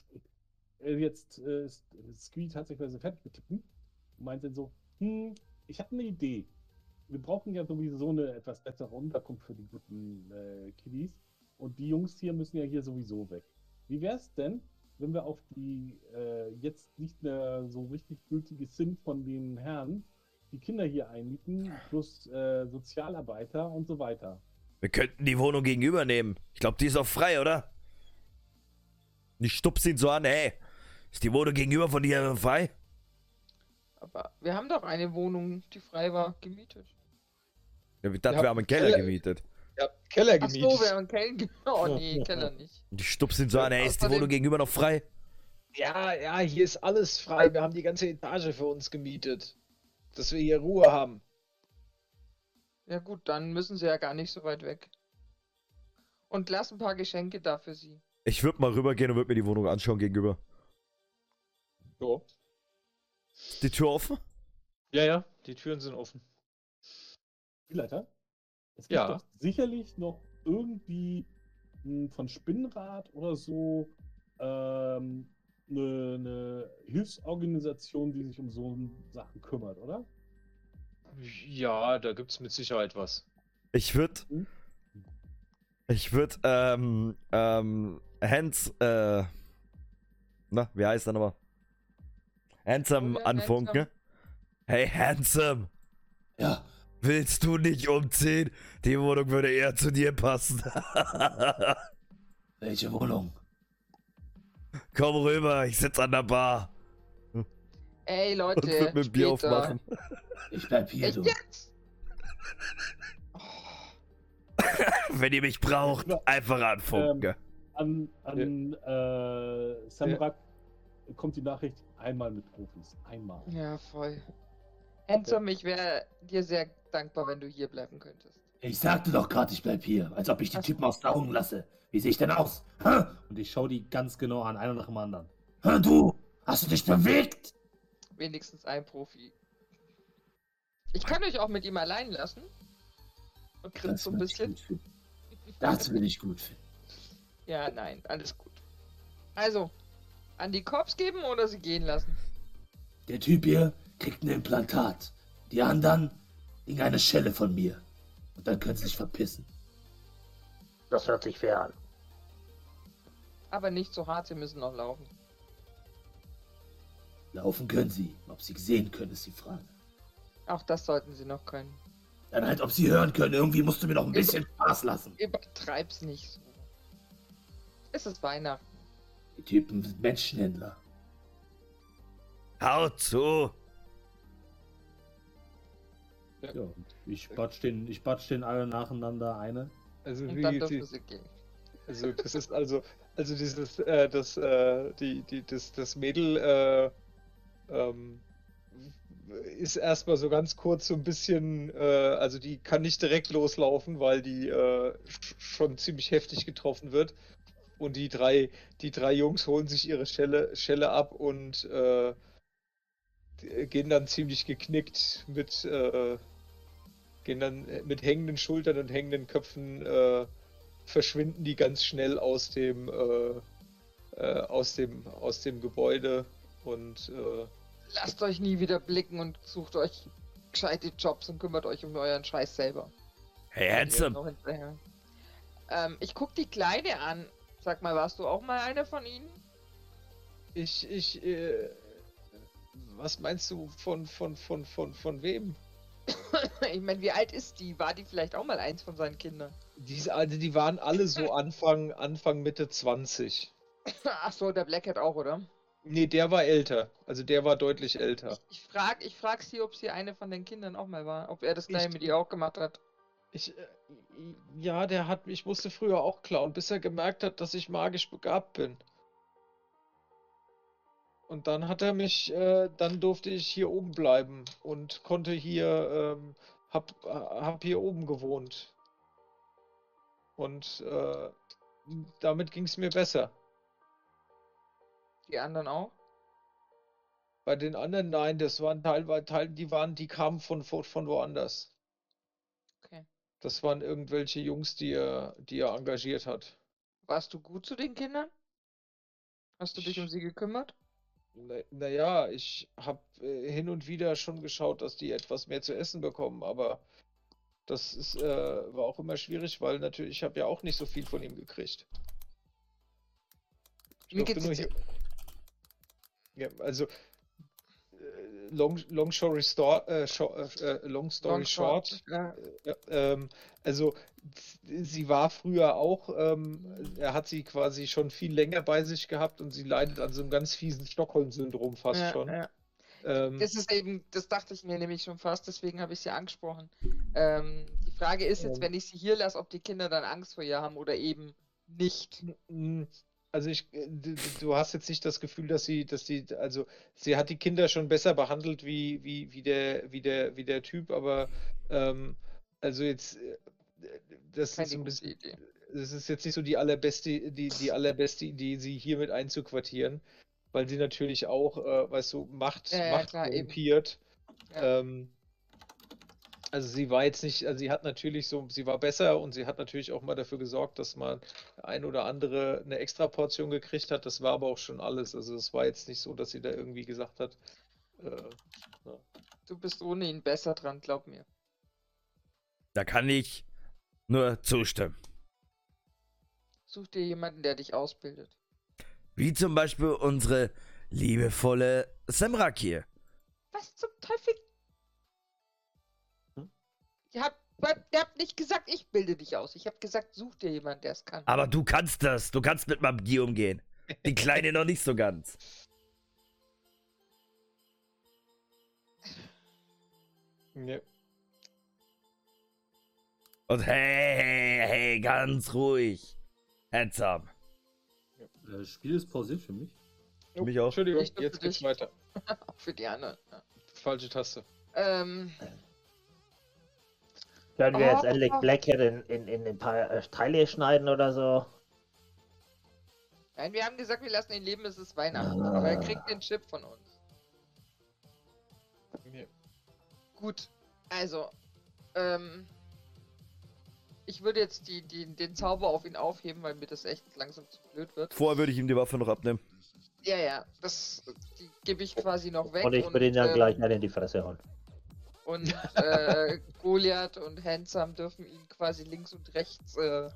äh, Jetzt äh, ist Squeed tatsächlich fertig mit Tippen und meint dann so, hm, ich habe eine Idee. Wir brauchen ja sowieso eine etwas bessere Unterkunft für die guten äh, Kiddies. Und die Jungs hier müssen ja hier sowieso weg. Wie wäre es denn, wenn wir auf die äh, jetzt nicht mehr so richtig gültige sind von den Herren, die Kinder hier einmieten, plus äh, Sozialarbeiter und so weiter? Wir könnten die Wohnung gegenüber nehmen. Ich glaube, die ist auch frei, oder? Ich stupse ihn so an, ey. Ist die Wohnung gegenüber von dir frei? Aber wir haben doch eine Wohnung, die frei war, gemietet. Ja, ich dachte, wir haben einen Keller Keller- gemietet. Ja, Keller Ach gemietet. so, wir haben einen Keller gemietet. Oh nee, Keller nicht. Und ich stupse ihn so an, ey. Ist die Wohnung gegenüber noch frei? Ja, ja, hier ist alles frei. Wir haben die ganze Etage für uns gemietet. Dass wir hier Ruhe haben. Ja gut, dann müssen sie ja gar nicht so weit weg. Und lass ein paar Geschenke da für sie. Ich würde mal rübergehen und würde mir die Wohnung anschauen gegenüber. So. Ist die Tür offen? Ja, ja, die Türen sind offen. Spielleiter? Es gibt Ja. doch sicherlich noch irgendwie mh, von Spinnrad oder so ähm, eine, eine Hilfsorganisation, die sich um so Sachen kümmert, oder? Ja, da gibt's mit Sicherheit was. Ich würde. Hm? Ich würde, ähm, ähm, Hans, äh. Na, wie heißt er nochmal? Handsome Oh ja, anfunken. Handsome. Hey, Handsome, Ja, willst du nicht umziehen? Die Wohnung würde eher zu dir passen. welche Wohnung? Komm rüber, ich sitz an der Bar Ey und Leute, würde mir ein Bier aufmachen. Ich bleib hier, du. jetzt? Wenn ihr mich braucht, Ja. einfach anfunken. An, an äh, Samrak kommt die Nachricht einmal mit Profis. Einmal. ja, voll. Handsome, ich wäre dir sehr dankbar, wenn du hier bleiben könntest. Ich sagte doch gerade, ich bleib hier, als ob ich die Ach. Typen aus der Augen lasse. Wie sehe ich denn aus? Hä? Und ich schaue die ganz genau an, einer nach dem anderen. Hä, du? Hast du dich bewegt? wenigstens ein Profi. Ich kann euch auch mit ihm allein lassen. Und grinst so ein bisschen. Das will ich gut finden. Ja, nein, alles gut. Also, an die Cops geben oder sie gehen lassen? Der Typ hier kriegt ein Implantat. Die anderen kriegen eine Schelle von mir. Und dann können sie sich verpissen. Das hört sich fair an. Aber nicht so hart, sie müssen noch laufen. Laufen können sie. Ob sie sehen können, ist die Frage. Auch das sollten sie noch können. Dann halt, ob sie hören können. Irgendwie musst du mir noch ein bisschen Spaß lassen. Übertreib's nicht so. Es ist Weihnachten. Die Typen sind Menschenhändler. Hau zu! Ja, ich batsch den, ich batsch den alle nacheinander eine. Also, Und wie, dann die, dürfen sie gehen. also das ist also, also dieses, äh, das, äh, die, die, das, das Mädel, äh, ähm, ist erstmal so ganz kurz so ein bisschen, äh, also die kann nicht direkt loslaufen, weil die äh, sch- schon ziemlich heftig getroffen wird. Und die drei, die drei Jungs holen sich ihre Schelle, Schelle ab und äh, gehen dann ziemlich geknickt mit, äh, gehen dann mit hängenden Schultern und hängenden Köpfen, äh, verschwinden die ganz schnell aus dem, äh, äh, aus dem, aus dem Gebäude und äh, Lasst euch nie wieder blicken und sucht euch gescheite Jobs und kümmert euch um euren Scheiß selber. Hey, Handsome! Ähm, ich guck die Kleine an. Sag mal, warst du auch mal eine von ihnen? Ich, ich, äh, was meinst du von, von, von, von, von wem? ich meine, wie alt ist die? War die vielleicht auch mal eins von seinen Kindern? Diese, also die waren alle so Anfang, Anfang, Mitte 20. Ach so, der Blackhead auch, oder? Nee, der war älter. Also der war deutlich älter. Ich frag, ich frag sie, ob sie eine von den Kindern auch mal war. Ob er das gleiche Ich- mit ihr auch gemacht hat. Ich, äh, ja, der hat, ich musste früher auch klauen, bis er gemerkt hat, dass ich magisch begabt bin. Und dann hat er mich, äh, dann durfte ich hier oben bleiben und konnte hier, ähm, hab, äh, hab hier oben gewohnt. Und äh, damit ging es mir besser. Die anderen auch? Bei den anderen, nein, das waren teilweise, Teil, die waren, die kamen von, von, von woanders. Das waren irgendwelche Jungs, die er, die er engagiert hat. Warst du gut zu den Kindern? Hast du dich um sie gekümmert? Na, naja, ich habe äh, hin und wieder schon geschaut, dass die etwas mehr zu essen bekommen, aber das ist, äh, war auch immer schwierig, weil natürlich, ich habe ja auch nicht so viel von ihm gekriegt. Ich durfte geht's nur hier. Ja, also, long, long story, stor äh, sho äh, long story Long short, Ja. ja, ähm, also sie war früher auch, ähm, er hat sie quasi schon viel länger bei sich gehabt und sie leidet an so einem ganz fiesen Stockholm-Syndrom fast ja, schon. ja. Ähm, Das ist eben, das dachte ich mir nämlich schon fast, deswegen habe ich sie angesprochen. Ähm, die Frage ist jetzt, wenn ich sie hier lasse, ob die Kinder dann Angst vor ihr haben oder eben nicht. Also ich, äh, du, hast jetzt nicht das Gefühl, dass sie, dass sie, also sie hat die Kinder schon besser behandelt wie, wie, wie der, wie der, wie der Typ, aber ähm, also jetzt, äh, das Keine ist ein bisschen, Idee. es ist jetzt nicht so die allerbeste, die, die allerbeste Idee, sie hier mit einzuquartieren, weil sie natürlich auch, äh, weißt du, Macht, Ja, ja, Macht klar, korrumpiert. Ja. Ähm, also sie war jetzt nicht, also sie hat natürlich so, sie war besser und sie hat natürlich auch mal dafür gesorgt, dass man ein oder andere eine extra Portion gekriegt hat. Das war aber auch schon alles. Also es war jetzt nicht so, dass sie da irgendwie gesagt hat, äh, Du bist ohne ihn besser dran, glaub mir. Da kann ich nur zustimmen. Such dir jemanden, der dich ausbildet. Wie zum Beispiel unsere liebevolle Semrak hier. Was zum Teufel? Ihr habt, ihr habt nicht gesagt, ich bilde dich aus. Ich habe gesagt, such dir jemanden, der es kann. Aber du kannst das. Du kannst mit Magie umgehen. Die Kleine noch nicht so ganz. ja. Und hey, hey, hey, ganz ruhig. Handsome. Äh, Das Spiel ist pausiert für mich. Oh, Mich auch. Entschuldigung, jetzt geht's weiter. Auch für die anderen. Ja. Falsche Taste. Ähm, Können wir jetzt Oh. endlich Blackhead in, in, in ein paar äh, Teile schneiden oder so? nein, wir haben gesagt, wir lassen ihn leben, es ist Weihnachten. Aber er kriegt den Chip von uns. Gut, also, ähm, ich würde jetzt die, die, den Zauber auf ihn aufheben, weil mir das echt langsam zu blöd wird. Vorher würde ich ihm die Waffe noch abnehmen. Ja, ja, das die gebe ich quasi noch weg. Und ich würde ihn ja ähm, gleich in die Fresse hauen. Und äh, Goliath und Handsome dürfen ihn quasi links und rechts. Äh,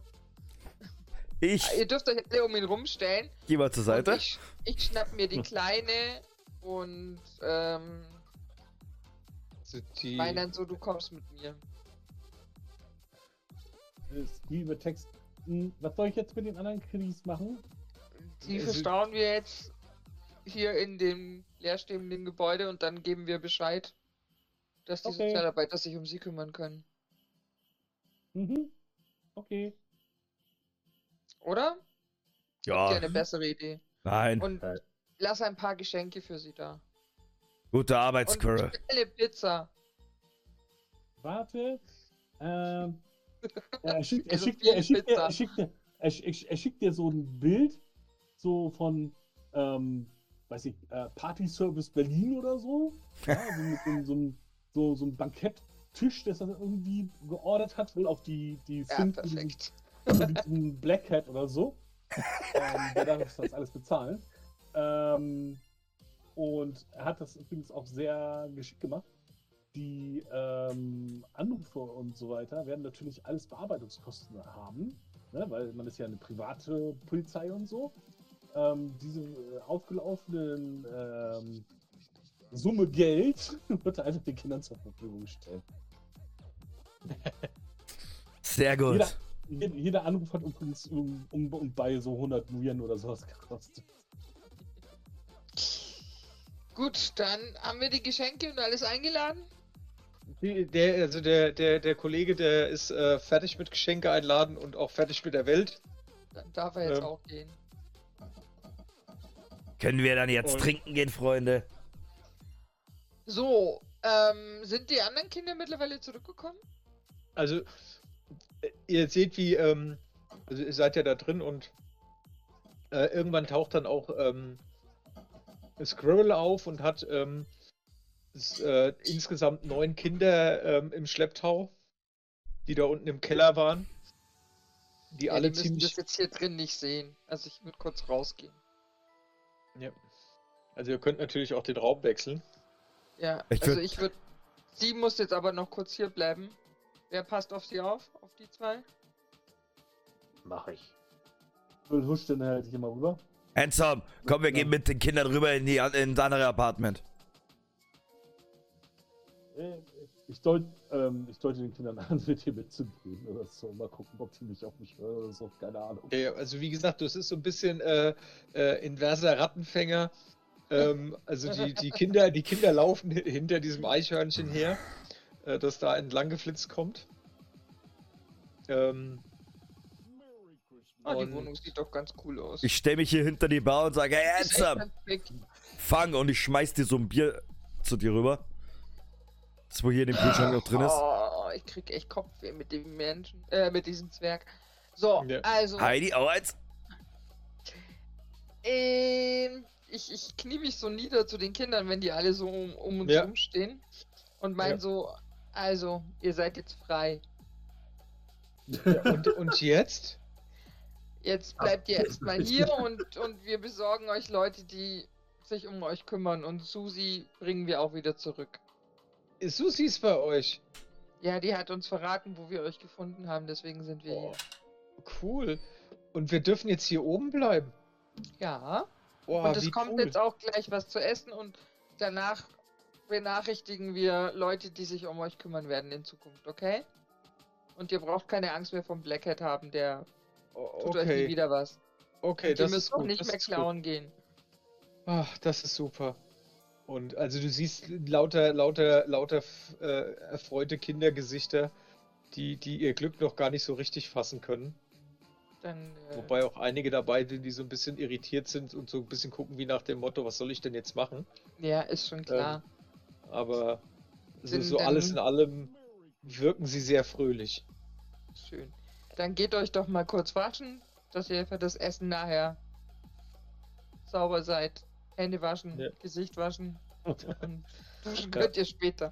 Ich ihr dürft euch alle um ihn rumstellen. geh mal zur Seite. ich, ich schnapp mir die Kleine und ähm, die, meine dann so, du kommst mit mir. Screamer Text. Hm, Was soll ich jetzt mit den anderen Kiddies machen? Die Also- verstauen wir jetzt hier in dem leerstehenden Gebäude und dann geben wir Bescheid, dass die Okay. Sozialarbeiter sich um sie kümmern können. Mhm. Okay. Oder? Ja, Ja. eine bessere Idee. nein. Und Äh. lass ein paar Geschenke für sie da. Gute Arbeit, Und Squirrel. schnelle Pizza. Warte. Ähm. Er schickt, er Also er, er, er, er schickt dir so ein Bild, so von, ähm, weiß ich, äh, Party Service Berlin oder so. Ja, so mit so, so, einem- so, so ein Banketttisch, das er irgendwie geordert hat, wohl auf die, die Ja, Sync- perfekt. ein Black Hat oder so. ähm, der darf das alles bezahlen. Ähm, und er hat das übrigens auch sehr geschickt gemacht. Die ähm, Anrufe und so weiter werden natürlich alles Bearbeitungskosten haben, ne? weil man ist ja eine private Polizei und so. Ähm, diese äh, aufgelaufenen ähm, Summe Geld wird er einfach den Kindern zur Verfügung stellen. Sehr gut. Jeder, jeder, jeder Anruf hat übrigens um, um, um bei so 100 Nuyen oder sowas gekostet. Gut, dann haben wir die Geschenke und alles eingeladen. die, der, also der, der, der Kollege, der ist äh, fertig mit Geschenke einladen und auch fertig mit der Welt. Dann darf er jetzt Ähm. auch gehen. Können wir dann jetzt Und- trinken gehen, Freunde? So, ähm, sind die anderen Kinder mittlerweile zurückgekommen? Also, äh, ihr seht, wie, ähm, also ihr seid ja da drin und äh, irgendwann taucht dann auch ähm, Squirrel auf und hat ähm, s- äh, insgesamt neun Kinder ähm, im Schlepptau, die da unten im Keller waren. Die Ja, alle die ziemlich. das jetzt hier drin nicht sehen. Also ich würde kurz rausgehen. Ja. Also ihr könnt natürlich auch den Raum wechseln. Ja, Ich also würd- ich würde. Sie muss jetzt aber noch kurz hier bleiben. Wer passt auf sie auf? Auf die zwei? Mach ich. Will huscht dann halt hier mal rüber. Handsome, komm, wir Ja. gehen mit den Kindern rüber in die in das andere Apartment. Ich deut, ähm, ich deute den Kindern an, mit dir mitzugehen oder so. Mal gucken, ob die mich auf mich hören oder so. Keine Ahnung. Ja, also wie gesagt, das ist so ein bisschen äh, äh, inverser Rattenfänger. Ähm, also die, die Kinder, die Kinder laufen hi- hinter diesem Eichhörnchen her, äh, das da entlang geflitzt kommt. Ähm, Ah, die Und- Wohnung sieht doch ganz cool aus. Ich stell mich hier hinter die Bar und sage, hey, fang und ich schmeiß dir so ein Bier zu dir rüber. Das wo hier in dem Kühlschrank noch drin ist. Oh, ich krieg echt Kopfweh mit dem Menschen, äh, mit diesem Zwerg. So, Ja. also, Heidi, auch eins? ähm, ich, ich knie mich so nieder zu den Kindern, wenn die alle so um, um uns Ja. herum stehen und mein Ja. so, also, ihr seid jetzt frei. und, und jetzt? Jetzt bleibt ihr erstmal hier und, und wir besorgen euch Leute, die sich um euch kümmern und Susi bringen wir auch wieder zurück. Ist Susi bei euch? Ja, die hat uns verraten, wo wir euch gefunden haben, deswegen sind wir Oh, hier. cool. Und wir dürfen jetzt hier oben bleiben. Ja. Oh, und es kommt cool. jetzt auch gleich was zu essen und danach benachrichtigen wir Leute, die sich um euch kümmern werden in Zukunft, okay? Und ihr braucht keine Angst mehr vom Blackhead haben, der Oh, tut euch nie okay, wieder was. okay, und ihr das ist müsst auch gut. nicht mehr ist gut. klauen gehen. Ach, das ist super. Und also du siehst lauter, lauter, lauter äh, erfreute Kindergesichter, die, die ihr Glück noch gar nicht so richtig fassen können. Dann, äh, Wobei auch einige dabei sind, die so ein bisschen irritiert sind und so ein bisschen gucken wie nach dem Motto, was soll ich denn jetzt machen? ja, ist schon klar. Aber so, so alles in allem wirken sie sehr fröhlich. Schön. Dann geht euch doch mal kurz waschen, dass ihr für das Essen nachher sauber seid. Hände waschen, Ja. Gesicht waschen. Und duschen könnt ihr später.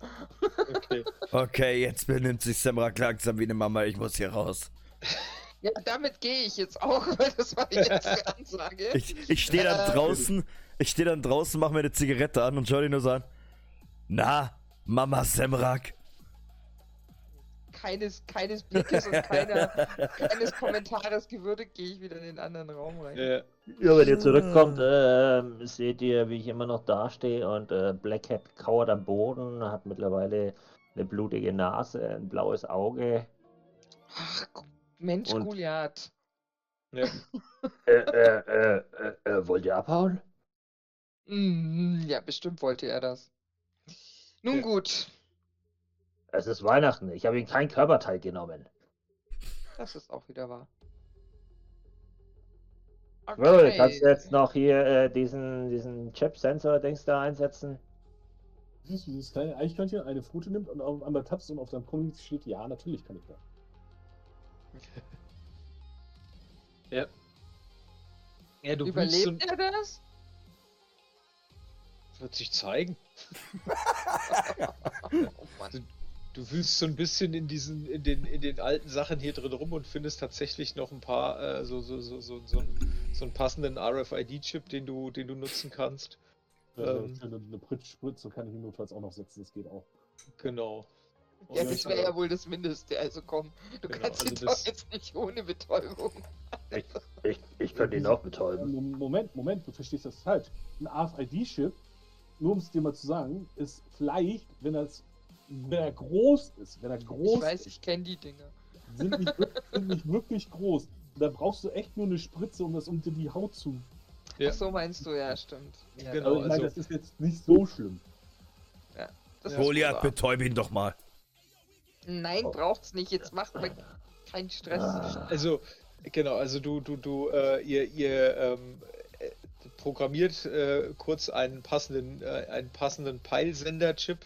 Okay. Okay, jetzt benimmt sich Semrak langsam wie eine Mama. Ich muss hier raus. Ja, damit gehe ich jetzt auch, weil das war jetzt die Ansage. Ich, ich stehe dann Äh. draußen, ich stehe dann draußen, mach mir eine Zigarette an und schau dir nur so an. Na, Mama Semrak. keines, keines Blickes und keiner, keines Kommentares gewürdigt, gehe ich wieder in den anderen Raum rein. Ja, Ja, wenn ihr zurückkommt, ähm, seht ihr, wie ich immer noch dastehe und äh, Blackhead kauert am Boden, hat mittlerweile eine blutige Nase, ein blaues Auge. Ach, Mensch, Und- Goliath. ja. Äh, äh, äh, äh, äh, wollt ihr abhauen? Mm, ja, bestimmt wollte er das. Nun Ja. gut, Es ist Weihnachten, ich habe ihm kein Körperteil genommen. das ist auch wieder wahr. Cool, kannst du jetzt noch hier äh, diesen, diesen Chip-Sensor-Dings da einsetzen? Siehst du dieses kleine Eichhörnchen, eine Foto nimmt und auf einmal tappst und auf deinem Community steht, ja, natürlich kann ich das. Ja. Ja, du willst so, Überlebt er das? wird sich zeigen. Oh Mann. Du wühlst so ein bisschen in diesen, in den, in den alten Sachen hier drin rum und findest tatsächlich noch ein paar, äh, so, so, so, so, so, einen, so einen passenden RFID-Chip, den du, den du nutzen kannst. Äh, Ähm. eine, eine Prittspritze kann ich notfalls auch noch setzen, das geht auch. Genau. Ja, das wäre ja wohl das Mindeste. Also komm, du Genau, kannst also ihn doch jetzt nicht ohne Betäubung. Ich, ich könnte ihn auch betäuben. Mom- Moment, Moment, du verstehst das falsch. Ein AFID-Chip, nur um es dir mal zu sagen, ist vielleicht, wenn, das, wenn er groß ist, wenn er groß Ich weiß, ist, ich kenne die Dinger. sind nicht, wirklich- sind nicht wirklich groß. Da brauchst du echt nur eine Spritze, um das unter die Haut zu. Ja. Ach so meinst du, ja, stimmt. Ja, Genau, Also ich meine, also- das ist jetzt nicht so schlimm. das ist Goliath, wahr. betäub ihn doch mal. Nein, braucht's nicht. Jetzt macht mir keinen Stress. Ah, Also, genau, also du, du, du, äh, ihr, ihr ähm, äh, programmiert äh, kurz einen passenden, äh, einen passenden Peilsender-Chip,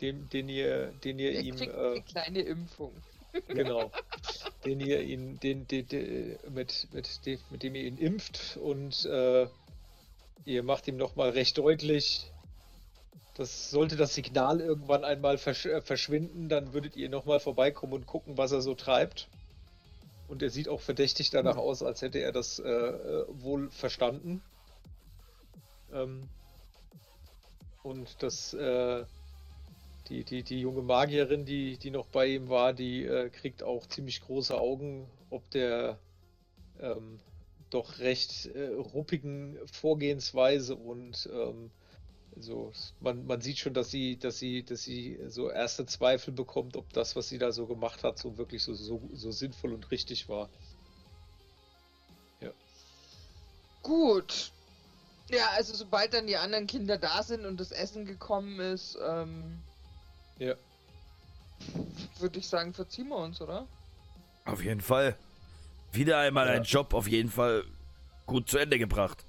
den, den ihr, den ihr Er ihm, kriegt äh, eine kleine Impfung. genau, den ihr ihn, den, den, den mit, mit, dem, mit dem ihr ihn impft und äh, ihr macht ihm nochmal recht deutlich, das sollte das Signal irgendwann einmal versch äh, verschwinden, dann würdet ihr nochmal vorbeikommen und gucken, was er so treibt. Und er sieht auch verdächtig danach aus, als hätte er das äh, äh, wohl verstanden. Ähm, und das, äh, die, die, die junge Magierin, die, die noch bei ihm war, die äh, kriegt auch ziemlich große Augen, ob der ähm, doch recht äh, ruppigen Vorgehensweise und ähm, so, man, man sieht schon, dass sie, dass sie, dass sie so erste Zweifel bekommt, ob das, was sie da so gemacht hat, so wirklich so, so, so sinnvoll und richtig war. Gut. Ja, also sobald dann die anderen Kinder da sind und das Essen gekommen ist, ähm, Ja. würde ich sagen, verziehen wir uns, oder? Auf jeden Fall. Wieder einmal Ja. ein Job auf jeden Fall gut zu Ende gebracht.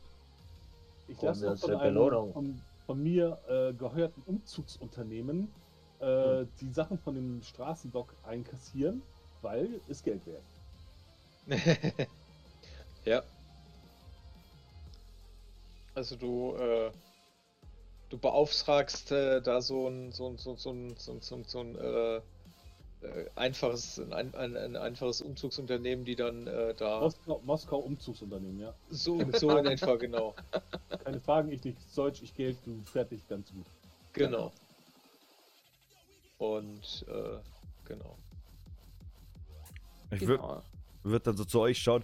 Ich lasse von eine von, von mir äh, gehörten Umzugsunternehmen äh, die Sachen von dem Straßenblock einkassieren, weil ist Geld wert. ja. Also du, äh, du beauftragst äh, da so ein, so ein, so, ein- so ein, so ein, so ein, so ein äh, einfaches, ein, ein, ein einfaches Umzugsunternehmen, die dann äh, da Moskau, Moskau Umzugsunternehmen, ja. so, so in etwa, genau. Keine Fragen, ich nicht Deutsch, ich Geld, du fertig, ganz gut. Genau. Und äh, genau. Ich würde Genau. würd dann so zu euch schauen.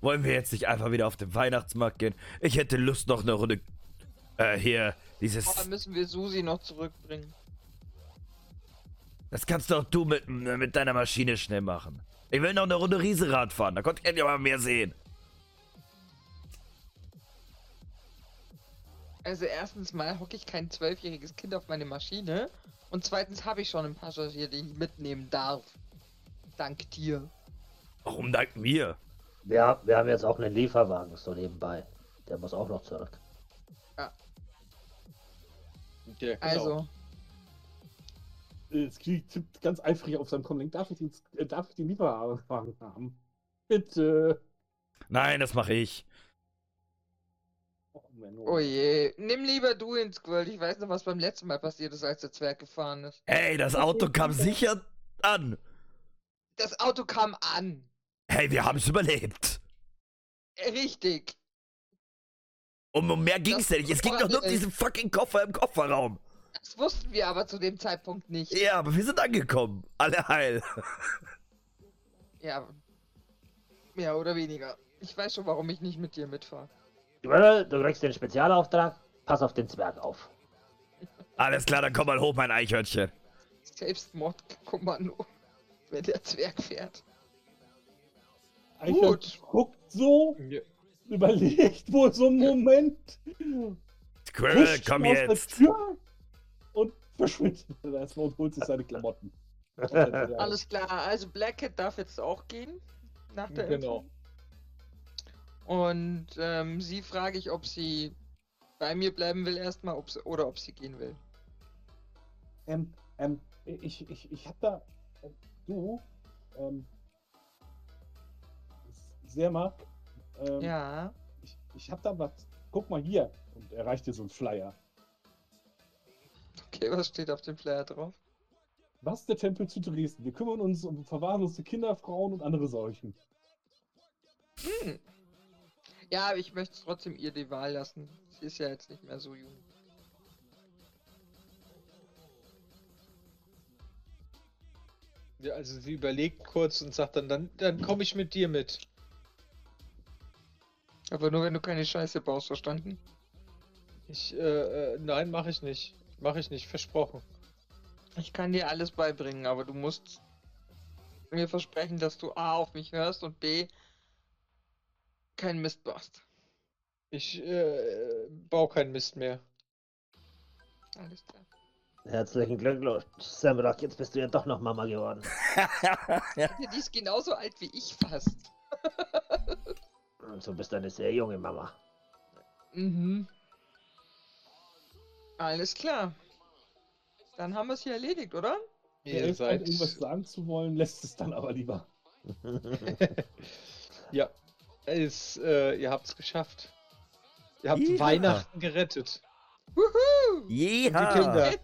Wollen wir jetzt nicht einfach wieder auf den Weihnachtsmarkt gehen? Ich hätte Lust noch eine Runde. Äh, hier, dieses. Aber müssen wir Susi noch zurückbringen. Das kannst doch du mit, mit deiner Maschine schnell machen. Ich will noch eine Runde Riesenrad fahren, da konnte ich ja mal mehr sehen. Also erstens mal hocke ich kein zwölfjähriges Kind auf meine Maschine. Und zweitens habe ich schon einen Passagier, den ich mitnehmen darf. Dank dir. Warum dank mir? wir, wir haben jetzt auch einen Lieferwagen so nebenbei. Der muss auch noch zurück. Ja, genau. Also, Krieg- tippt ganz eifrig auf seinem Comlink. Darf ich den, äh, darf ich den Lieferwagen haben? Bitte. Nein, das mache ich. Oh. Oh je. Nimm lieber du ins Squirt. Ich weiß noch, was beim letzten Mal passiert ist, als der Zwerg gefahren ist. Hey, das Auto kam sicher an. Das Auto kam an. Hey, wir haben es überlebt. Äh, Richtig. Um, um mehr ging's Das- ja nicht. Es ging doch nur um diesen fucking Koffer im Kofferraum. Das wussten wir aber zu dem Zeitpunkt nicht. Ja, aber wir sind angekommen. Alle heil. Ja. Mehr oder weniger. Ich weiß schon, warum ich nicht mit dir mitfahre. Squirrel, du kriegst den Spezialauftrag. Pass auf den Zwerg auf. Alles klar, dann komm mal hoch, mein Eichhörnchen. Selbstmordkommando. Wenn der Zwerg fährt. Eichhörnchen guckt so, Ja. überlegt wohl so einen Moment. Squirrel, komm aus der jetzt. Verschwindet erstmal und holt sich seine Klamotten. Alles klar, also Black Cat darf jetzt auch gehen. Nach der Genau. Impfung. Und ähm, sie frage ich, ob sie bei mir bleiben will erstmal ob sie, oder ob sie gehen will. Ähm, ähm, ich, ich, ich hab da. äh, Du, ähm. Sehr mag. Ähm, Ja. ich, ich hab da was. Guck mal hier. Und er reicht dir so einen Flyer. Okay, was steht auf dem Flyer drauf? Was ist der Tempel zu Dresden? Wir kümmern uns um verwahrloste Kinder, Frauen und andere Seuchen. Hm. Ja, aber ich möchte trotzdem ihr die Wahl lassen. Sie ist ja jetzt nicht mehr so jung. Ja, also sie überlegt kurz und sagt dann, dann, dann komme ich mit dir mit. Aber nur wenn du keine Scheiße baust, verstanden? Ich, äh, äh nein, mache ich nicht. Mache ich nicht, versprochen. Ich kann dir alles beibringen, aber du musst mir versprechen, dass du A auf mich hörst und B keinen Mist baust. Ich, äh, baue keinen Mist mehr. Alles klar. Herzlichen Glückwunsch, Samrock. Jetzt bist du ja doch noch Mama geworden. Ja, die ist genauso alt wie ich fast. Und so bist du eine sehr junge Mama. Mhm. Alles klar. Dann haben wir es hier erledigt, oder? Er Ihr halt seid. irgendwas sagen zu wollen, lässt es dann aber lieber. ja. Es, äh, ihr habt's geschafft. Ihr habt Ja. Weihnachten gerettet. Wuhu! Die Jeha. Kinder.